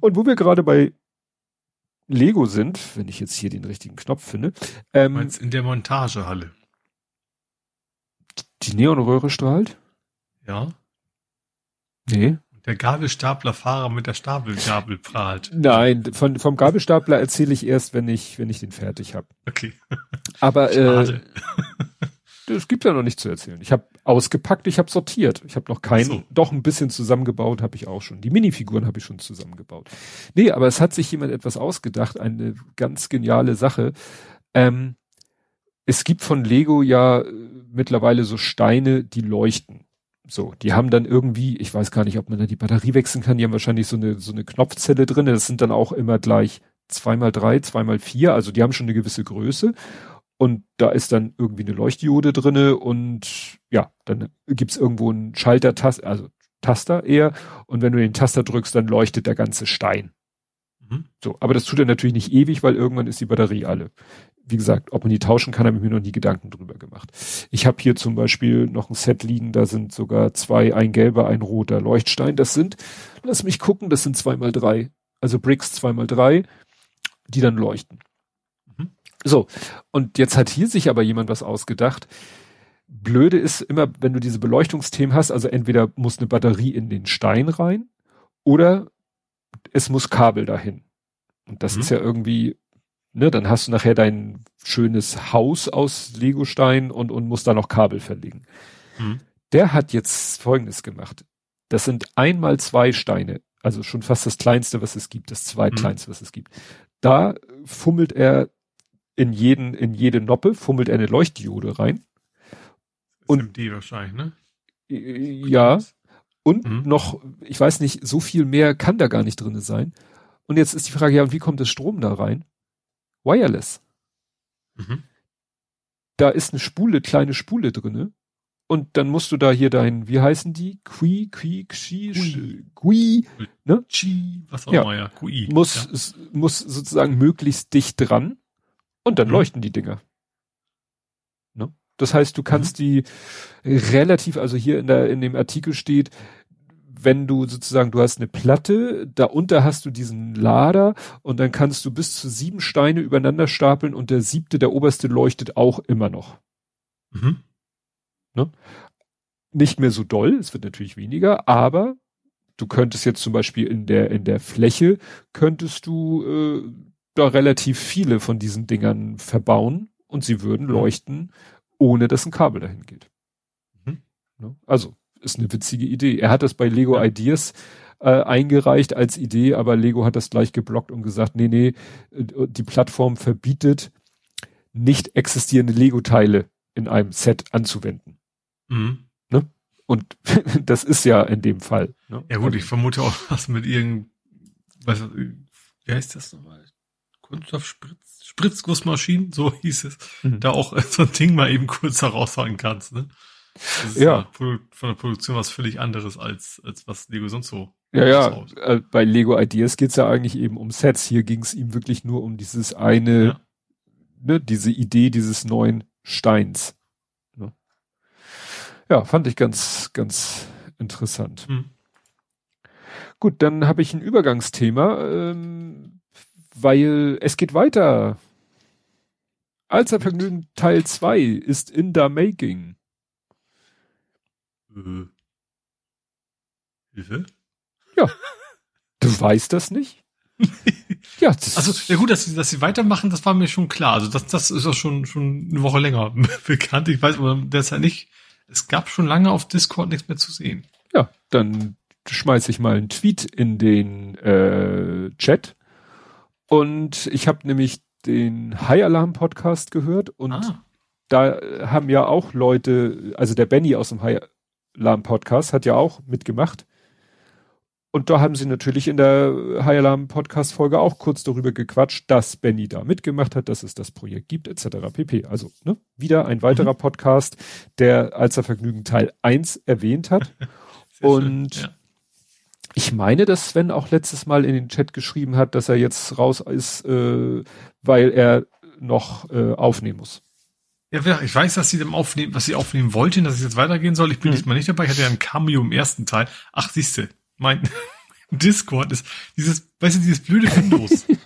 Und wo wir gerade bei Lego sind, wenn ich jetzt hier den richtigen Knopf finde. Ähm, Meinst in der Montagehalle? Die Neonröhre strahlt? Ja. Nee. Der Gabelstaplerfahrer mit der Stapelgabel prahlt. Nein, von, vom Gabelstapler erzähle ich erst, wenn ich, wenn ich den fertig habe. Okay. Aber äh, es gibt ja noch nichts zu erzählen. Ich habe ausgepackt, ich habe sortiert. Ich habe noch keinen, so. doch ein bisschen zusammengebaut habe ich auch schon. Die Minifiguren habe ich schon zusammengebaut. Nee, aber es hat sich jemand etwas ausgedacht, eine ganz geniale Sache. Ähm, es gibt von Lego ja äh, mittlerweile so Steine, die leuchten. So, die haben dann irgendwie, ich weiß gar nicht, ob man da die Batterie wechseln kann, die haben wahrscheinlich so eine, so eine Knopfzelle drin. Das sind dann auch immer gleich zweimal drei, zweimal vier, also die haben schon eine gewisse Größe und da ist dann irgendwie eine Leuchtdiode drinne und ja, dann gibt's irgendwo einen Schalter, also Taster eher und wenn du den Taster drückst, dann leuchtet der ganze Stein. Mhm. So, aber das tut er natürlich nicht ewig, weil irgendwann ist die Batterie alle. Wie gesagt, ob man die tauschen kann, habe ich mir noch nie Gedanken drüber gemacht. Ich habe hier zum Beispiel noch ein Set liegen, da sind sogar zwei, ein gelber, ein roter Leuchtstein. Das sind, lass mich gucken, das sind zwei mal drei, also Bricks zwei mal drei, die dann leuchten. So, und jetzt hat hier sich aber jemand was ausgedacht. Blöde ist immer, wenn du diese Beleuchtungsthemen hast, also entweder muss eine Batterie in den Stein rein oder es muss Kabel dahin. Und das mhm. ist ja irgendwie, ne, dann hast du nachher dein schönes Haus aus Legostein und, und musst da noch Kabel verlegen. Mhm. Der hat jetzt Folgendes gemacht. Das sind einmal zwei Steine, also schon fast das kleinste, was es gibt, das zweitkleinste, mhm. was es gibt. Da fummelt er in jeden, in jede Noppe, fummelt eine Leuchtdiode rein. Und die wahrscheinlich, ne? Ja. Und mhm. noch, ich weiß nicht, so viel mehr kann da gar nicht drinne sein. Und jetzt ist die Frage, ja, und wie kommt das Strom da rein? Wireless. Mhm. Da ist eine Spule, kleine Spule drinne. Und dann musst du da hier dein, wie heißen die? Qui, Qui, Xi, Qui, ne? Chi, was auch immer, ja. Qui. Muss, ja. Muss sozusagen möglichst dicht dran. Und dann mhm. leuchten die Dinger. Ne? Das heißt, du kannst mhm. die relativ, also hier in der, in dem Artikel steht, wenn du sozusagen, du hast eine Platte, darunter hast du diesen Lader und dann kannst du bis zu sieben Steine übereinander stapeln und der siebte, der oberste leuchtet auch immer noch. Mhm. Ne? Nicht mehr so doll, es wird natürlich weniger, aber du könntest jetzt zum Beispiel in der, in der Fläche könntest du äh, da relativ viele von diesen Dingern verbauen und sie würden mhm. leuchten, ohne dass ein Kabel dahin geht. Mhm. Ne? Also, ist eine witzige Idee. Er hat das bei Lego ja. Ideas äh, eingereicht als Idee, aber Lego hat das gleich geblockt und gesagt, nee, nee, äh, die Plattform verbietet, nicht existierende Lego-Teile in einem Set anzuwenden. Mhm. Ne? Und das ist ja in dem Fall. Ne? Ja gut, also, ich vermute auch, was mit irgendeinem, was, wie heißt das nochmal? Kunststoffspritz, Spritzgussmaschinen, so hieß es, mhm. da auch so ein Ding mal eben kurz herausfahren kannst, ne? Das ist ja. von der Produktion was völlig anderes als, als was Lego sonst so. Ja, ja, äh, bei Lego Ideas geht's ja eigentlich eben um Sets. Hier ging's ihm wirklich nur um dieses eine, ja. ne, diese Idee dieses neuen Steins. Ne? Ja, fand ich ganz, ganz interessant. Hm. Gut, dann habe ich ein Übergangsthema. Ähm, weil es geht weiter. Alzervergnügen Teil 2 ist in the making. Äh. Hilfe? Ja. Du weißt das nicht? ja. Das also, ja gut, dass sie, dass sie weitermachen, das war mir schon klar. Also, das, das ist auch schon, schon eine Woche länger bekannt. Ich weiß aber derzeit nicht. Es gab schon lange auf Discord nichts mehr zu sehen. Ja, dann schmeiß ich mal einen Tweet in den äh, Chat. Und ich habe nämlich den High Alarm Podcast gehört und ah. da haben ja auch Leute, also der Benny aus dem High Alarm Podcast hat ja auch mitgemacht. Und da haben sie natürlich in der High Alarm Podcast Folge auch kurz darüber gequatscht, dass Benny da mitgemacht hat, dass es das Projekt gibt, etc. pp. Also, ne, wieder ein weiterer mhm. Podcast, der als er Vergnügen Teil 1 erwähnt hat. und schön, ja. Ich meine, dass Sven auch letztes Mal in den Chat geschrieben hat, dass er jetzt raus ist, äh, weil er noch äh, aufnehmen muss. Ja, ich weiß, dass sie dem aufnehmen, was sie aufnehmen wollten, dass es jetzt weitergehen soll. Ich bin hm. diesmal nicht dabei. Ich hatte ja ein Cameo im ersten Teil. Ach, siehste, mein Discord ist dieses, weißt du, dieses blöde Windows.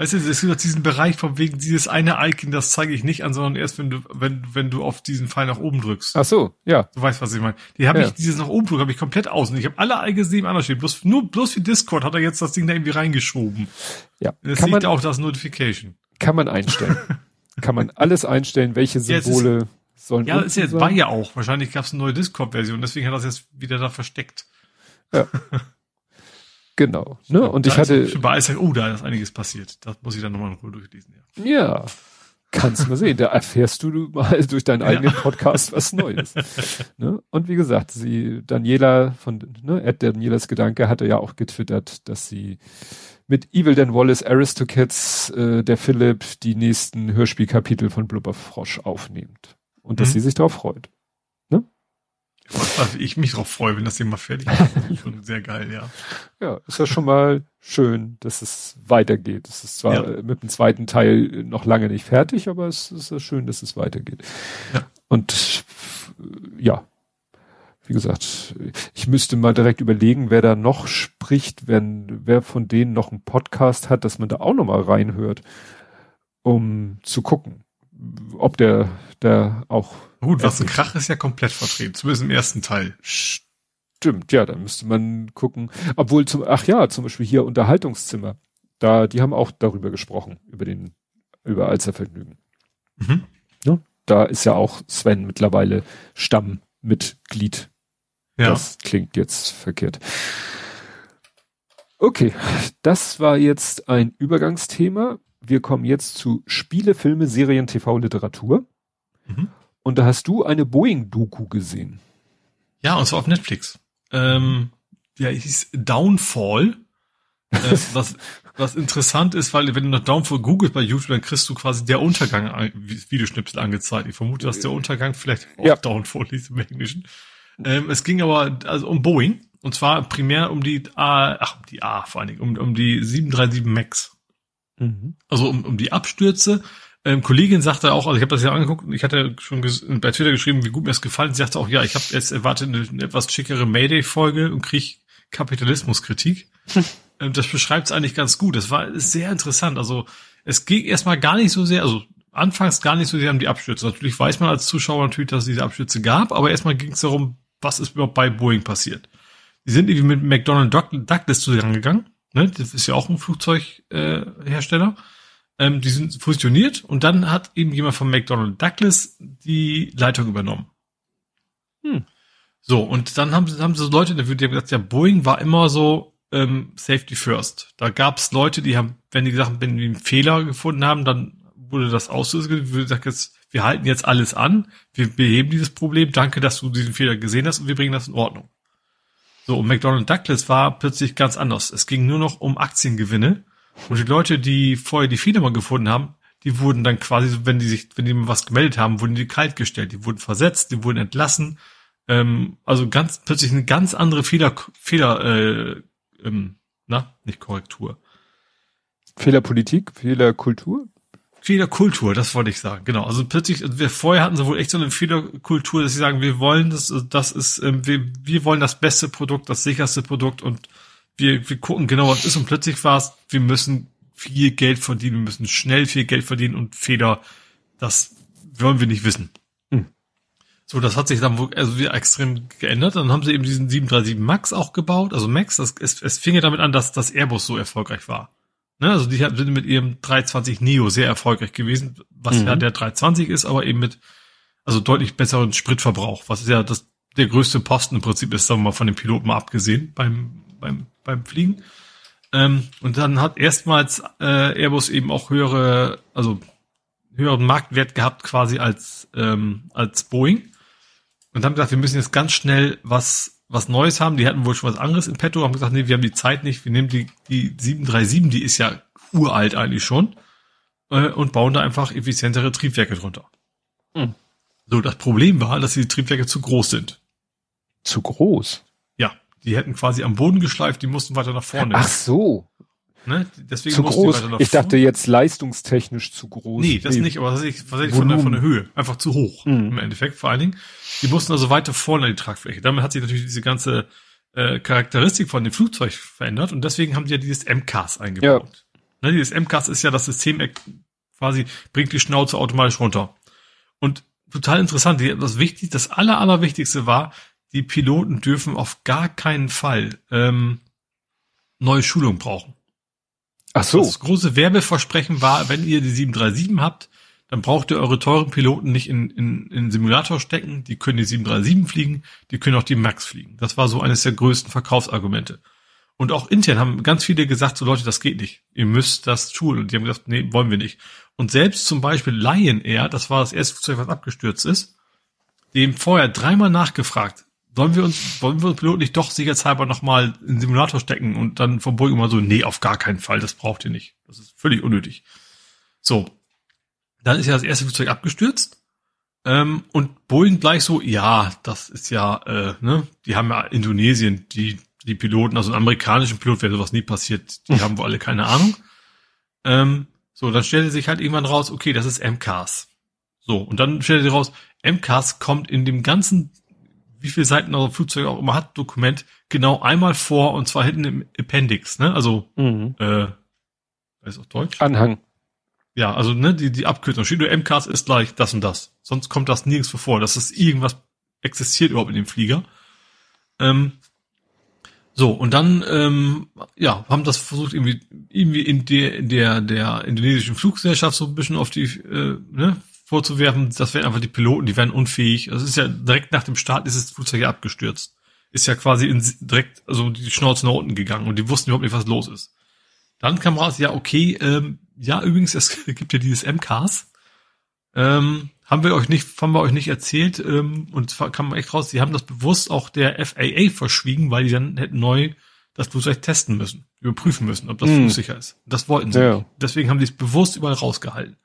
Weißt du, es gibt diesen Bereich von wegen dieses eine Icon, das zeige ich nicht an, sondern erst wenn du, wenn, wenn du auf diesen Pfeil nach oben drückst. Ach so, ja. Du weißt, was ich meine. Die habe ja. ich, dieses nach oben drücken, habe ich komplett aus. Und ich habe alle Icons neben anders stehen. Bloß, nur, bloß für Discord hat er jetzt das Ding da irgendwie reingeschoben. Ja. Jetzt liegt auch das Notification. Kann man einstellen. kann man alles einstellen, welche Symbole ja, ist, sollen Ja, ist jetzt, war ja auch. Wahrscheinlich gab es eine neue Discord-Version, deswegen hat er das jetzt wieder da versteckt. Ja. Genau. Ne? Und da ich hatte. Bei Eisberg, oh, da ist einiges passiert. Das muss ich dann nochmal in Ruhe durchlesen, ja. Ja. Kannst mal sehen. Da erfährst du mal durch deinen eigenen Podcast was Neues. ne? Und wie gesagt, sie, Daniela von, ne, Ed Danielas Gedanke hatte ja auch getwittert, dass sie mit Evil Dan Wallace Aristocats, äh, der Philipp, die nächsten Hörspielkapitel von Blubberfrosch aufnimmt. Und dass mhm. sie sich darauf freut. Was ich mich drauf freue, wenn das Ding mal fertig ist. schon sehr geil, ja. Ja, ist ja schon mal schön, dass es weitergeht. Es ist zwar ja. mit dem zweiten Teil noch lange nicht fertig, aber es ist ja schön, dass es weitergeht. Ja. Und ja, wie gesagt, ich müsste mal direkt überlegen, wer da noch spricht, wenn wer von denen noch einen Podcast hat, dass man da auch noch mal reinhört, um zu gucken ob der, der auch. Gut, was ein Krach ist ja komplett vertreten, zumindest im ersten Teil. Stimmt, ja, da müsste man gucken. Obwohl zum, ach ja, zum Beispiel hier Unterhaltungszimmer. Da, die haben auch darüber gesprochen, über den, über Alzervergnügen. Mhm. Ja, da ist ja auch Sven mittlerweile Stammmitglied. Ja. Das klingt jetzt verkehrt. Okay, das war jetzt ein Übergangsthema. Wir kommen jetzt zu Spiele, Filme, Serien, TV, Literatur. Mhm. Und da hast du eine Boeing-Doku gesehen. Ja, und zwar auf Netflix. Ähm, ja, hieß Downfall. äh, was, was interessant ist, weil wenn du nach Downfall googelt bei YouTube, dann kriegst du quasi der Untergang Videoschnipsel angezeigt. Ich vermute, dass der Untergang vielleicht auch ja. Downfall hieß im Englischen. Ähm, es ging aber also um Boeing. Und zwar primär um die A, ach, um die A vor allen Dingen, um, um die 737 MAX. Mhm. Also um, um die Abstürze. Ähm, Kollegin sagte auch, also ich habe das ja angeguckt und ich hatte schon bei Twitter geschrieben, wie gut mir es gefallen. Sie sagte auch, ja, ich habe jetzt erwartet eine, eine etwas schickere Mayday-Folge und krieg Kapitalismuskritik. ähm, das beschreibt es eigentlich ganz gut. Das war sehr interessant. Also es ging erstmal gar nicht so sehr, also anfangs gar nicht so sehr um die Abstürze. Natürlich weiß man als Zuschauer natürlich, dass es diese Abstürze gab, aber erstmal ging es darum, was ist überhaupt bei Boeing passiert. Die sind irgendwie mit McDonnell Douglas zusammengegangen. Ne? Das ist ja auch ein Flugzeughersteller. Äh, ähm, die sind fusioniert und dann hat eben jemand von McDonnell Douglas die Leitung übernommen. Hm. So, und dann haben, haben so Leute die haben gesagt, ja, Boeing war immer so ähm, Safety First. Da gab es Leute, die haben, wenn die gesagt wenn die einen Fehler gefunden haben, dann wurde das ausgesucht, wir sagen jetzt, wir halten jetzt alles an, wir beheben dieses Problem, danke, dass du diesen Fehler gesehen hast und wir bringen das in Ordnung. So, und McDonald Douglas war plötzlich ganz anders. Es ging nur noch um Aktiengewinne. Und die Leute, die vorher die Firma gefunden haben, die wurden dann quasi, wenn die sich, wenn die was gemeldet haben, wurden die kalt gestellt, die wurden versetzt, die wurden entlassen. Ähm, also ganz plötzlich eine ganz andere Fehler, Fehler, äh, ähm, na, nicht Korrektur. Fehlerpolitik, Fehlerkultur? Fehlerkultur, das wollte ich sagen, genau. Also plötzlich, also wir vorher hatten sie wohl echt so eine Fehlerkultur, dass sie sagen, wir wollen das, das ist, ähm, wir, wir wollen das beste Produkt, das sicherste Produkt und wir, wir gucken genau, was ist und plötzlich war es, wir müssen viel Geld verdienen, wir müssen schnell viel Geld verdienen und Fehler, das wollen wir nicht wissen. Hm. So, das hat sich dann wohl, also wieder extrem geändert. Dann haben sie eben diesen 737 Max auch gebaut, also Max, das, es, es fing ja damit an, dass das Airbus so erfolgreich war. Ne, also die sind mit ihrem 320 Neo sehr erfolgreich gewesen, was mhm. ja der 320 ist, aber eben mit also deutlich besseren Spritverbrauch, was ja das der größte Posten im Prinzip ist, sagen wir mal von den Piloten mal abgesehen beim beim beim Fliegen. Ähm, und dann hat erstmals äh, Airbus eben auch höhere, also höheren Marktwert gehabt quasi als ähm, als Boeing und haben gesagt, wir müssen jetzt ganz schnell was was Neues haben. Die hatten wohl schon was anderes in petto, haben gesagt, nee, wir haben die Zeit nicht, wir nehmen die, die 737, die ist ja uralt eigentlich schon, äh, und bauen da einfach effizientere Triebwerke drunter. Hm. So, das Problem war, dass die Triebwerke zu groß sind. Zu groß? Die hätten quasi am Boden geschleift, die mussten weiter nach vorne. Ach so. Ne? Deswegen zu groß. ich dachte jetzt leistungstechnisch zu groß. Nee, das nee. nicht, aber tatsächlich, tatsächlich von, der, von der Höhe. Einfach zu hoch mhm. im Endeffekt vor allen Dingen. Die mussten also weiter vorne an die Tragfläche. Damit hat sich natürlich diese ganze äh, Charakteristik von dem Flugzeug verändert und deswegen haben die ja dieses MCAS eingebaut. Ja. Ne, dieses MCAS ist ja das System quasi, bringt die Schnauze automatisch runter. Und total interessant, das wichtig, das aller, allerwichtigste war, die Piloten dürfen auf gar keinen Fall ähm, neue Schulung brauchen. Ach so. Das große Werbeversprechen war, wenn ihr die 737 habt, dann braucht ihr eure teuren Piloten nicht in, in, in Simulator stecken. Die können die 737 fliegen, die können auch die Max fliegen. Das war so eines der größten Verkaufsargumente. Und auch intern haben ganz viele gesagt, so Leute, das geht nicht. Ihr müsst das tun. Und die haben gesagt, nee, wollen wir nicht. Und selbst zum Beispiel Lion Air, das war das erste Flugzeug, was abgestürzt ist, dem vorher dreimal nachgefragt, wollen wir uns, wollen wir uns Piloten nicht doch sicherheitshalber nochmal in den Simulator stecken und dann vom Boeing immer so, nee, auf gar keinen Fall, das braucht ihr nicht. Das ist völlig unnötig. So. Dann ist ja das erste Flugzeug abgestürzt. Ähm, und Boeing gleich so, ja, das ist ja, äh, ne, die haben ja Indonesien, die, die Piloten, also einen amerikanischen Pilot wäre sowas nie passiert, die haben wohl alle keine Ahnung. Ähm, so, dann stellte sich halt irgendwann raus, okay, das ist MCAS. So, und dann stellte sich raus, MCAS kommt in dem ganzen wie viele Seiten euer Flugzeug auch immer hat, Dokument, genau einmal vor und zwar hinten im Appendix, ne? Also, mhm. äh, weiß auch Deutsch? Anhang. Ja, also ne, die, die Abkürzung steht nur MCAS ist gleich das und das. Sonst kommt das nirgends vor, dass es irgendwas existiert überhaupt in dem Flieger. Ähm, so, und dann, ähm, ja, haben das versucht, irgendwie, irgendwie in der, in der, der indonesischen Fluggesellschaft so ein bisschen auf die, äh, ne, vorzuwerfen, das wären einfach die Piloten, die wären unfähig. Das ist ja direkt nach dem Start ist das Flugzeug ja abgestürzt. Ist ja quasi in, direkt, also die Schnauze nach unten gegangen und die wussten überhaupt nicht, was los ist. Dann kam raus, ja, okay, ähm, ja, übrigens, es gibt ja dieses MCAS. Ähm, haben wir euch nicht, haben wir euch nicht erzählt, ähm, und zwar kam echt raus, die haben das bewusst auch der FAA verschwiegen, weil die dann hätten neu das Flugzeug testen müssen, überprüfen müssen, ob das hm. flugsicher ist. Das wollten sie ja. nicht. Deswegen haben die es bewusst überall rausgehalten.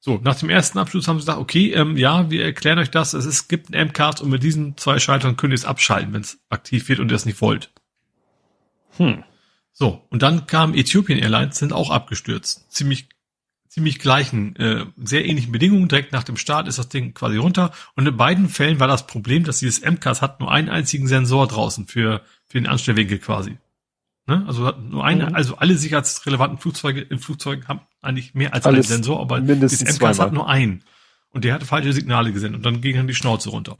So, nach dem ersten Abschluss haben sie gesagt, okay, ähm, ja, wir erklären euch das, es, ist, gibt ein MCAS und mit diesen zwei Schaltern könnt ihr es abschalten, wenn es aktiv wird und ihr es nicht wollt. Hm. So, und dann kam Ethiopian Airlines, sind auch abgestürzt. Ziemlich ziemlich gleichen, äh, sehr ähnlichen Bedingungen. Direkt nach dem Start ist das Ding quasi runter. Und in beiden Fällen war das Problem, dass dieses MCAS hat nur einen einzigen Sensor draußen für, für den Anstellwinkel quasi. Ne? Also nur eine, mhm. also alle sicherheitsrelevanten Flugzeuge in Flugzeugen haben eigentlich mehr als Alles einen Sensor, aber das MCAS hat nur einen. Und der hatte falsche Signale gesendet und dann ging dann die Schnauze runter.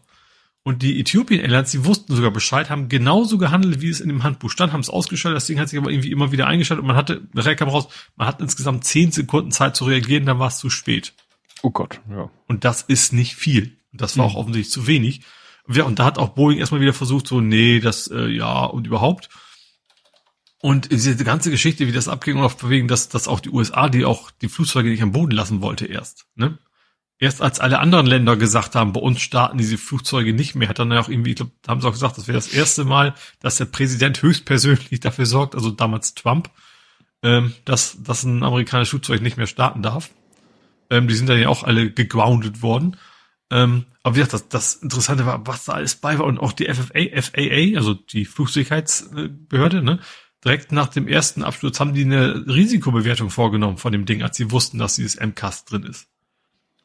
Und die Ethiopian Airlines, die wussten sogar Bescheid, haben genauso gehandelt, wie es in dem Handbuch stand, haben es ausgeschaltet. Das Ding hat sich aber irgendwie immer wieder eingeschaltet und man hatte, nachher kam raus, man hat insgesamt zehn Sekunden Zeit zu reagieren, dann war es zu spät. Oh Gott, ja. Und das ist nicht viel. Das war mhm. auch offensichtlich zu wenig. Ja, und da hat auch Boeing erstmal wieder versucht, so, nee, das, äh, ja, und überhaupt. Und diese ganze Geschichte, wie das abging und auf wegen, dass, dass auch die USA, die auch die Flugzeuge nicht am Boden lassen wollte erst, ne? erst als alle anderen Länder gesagt haben, bei uns starten diese Flugzeuge nicht mehr, hat dann ja auch irgendwie, ich glaube, da haben sie auch gesagt, das wäre das erste Mal, dass der Präsident höchstpersönlich dafür sorgt, also damals Trump, ähm, dass, dass ein amerikanisches Flugzeug nicht mehr starten darf. Ähm, die sind dann ja auch alle gegroundet worden. Ähm, aber wie gesagt, das, das Interessante war, was da alles bei war und auch die FFA, FAA, also die Flugsicherheitsbehörde, ne, direkt nach dem ersten Absturz haben die eine Risikobewertung vorgenommen von dem Ding, als sie wussten, dass dieses MCAS drin ist.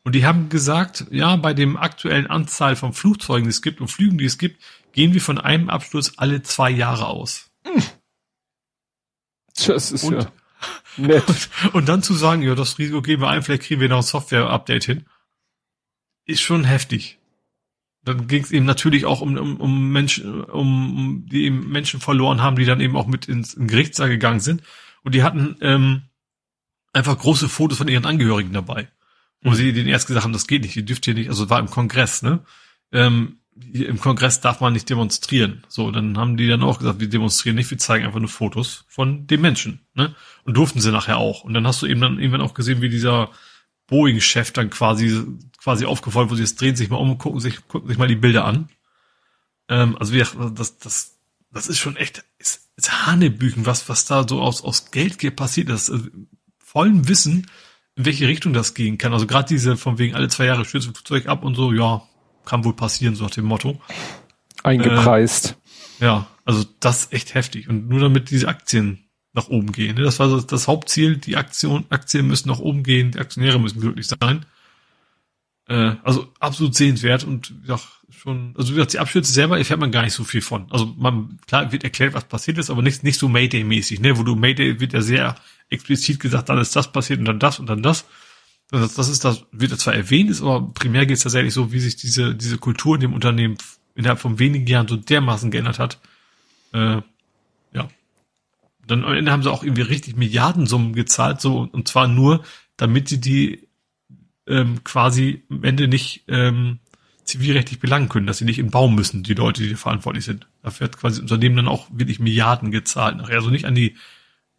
Und die haben gesagt, ja, bei dem aktuellen Anzahl von Flugzeugen, die es gibt und Flügen, die es gibt, gehen wir von einem Absturz alle zwei Jahre aus. Das ist und, ja nett. Und, und, dann zu sagen, ja, das Risiko gehen wir ein, vielleicht kriegen wir noch ein Software-Update hin, ist schon heftig. Dann ging es eben natürlich auch um, um, um Menschen, um, um die eben Menschen verloren haben, die dann eben auch mit ins in Gerichtssaal gegangen sind. Und die hatten ähm, einfach große Fotos von ihren Angehörigen dabei. Wo sie den erst gesagt haben, das geht nicht, ihr dürft hier nicht, also war im Kongress, ne? Ähm, im Kongress darf man nicht demonstrieren. So, dann haben die dann auch gesagt, wir demonstrieren nicht, wir zeigen einfach nur Fotos von dem Menschen, ne? Und durften sie nachher auch. Und dann hast du eben dann irgendwann auch gesehen, wie dieser Boeing-Chef dann quasi, quasi aufgefordert, wo sie jetzt drehen sich mal um und gucken sich, gucken sich mal die Bilder an. Ähm, also wie das, das, das ist schon echt, ist, ist Hanebüchen, was, was da so aus, aus Geldgier passiert ist. Also, vollen Wissen, in welche Richtung das gehen kann. Also gerade diese von wegen alle zwei Jahre stürzt ein Flugzeug ab und so, ja, kann wohl passieren, so nach dem Motto. Eingepreist. Äh, ja, also das ist echt heftig. Und nur damit diese Aktien nach oben gehen. Das war so das Hauptziel, die Aktion, Aktien müssen nach oben gehen, die Aktionäre müssen glücklich sein. Äh, also absolut sehenswert und ja, schon, also wie gesagt, die Abstürze selber erfährt man gar nicht so viel von. Also man, klar wird erklärt, was passiert ist, aber nicht, nicht so Mayday-mäßig, ne, wo du Mayday wird ja sehr explizit gesagt, dann ist das passiert und dann das und dann das. Das, das ist das, wird zwar erwähnt, ist aber primär geht es tatsächlich so, wie sich diese, diese Kultur in dem Unternehmen innerhalb von wenigen Jahren so dermaßen geändert hat. Äh. Dann am Ende haben sie auch irgendwie richtig Milliardensummen gezahlt, so, und zwar nur, damit sie die ähm, quasi am Ende nicht ähm, zivilrechtlich belangen können, dass sie nicht in Baum müssen, die Leute, die verantwortlich sind. Dafür hat quasi das Unternehmen dann auch wirklich Milliarden gezahlt. Nachher also nicht an die,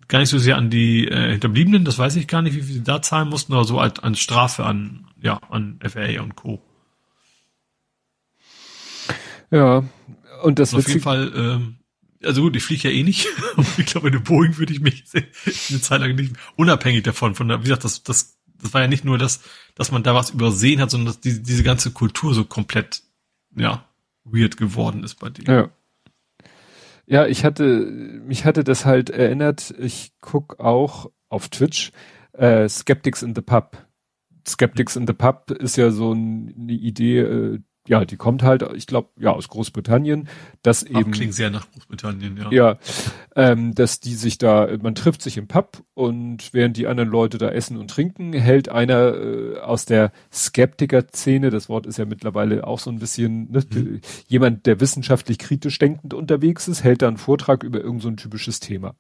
gar nicht so sehr an die äh, Hinterbliebenen, das weiß ich gar nicht, wie viel sie da zahlen mussten, aber so als, als Strafe an, ja, an FAA und Co. Ja, und das und auf jeden Fall, ähm, also gut, ich fliege ja eh nicht. ich glaube, in der Boeing würde ich mich eine Zeit lang nicht, unabhängig davon, von wie gesagt, das, das das war ja nicht nur das, dass man da was übersehen hat, sondern dass die, diese ganze Kultur so komplett, ja, weird geworden ist bei dir. Ja. Ja, ich hatte, mich hatte das halt erinnert, ich guck auch auf Twitch, äh, Skeptics in the Pub. Skeptics in the Pub ist ja so eine Idee, äh, ja, die kommt halt, ich glaube, ja, aus Großbritannien, dass eben. Klingt sehr nach Großbritannien, ja. Ja, ähm, dass die sich da, man trifft sich im Pub und während die anderen Leute da essen und trinken, hält einer äh, aus der Skeptiker-Szene, das Wort ist ja mittlerweile auch so ein bisschen, ne, mhm. jemand, der wissenschaftlich kritisch denkend unterwegs ist, hält da einen Vortrag über irgendein so typisches Thema.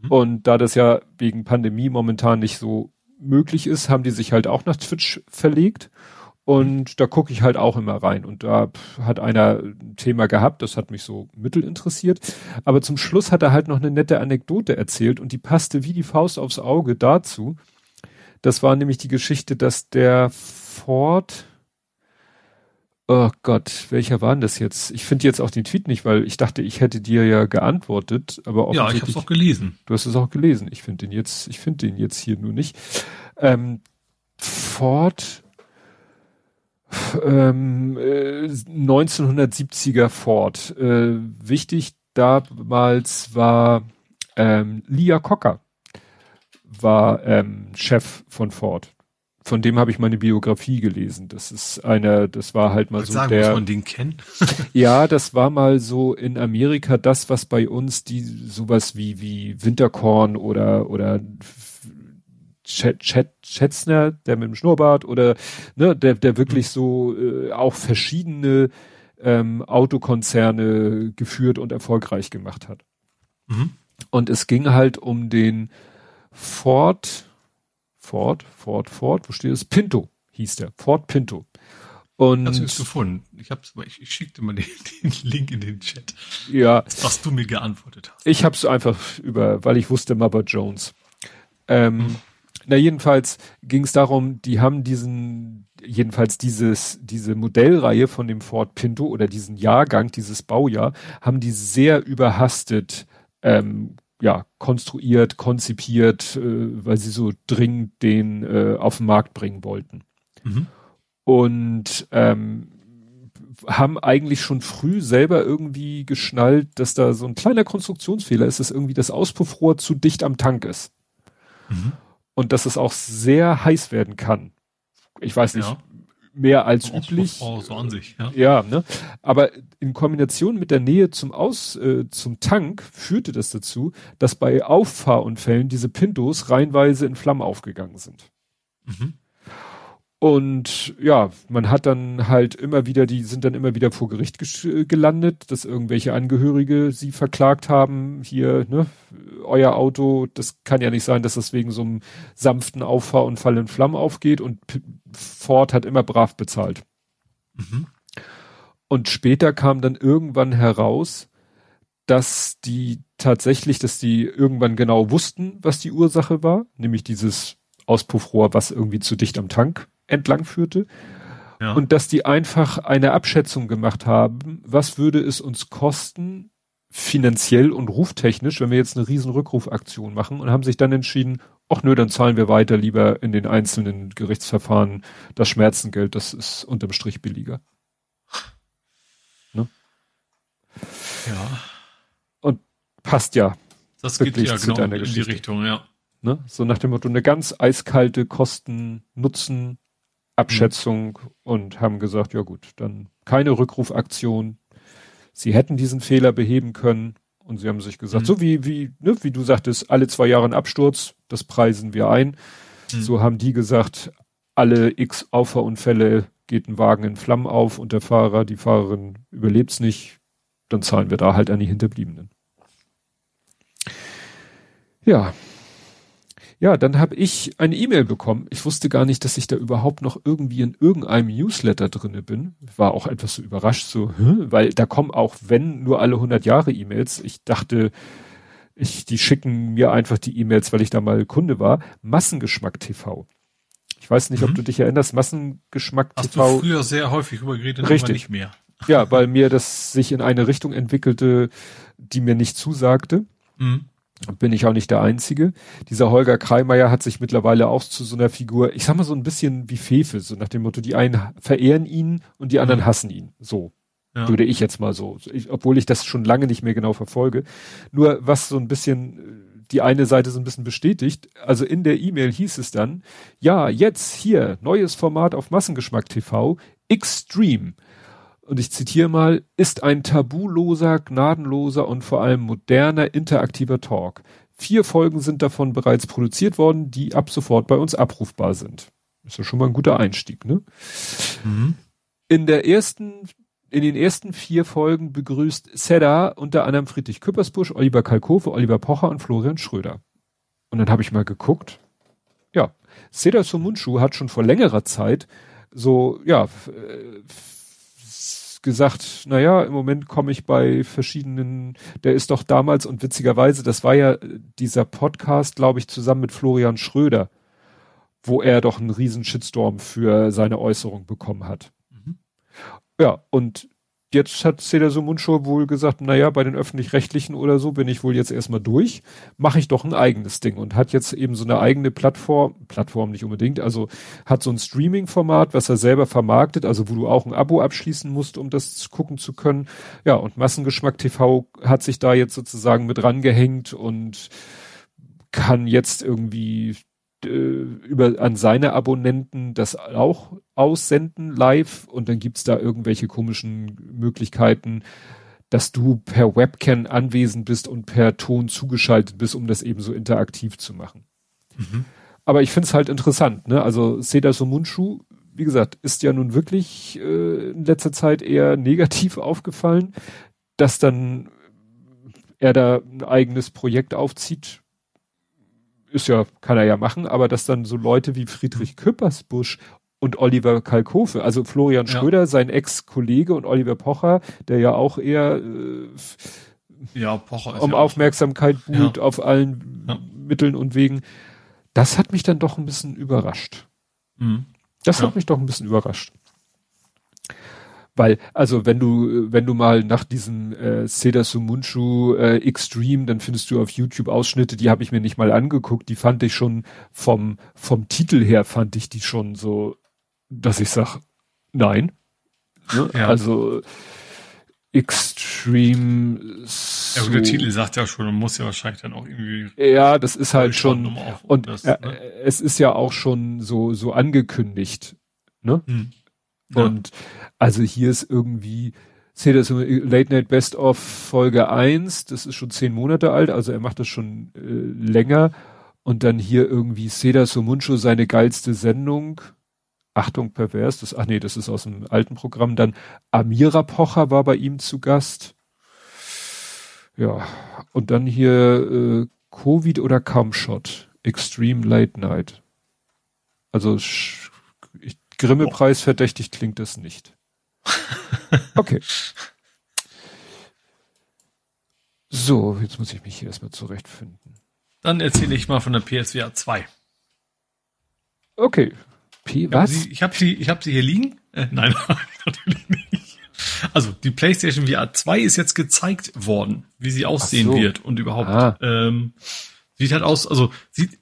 Mhm. Und da das ja wegen Pandemie momentan nicht so möglich ist, haben die sich halt auch nach Twitch verlegt und da gucke ich halt auch immer rein. Und da hat einer ein Thema gehabt, das hat mich so mittel interessiert. Aber zum Schluss hat er halt noch eine nette Anekdote erzählt und die passte wie die Faust aufs Auge dazu. Das war nämlich die Geschichte, dass der Ford, oh Gott, welcher war denn das jetzt? Ich finde jetzt auch den Tweet nicht, weil ich dachte, ich hätte dir ja geantwortet, aber Ja, ich habe es auch gelesen. Du hast es auch gelesen. Ich finde den jetzt, ich finde den jetzt hier nur nicht. Ähm, Ford, ähm, äh, 1970er Ford. Äh, wichtig damals war ähm, Lia Cocker war ähm, Chef von Ford. Von dem habe ich meine Biografie gelesen. Das ist einer, das war halt mal so sagen, der. Muss man den kennen? ja, das war mal so in Amerika das, was bei uns die sowas wie wie Winterkorn oder oder Ch Ch Schätzner, der mit dem Schnurrbart oder ne, der, der wirklich so äh, auch verschiedene ähm, Autokonzerne geführt und erfolgreich gemacht hat. Mhm. Und es ging halt um den Ford, Ford, Ford, Ford, wo steht es? Pinto hieß der, Ford Pinto. Und Hast du es gefunden? Ich hab's, ich, ich schickte mal den, den, Link in den Chat. Ja. Was du mir geantwortet hast. Ich hab's einfach über, weil ich wusste Mother Jones. Ähm, mhm. Na, jedenfalls ging es darum, die haben diesen, jedenfalls dieses, diese Modellreihe von dem Ford Pinto oder diesen Jahrgang, dieses Baujahr, haben die sehr überhastet, ähm, ja, konstruiert, konzipiert, äh, weil sie so dringend den äh, auf den Markt bringen wollten. Mhm. Und ähm, haben eigentlich schon früh selber irgendwie geschnallt, dass da so ein kleiner Konstruktionsfehler ist, dass irgendwie das Auspuffrohr zu dicht am Tank ist. Mhm und dass es auch sehr heiß werden kann. Ich weiß nicht, ja. mehr als so üblich. So an sich, ja. ja, ne? Aber in Kombination mit der Nähe zum Aus, äh, zum Tank führte das dazu, dass bei Auffahrunfällen diese Pintos reihenweise in Flammen aufgegangen sind. Mhm. Und ja, man hat dann halt immer wieder, die sind dann immer wieder vor Gericht gelandet, dass irgendwelche Angehörige sie verklagt haben, hier, ne, euer Auto, das kann ja nicht sein, dass das wegen so einem sanften Auffahrunfall in Flammen aufgeht und Ford hat immer brav bezahlt. Mhm. Und später kam dann irgendwann heraus, dass die tatsächlich, dass die irgendwann genau wussten, was die Ursache war, nämlich dieses Auspuffrohr, was irgendwie zu dicht am Tank entlang führte. Ja. Und dass die einfach eine Abschätzung gemacht haben, was würde es uns kosten, finanziell und ruftechnisch, wenn wir jetzt eine riesen Rückrufaktion machen und haben sich dann entschieden, ach nö, dann zahlen wir weiter lieber in den einzelnen Gerichtsverfahren das Schmerzengeld, das ist unterm Strich billiger. Ne? Ja. Und passt ja. Das geht ja genau in Geschichte. die Richtung, ja. Ne? So nach dem Motto, eine ganz eiskalte Kosten-Nutzen Abschätzung mhm. und haben gesagt, ja gut, dann keine Rückrufaktion. Sie hätten diesen Fehler beheben können und sie haben sich gesagt, mhm. so wie, wie, ne, wie du sagtest, alle zwei Jahre ein Absturz, das preisen wir ein. Mhm. So haben die gesagt, alle x Auffahrunfälle geht ein Wagen in Flammen auf und der Fahrer, die Fahrerin überlebt's nicht, dann zahlen wir da halt an die Hinterbliebenen. Ja, ja, dann habe ich eine E-Mail bekommen. Ich wusste gar nicht, dass ich da überhaupt noch irgendwie in irgendeinem Newsletter drinne bin. War auch etwas so überrascht, so, hm? weil da kommen auch, wenn nur alle 100 Jahre E-Mails. Ich dachte, ich, die schicken mir einfach die E-Mails, weil ich da mal Kunde war. Massengeschmack TV. Ich weiß nicht, mhm. ob du dich erinnerst, Massengeschmack Hast TV. Hast du früher sehr häufig übergeredet, Richtig. aber nicht mehr. Ja, weil mir das sich in eine Richtung entwickelte, die mir nicht zusagte. Mhm bin ich auch nicht der Einzige. Dieser Holger Kreimeier hat sich mittlerweile auch zu so einer Figur, ich sag mal so ein bisschen wie Fefe, so nach dem Motto, die einen verehren ihn und die anderen mhm. hassen ihn. So. Ja. Würde ich jetzt mal so, ich, obwohl ich das schon lange nicht mehr genau verfolge. Nur was so ein bisschen äh, die eine Seite so ein bisschen bestätigt, also in der E-Mail hieß es dann, ja, jetzt hier, neues Format auf Massengeschmack TV, Extreme. Und ich zitiere mal, ist ein tabuloser, gnadenloser und vor allem moderner interaktiver Talk. Vier Folgen sind davon bereits produziert worden, die ab sofort bei uns abrufbar sind. Ist ja schon mal ein guter Einstieg, ne? Mhm. In der ersten, in den ersten vier Folgen begrüßt Seda unter anderem Friedrich Küppersbusch, Oliver Kalkofe, Oliver Pocher und Florian Schröder. Und dann habe ich mal geguckt. Ja, Seda Sumunchu hat schon vor längerer Zeit so, ja, gesagt, naja, im Moment komme ich bei verschiedenen, der ist doch damals und witzigerweise, das war ja dieser Podcast, glaube ich, zusammen mit Florian Schröder, wo er doch einen riesen Shitstorm für seine Äußerung bekommen hat. Mhm. Ja, und jetzt hat Cedar Sumuncho wohl gesagt, naja, bei den öffentlich-rechtlichen oder so bin ich wohl jetzt erstmal durch, mache ich doch ein eigenes Ding und hat jetzt eben so eine eigene Plattform, Plattform nicht unbedingt, also hat so ein Streaming-Format, was er selber vermarktet, also wo du auch ein Abo abschließen musst, um das gucken zu können. Ja, und Massengeschmack TV hat sich da jetzt sozusagen mit rangehängt und kann jetzt irgendwie über an seine Abonnenten das auch aussenden live und dann gibt's da irgendwelche komischen Möglichkeiten, dass du per Webcam anwesend bist und per Ton zugeschaltet bist, um das eben so interaktiv zu machen. Mhm. Aber ich finde es halt interessant, ne? Also Seda Somunchu, wie gesagt, ist ja nun wirklich äh, in letzter Zeit eher negativ aufgefallen, dass dann er da ein eigenes Projekt aufzieht, ist ja, kann er ja machen, aber dass dann so Leute wie Friedrich Küppersbusch und Oliver Kalkofe, also Florian Schröder, ja. sein Ex-Kollege und Oliver Pocher, der ja auch eher äh, ja, Pocher um ja Aufmerksamkeit buhlt auf allen Mitteln und Wegen. Das hat mich dann doch ein bisschen überrascht. Mhm. Das hat mich doch ein bisschen überrascht. Weil, also wenn du, wenn du mal nach diesem äh, Seda Sumunchu äh, Extreme, dann findest du auf YouTube Ausschnitte, die habe ich mir nicht mal angeguckt, die fand ich schon vom, vom Titel her fand ich die schon so, dass ich sag, nein. Ne? Ja. Also Extreme. Ja, der Titel sagt ja schon, man muss ja wahrscheinlich dann auch irgendwie. Ja, das ist halt schon. Und das, äh, ne? es ist ja auch schon so, so angekündigt. Ne? Hm. Und also hier ist irgendwie, seht das Late Night Best of Folge 1, das ist schon zehn Monate alt, also er macht das schon äh, länger. Und dann hier irgendwie Seda Somuncho seine geilste Sendung. Achtung, pervers, das, ach nee, das ist aus dem alten Programm. Dann Amira Pocher war bei ihm zu Gast. Ja, und dann hier äh, Covid oder Cumshot. Extreme Late Night. Also Grimme-Preis verdächtig klingt das nicht. Okay. So, jetzt muss ich mich hier erstmal zurechtfinden. Dann erzähle ich mal von der PSVR 2. Okay. P was? Ich habe sie, ich habe sie hier liegen. Äh, nein, natürlich nicht. Also die PlayStation VR 2 ist jetzt gezeigt worden, wie sie aussehen so. wird und überhaupt. Ah. Ähm, sieht halt aus, also sieht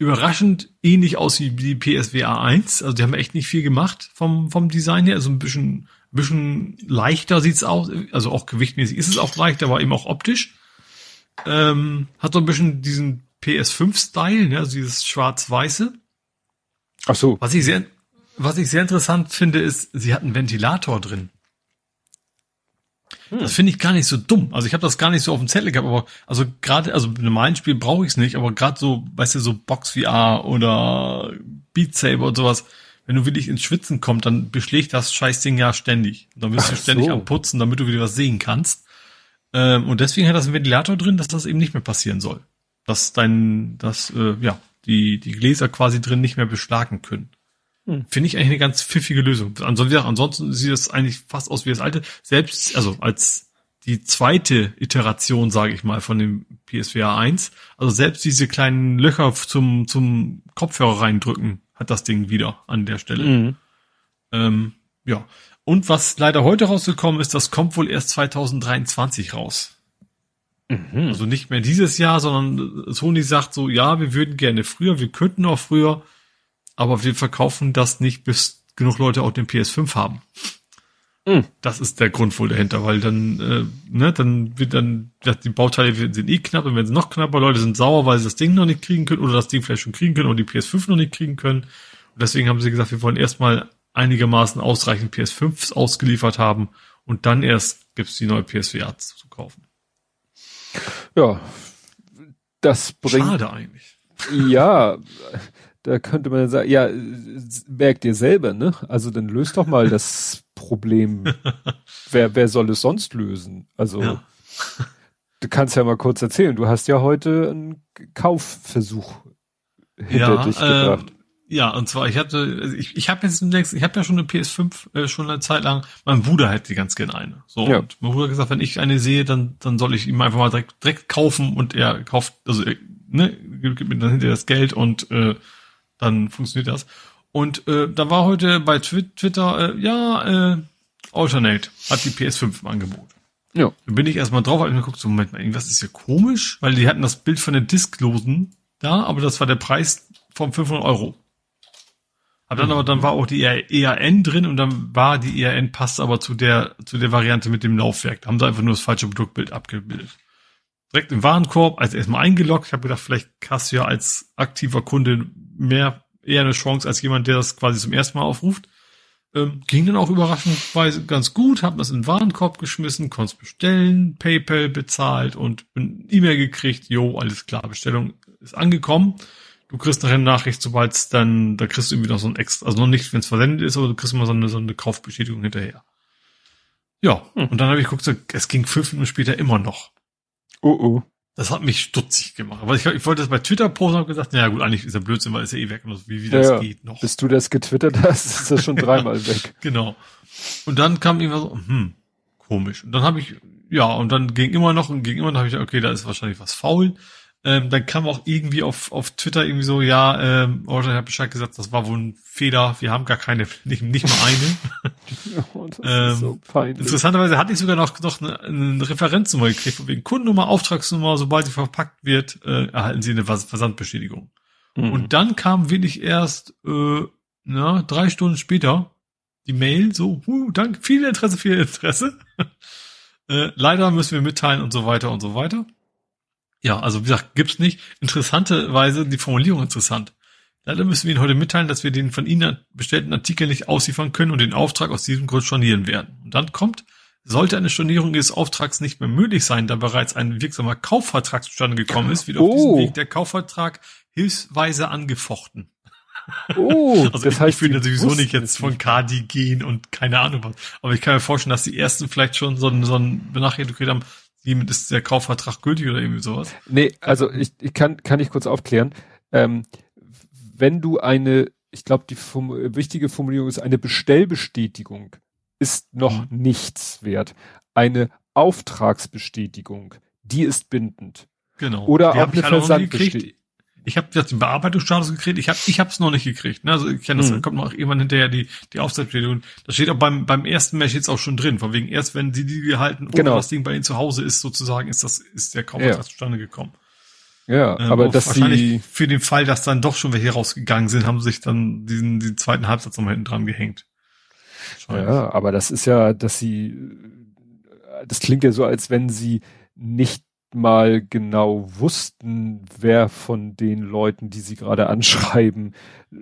überraschend ähnlich aus wie die PSVR 1. Also die haben echt nicht viel gemacht vom, vom Design her. Also ein bisschen, bisschen leichter sieht's aus. Also auch gewichtmäßig ist es auch leichter, aber eben auch optisch. Ähm, hat so ein bisschen diesen PS5-Style, ne? also dieses schwarz-weiße. Ach so. Was ich sehr, was ich sehr interessant finde, ist, sie hat einen Ventilator drin. Hm. Das finde ich gar nicht so dumm. Also ich habe das gar nicht so auf dem Zettel gehabt, aber also gerade, also in meinem Spiel brauche ich es nicht, aber gerade so, weißt du, so Box VR oder Beat Saber und sowas, wenn du wirklich ins Schwitzen kommst, dann beschlägt das Scheißding ja ständig. dann bist Ach du ständig so. am Putzen, damit du wieder was sehen kannst. Ähm, und deswegen hat das einen Ventilator drin, dass das eben nicht mehr passieren soll. Dass dein, dass, äh, ja, die, die Gläser quasi drin nicht mehr beschlagen können. Hm. Finde ich eigentlich eine ganz pfiffige Lösung. Ansonsten, ansonsten sieht es eigentlich fast aus wie das alte. Selbst, also als die zweite Iteration, sage ich mal, von dem PSVR 1, also selbst diese kleinen Löcher zum, zum Kopfhörer reindrücken, hat das Ding wieder an der Stelle. Mhm. Ähm, ja. Und was leider heute rausgekommen ist, das kommt wohl erst 2023 raus. Mhm. Also nicht mehr dieses Jahr, sondern Sony sagt so, ja, wir würden gerne früher, wir könnten auch früher, aber wir verkaufen das nicht, bis genug Leute auch den PS5 haben. Mhm. Das ist der Grund wohl dahinter, weil dann, äh, ne, dann wird dann, die Bauteile sind eh knapp, und wenn sie noch knapper, Leute sind sauer, weil sie das Ding noch nicht kriegen können oder das Ding vielleicht schon kriegen können oder die PS5 noch nicht kriegen können. Und deswegen haben sie gesagt, wir wollen erstmal einigermaßen ausreichend PS5s ausgeliefert haben und dann erst gibt's die neue PSVR zu kaufen. Ja, das bringt. Schade eigentlich. Ja, da könnte man sagen, ja, merkt ihr selber, ne? Also dann löst doch mal das Problem. wer, wer soll es sonst lösen? Also, ja. du kannst ja mal kurz erzählen. Du hast ja heute einen Kaufversuch hinter ja, dich gebracht. Ähm, ja, und zwar, ich hatte, ich, ich habe jetzt längst, ich habe ja schon eine PS5 äh, schon eine Zeit lang. Mein Bruder hätte ganz gerne eine. So, ja. und mein Bruder hat gesagt, wenn ich eine sehe, dann, dann soll ich ihm einfach mal direkt, direkt kaufen und er kauft, also, ne, gibt mir dann hinterher das Geld und äh, dann funktioniert das. Und äh, da war heute bei Twitter, äh, ja, äh, Alternate hat die PS5 im Angebot. Ja. Da bin ich erstmal drauf, hab ich mir geguckt, so, Moment mal, irgendwas ist hier komisch, weil die hatten das Bild von der Disklosen da, aber das war der Preis von 500 Euro. Hab dann aber, dann war auch die ERN drin und dann war die ERN passt aber zu der, zu der Variante mit dem Laufwerk. Da haben sie einfach nur das falsche Produktbild abgebildet. Direkt im Warenkorb, also erstmal eingeloggt. Ich habe gedacht, vielleicht hast du ja als aktiver Kunde mehr, eher eine Chance als jemand, der das quasi zum ersten Mal aufruft. Ähm, ging dann auch überraschendweise ganz gut, hab das in den Warenkorb geschmissen, konnte bestellen, PayPal bezahlt und E-Mail gekriegt, jo, alles klar, Bestellung ist angekommen. Du kriegst nachher eine Nachricht, sobald es dann, da kriegst du irgendwie noch so ein extra, also noch nicht, wenn es versendet ist, aber du kriegst immer so eine, so eine Kaufbestätigung hinterher. Ja, hm. und dann habe ich geguckt, so, es ging fünf Minuten später immer noch. Oh oh. Das hat mich stutzig gemacht. Aber ich, ich wollte das bei Twitter posten und gesagt, naja gut, eigentlich ist der Blödsinn, weil ist ja eh weg. Und wie, wie das ja, geht noch. Bis du das getwittert hast, ist das schon dreimal weg. Genau. Und dann kam irgendwas so, hm, komisch. Und dann habe ich, ja, und dann ging immer noch und ging immer noch, habe ich, okay, da ist wahrscheinlich was faul. Ähm, dann kam auch irgendwie auf, auf Twitter irgendwie so, ja, ähm, Orton hat Bescheid gesagt, das war wohl ein Fehler, wir haben gar keine, nicht, nicht mal eine. oh, ähm, so interessanterweise hatte ich sogar noch, noch eine, eine Referenznummer gekriegt, wegen Kundennummer, Auftragsnummer, sobald sie verpackt wird, äh, erhalten sie eine Versandbestätigung. Mhm. Und dann kam wirklich erst äh, na, drei Stunden später die Mail, so, huh, danke, viel Interesse, viel Interesse. äh, leider müssen wir mitteilen und so weiter und so weiter. Ja, also wie gesagt, gibt's nicht. Interessanterweise die Formulierung interessant. Leider müssen wir Ihnen heute mitteilen, dass wir den von Ihnen bestellten Artikel nicht ausliefern können und den Auftrag aus diesem Grund stornieren werden. Und dann kommt, sollte eine Stornierung des Auftrags nicht mehr möglich sein, da bereits ein wirksamer Kaufvertrag zustande gekommen ist, wird oh. auf diesem Weg der Kaufvertrag hilfsweise angefochten. Oh, also das ich, heißt, ich will sowieso nicht jetzt von Cardi gehen und keine Ahnung was. Aber ich kann mir vorstellen, dass die ersten vielleicht schon so ein, so ein Benachrichtigung haben, Hiermit ist der Kaufvertrag gültig oder irgendwie sowas? Nee, also ich, ich kann, kann ich kurz aufklären. Ähm, wenn du eine, ich glaube, die Form wichtige Formulierung ist, eine Bestellbestätigung ist noch mhm. nichts wert. Eine Auftragsbestätigung, die ist bindend. Genau. Oder die auch eine Versandbestätigung. Ich habe jetzt den Bearbeitungsstatus gekriegt. Ich habe ich hab's noch nicht gekriegt. Ne? Also ich kenne das, mhm. kommt noch irgendwann hinterher die die Auftragsbestätigung. Das steht auch beim beim ersten Match jetzt auch schon drin. Von wegen erst wenn sie die gehalten oder genau. das Ding bei ihnen zu Hause ist sozusagen, ist das ist der Kaufvertrag ja. zustande gekommen. Ja, ähm, aber das wahrscheinlich für den Fall, dass dann doch schon welche rausgegangen sind, haben sich dann diesen den zweiten Halbsatz nochmal hinten dran gehängt. Ja, aber das ist ja, dass sie das klingt ja so, als wenn sie nicht mal genau wussten, wer von den Leuten, die sie gerade anschreiben, äh,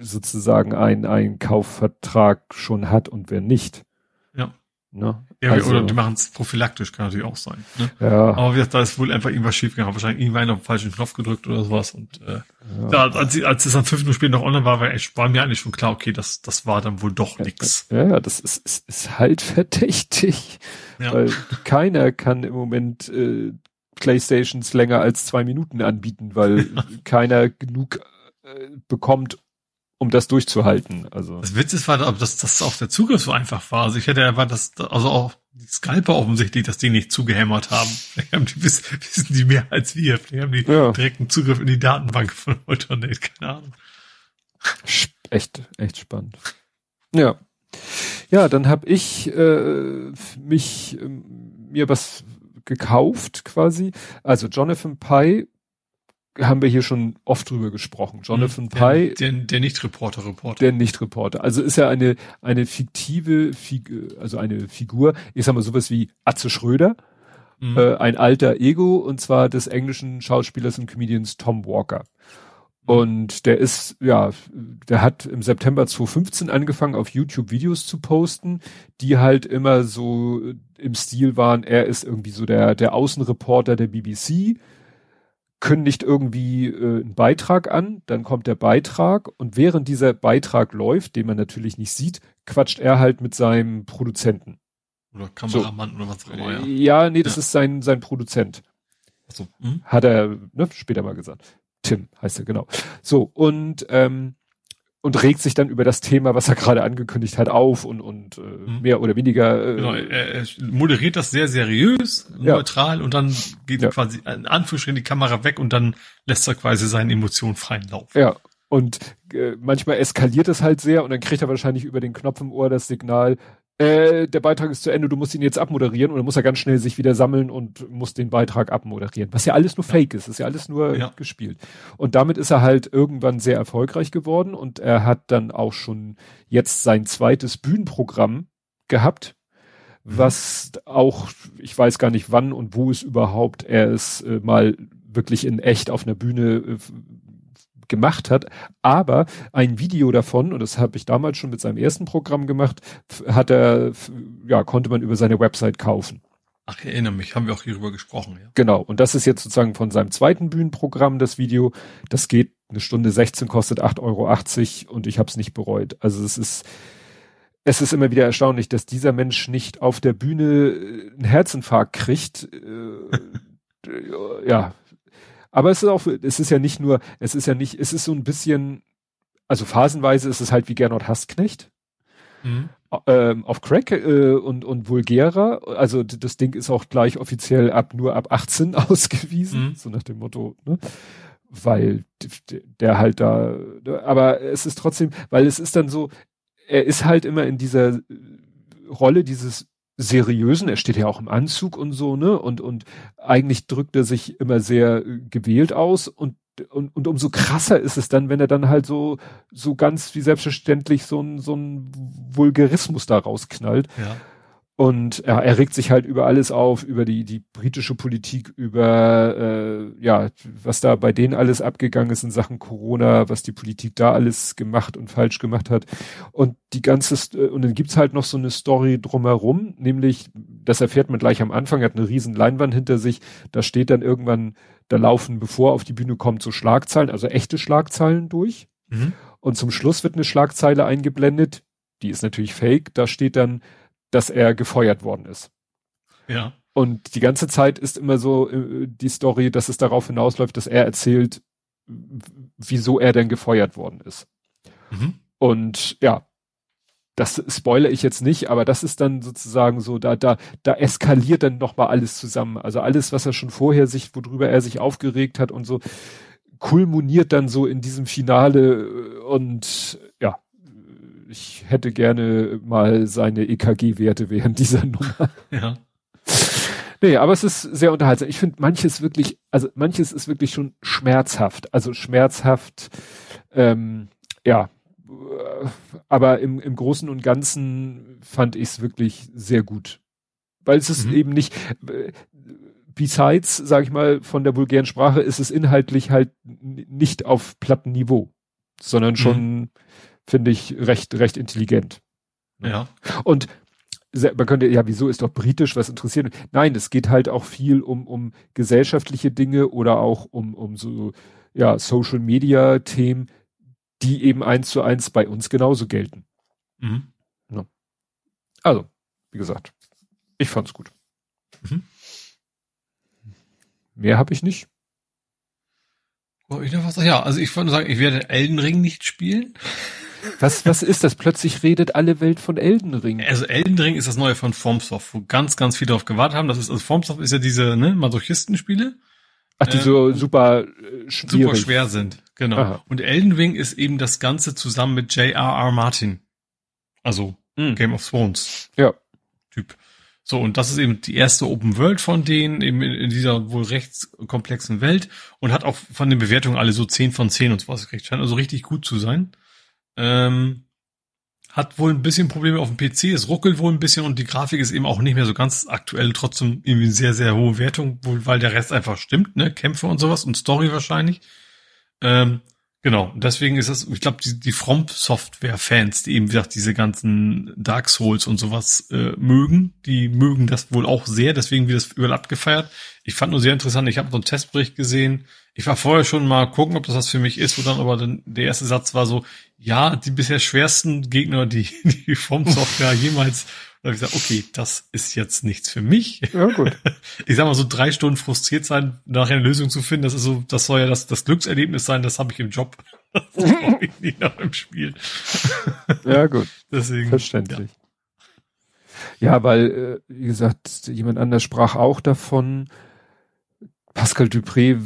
sozusagen einen, einen Kaufvertrag schon hat und wer nicht. Ja. Ne? Ja, also, oder die machen es prophylaktisch, kann natürlich auch sein. Ne? Ja. Aber da ist wohl einfach irgendwas schiefgegangen, wahrscheinlich irgendwann auf den falschen Knopf gedrückt oder sowas. Und äh, ja. da, als, als es dann fünf Minuten später noch online war, war, echt, war mir eigentlich schon klar, okay, das, das war dann wohl doch nix. Ja, ja, das ist, ist, ist halt verdächtig. Ja. Weil keiner kann im Moment äh, Playstations länger als zwei Minuten anbieten, weil keiner genug äh, bekommt, um das durchzuhalten. Also das Witz ist, war, dass das auch der Zugriff so einfach war. Also ich hätte erwartet, dass also auch die Scalper offensichtlich, dass die nicht zugehämmert haben. Vielleicht haben die wissen die mehr als wir. Vielleicht haben die ja. direkten Zugriff in die Datenbank von Alternate, keine Ahnung. Echt, echt spannend. Ja. Ja, dann habe ich äh, mich äh, mir was gekauft quasi. Also Jonathan Pye haben wir hier schon oft drüber gesprochen. Jonathan der, Pye. Der, der Nicht-Reporter, Reporter. Der Nicht-Reporter. Also ist ja eine, eine fiktive, also eine Figur, ich sag mal sowas wie Atze Schröder, mhm. äh, ein alter Ego, und zwar des englischen Schauspielers und Comedians Tom Walker. Und der ist, ja, der hat im September 2015 angefangen, auf YouTube Videos zu posten, die halt immer so im Stil waren, er ist irgendwie so der, der Außenreporter der BBC, kündigt irgendwie äh, einen Beitrag an, dann kommt der Beitrag und während dieser Beitrag läuft, den man natürlich nicht sieht, quatscht er halt mit seinem Produzenten. Oder Kameramann so. oder was auch immer, ja. Ja, nee, das ja. ist sein, sein Produzent. So, hm? Hat er ne, später mal gesagt. Tim heißt er, genau. So, und, ähm, und regt sich dann über das Thema, was er gerade angekündigt hat, auf und, und äh, mhm. mehr oder weniger. Äh, genau, er, er moderiert das sehr seriös, neutral ja. und dann geht ja. quasi in Anführungsstrichen die Kamera weg und dann lässt er quasi seinen Emotionen freien Lauf. Ja, und äh, manchmal eskaliert es halt sehr und dann kriegt er wahrscheinlich über den Knopf im Ohr das Signal, äh, der Beitrag ist zu Ende, du musst ihn jetzt abmoderieren und dann muss er ganz schnell sich wieder sammeln und muss den Beitrag abmoderieren. Was ja alles nur Fake ist, ist ja alles nur ja. gespielt. Und damit ist er halt irgendwann sehr erfolgreich geworden und er hat dann auch schon jetzt sein zweites Bühnenprogramm gehabt, mhm. was auch, ich weiß gar nicht wann und wo es überhaupt er es äh, mal wirklich in echt auf einer Bühne äh, gemacht hat, aber ein Video davon, und das habe ich damals schon mit seinem ersten Programm gemacht, hat er, ja, konnte man über seine Website kaufen. Ach, ich erinnere mich, haben wir auch hierüber gesprochen, ja. Genau, und das ist jetzt sozusagen von seinem zweiten Bühnenprogramm, das Video. Das geht eine Stunde 16, kostet 8,80 Euro und ich habe es nicht bereut. Also es ist, es ist immer wieder erstaunlich, dass dieser Mensch nicht auf der Bühne äh, einen Herzinfarkt kriegt. Äh, ja, aber es ist auch, es ist ja nicht nur, es ist ja nicht, es ist so ein bisschen, also phasenweise ist es halt wie Gernot Hassknecht. Mhm. Ähm, auf Crack äh, und, und vulgärer. Also das Ding ist auch gleich offiziell ab nur ab 18 ausgewiesen, mhm. so nach dem Motto, ne? Weil der halt da, aber es ist trotzdem, weil es ist dann so, er ist halt immer in dieser Rolle dieses seriösen, er steht ja auch im Anzug und so, ne? Und, und eigentlich drückt er sich immer sehr äh, gewählt aus und, und, und umso krasser ist es dann, wenn er dann halt so, so ganz wie selbstverständlich so ein, so ein Vulgarismus da rausknallt. Ja. Und ja, er regt sich halt über alles auf, über die, die britische Politik, über äh, ja, was da bei denen alles abgegangen ist in Sachen Corona, was die Politik da alles gemacht und falsch gemacht hat. Und die ganze äh, und dann gibt's halt noch so eine Story drumherum, nämlich, das erfährt man gleich am Anfang, er hat eine riesen Leinwand hinter sich, da steht dann irgendwann, da laufen, bevor auf die Bühne kommt, so Schlagzeilen, also echte Schlagzeilen durch. Mhm. Und zum Schluss wird eine Schlagzeile eingeblendet, die ist natürlich fake, da steht dann dass er gefeuert worden ist. Ja. Und die ganze Zeit ist immer so äh, die Story, dass es darauf hinausläuft, dass er erzählt, wieso er denn gefeuert worden ist. Mhm. Und ja, das spoilere ich jetzt nicht, aber das ist dann sozusagen so, da, da, da eskaliert dann nochmal alles zusammen. Also alles, was er schon vorher sich, worüber er sich aufgeregt hat und so, kulminiert dann so in diesem Finale und ja, ich hätte gerne mal seine EKG-Werte während dieser Nummer. Ja. Nee, aber es ist sehr unterhaltsam. Ich finde manches wirklich, also manches ist wirklich schon schmerzhaft. Also schmerzhaft, ähm, ja. Aber im, im Großen und Ganzen fand ich es wirklich sehr gut. Weil es ist mhm. eben nicht, besides, sag ich mal, von der vulgären Sprache ist es inhaltlich halt nicht auf Plattenniveau, sondern schon mhm finde ich recht, recht intelligent. Ja. Und man könnte, ja, wieso ist doch britisch, was interessiert? Nein, es geht halt auch viel um, um gesellschaftliche Dinge oder auch um, um so, ja, Social Media Themen, die eben eins zu eins bei uns genauso gelten. Mhm. Ja. Also, wie gesagt, ich fand's gut. Mhm. Mehr habe ich nicht. Oh, ich noch was? Ja, also ich wollte sagen, ich werde Elden Ring nicht spielen. Was, was ist das? Plötzlich redet alle Welt von Elden Ring. Also Elden Ring ist das neue von Formsoft, wo ganz, ganz viele darauf gewartet haben. Das ist, also Formsoft ist ja diese, ne, Masochistenspiele. Ach, die äh, so super äh, schwierig. Super schwer sind, genau. Aha. Und Elden Ring ist eben das Ganze zusammen mit J.R.R. Martin. Also mhm. Game of Thrones. Ja. Typ. So, und das ist eben die erste Open World von denen, eben in, in dieser wohl recht komplexen Welt und hat auch von den Bewertungen alle so 10 von 10 und so was gekriegt. Scheint also richtig gut zu sein. Ähm, hat wohl ein bisschen Probleme auf dem PC, es ruckelt wohl ein bisschen und die Grafik ist eben auch nicht mehr so ganz aktuell, trotzdem irgendwie sehr, sehr hohe Wertung, wohl weil der Rest einfach stimmt, ne? Kämpfe und sowas und Story wahrscheinlich. Ähm, Genau, deswegen ist es, ich glaube, die, die From-Software-Fans, die eben, wie gesagt, diese ganzen Dark Souls und sowas äh, mögen, die mögen das wohl auch sehr, deswegen wird das überall abgefeiert. Ich fand nur sehr interessant, ich habe so einen Testbericht gesehen, ich war vorher schon mal gucken, ob das was für mich ist, wo dann aber dann der erste Satz war so, ja, die bisher schwersten Gegner, die, die From-Software jemals da habe ich gesagt, okay, das ist jetzt nichts für mich. Ja, gut. Ich sag mal, so drei Stunden frustriert sein, nachher eine Lösung zu finden, das ist so, das soll ja das, das Glückserlebnis sein, das habe ich im Job. Das brauche ich nicht nach dem Spiel. Ja, gut. Deswegen. Verständlich. Ja, ja weil, äh, wie gesagt, jemand anders sprach auch davon. Pascal Dupré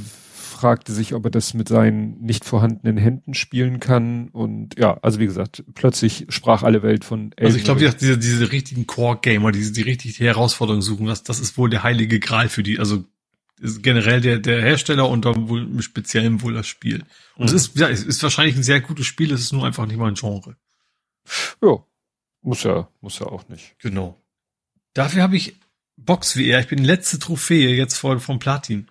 fragte sich, ob er das mit seinen nicht vorhandenen Händen spielen kann. Und ja, also wie gesagt, plötzlich sprach alle Welt von Elden Also ich glaube, diese, diese richtigen Core-Gamer, die, die richtig die Herausforderung suchen, das, das ist wohl der heilige Gral für die. Also generell der, der Hersteller und dann wohl im Speziellen wohl das Spiel. Und mhm. es ist, ja, es ist wahrscheinlich ein sehr gutes Spiel, es ist nur einfach nicht mal ein Genre. Ja, muss ja, muss ja auch nicht. Genau. Dafür habe ich Box VR. Ich bin letzte Trophäe jetzt vor, vom Platin.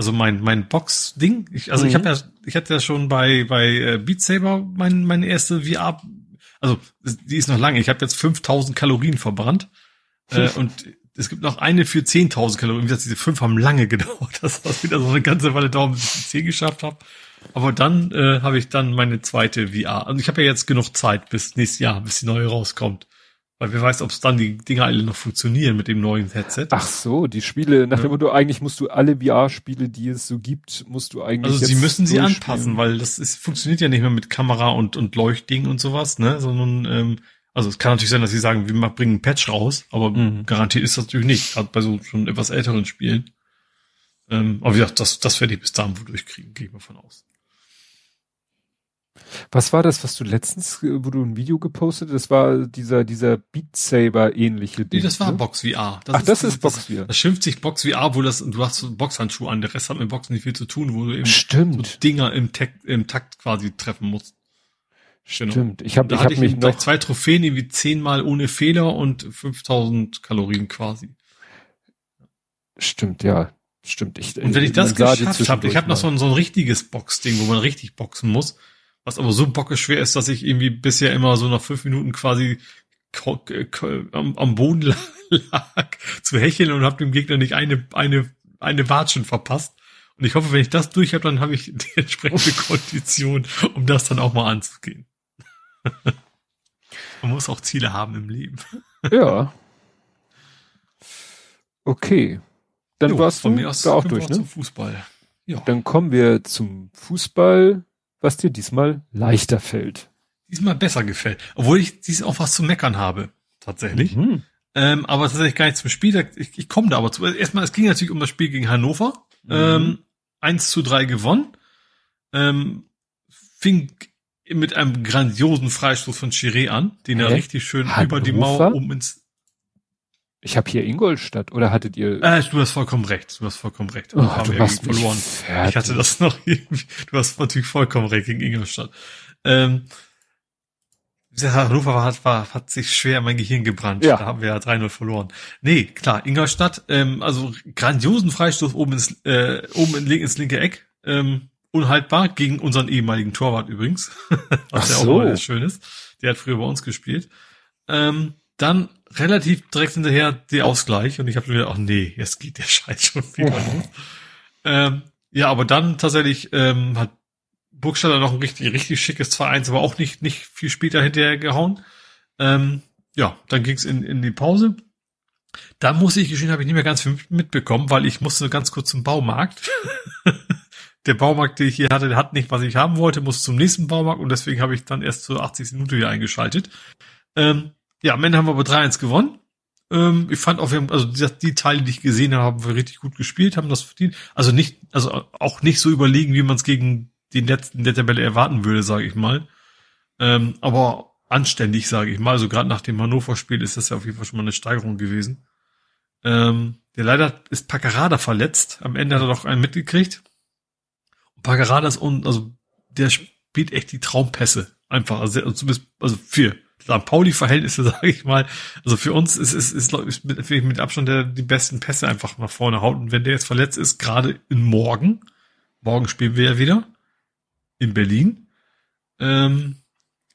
Also mein mein Box-Ding. Ich, also mhm. ich habe ja, ich hatte ja schon bei bei äh, Beat Saber mein, meine erste VR. Also die ist noch lange. Ich habe jetzt 5000 Kalorien verbrannt äh, und es gibt noch eine für 10.000 Kalorien. Wie gesagt, diese fünf haben lange gedauert. Das hat wieder so eine ganze Weile dauert, bis ich die 10 geschafft habe. Aber dann äh, habe ich dann meine zweite VR. Also ich habe ja jetzt genug Zeit bis nächstes Jahr, bis die neue rauskommt. Weil wer weiß, ob es dann die Dinger alle noch funktionieren mit dem neuen Headset. Ach so, die Spiele, nach ja. dem Motto, eigentlich musst du alle VR-Spiele, die es so gibt, musst du eigentlich. Also sie müssen sie anpassen, weil das ist, funktioniert ja nicht mehr mit Kamera und, und Leuchtding und sowas, ne? Sondern, ähm, also es kann natürlich sein, dass sie sagen, wir bringen einen Patch raus, aber mhm. garantiert ist das natürlich nicht, gerade bei so schon etwas älteren Spielen. Ähm, aber wie gesagt, das, das werde ich bis dahin wohl durchkriegen, gehe ich mal von aus. Was war das, was du letztens, äh, wo du ein Video gepostet? Das war dieser dieser Beat Saber ähnliche Ding. Nee, das war ne? Box VR. Das Ach, ist, das ist Box VR. Das schimpft sich Box VR, wo das du hast Boxhandschuhe an. Der Rest hat mit Boxen nicht viel zu tun, wo du eben Stimmt. so Dinger im, Takt, im Takt quasi treffen musst. Genau. Stimmt. Ich habe ich hab mich noch zwei Trophäen irgendwie zehnmal ohne Fehler und 5000 Kalorien quasi. Stimmt, ja. Stimmt. Ich, und wenn ich das geschafft habe, ich habe noch so ein, so ein richtiges Boxding, wo man richtig boxen muss was aber so bockeschwer ist, dass ich irgendwie bisher immer so nach fünf Minuten quasi am, am Boden lag zu hecheln und habe dem Gegner nicht eine, eine, eine Watschen verpasst. Und ich hoffe, wenn ich das durch habe, dann habe ich die entsprechende Kondition, um das dann auch mal anzugehen. Man muss auch Ziele haben im Leben. Ja. Okay. Dann jo, warst du da auch durch, ne? Fußball. Ja. Dann kommen wir zum Fußball was dir diesmal leichter fällt. Diesmal besser gefällt. Obwohl ich dies auch was zu meckern habe. Tatsächlich. Mhm. Ähm, aber tatsächlich gar nicht zum Spiel. Ich, ich komme da aber zu. Erstmal, es ging natürlich um das Spiel gegen Hannover. Mhm. Ähm, 1 zu 3 gewonnen. Ähm, fing mit einem grandiosen Freistoß von Chiré an, den Hä? er richtig schön Hannover? über die Mauer um ins ich habe hier Ingolstadt oder hattet ihr? Äh, du hast vollkommen recht. Du hast vollkommen recht. Oh, du hast verloren. Ich hatte das noch irgendwie. Du hast natürlich vollkommen recht gegen Ingolstadt. Ähm, Hannover hat, war, hat sich schwer in mein Gehirn gebrannt. Ja. Da haben wir ja 3-0 verloren. Nee, klar, Ingolstadt, ähm, also grandiosen Freistoß oben ins, äh, oben in, ins linke Eck. Ähm, unhaltbar gegen unseren ehemaligen Torwart übrigens. Was Ach ja so. auch mal schön ist. Der hat früher bei uns gespielt. Ähm, dann relativ direkt hinterher der Ausgleich und ich habe mir gedacht, ach nee, jetzt geht der Scheiß schon wieder los. Ähm, ja, aber dann tatsächlich ähm, hat Burgstaller noch ein richtig, richtig schickes 2-1, aber auch nicht, nicht viel später hinterher gehauen. Ähm, ja, dann ging's in, in die Pause. Da muss ich gestehen, habe ich nicht mehr ganz viel mitbekommen, weil ich musste ganz kurz zum Baumarkt. der Baumarkt, den ich hier hatte, der hat nicht, was ich haben wollte, musste zum nächsten Baumarkt und deswegen habe ich dann erst zur 80. Minute hier eingeschaltet. Ähm, ja, am Ende haben wir aber 3-1 gewonnen. Ähm, ich fand auch, wir haben, also die, die, Teile, die ich gesehen habe, haben wir richtig gut gespielt, haben das verdient. Also nicht, also auch nicht so überlegen, wie man es gegen den letzten der Tabelle erwarten würde, sage ich mal. Ähm, aber anständig, sage ich mal. Also gerade nach dem Hannover-Spiel ist das ja auf jeden Fall schon mal eine Steigerung gewesen. Ähm, der leider ist Paccarada verletzt. Am Ende hat er doch einen mitgekriegt. Und Paccarada ist un, also der spielt echt die Traumpässe. Einfach, also, zumindest, also für St. Pauli-Verhältnisse, sage ich mal. Also für uns ist ist, ist, ist, mit, mit Abstand der die besten Pässe einfach nach vorne haut. Und wenn der jetzt verletzt ist, gerade in morgen, morgen spielen wir ja wieder, in Berlin. Ähm,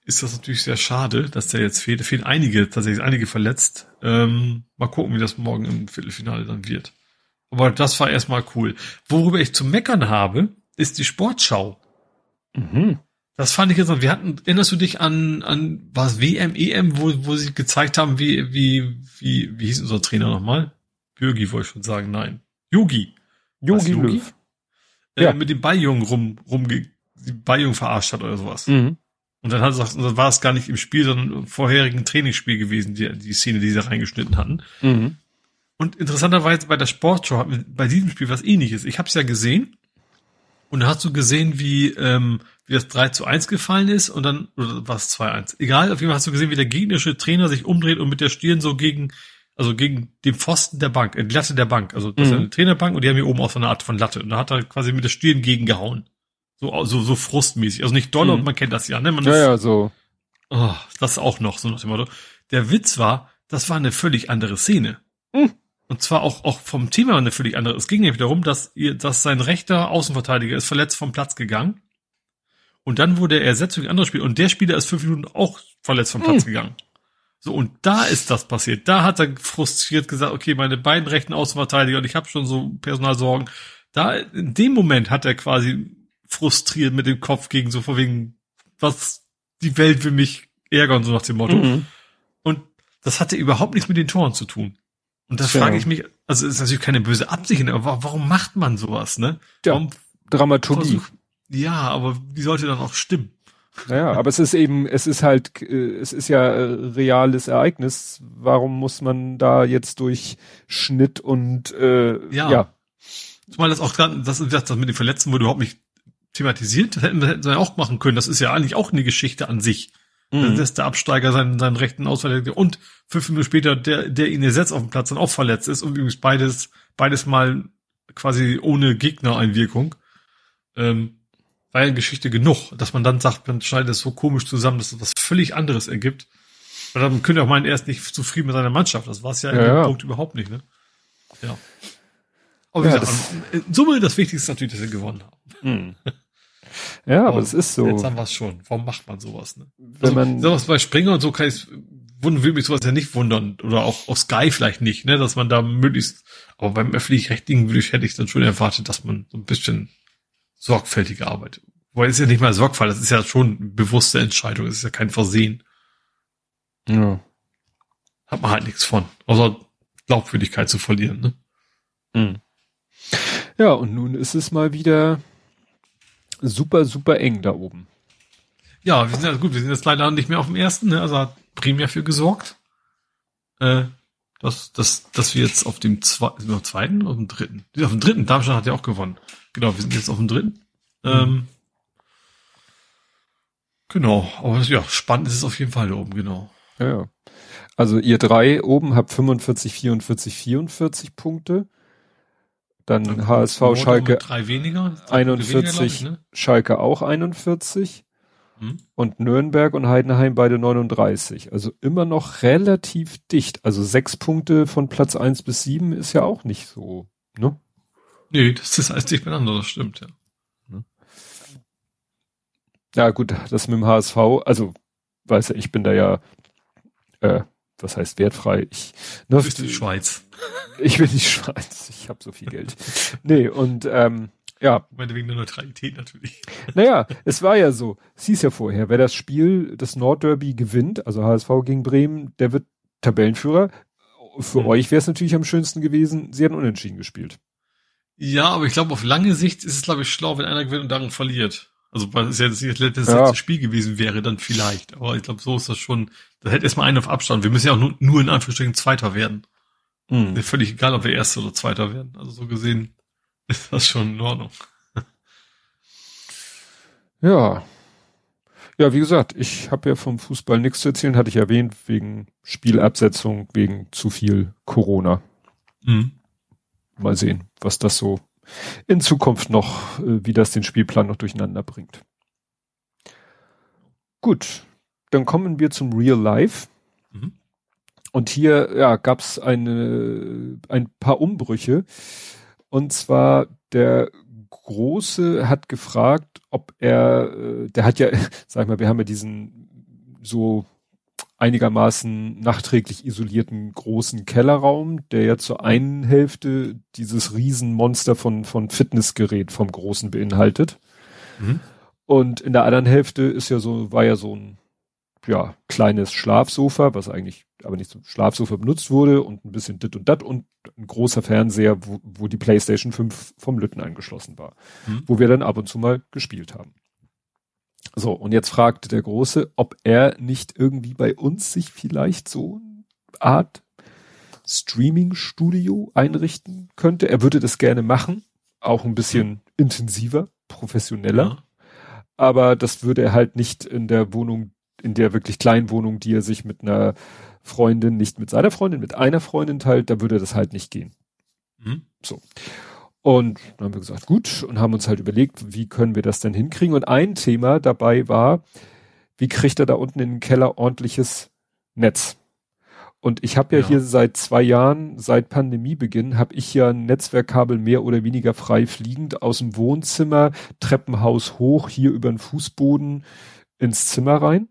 ist das natürlich sehr schade, dass der jetzt fehlt. Da fehlen einige, tatsächlich einige verletzt. Ähm, mal gucken, wie das morgen im Viertelfinale dann wird. Aber das war erstmal cool. Worüber ich zu meckern habe, ist die Sportschau. Mhm. Das fand ich jetzt, wir hatten, erinnerst du dich an, an, was WM, EM, wo, wo sie gezeigt haben, wie, wie, wie, wie hieß unser Trainer nochmal? Bürgi wollte ich schon sagen, nein. Yogi. Yogi Löw. Äh, ja. Mit dem Balljungen rum, rum, die Balljungen verarscht hat oder sowas. Mhm. Und dann hat es, dann war es gar nicht im Spiel, sondern im vorherigen Trainingsspiel gewesen, die, die Szene, die sie reingeschnitten hatten. Mhm. Und interessanterweise bei der Sportshow bei diesem Spiel was ähnliches. Ich habe es ja gesehen und da hast du gesehen, wie, ähm, wie das 3 zu 1 gefallen ist und dann, oder war es 2-1? Egal, auf jeden Fall hast du gesehen, wie der gegnerische Trainer sich umdreht und mit der Stirn so gegen, also gegen den Pfosten der Bank, äh, die Latte der Bank. Also das mhm. ist eine Trainerbank und die haben hier oben auch so eine Art von Latte. Und da hat er quasi mit der Stirn gegengehauen. So, so, so frustmäßig. Also nicht doll, mhm. und man kennt das ja, ne? Man ja, ist, ja, so. Oh, das auch noch, so nach dem Motto. Der Witz war, das war eine völlig andere Szene. Mhm. Und zwar auch, auch vom Thema eine völlig andere. Es ging nämlich darum, dass, ihr, dass sein rechter Außenverteidiger ist verletzt vom Platz gegangen. Und dann wurde er ersetzt durch ein anderes Spiel. Und der Spieler ist fünf Minuten auch verletzt vom Platz mhm. gegangen. So, und da ist das passiert. Da hat er frustriert gesagt, okay, meine beiden rechten Außenverteidiger, und ich habe schon so Personalsorgen. Da, in dem Moment hat er quasi frustriert mit dem Kopf gegen so vor wegen, was die Welt will mich ärgern, so nach dem Motto. Mhm. Und das hatte überhaupt nichts mit den Toren zu tun. Und das ja. frage ich mich, also ist natürlich keine böse Absicht, aber warum macht man sowas, ne? Ja, warum Dramaturgie. Versuch, ja, aber die sollte dann auch stimmen. Naja, aber es ist eben, es ist halt, äh, es ist ja äh, reales Ereignis. Warum muss man da jetzt durch Schnitt und äh, ja. ja. Zumal das auch dran, das das mit den Verletzten wurde überhaupt nicht thematisiert. Das hätten wir, hätten wir auch machen können. Das ist ja eigentlich auch eine Geschichte an sich. Mhm. Dann lässt der Absteiger seinen, seinen rechten Ausfall und fünf Minuten später der, der ihn ersetzt auf dem Platz dann auch verletzt ist und übrigens beides, beides mal quasi ohne Gegnereinwirkung. Ähm, war ja Geschichte genug, dass man dann sagt, man schneidet es so komisch zusammen, dass es was völlig anderes ergibt. Weil dann könnte auch meinen, er ist nicht zufrieden mit seiner Mannschaft. Das war es ja, ja in dem ja. Punkt überhaupt nicht, ne? Ja. Aber ja, gesagt, in Summe das Wichtigste ist natürlich, dass wir gewonnen haben. Mhm. Ja, aber es ist so. Jetzt haben wir es schon. Warum macht man sowas? Ne? Wenn also, man sowas bei Springer und so kann ich würde mich sowas ja nicht wundern oder auch auf Sky vielleicht nicht, ne, dass man da möglichst. Aber beim öffentlich-rechtlichen würde ich hätte ich dann schon erwartet, dass man so ein bisschen sorgfältiger arbeitet. Weil es ist ja nicht mal Sorgfalt, das ist ja schon eine bewusste Entscheidung, es ist ja kein Versehen. Ja. Hat man halt nichts von, außer Glaubwürdigkeit zu verlieren, ne? Mhm. Ja, und nun ist es mal wieder super, super eng da oben. Ja, wir sind ja gut, wir sind jetzt leider nicht mehr auf dem ersten, ne? also hat primär für gesorgt, äh, dass, dass, dass wir jetzt auf dem zwei, sind wir auf zweiten oder auf dem dritten? Auf dem dritten, Darmstadt hat ja auch gewonnen. Genau, wir sind jetzt auf dem dritten. Mhm. Ähm, genau, aber ja, spannend ist es auf jeden Fall da oben, genau. Ja, also ihr drei oben habt 45, 44, 44 Punkte. Dann, Dann HSV Schalke drei weniger, 41, weniger, ich, ne? Schalke auch 41 hm? und Nürnberg und Heidenheim beide 39. Also immer noch relativ dicht. Also sechs Punkte von Platz eins bis sieben ist ja auch nicht so, ne? Nee, das ist alles dicht miteinander, das stimmt, ja. Ne? Ja gut, das mit dem HSV, also weiß ja, ich bin da ja äh, was heißt wertfrei? Ich, ne, du bist die Schweiz. Ich bin die Schweiz. Ich habe so viel Geld. nee, und ähm, ja. Ich meine wegen der Neutralität natürlich. Naja, es war ja so. Es hieß ja vorher, wer das Spiel, das Nordderby gewinnt, also HSV gegen Bremen, der wird Tabellenführer. Für mhm. euch wäre es natürlich am schönsten gewesen, sie hätten unentschieden gespielt. Ja, aber ich glaube, auf lange Sicht ist es, glaube ich, schlau, wenn einer gewinnt und darin verliert. Also, weil es ja das, das letzte ja. Spiel gewesen wäre, dann vielleicht. Aber ich glaube, so ist das schon. Da hätte erstmal einen auf Abstand. Wir müssen ja auch nur, nur in Anführungsstrichen Zweiter werden. Mhm. Völlig egal, ob wir Erster oder Zweiter werden. Also so gesehen ist das schon in Ordnung. Ja. Ja, wie gesagt, ich habe ja vom Fußball nichts zu erzählen, hatte ich erwähnt, wegen Spielabsetzung, wegen zu viel Corona. Mhm. Mal sehen, was das so in Zukunft noch, äh, wie das den Spielplan noch durcheinander bringt. Gut, dann kommen wir zum Real Life. Mhm. Und hier ja, gab es ein paar Umbrüche. Und zwar der Große hat gefragt, ob er, äh, der hat ja, sag ich mal, wir haben ja diesen so einigermaßen nachträglich isolierten großen Kellerraum, der ja zur einen Hälfte dieses Riesenmonster von, von Fitnessgerät vom Großen beinhaltet. Mhm. Und in der anderen Hälfte ist ja so, war ja so ein, ja, kleines Schlafsofa, was eigentlich aber nicht zum Schlafsofa benutzt wurde und ein bisschen dit und dat und ein großer Fernseher, wo, wo die Playstation 5 vom Lütten angeschlossen war, mhm. wo wir dann ab und zu mal gespielt haben. So, und jetzt fragte der Große, ob er nicht irgendwie bei uns sich vielleicht so eine Art Streaming-Studio einrichten könnte. Er würde das gerne machen, auch ein bisschen intensiver, professioneller. Ja. Aber das würde er halt nicht in der Wohnung, in der wirklich kleinen Wohnung, die er sich mit einer Freundin, nicht mit seiner Freundin, mit einer Freundin teilt, da würde das halt nicht gehen. Mhm. So. Und dann haben wir gesagt, gut, und haben uns halt überlegt, wie können wir das denn hinkriegen? Und ein Thema dabei war, wie kriegt er da unten in den Keller ordentliches Netz? Und ich habe ja, ja, hier seit zwei Jahren, seit Pandemiebeginn, habe ich ja ein Netzwerkkabel mehr oder weniger frei fliegend aus dem Wohnzimmer, Treppenhaus hoch, hier über den Fußboden ins Zimmer rein.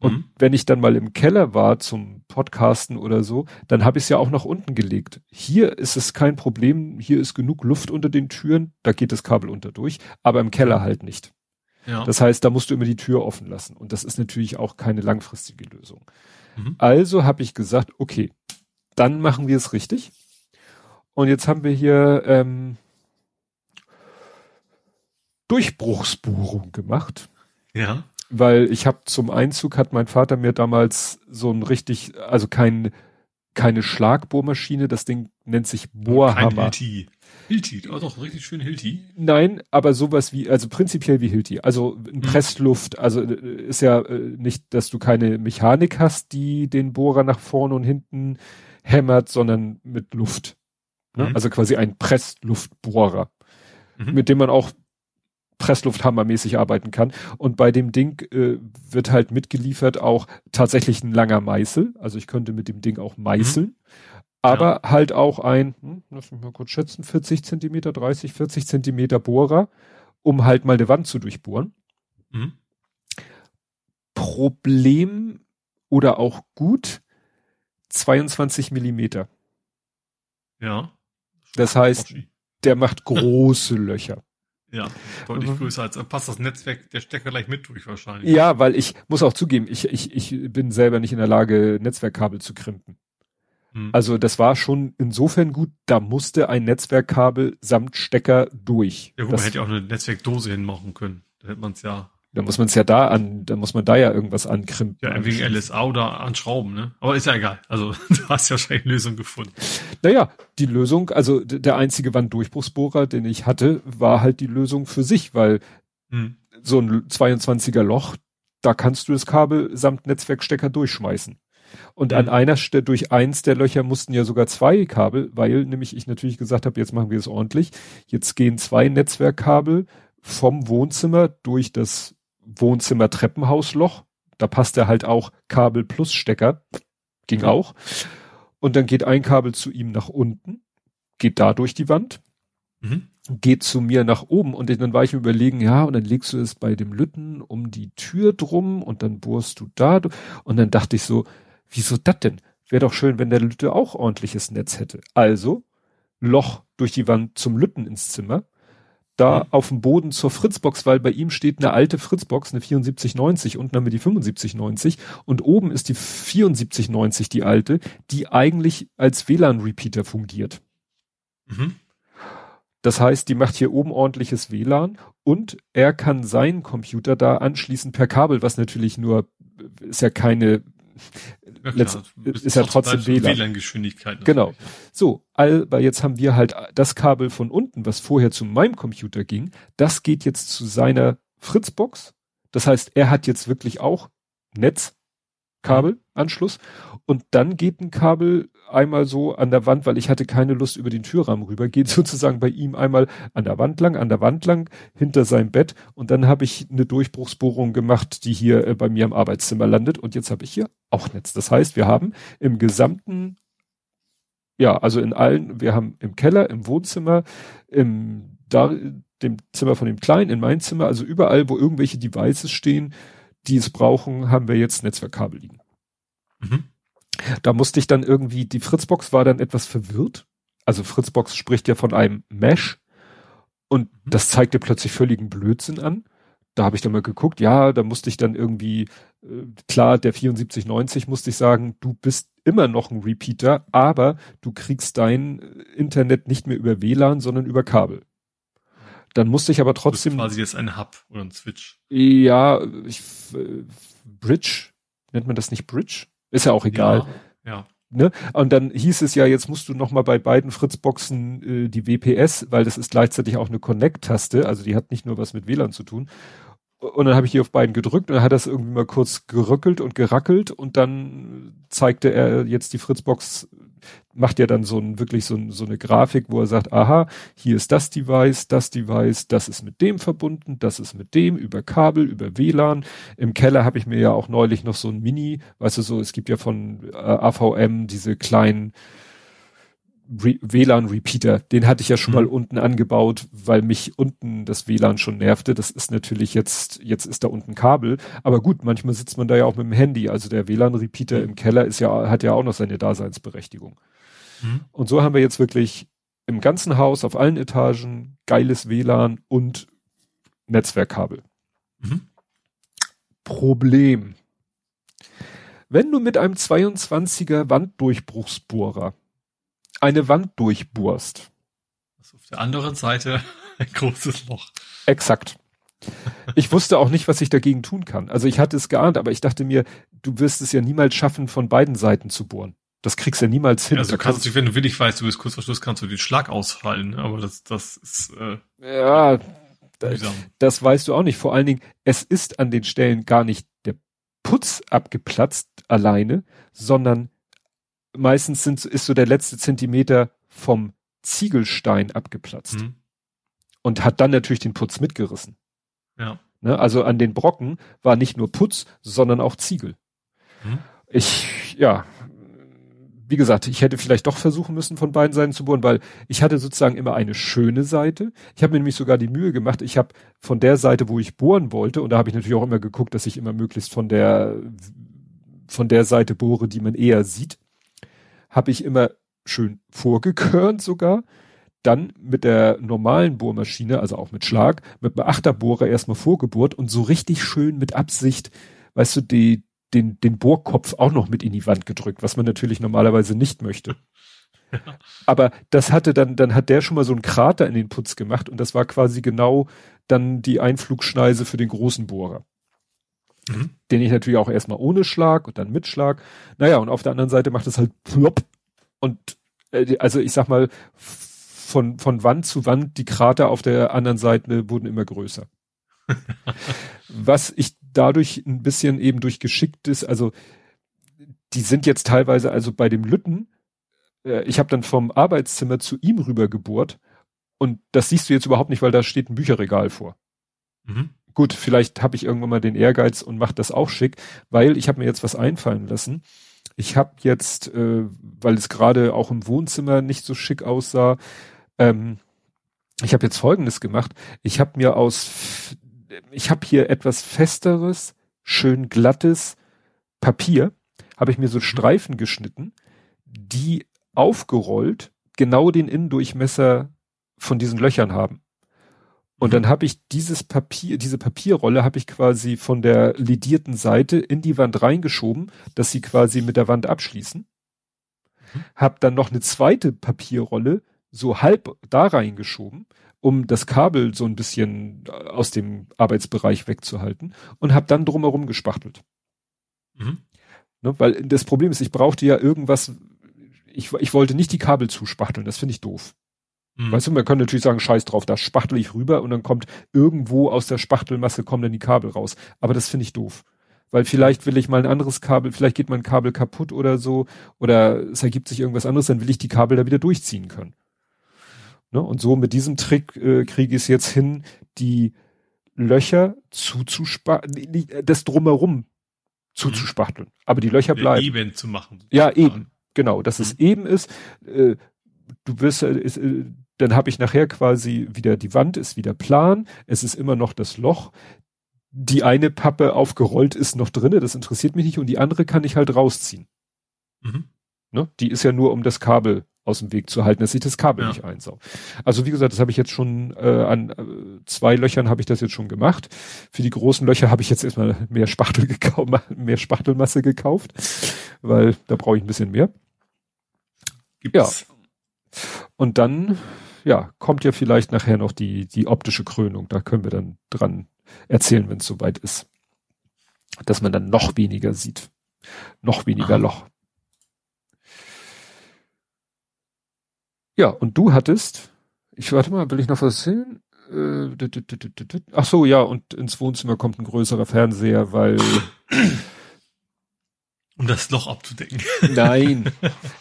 Und mhm. wenn ich dann mal im Keller war zum Podcasten oder so, dann habe ich es ja auch nach unten gelegt. Hier ist es kein Problem, hier ist genug Luft unter den Türen, da geht das Kabel unter durch, aber im Keller halt nicht. Ja. Das heißt, da musst du immer die Tür offen lassen. Und das ist natürlich auch keine langfristige Lösung. Mhm. Also habe ich gesagt, okay, dann machen wir es richtig. Und jetzt haben wir hier ähm, Durchbruchsbohrung gemacht. Ja weil ich habe zum Einzug hat mein Vater mir damals so ein richtig, also kein keine Schlagbohrmaschine, das Ding nennt sich Bohrhammer. Kein Hilti. Hilti, oh doch, richtig schön Hilti. Nein, aber sowas wie, also prinzipiell wie Hilti. Also ein hm. Pressluft, also äh, ist ja äh, nicht, dass du keine Mechanik hast, die den Bohrer nach vorne und hinten hämmert, sondern mit Luft. Ne? Mhm. Also quasi ein Pressluftbohrer, mhm. mit dem man auch Presslufthammermäßig arbeiten kann. Und bei dem Ding äh, wird halt mitgeliefert auch tatsächlich ein langer Meißel. Also ich könnte mit dem Ding auch meißeln. Mhm. Aber ja. halt auch ein, hm, lass mich mal kurz schätzen, 40 Zentimeter, 30, 40 Zentimeter Bohrer, um halt mal eine Wand zu durchbohren. Mhm. Problem oder auch gut, 22 Millimeter. Ja. Das heißt, der macht große Löcher. Ja, deutlich mhm. größer als passt das Netzwerk der Stecker gleich mit durch wahrscheinlich. Ja, weil ich muss auch zugeben, ich, ich, ich bin selber nicht in der Lage, Netzwerkkabel zu krimpen. Mhm. Also das war schon insofern gut, da musste ein Netzwerkkabel samt Stecker durch. Ja gut, das, man hätte ja auch eine Netzwerkdose hinmachen können. Da hätte man es ja da muss man es ja da an, da muss man da ja irgendwas ankrimpen. Ja, wegen LSA oder anschrauben, ne? Aber ist ja egal. Also du hast ja wahrscheinlich eine Lösung gefunden. Naja, die Lösung, also der einzige Wanddurchbruchsbohrer, den ich hatte, war halt die Lösung für sich, weil hm. so ein 22er Loch, da kannst du das Kabel samt Netzwerkstecker durchschmeißen. Und mhm. an einer Stelle, durch eins der Löcher mussten ja sogar zwei Kabel, weil nämlich ich natürlich gesagt habe, jetzt machen wir es ordentlich. Jetzt gehen zwei Netzwerkkabel vom Wohnzimmer durch das Wohnzimmer-Treppenhausloch. Da passt er halt auch Kabel plus Stecker. Ging auch. Und dann geht ein Kabel zu ihm nach unten, geht da durch die Wand, mhm. geht zu mir nach oben und dann war ich mir überlegen, ja, und dann legst du es bei dem Lütten um die Tür drum und dann bohrst du da. Und dann dachte ich so, wieso das denn? Wäre doch schön, wenn der Lütte auch ordentliches Netz hätte. Also Loch durch die Wand zum Lütten ins Zimmer da mhm. auf dem Boden zur Fritzbox, weil bei ihm steht eine alte Fritzbox, eine 7490, unten haben wir die 7590 und oben ist die 7490, die alte, die eigentlich als WLAN-Repeater fungiert. Mhm. Das heißt, die macht hier oben ordentliches WLAN und er kann seinen Computer da anschließen per Kabel, was natürlich nur, ist ja keine ja, Letzt, ist ja trotzdem WLAN. WLAN-Geschwindigkeit. Genau. So, aber jetzt haben wir halt das Kabel von unten, was vorher zu meinem Computer ging, das geht jetzt zu seiner Fritzbox. Das heißt, er hat jetzt wirklich auch Netzkabelanschluss und dann geht ein Kabel einmal so an der Wand, weil ich hatte keine Lust über den Türrahmen rüber, geht sozusagen bei ihm einmal an der Wand lang, an der Wand lang, hinter seinem Bett. Und dann habe ich eine Durchbruchsbohrung gemacht, die hier äh, bei mir im Arbeitszimmer landet. Und jetzt habe ich hier auch Netz. Das heißt, wir haben im gesamten ja, also in allen, wir haben im Keller, im Wohnzimmer, im da dem Zimmer von dem Kleinen in mein Zimmer, also überall, wo irgendwelche Devices stehen, die es brauchen, haben wir jetzt Netzwerkkabel liegen. Mhm. Da musste ich dann irgendwie, die Fritzbox war dann etwas verwirrt. Also Fritzbox spricht ja von einem Mesh und mhm. das zeigte plötzlich völligen Blödsinn an. Da habe ich dann mal geguckt, ja, da musste ich dann irgendwie, äh, klar, der 7490 musste ich sagen, du bist immer noch ein Repeater, aber du kriegst dein Internet nicht mehr über WLAN, sondern über Kabel. Dann musste ich aber trotzdem. Das ist quasi jetzt ein Hub oder ein Switch. Ja, ich, Bridge, nennt man das nicht Bridge? Ist ja auch egal. Ja. ja. Ne? Und dann hieß es ja, jetzt musst du noch mal bei beiden Fritzboxen äh, die WPS, weil das ist gleichzeitig auch eine Connect-Taste, also die hat nicht nur was mit WLAN zu tun. Und dann habe ich hier auf beiden gedrückt und dann hat das irgendwie mal kurz gerückelt und gerackelt und dann zeigte er jetzt die Fritzbox, macht ja dann so ein, wirklich so, ein, so eine Grafik, wo er sagt, aha, hier ist das Device, das Device, das ist mit dem verbunden, das ist mit dem, über Kabel, über WLAN. Im Keller habe ich mir ja auch neulich noch so ein Mini, weißt du so, es gibt ja von äh, AVM diese kleinen WLAN-Repeater, den hatte ich ja schon mhm. mal unten angebaut, weil mich unten das WLAN schon nervte. Das ist natürlich jetzt, jetzt ist da unten Kabel. Aber gut, manchmal sitzt man da ja auch mit dem Handy. Also der WLAN-Repeater mhm. im Keller ist ja, hat ja auch noch seine Daseinsberechtigung. Mhm. Und so haben wir jetzt wirklich im ganzen Haus, auf allen Etagen, geiles WLAN und Netzwerkkabel. Mhm. Problem. Wenn du mit einem 22er Wanddurchbruchsbohrer eine Wand durchbohrst. Also auf der anderen Seite ein großes Loch. Exakt. Ich wusste auch nicht, was ich dagegen tun kann. Also ich hatte es geahnt, aber ich dachte mir, du wirst es ja niemals schaffen, von beiden Seiten zu bohren. Das kriegst du ja niemals hin. Also du kannst dich, wenn du willig weißt, du bist kurz vor Schluss, kannst du den Schlag ausfallen, aber das, das ist, äh, ja, das, das weißt du auch nicht. Vor allen Dingen, es ist an den Stellen gar nicht der Putz abgeplatzt alleine, sondern meistens sind, ist so der letzte Zentimeter vom Ziegelstein abgeplatzt. Mhm. Und hat dann natürlich den Putz mitgerissen. Ja. Ne, also an den Brocken war nicht nur Putz, sondern auch Ziegel. Mhm. Ich, ja, wie gesagt, ich hätte vielleicht doch versuchen müssen, von beiden Seiten zu bohren, weil ich hatte sozusagen immer eine schöne Seite. Ich habe mir nämlich sogar die Mühe gemacht, ich habe von der Seite, wo ich bohren wollte, und da habe ich natürlich auch immer geguckt, dass ich immer möglichst von der von der Seite bohre, die man eher sieht habe ich immer schön vorgekörnt sogar. Dann mit der normalen Bohrmaschine, also auch mit Schlag, mit einem Achterbohrer erstmal vorgebohrt und so richtig schön mit Absicht, weißt du, die, den, den Bohrkopf auch noch mit in die Wand gedrückt, was man natürlich normalerweise nicht möchte. Aber das hatte dann, dann hat der schon mal so einen Krater in den Putz gemacht und das war quasi genau dann die Einflugschneise für den großen Bohrer. Mhm. Den ich natürlich auch erstmal ohne Schlag und dann mit Schlag. Naja, und auf der anderen Seite macht es halt plopp. Und äh, also ich sag mal, von, von Wand zu Wand, die Krater auf der anderen Seite wurden immer größer. Was ich dadurch ein bisschen eben durch geschicktes, also die sind jetzt teilweise, also bei dem Lütten, äh, ich habe dann vom Arbeitszimmer zu ihm rüber gebohrt und das siehst du jetzt überhaupt nicht, weil da steht ein Bücherregal vor. Mhm gut, vielleicht habe ich irgendwann mal den Ehrgeiz und mache das auch schick, weil ich habe mir jetzt was einfallen lassen. Ich habe jetzt, äh, weil es gerade auch im Wohnzimmer nicht so schick aussah, ähm, ich habe jetzt Folgendes gemacht. Ich habe mir aus, ich habe hier etwas festeres, schön glattes Papier, habe ich mir so. Streifen geschnitten, die aufgerollt genau den Innendurchmesser von diesen Löchern haben. Und dann habe ich dieses Papier, diese Papierrolle habe ich quasi von der ledierten Seite in die Wand reingeschoben, dass sie quasi mit der Wand abschließen. Mhm. Hab dann noch eine zweite Papierrolle so halb da reingeschoben, um das Kabel so ein bisschen äh, aus dem Arbeitsbereich wegzuhalten und habe dann drumherum gespachtelt. Mhm. Ne, weil das Problem ist, ich brauchte ja irgendwas, ich, ich wollte nicht die Kabel zuspachteln, das finde ich doof. Mhm. Weißt du, man kann natürlich sagen, scheiß drauf, da spachtel ich rüber und dann kommt irgendwo aus der Spachtelmasse kommen dann die Kabel raus. Aber das finde ich doof. Weil vielleicht will ich mal ein anderes Kabel, vielleicht geht mein Kabel kaputt oder so, oder es ergibt sich irgendwas anderes, dann will ich die Kabel da wieder durchziehen können. Ne? Und so mit diesem Trick äh, kriege ich es jetzt hin, die Löcher zuzuspachteln, das drumherum zuzuspachteln. Aber die Löcher bleiben. Eben zu machen. Ja, eben. Genau, dass mhm. es eben ist. Äh, du wirst, äh, dann habe ich nachher quasi wieder, die Wand ist wieder plan, es ist immer noch das Loch, die eine Pappe aufgerollt ist noch drinne, das interessiert mich nicht und die andere kann ich halt rausziehen. Mhm. Ne? Die ist ja nur um das Kabel aus dem Weg zu halten, dass ich das Kabel ja. nicht einsauge. Also wie gesagt, das habe ich jetzt schon äh, an äh, zwei Löchern habe ich das jetzt schon gemacht. Für die großen Löcher habe ich jetzt erstmal mehr Spachtel gekauft, mehr Spachtelmasse gekauft, weil da brauche ich ein bisschen mehr. Gibt's. Ja. Und dann ja, kommt ja vielleicht nachher noch die die optische Krönung, da können wir dann dran erzählen, wenn es soweit ist. Dass man dann noch weniger sieht. Noch weniger Aha. Loch. Ja, und du hattest, ich warte mal, will ich noch was erzählen? Äh, ach so, ja, und ins Wohnzimmer kommt ein größerer Fernseher, weil um das Loch abzudecken. Nein,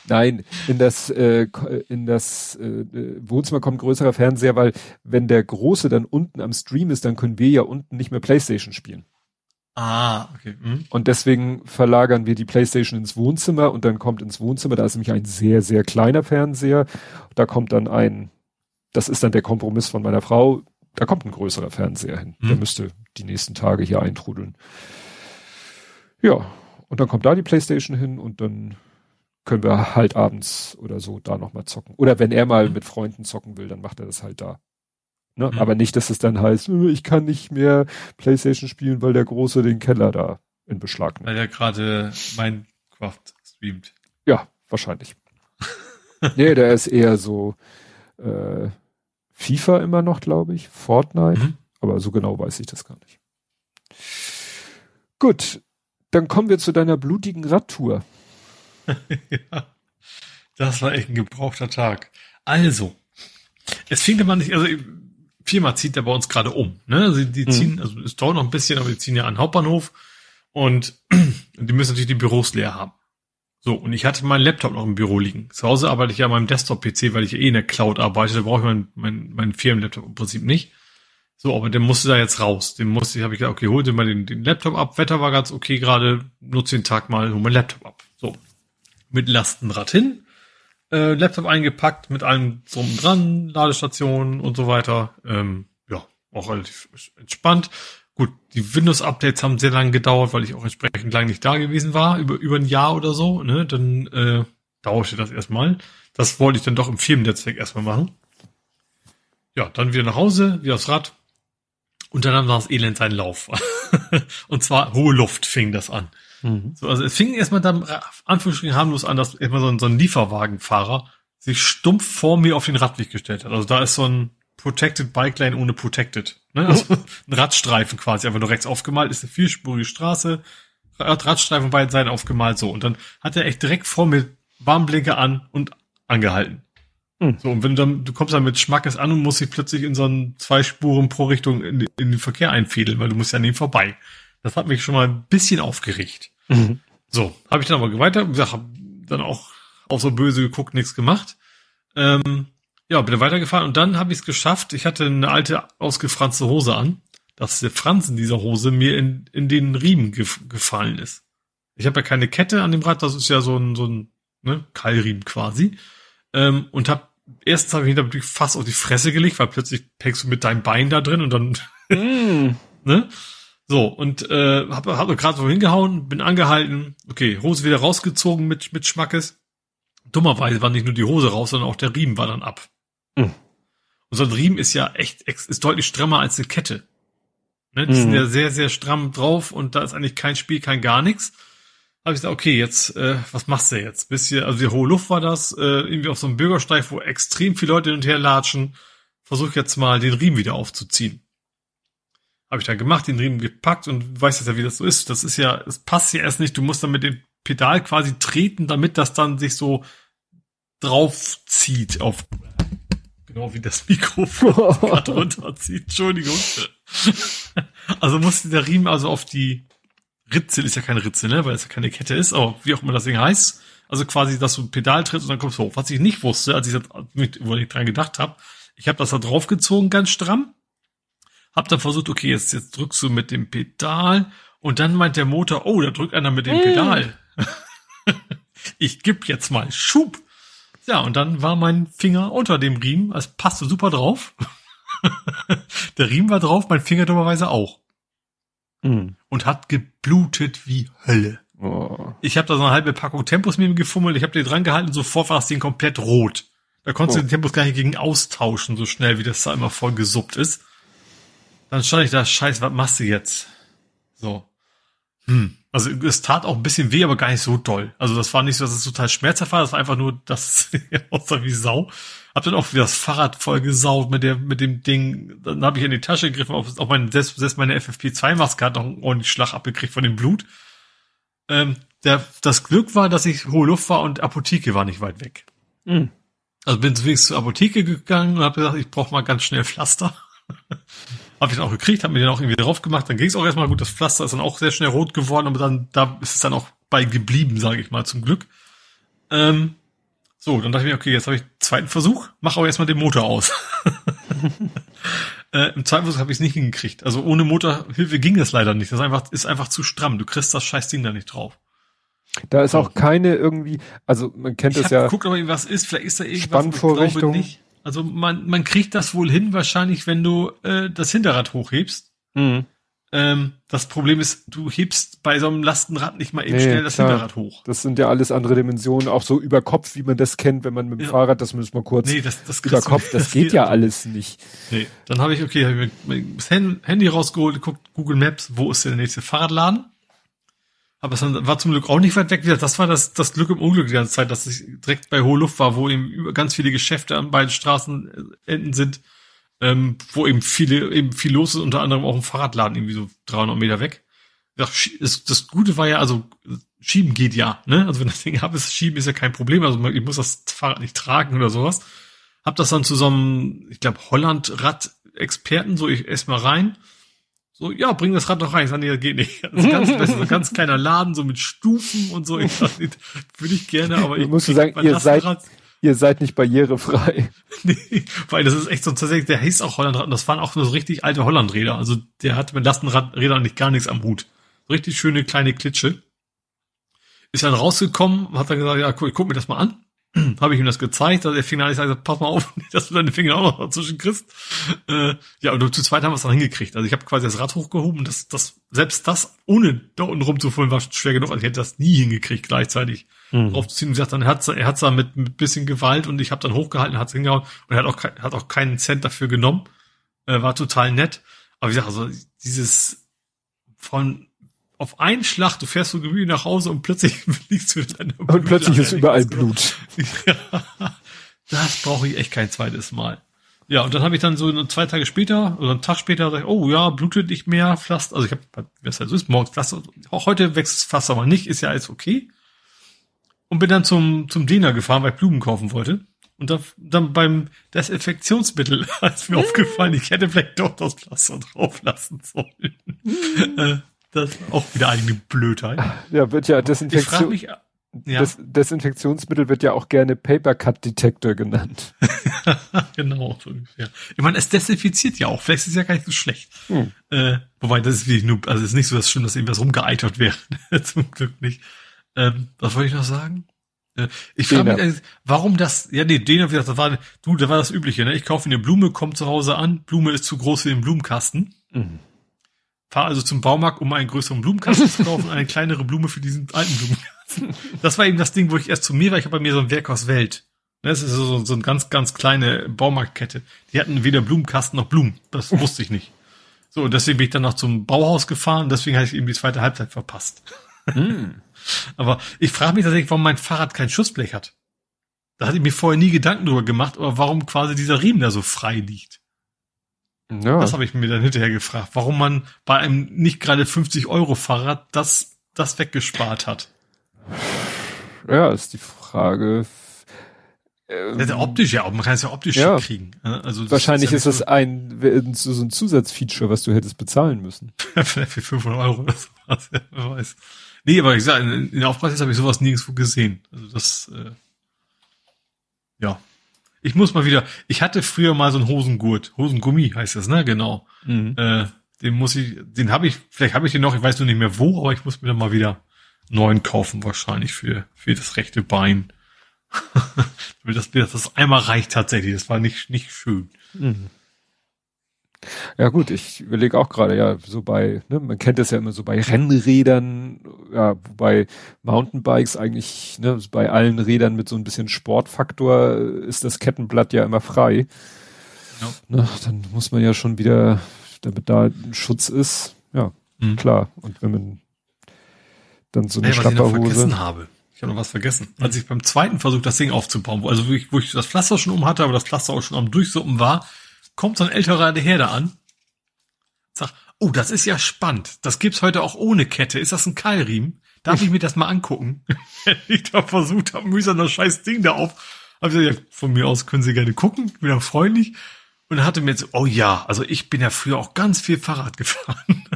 nein, in das äh, in das äh, Wohnzimmer kommt ein größerer Fernseher, weil wenn der große dann unten am Stream ist, dann können wir ja unten nicht mehr PlayStation spielen. Ah, okay. Hm. Und deswegen verlagern wir die PlayStation ins Wohnzimmer und dann kommt ins Wohnzimmer, da ist nämlich ein sehr sehr kleiner Fernseher, da kommt dann ein das ist dann der Kompromiss von meiner Frau, da kommt ein größerer Fernseher hin. Hm. Der müsste die nächsten Tage hier eintrudeln. Ja, und dann kommt da die Playstation hin und dann können wir halt abends oder so da nochmal zocken. Oder wenn er mal mhm. mit Freunden zocken will, dann macht er das halt da. Ne? Mhm. Aber nicht, dass es dann heißt, äh, ich kann nicht mehr Playstation spielen, weil der Große den Keller da in Beschlag nimmt. Weil er gerade Minecraft streamt. Ja, wahrscheinlich. nee, der ist eher so äh, FIFA immer noch, glaube ich, Fortnite, mhm. aber so genau weiß ich das gar nicht. Gut, dann kommen wir zu deiner blutigen Radtour. ja, das war echt ein gebrauchter Tag. Also, es fing immer nicht, also Firma zieht ja bei uns gerade um. Ne? Also die mhm. ziehen, also es dauert noch ein bisschen, aber die ziehen ja an den Hauptbahnhof und die müssen natürlich die Büros leer haben. So, und ich hatte meinen Laptop noch im Büro liegen. Zu Hause arbeite ich ja an meinem Desktop-PC, weil ich ja eh in der Cloud arbeite, da brauche ich meinen mein, mein Firmenlaptop im Prinzip nicht. So, aber der musste da jetzt raus. Den musste ich, habe ich gesagt, okay, hol dir mal den, den Laptop ab. Wetter war ganz okay gerade, nutze den Tag mal, hol mein Laptop ab. So. Mit Lastenrad hin, äh, Laptop eingepackt, mit allem drum dran, Ladestation und so weiter. Ähm, ja, auch relativ entspannt. Gut, die Windows-Updates haben sehr lange gedauert, weil ich auch entsprechend lange nicht da gewesen war, über, über ein Jahr oder so, ne? Dann äh, dauerte das erstmal. Das wollte ich dann doch im Firmennetzwerk erstmal machen. Ja, dann wieder nach Hause, wieder aufs Rad, und dann war es elend seinen Lauf. und zwar hohe Luft fing das an. Mhm. So, also es fing erstmal dann Anführungsstrichen harmlos an, dass erstmal so ein, so ein Lieferwagenfahrer sich stumpf vor mir auf den Radweg gestellt hat. Also da ist so ein Protected Bike Lane ohne Protected. Ne? Also ein Radstreifen quasi, einfach nur rechts aufgemalt, ist eine vierspurige Straße, Radstreifen beiden Seiten aufgemalt, so. Und dann hat er echt direkt vor mir Warnblinker an und angehalten. Hm. So, und wenn du dann, du kommst dann mit Schmackes an und musst dich plötzlich in so einen zwei Spuren pro Richtung in, in, den Verkehr einfädeln, weil du musst ja an ihm vorbei. Das hat mich schon mal ein bisschen aufgeregt. Mhm. So, habe ich dann aber weiter, gesagt, hab dann auch, auch so böse geguckt, nichts gemacht. Ähm, ja, bin dann weitergefahren und dann habe ich es geschafft. Ich hatte eine alte, ausgefranste Hose an, dass der Franzen dieser Hose mir in, in den Riemen gef gefallen ist. Ich habe ja keine Kette an dem Rad, das ist ja so ein, so ein ne, Keilriemen quasi. Ähm, und habe erstens habe ich mich natürlich fast auf die Fresse gelegt, weil plötzlich hängst du mit deinem Bein da drin und dann, mm. ne? So, und äh, habe hab gerade so hingehauen, bin angehalten, okay, Hose wieder rausgezogen mit, mit Schmackes. Dummerweise war nicht nur die Hose raus, sondern auch der Riemen war dann ab. Mm. Und so ein Riemen ist ja echt, ist deutlich strammer als eine Kette. Ne? Die mm. sind ja sehr, sehr stramm drauf und da ist eigentlich kein Spiel, kein gar nichts habe ich gesagt, okay, jetzt, äh, was machst du jetzt? Bist hier, also die hohe Luft war das, äh, irgendwie auf so einem Bürgersteig, wo extrem viele Leute hin und her latschen. Versuch jetzt mal den Riemen wieder aufzuziehen. Habe ich dann gemacht, den Riemen gepackt und weißt ja, wie das so ist. Das ist ja, es passt ja erst nicht. Du musst dann mit dem Pedal quasi treten, damit das dann sich so draufzieht auf genau wie das Mikrofon gerade runterzieht. Entschuldigung. also musste der Riemen also auf die Ritzel ist ja keine Ritzel, ne, weil es ja keine Kette ist, aber wie auch immer das Ding heißt. Also quasi, dass du ein Pedal trittst und dann kommst du hoch. Was ich nicht wusste, als ich das, wo ich dran gedacht habe, ich habe das da draufgezogen, ganz stramm. Hab dann versucht, okay, jetzt, jetzt drückst du mit dem Pedal und dann meint der Motor, oh, da drückt einer mit dem Pedal. ich geb jetzt mal Schub. Ja, und dann war mein Finger unter dem Riemen, es passte super drauf. der Riemen war drauf, mein Finger dummerweise auch. Mhm. Und hat geblutet wie Hölle. Oh. Ich habe da so eine halbe Packung Tempos mit ihm gefummelt, ich habe den dran gehalten, sofort war das Ding komplett rot. Da konntest oh. du den Tempos gar nicht gegen austauschen, so schnell, wie das da immer voll gesuppt ist. Dann stand ich da, scheiße, was machst du jetzt? So. Hm. Also es tat auch ein bisschen weh, aber gar nicht so doll. Also das war nicht so, dass es total schmerzhaft war, das war einfach nur, dass es aussah wie Sau. Hab dann auch wieder das Fahrrad voll gesaut mit der, mit dem Ding. Dann habe ich in die Tasche gegriffen, auch, auch mein, selbst, selbst meine FFP2-Maske hat noch einen ordentlichen Schlag abgekriegt von dem Blut. Ähm, der, das Glück war, dass ich hohe Luft war und Apotheke war nicht weit weg. Mhm. Also bin zunächst zur Apotheke gegangen und habe gesagt, ich brauche mal ganz schnell Pflaster. Habe ich dann auch gekriegt, habe mir den auch irgendwie drauf gemacht. Dann ging es auch erstmal gut. Das Pflaster ist dann auch sehr schnell rot geworden, aber dann da ist es dann auch bei geblieben, sage ich mal, zum Glück. Ähm, so, dann dachte ich mir, okay, jetzt habe ich zweiten Versuch, mach aber erstmal den Motor aus. äh, Im zweiten Versuch habe ich es nicht hingekriegt. Also ohne Motorhilfe ging das leider nicht. Das ist einfach, ist einfach zu stramm. Du kriegst das scheiß Ding da nicht drauf. Da ist auch keine irgendwie, also man kennt ich das ja. Guck aber, was ist. Vielleicht ist da irgendwas. Spannvorrichtung. nicht. Also man, man kriegt das wohl hin, wahrscheinlich, wenn du äh, das Hinterrad hochhebst. Mhm. Ähm, das Problem ist, du hebst bei so einem Lastenrad nicht mal eben nee, schnell das klar. Hinterrad hoch. Das sind ja alles andere Dimensionen, auch so über Kopf, wie man das kennt, wenn man mit dem ja. Fahrrad, das müssen wir kurz nee, das, das über Kopf, das, das geht ja alles nicht. Nee, dann habe ich, okay, hab ich das Handy rausgeholt, geguckt, Google Maps, wo ist der nächste Fahrradladen? Aber es war zum Glück auch nicht weit weg. Das war das, das Glück im Unglück die ganze Zeit, dass ich direkt bei hoher Luft war, wo eben ganz viele Geschäfte an beiden Straßenenden sind, ähm, wo eben viele, eben viel los ist, unter anderem auch ein Fahrradladen irgendwie so 300 Meter weg. Das, Gute war ja, also Schieben geht ja, ne? Also wenn das Ding ab ist, Schieben ist ja kein Problem. Also ich muss das Fahrrad nicht tragen oder sowas. Hab das dann zu so einem, ich glaube, Holland-Rad-Experten, so ich erstmal rein so, ja, bring das Rad doch rein. Ich sag, nee, das geht nicht. Das ist ganz, das ist ein ganz kleiner Laden, so mit Stufen und so. Ich sag, würde ich gerne, aber ich muss sagen, ihr seid, ihr seid nicht barrierefrei. nee, weil das ist echt so tatsächlich, der hieß auch Hollandrad und das waren auch so richtig alte Hollandräder. Also der hatte mit Lastenradrädern nicht gar nichts am Hut. So richtig schöne kleine Klitsche. Ist dann rausgekommen, hat dann gesagt, ja, cool, ich guck mir das mal an. habe ich ihm das gezeigt, dass er final gesagt, pass mal auf, dass du deine Finger auch noch dazwischen kriegst. Äh, ja, und zu zweit haben wir es dann hingekriegt. Also ich habe quasi das Rad hochgehoben, das, das, selbst das, ohne da unten rumzufüllen, war schwer genug. Also ich hätte das nie hingekriegt, gleichzeitig mhm. draufzuziehen. Und gesagt, dann hat er hat's da mit, mit bisschen Gewalt und ich habe dann hochgehalten, hat's hingehauen und er hat auch, hat auch keinen Cent dafür genommen. Äh, war total nett. Aber wie gesagt, also dieses von auf einen Schlag, du fährst so gemütlich nach Hause und plötzlich liegst du in deiner Blut. Und plötzlich ist überall Blut. ja, das brauche ich echt kein zweites Mal. Ja, und dann habe ich dann so zwei Tage später oder einen Tag später gesagt, oh ja, blutet nicht mehr, Pflaster. Also ich habe, was halt so ist, morgens Pflaster. Auch heute wächst es fast aber nicht, ist ja alles okay. Und bin dann zum, zum Diener gefahren, weil ich Blumen kaufen wollte. Und dann, dann beim Desinfektionsmittel ist mir aufgefallen, ich hätte vielleicht doch das Pflaster drauf lassen sollen. Äh, das ist auch wieder eine Blödheit. Ja, wird ja Desinfektion. Mich, ja. Das Desinfektionsmittel wird ja auch gerne Paper Cut Detector genannt. genau, so ungefähr. Ich meine, es desinfiziert ja auch. Vielleicht ist es ja gar nicht so schlecht. Hm. Äh, wobei, das ist wirklich nur, also es ist nicht so das Schlimm, dass irgendwas rumgeeitert wäre. Zum Glück nicht. Ähm, was wollte ich noch sagen? Äh, ich frage mich, warum das, ja, nee, den, das war, du, da war das Übliche, ne? Ich kaufe eine Blume, komm zu Hause an, Blume ist zu groß für den Blumenkasten. Mhm. Fahr also zum Baumarkt, um einen größeren Blumenkasten zu kaufen, eine kleinere Blume für diesen alten Blumenkasten. Das war eben das Ding, wo ich erst zu mir war. Ich habe bei mir so ein Werk aus Welt. Das ist so, so eine ganz, ganz kleine Baumarktkette. Die hatten weder Blumenkasten noch Blumen. Das wusste ich nicht. So, und deswegen bin ich dann noch zum Bauhaus gefahren. Deswegen habe ich eben die zweite Halbzeit verpasst. Mm. Aber ich frage mich tatsächlich, warum mein Fahrrad kein Schutzblech hat. Da hatte ich mir vorher nie Gedanken drüber gemacht, aber warum quasi dieser Riemen da so frei liegt. Ja. Das habe ich mir dann hinterher gefragt, warum man bei einem nicht gerade 50 Euro Fahrrad das, das weggespart hat. Ja, ist die Frage. Ähm, ja, optisch ja, man kann es ja optisch ja. kriegen. Also Wahrscheinlich ist, ja ist das ein, so ein Zusatzfeature, was du hättest bezahlen müssen. Vielleicht für 500 Euro oder sowas, ja, wer weiß. Nee, aber ich sag, in, in der Aufpreis habe ich sowas nirgendwo gesehen. Also das, äh, ja. Ich muss mal wieder, ich hatte früher mal so einen Hosengurt, Hosengummi heißt das, ne? Genau. Mhm. Äh, den muss ich, den habe ich, vielleicht habe ich den noch, ich weiß nur nicht mehr wo, aber ich muss mir dann mal wieder neuen kaufen wahrscheinlich für für das rechte Bein. das, das einmal reicht tatsächlich. Das war nicht, nicht schön. Mhm. Ja gut, ich überlege auch gerade, ja, so bei, ne, man kennt das ja immer so bei Rennrädern, ja, wobei Mountainbikes eigentlich, ne, bei allen Rädern mit so ein bisschen Sportfaktor ist das Kettenblatt ja immer frei. Ja. Ne, dann muss man ja schon wieder, damit da ein Schutz ist, ja, mhm. klar. Und wenn man dann so eine hey, Stapperhose. habe. Ich habe noch was vergessen. Als ich beim zweiten Versuch das Ding aufzubauen, also wo ich, wo ich das Pflaster schon um hatte, aber das Pflaster auch schon am Durchsuppen war, kommt so ein älterer Herr da an, sagt, oh, das ist ja spannend. Das gibt's heute auch ohne Kette. Ist das ein Keilriemen? Darf ich mir das mal angucken? ich da versucht habe, mühsam das scheiß Ding da auf. Hab ich gesagt, ja, von mir aus können Sie gerne gucken. Bin dann freundlich. Und hatte mir jetzt, oh ja, also ich bin ja früher auch ganz viel Fahrrad gefahren.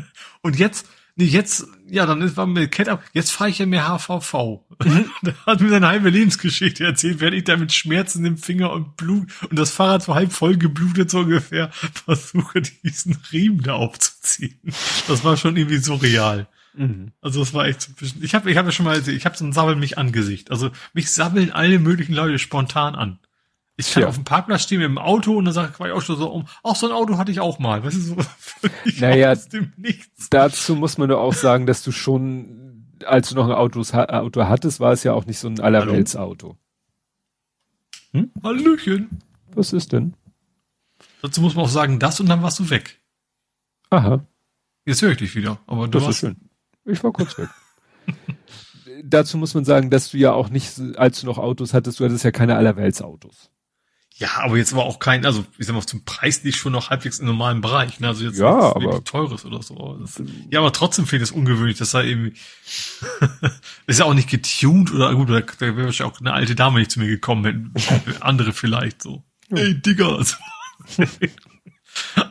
Und jetzt Nee, jetzt, ja, dann ist, war mir Kette Jetzt fahre ich ja mehr HVV. Mhm. da hat mir seine halbe Lebensgeschichte erzählt, während ich da mit Schmerzen im Finger und Blut und das Fahrrad so halb voll geblutet so ungefähr versuche, diesen Riemen da aufzuziehen. Das war schon irgendwie surreal. Mhm. Also das war echt so ein bisschen. Ich habe ich hab ja schon mal, ich habe so ein Sabbeln mich angesicht. Also mich sammeln alle möglichen Leute spontan an. Ich kann ja. auf dem Parkplatz stehen mit dem Auto und dann sage ich auch schon so um, auch so ein Auto hatte ich auch mal. Weißt du, so naja, dazu muss man nur auch sagen, dass du schon, als du noch ein Autos, Auto hattest, war es ja auch nicht so ein Allerweltsauto. Hm? Hallöchen. Was ist denn? Dazu muss man auch sagen, das und dann warst du weg. Aha. Jetzt höre ich dich wieder, aber du das warst ist schön. Ich war kurz weg. dazu muss man sagen, dass du ja auch nicht, als du noch Autos hattest, du hattest ja keine Allerweltsautos. Ja, aber jetzt war auch kein, also ich sag mal, zum Preis nicht schon noch halbwegs im normalen Bereich, ne? Also jetzt ja, aber teures oder so. Das, ja, aber trotzdem finde ich das ungewöhnlich, dass er irgendwie ist ja auch nicht getuned oder gut, da, da wäre wahrscheinlich auch eine alte Dame nicht zu mir gekommen, wenn andere vielleicht so. Ey, Digga. Also,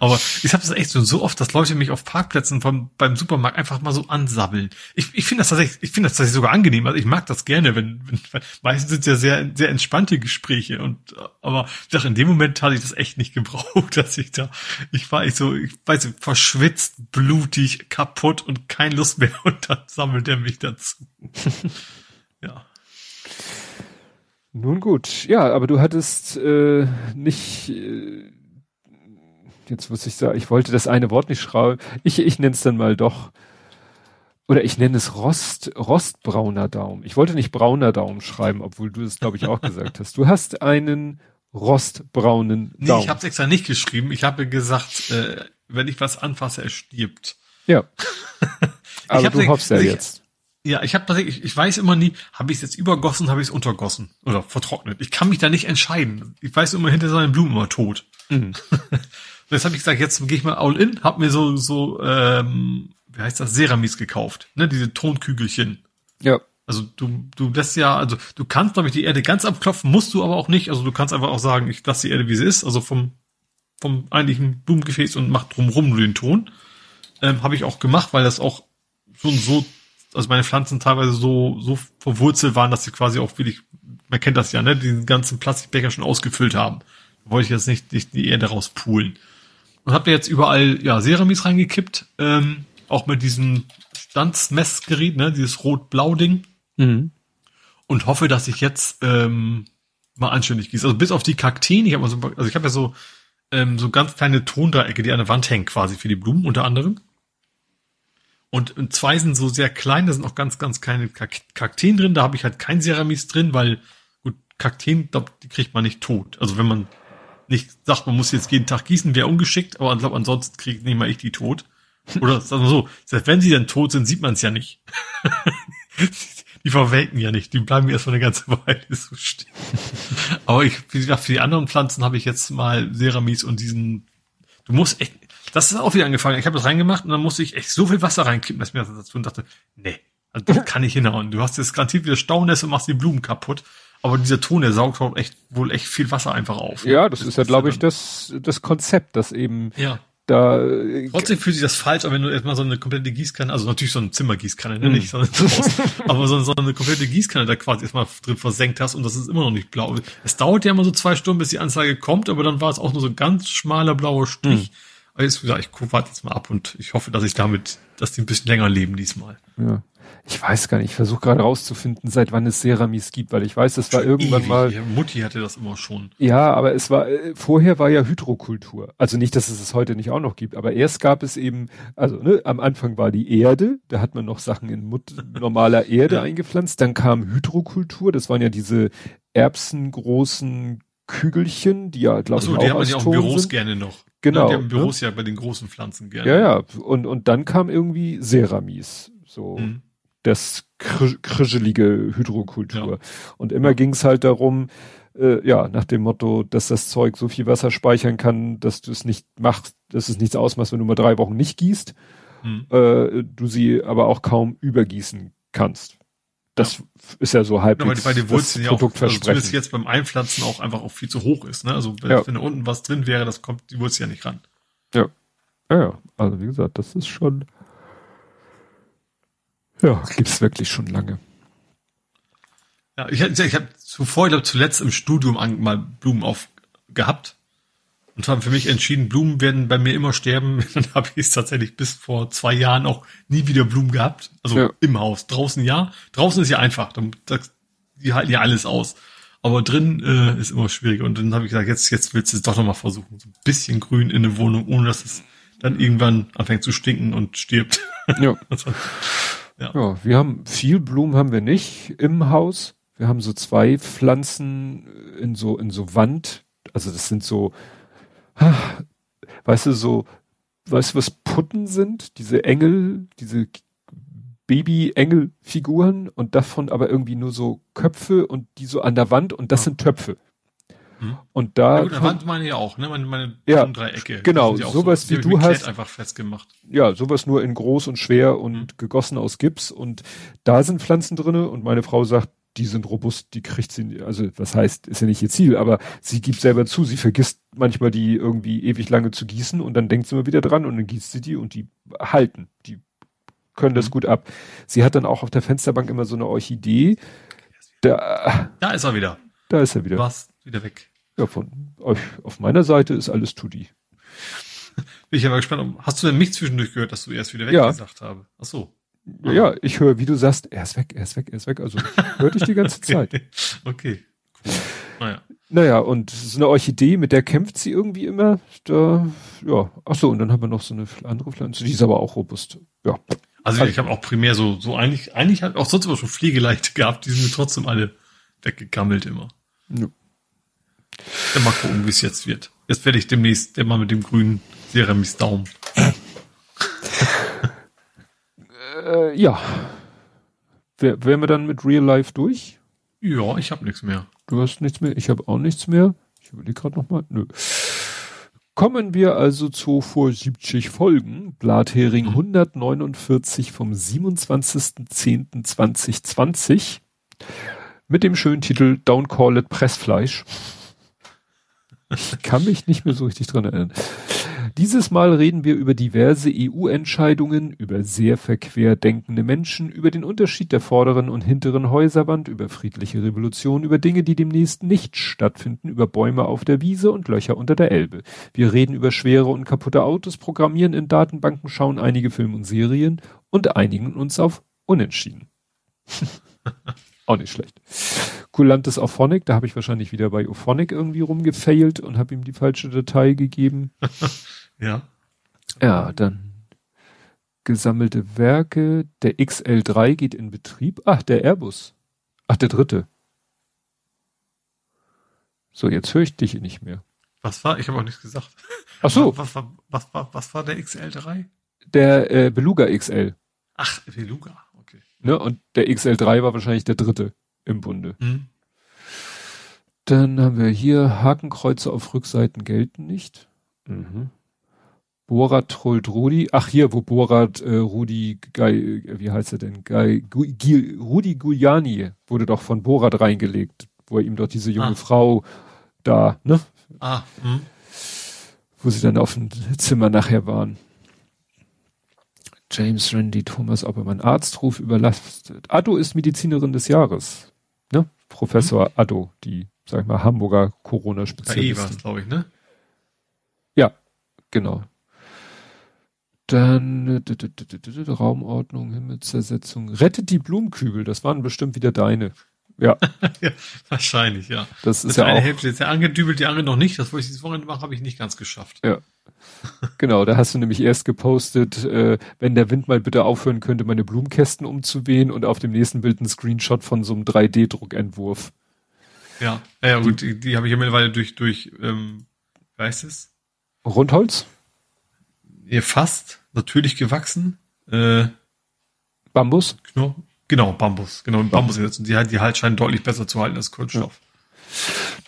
aber ich habe das echt so, so oft, dass Leute mich auf Parkplätzen vom, beim Supermarkt einfach mal so ansabbeln. Ich, ich finde das tatsächlich, ich finde das tatsächlich sogar angenehm. Also ich mag das gerne, wenn, wenn meistens sind es ja sehr, sehr entspannte Gespräche und, aber ich dachte, in dem Moment hatte ich das echt nicht gebraucht, dass ich da, ich war echt so, ich weiß nicht, verschwitzt, blutig, kaputt und keine Lust mehr und dann sammelt er mich dazu. ja. Nun gut, ja, aber du hattest äh, nicht äh, jetzt muss ich sagen, ich wollte das eine Wort nicht schreiben. Ich, ich nenne es dann mal doch. Oder ich nenne es Rost, rostbrauner Daumen. Ich wollte nicht brauner Daumen schreiben, obwohl du es, glaube ich, auch gesagt hast. Du hast einen rostbraunen Daumen. Nee, ich habe es extra nicht geschrieben. Ich habe gesagt, äh, wenn ich was anfasse, er stirbt. Ja. Aber du hoffst ja jetzt. Ja, ich habe tatsächlich, ich weiß immer nie, habe ich es jetzt übergossen, habe ich es untergossen oder vertrocknet. Ich kann mich da nicht entscheiden. Ich weiß immer, hinter seinen Blumen immer tot. Mhm. Und jetzt habe ich gesagt, jetzt gehe ich mal all in, hab mir so, so, ähm, wie heißt das, Ceramis gekauft, ne, diese Tonkügelchen. Ja. Also du, du lässt ja, also du kannst, glaube ich, die Erde ganz abklopfen, musst du aber auch nicht. Also du kannst einfach auch sagen, ich lasse die Erde, wie sie ist, also vom, vom eigentlichen Blumengefäß und mach drumrum nur den Ton. Ähm, habe ich auch gemacht, weil das auch schon so, also meine Pflanzen teilweise so, so verwurzelt waren, dass sie quasi auch wirklich, man kennt das ja, ne, den ganzen Plastikbecher schon ausgefüllt haben. Da wollte ich jetzt nicht, nicht die Erde rauspulen. Und habt ihr jetzt überall ja Ceramis reingekippt, ähm, auch mit diesem Standsmessgerät, ne, dieses rot-blau-Ding. Mhm. Und hoffe, dass ich jetzt ähm, mal anständig gieße. Also bis auf die Kakteen, ich habe so, also ich habe ja so ähm, so ganz kleine Tondreiecke, die an der Wand hängen, quasi für die Blumen unter anderem. Und, und zwei sind so sehr klein, da sind auch ganz, ganz kleine Kakteen drin. Da habe ich halt kein Ceramis drin, weil gut, Kakteen, glaub, die kriegt man nicht tot. Also wenn man nicht sagt, man muss jetzt jeden Tag gießen, wäre ungeschickt, aber ich glaube, ansonsten kriegt nicht mal ich die tot. Oder sagen wir so, selbst wenn sie dann tot sind, sieht man es ja nicht. die verwelken ja nicht, die bleiben erst mal eine ganze Weile so stehen. aber ich, wie gesagt, für die anderen Pflanzen habe ich jetzt mal Ceramis und diesen, du musst echt, das ist auch wieder angefangen. Ich habe das reingemacht und dann musste ich echt so viel Wasser reinkippen, dass mir das dazu und dachte, nee, also das kann ich hinhauen. Du hast jetzt garantiert wieder Staunässe und machst die Blumen kaputt. Aber dieser Ton, der saugt halt echt wohl echt viel Wasser einfach auf. Ja, das, das ist ja, glaube ich, das, das Konzept, das eben ja. da. Trotzdem fühlt sich das falsch, aber wenn du erstmal so eine komplette Gießkanne, also natürlich so eine Zimmergießkanne, ne, mm. nicht so eine aber so, so, eine komplette Gießkanne da quasi erstmal drin versenkt hast und das ist immer noch nicht blau. Es dauert ja immer so zwei Stunden, bis die Anzeige kommt, aber dann war es auch nur so ein ganz schmaler blauer Strich. Mm. Aber jetzt gesagt, ich warte jetzt mal ab und ich hoffe, dass ich damit, dass die ein bisschen länger leben diesmal. Ja. Ich weiß gar nicht, ich versuche gerade rauszufinden, seit wann es Ceramis gibt, weil ich weiß, es war irgendwann ewig. mal. Mutti hatte das immer schon. Ja, aber es war, äh, vorher war ja Hydrokultur. Also nicht, dass es es heute nicht auch noch gibt, aber erst gab es eben, also ne, am Anfang war die Erde, da hat man noch Sachen in Mut normaler Erde eingepflanzt, dann kam Hydrokultur, das waren ja diese erbsengroßen Kügelchen, die ja, glaube ich, auch die haben ja auch Büros sind. gerne noch. Genau. Ja, die haben Büros ne? ja bei den großen Pflanzen gerne. Ja, ja. Und, und dann kam irgendwie Ceramis. So. Mhm das krischelige Hydrokultur. Ja. Und immer ja. ging es halt darum, äh, ja, nach dem Motto, dass das Zeug so viel Wasser speichern kann, dass du es nicht machst, dass es nichts ausmacht, wenn du mal drei Wochen nicht gießt, hm. äh, du sie aber auch kaum übergießen kannst. Das ja. ist ja so halbwegs ja, weil die Wurzeln ja auch, also zumindest jetzt beim Einpflanzen auch einfach auch viel zu hoch ist. Ne? Also wenn, ja. wenn da unten was drin wäre, das kommt die Wurzel ja nicht ran. Ja. Ja, ja. Also wie gesagt, das ist schon ja, gibt's wirklich schon lange. Ja, ich, ich habe zuvor, ich glaube, zuletzt im Studium mal Blumen aufgehabt und haben für mich entschieden, Blumen werden bei mir immer sterben. Dann habe ich es tatsächlich bis vor zwei Jahren auch nie wieder Blumen gehabt. Also ja. im Haus. Draußen ja. Draußen ist ja einfach. Die halten ja alles aus. Aber drin äh, ist immer schwieriger. Und dann habe ich gesagt, jetzt, jetzt willst du es doch nochmal versuchen. So ein bisschen grün in der Wohnung, ohne dass es dann irgendwann anfängt zu stinken und stirbt. Ja. ja. ja, wir haben viel Blumen haben wir nicht im Haus. Wir haben so zwei Pflanzen in so, in so Wand. Also das sind so, weißt du, so, weißt du, was Putten sind? Diese Engel, diese Baby-Engel-Figuren und davon aber irgendwie nur so Köpfe und die so an der Wand und das ja. sind Töpfe. Hm. Und da. Ja, gut, da Wand meine ich auch, ne? Meine, meine ja, Dreiecke. Genau, sowas so, wie du hast. einfach festgemacht. Ja, sowas nur in groß und schwer und hm. gegossen aus Gips und da sind Pflanzen drinne und meine Frau sagt, die sind robust, die kriegt sie, also was heißt, ist ja nicht ihr Ziel, aber sie gibt selber zu, sie vergisst manchmal die irgendwie ewig lange zu gießen und dann denkt sie immer wieder dran und dann gießt sie die und die halten, die können das mhm. gut ab. Sie hat dann auch auf der Fensterbank immer so eine Orchidee. Da, da ist er wieder. Da ist er wieder. Was? Wieder weg. Ja, von euch auf meiner Seite ist alles Tutti. Bin ich aber gespannt. Hast du denn mich zwischendurch gehört, dass du erst wieder weg ja. habe? Ach so. Ja, ja, ich höre, wie du sagst, er ist weg, er ist weg, er ist weg. Also hörte ich die ganze Zeit. okay. Cool. Naja. Naja, und so eine Orchidee, mit der kämpft sie irgendwie immer. Da, ja, ach so, und dann haben wir noch so eine andere Pflanze, die ist aber auch robust. Ja. Also, also ich habe auch primär so, so eigentlich, eigentlich hat auch sonst immer schon Pflegeleichte gehabt, die sind mir trotzdem alle weggekammelt immer. Ja. Dann mal gucken, wie es jetzt wird. Jetzt werde ich demnächst immer mit dem grünen Ceramis Daumen. äh, ja. Wär, wären wir dann mit Real Life durch? Ja, ich habe nichts mehr. Du hast nichts mehr, ich habe auch nichts mehr. Ich überlege gerade nochmal. Nö. Kommen wir also zu vor 70 Folgen. Blathering 149 mhm. vom 27.10.2020 mit dem schönen Titel Don't Call It Pressfleisch. Ich kann mich nicht mehr so richtig dran erinnern. Dieses Mal reden wir über diverse EU-Entscheidungen, über sehr verquer denkende Menschen, über den Unterschied der vorderen und hinteren Häuserwand, über friedliche Revolution, über Dinge, die demnächst nicht stattfinden, über Bäume auf der Wiese und Löcher unter der Elbe. Wir reden über schwere und kaputte Autos, programmieren in Datenbanken, schauen einige Filme und Serien und einigen uns auf Unentschieden. Auch nicht schlecht. Kulantes Auphonic, da habe ich wahrscheinlich wieder bei Auphonic irgendwie rumgefailt und habe ihm die falsche Datei gegeben. ja. Ja, dann gesammelte Werke. Der XL3 geht in Betrieb. Ach, der Airbus. Ach, der dritte. So, jetzt höre ich dich nicht mehr. Was war? Ich habe auch nichts gesagt. Ach so. Was, was, was, was, was war der XL3? Der äh, Beluga XL. Ach, Beluga. Ne? Und der XL3 war wahrscheinlich der dritte im Bunde. Mhm. Dann haben wir hier Hakenkreuze auf Rückseiten gelten nicht. Mhm. Borat trollt Rudi. Ach hier, wo Borat äh, Rudi, Gai, wie heißt er denn? Gai, Gu, Rudi Giuliani wurde doch von Borat reingelegt, wo er ihm doch diese junge ah. Frau da, ne? Ah, hm. Wo sie dann auf dem Zimmer nachher waren. James Randy Thomas Oppermann, Arztruf überlastet. Addo ist Medizinerin des Jahres. Ne? Professor mhm. Addo, die, sag ich mal, Hamburger Corona-Spezialistin. glaube ich, ne? Ja, genau. Dann äh, Raumordnung, Himmelszersetzung. Rettet die Blumenkübel, das waren bestimmt wieder deine. Ja. ja wahrscheinlich, ja. Das ist das ja eine auch. Hälfte ist ja angedübelt, die andere noch nicht. Das, wo ich dieses Wochenende mache, habe ich nicht ganz geschafft. Ja. Genau, da hast du nämlich erst gepostet, äh, wenn der Wind mal bitte aufhören könnte, meine Blumenkästen umzuwehen und auf dem nächsten Bild ein Screenshot von so einem 3D-Druckentwurf. Ja, ja, gut, die, die habe ich ja mittlerweile durch, durch, ähm, wie heißt es? Rundholz? Ja, fast, natürlich gewachsen. Äh, Bambus? Genau, genau Bambus, genau, Bambus gesetzt. Und die, die halt scheinen deutlich besser zu halten als Kunststoff. Ja.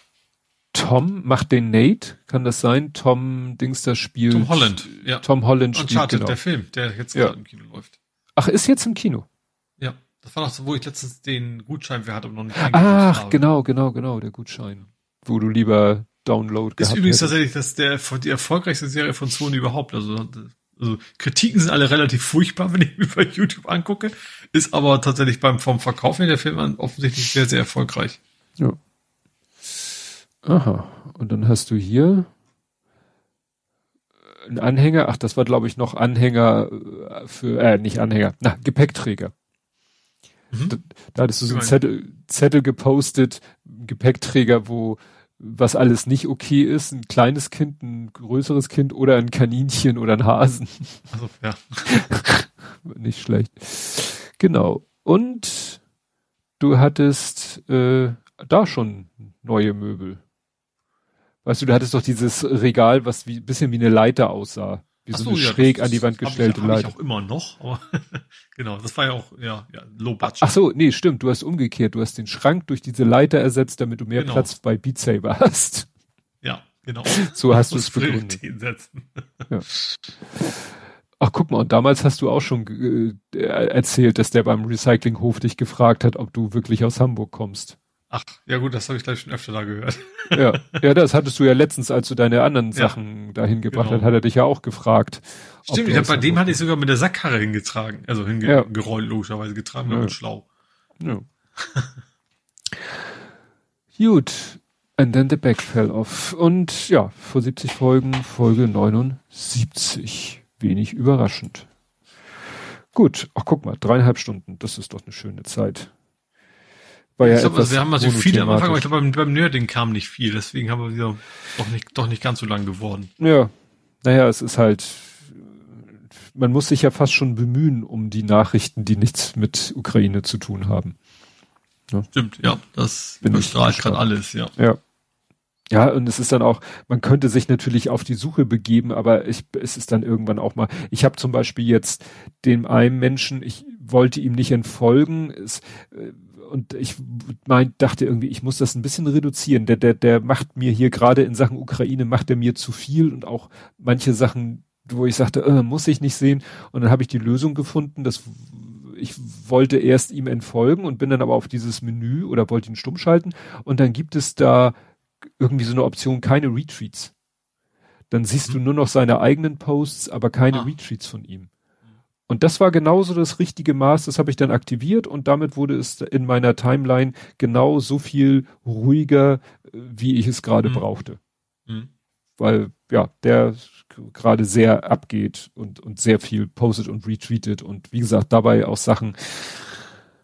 Tom macht den Nate, kann das sein? Tom Dings das spielt. Tom Holland, ja. Tom Holland spielt, Uncharted, genau. der Film, der jetzt ja. gerade im Kino läuft. Ach, ist jetzt im Kino? Ja. Das war doch so, wo ich letztens den Gutschein für hatte und noch nicht Ach, habe. genau, genau, genau, der Gutschein. Wo du lieber Download Ist übrigens hättest. tatsächlich das der, die erfolgreichste Serie von Sony überhaupt. Also, also Kritiken sind alle relativ furchtbar, wenn ich mir bei YouTube angucke. Ist aber tatsächlich beim vom Verkauf her der Film offensichtlich sehr, sehr erfolgreich. Ja. Aha. Und dann hast du hier einen Anhänger. Ach, das war glaube ich noch Anhänger äh, für, äh, nicht Anhänger, na, Gepäckträger. Mhm. Da, da hattest du so einen Zettel, Zettel gepostet, Gepäckträger, wo was alles nicht okay ist, ein kleines Kind, ein größeres Kind oder ein Kaninchen oder ein Hasen. Also, ja. nicht schlecht. Genau. Und du hattest äh, da schon neue Möbel. Weißt du, du hattest doch dieses Regal, was wie bisschen wie eine Leiter aussah. Wie so, so eine ja, schräg das, an die Wand gestellte hab ich, Leiter. Hab ich auch immer noch, aber genau, das war ja auch ja, ja low budget. Ach so, nee, stimmt, du hast umgekehrt, du hast den Schrank durch diese Leiter ersetzt, damit du mehr genau. Platz bei Beat Saber hast. Ja, genau. So hast du es begründet. Ja. Ach, guck mal, und damals hast du auch schon äh, erzählt, dass der beim Recyclinghof dich gefragt hat, ob du wirklich aus Hamburg kommst. Ach, ja gut, das habe ich gleich schon öfter da gehört. Ja, ja, das hattest du ja letztens, als du deine anderen Sachen ja, dahin gebracht genau. hast, hat er dich ja auch gefragt. Stimmt, ich hab, bei dem hatte ich sogar mit der Sackkarre hingetragen, also hingerollt, ja. logischerweise getragen, ja. und schlau. Ja. Gut, and then the back fell off. Und ja, vor 70 Folgen, Folge 79. Wenig überraschend. Gut, ach guck mal, dreieinhalb Stunden, das ist doch eine schöne Zeit. War ja ich glaube, wir haben also viel am Anfang, aber ich glaube, beim, beim Nerding kam nicht viel, deswegen haben wir wieder doch nicht, doch nicht ganz so lang geworden. Ja. Naja, es ist halt, man muss sich ja fast schon bemühen um die Nachrichten, die nichts mit Ukraine zu tun haben. Ja. Stimmt, ja, das überstrahlt gerade alles, ja. Ja. Ja, und es ist dann auch, man könnte sich natürlich auf die Suche begeben, aber ich, es ist dann irgendwann auch mal, ich habe zum Beispiel jetzt dem einen Menschen, ich wollte ihm nicht entfolgen, es, äh, und ich mein, dachte irgendwie, ich muss das ein bisschen reduzieren. Der, der, der macht mir hier gerade in Sachen Ukraine, macht er mir zu viel und auch manche Sachen, wo ich sagte, äh, muss ich nicht sehen. Und dann habe ich die Lösung gefunden, dass ich wollte erst ihm entfolgen und bin dann aber auf dieses Menü oder wollte ihn stumm schalten und dann gibt es da irgendwie so eine Option, keine Retweets. Dann siehst mhm. du nur noch seine eigenen Posts, aber keine ah. Retweets von ihm. Und das war genauso das richtige Maß, das habe ich dann aktiviert und damit wurde es in meiner Timeline genau so viel ruhiger, äh, wie ich es gerade mhm. brauchte. Mhm. Weil, ja, der gerade sehr abgeht und, und sehr viel postet und retweetet und wie gesagt, dabei auch Sachen,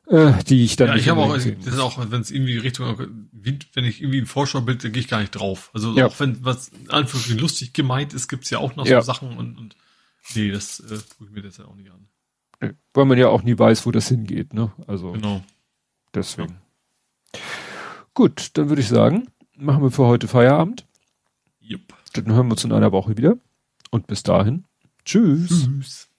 äh, die ich dann. Ja, ich habe auch, das ist auch, wenn es irgendwie Richtung, wenn ich irgendwie ein Vorschaubild, dann gehe ich gar nicht drauf. Also ja. auch wenn was einfach lustig gemeint ist, gibt's ja auch noch ja. so Sachen und, und Nee, das äh, gucke ich mir jetzt auch nicht an. Nee, weil man ja auch nie weiß, wo das hingeht, ne? Also. Genau. Deswegen. Ja. Gut, dann würde ich sagen, machen wir für heute Feierabend. Jupp. Dann hören wir uns in einer Woche wieder. Und bis dahin. Tschüss. Tschüss.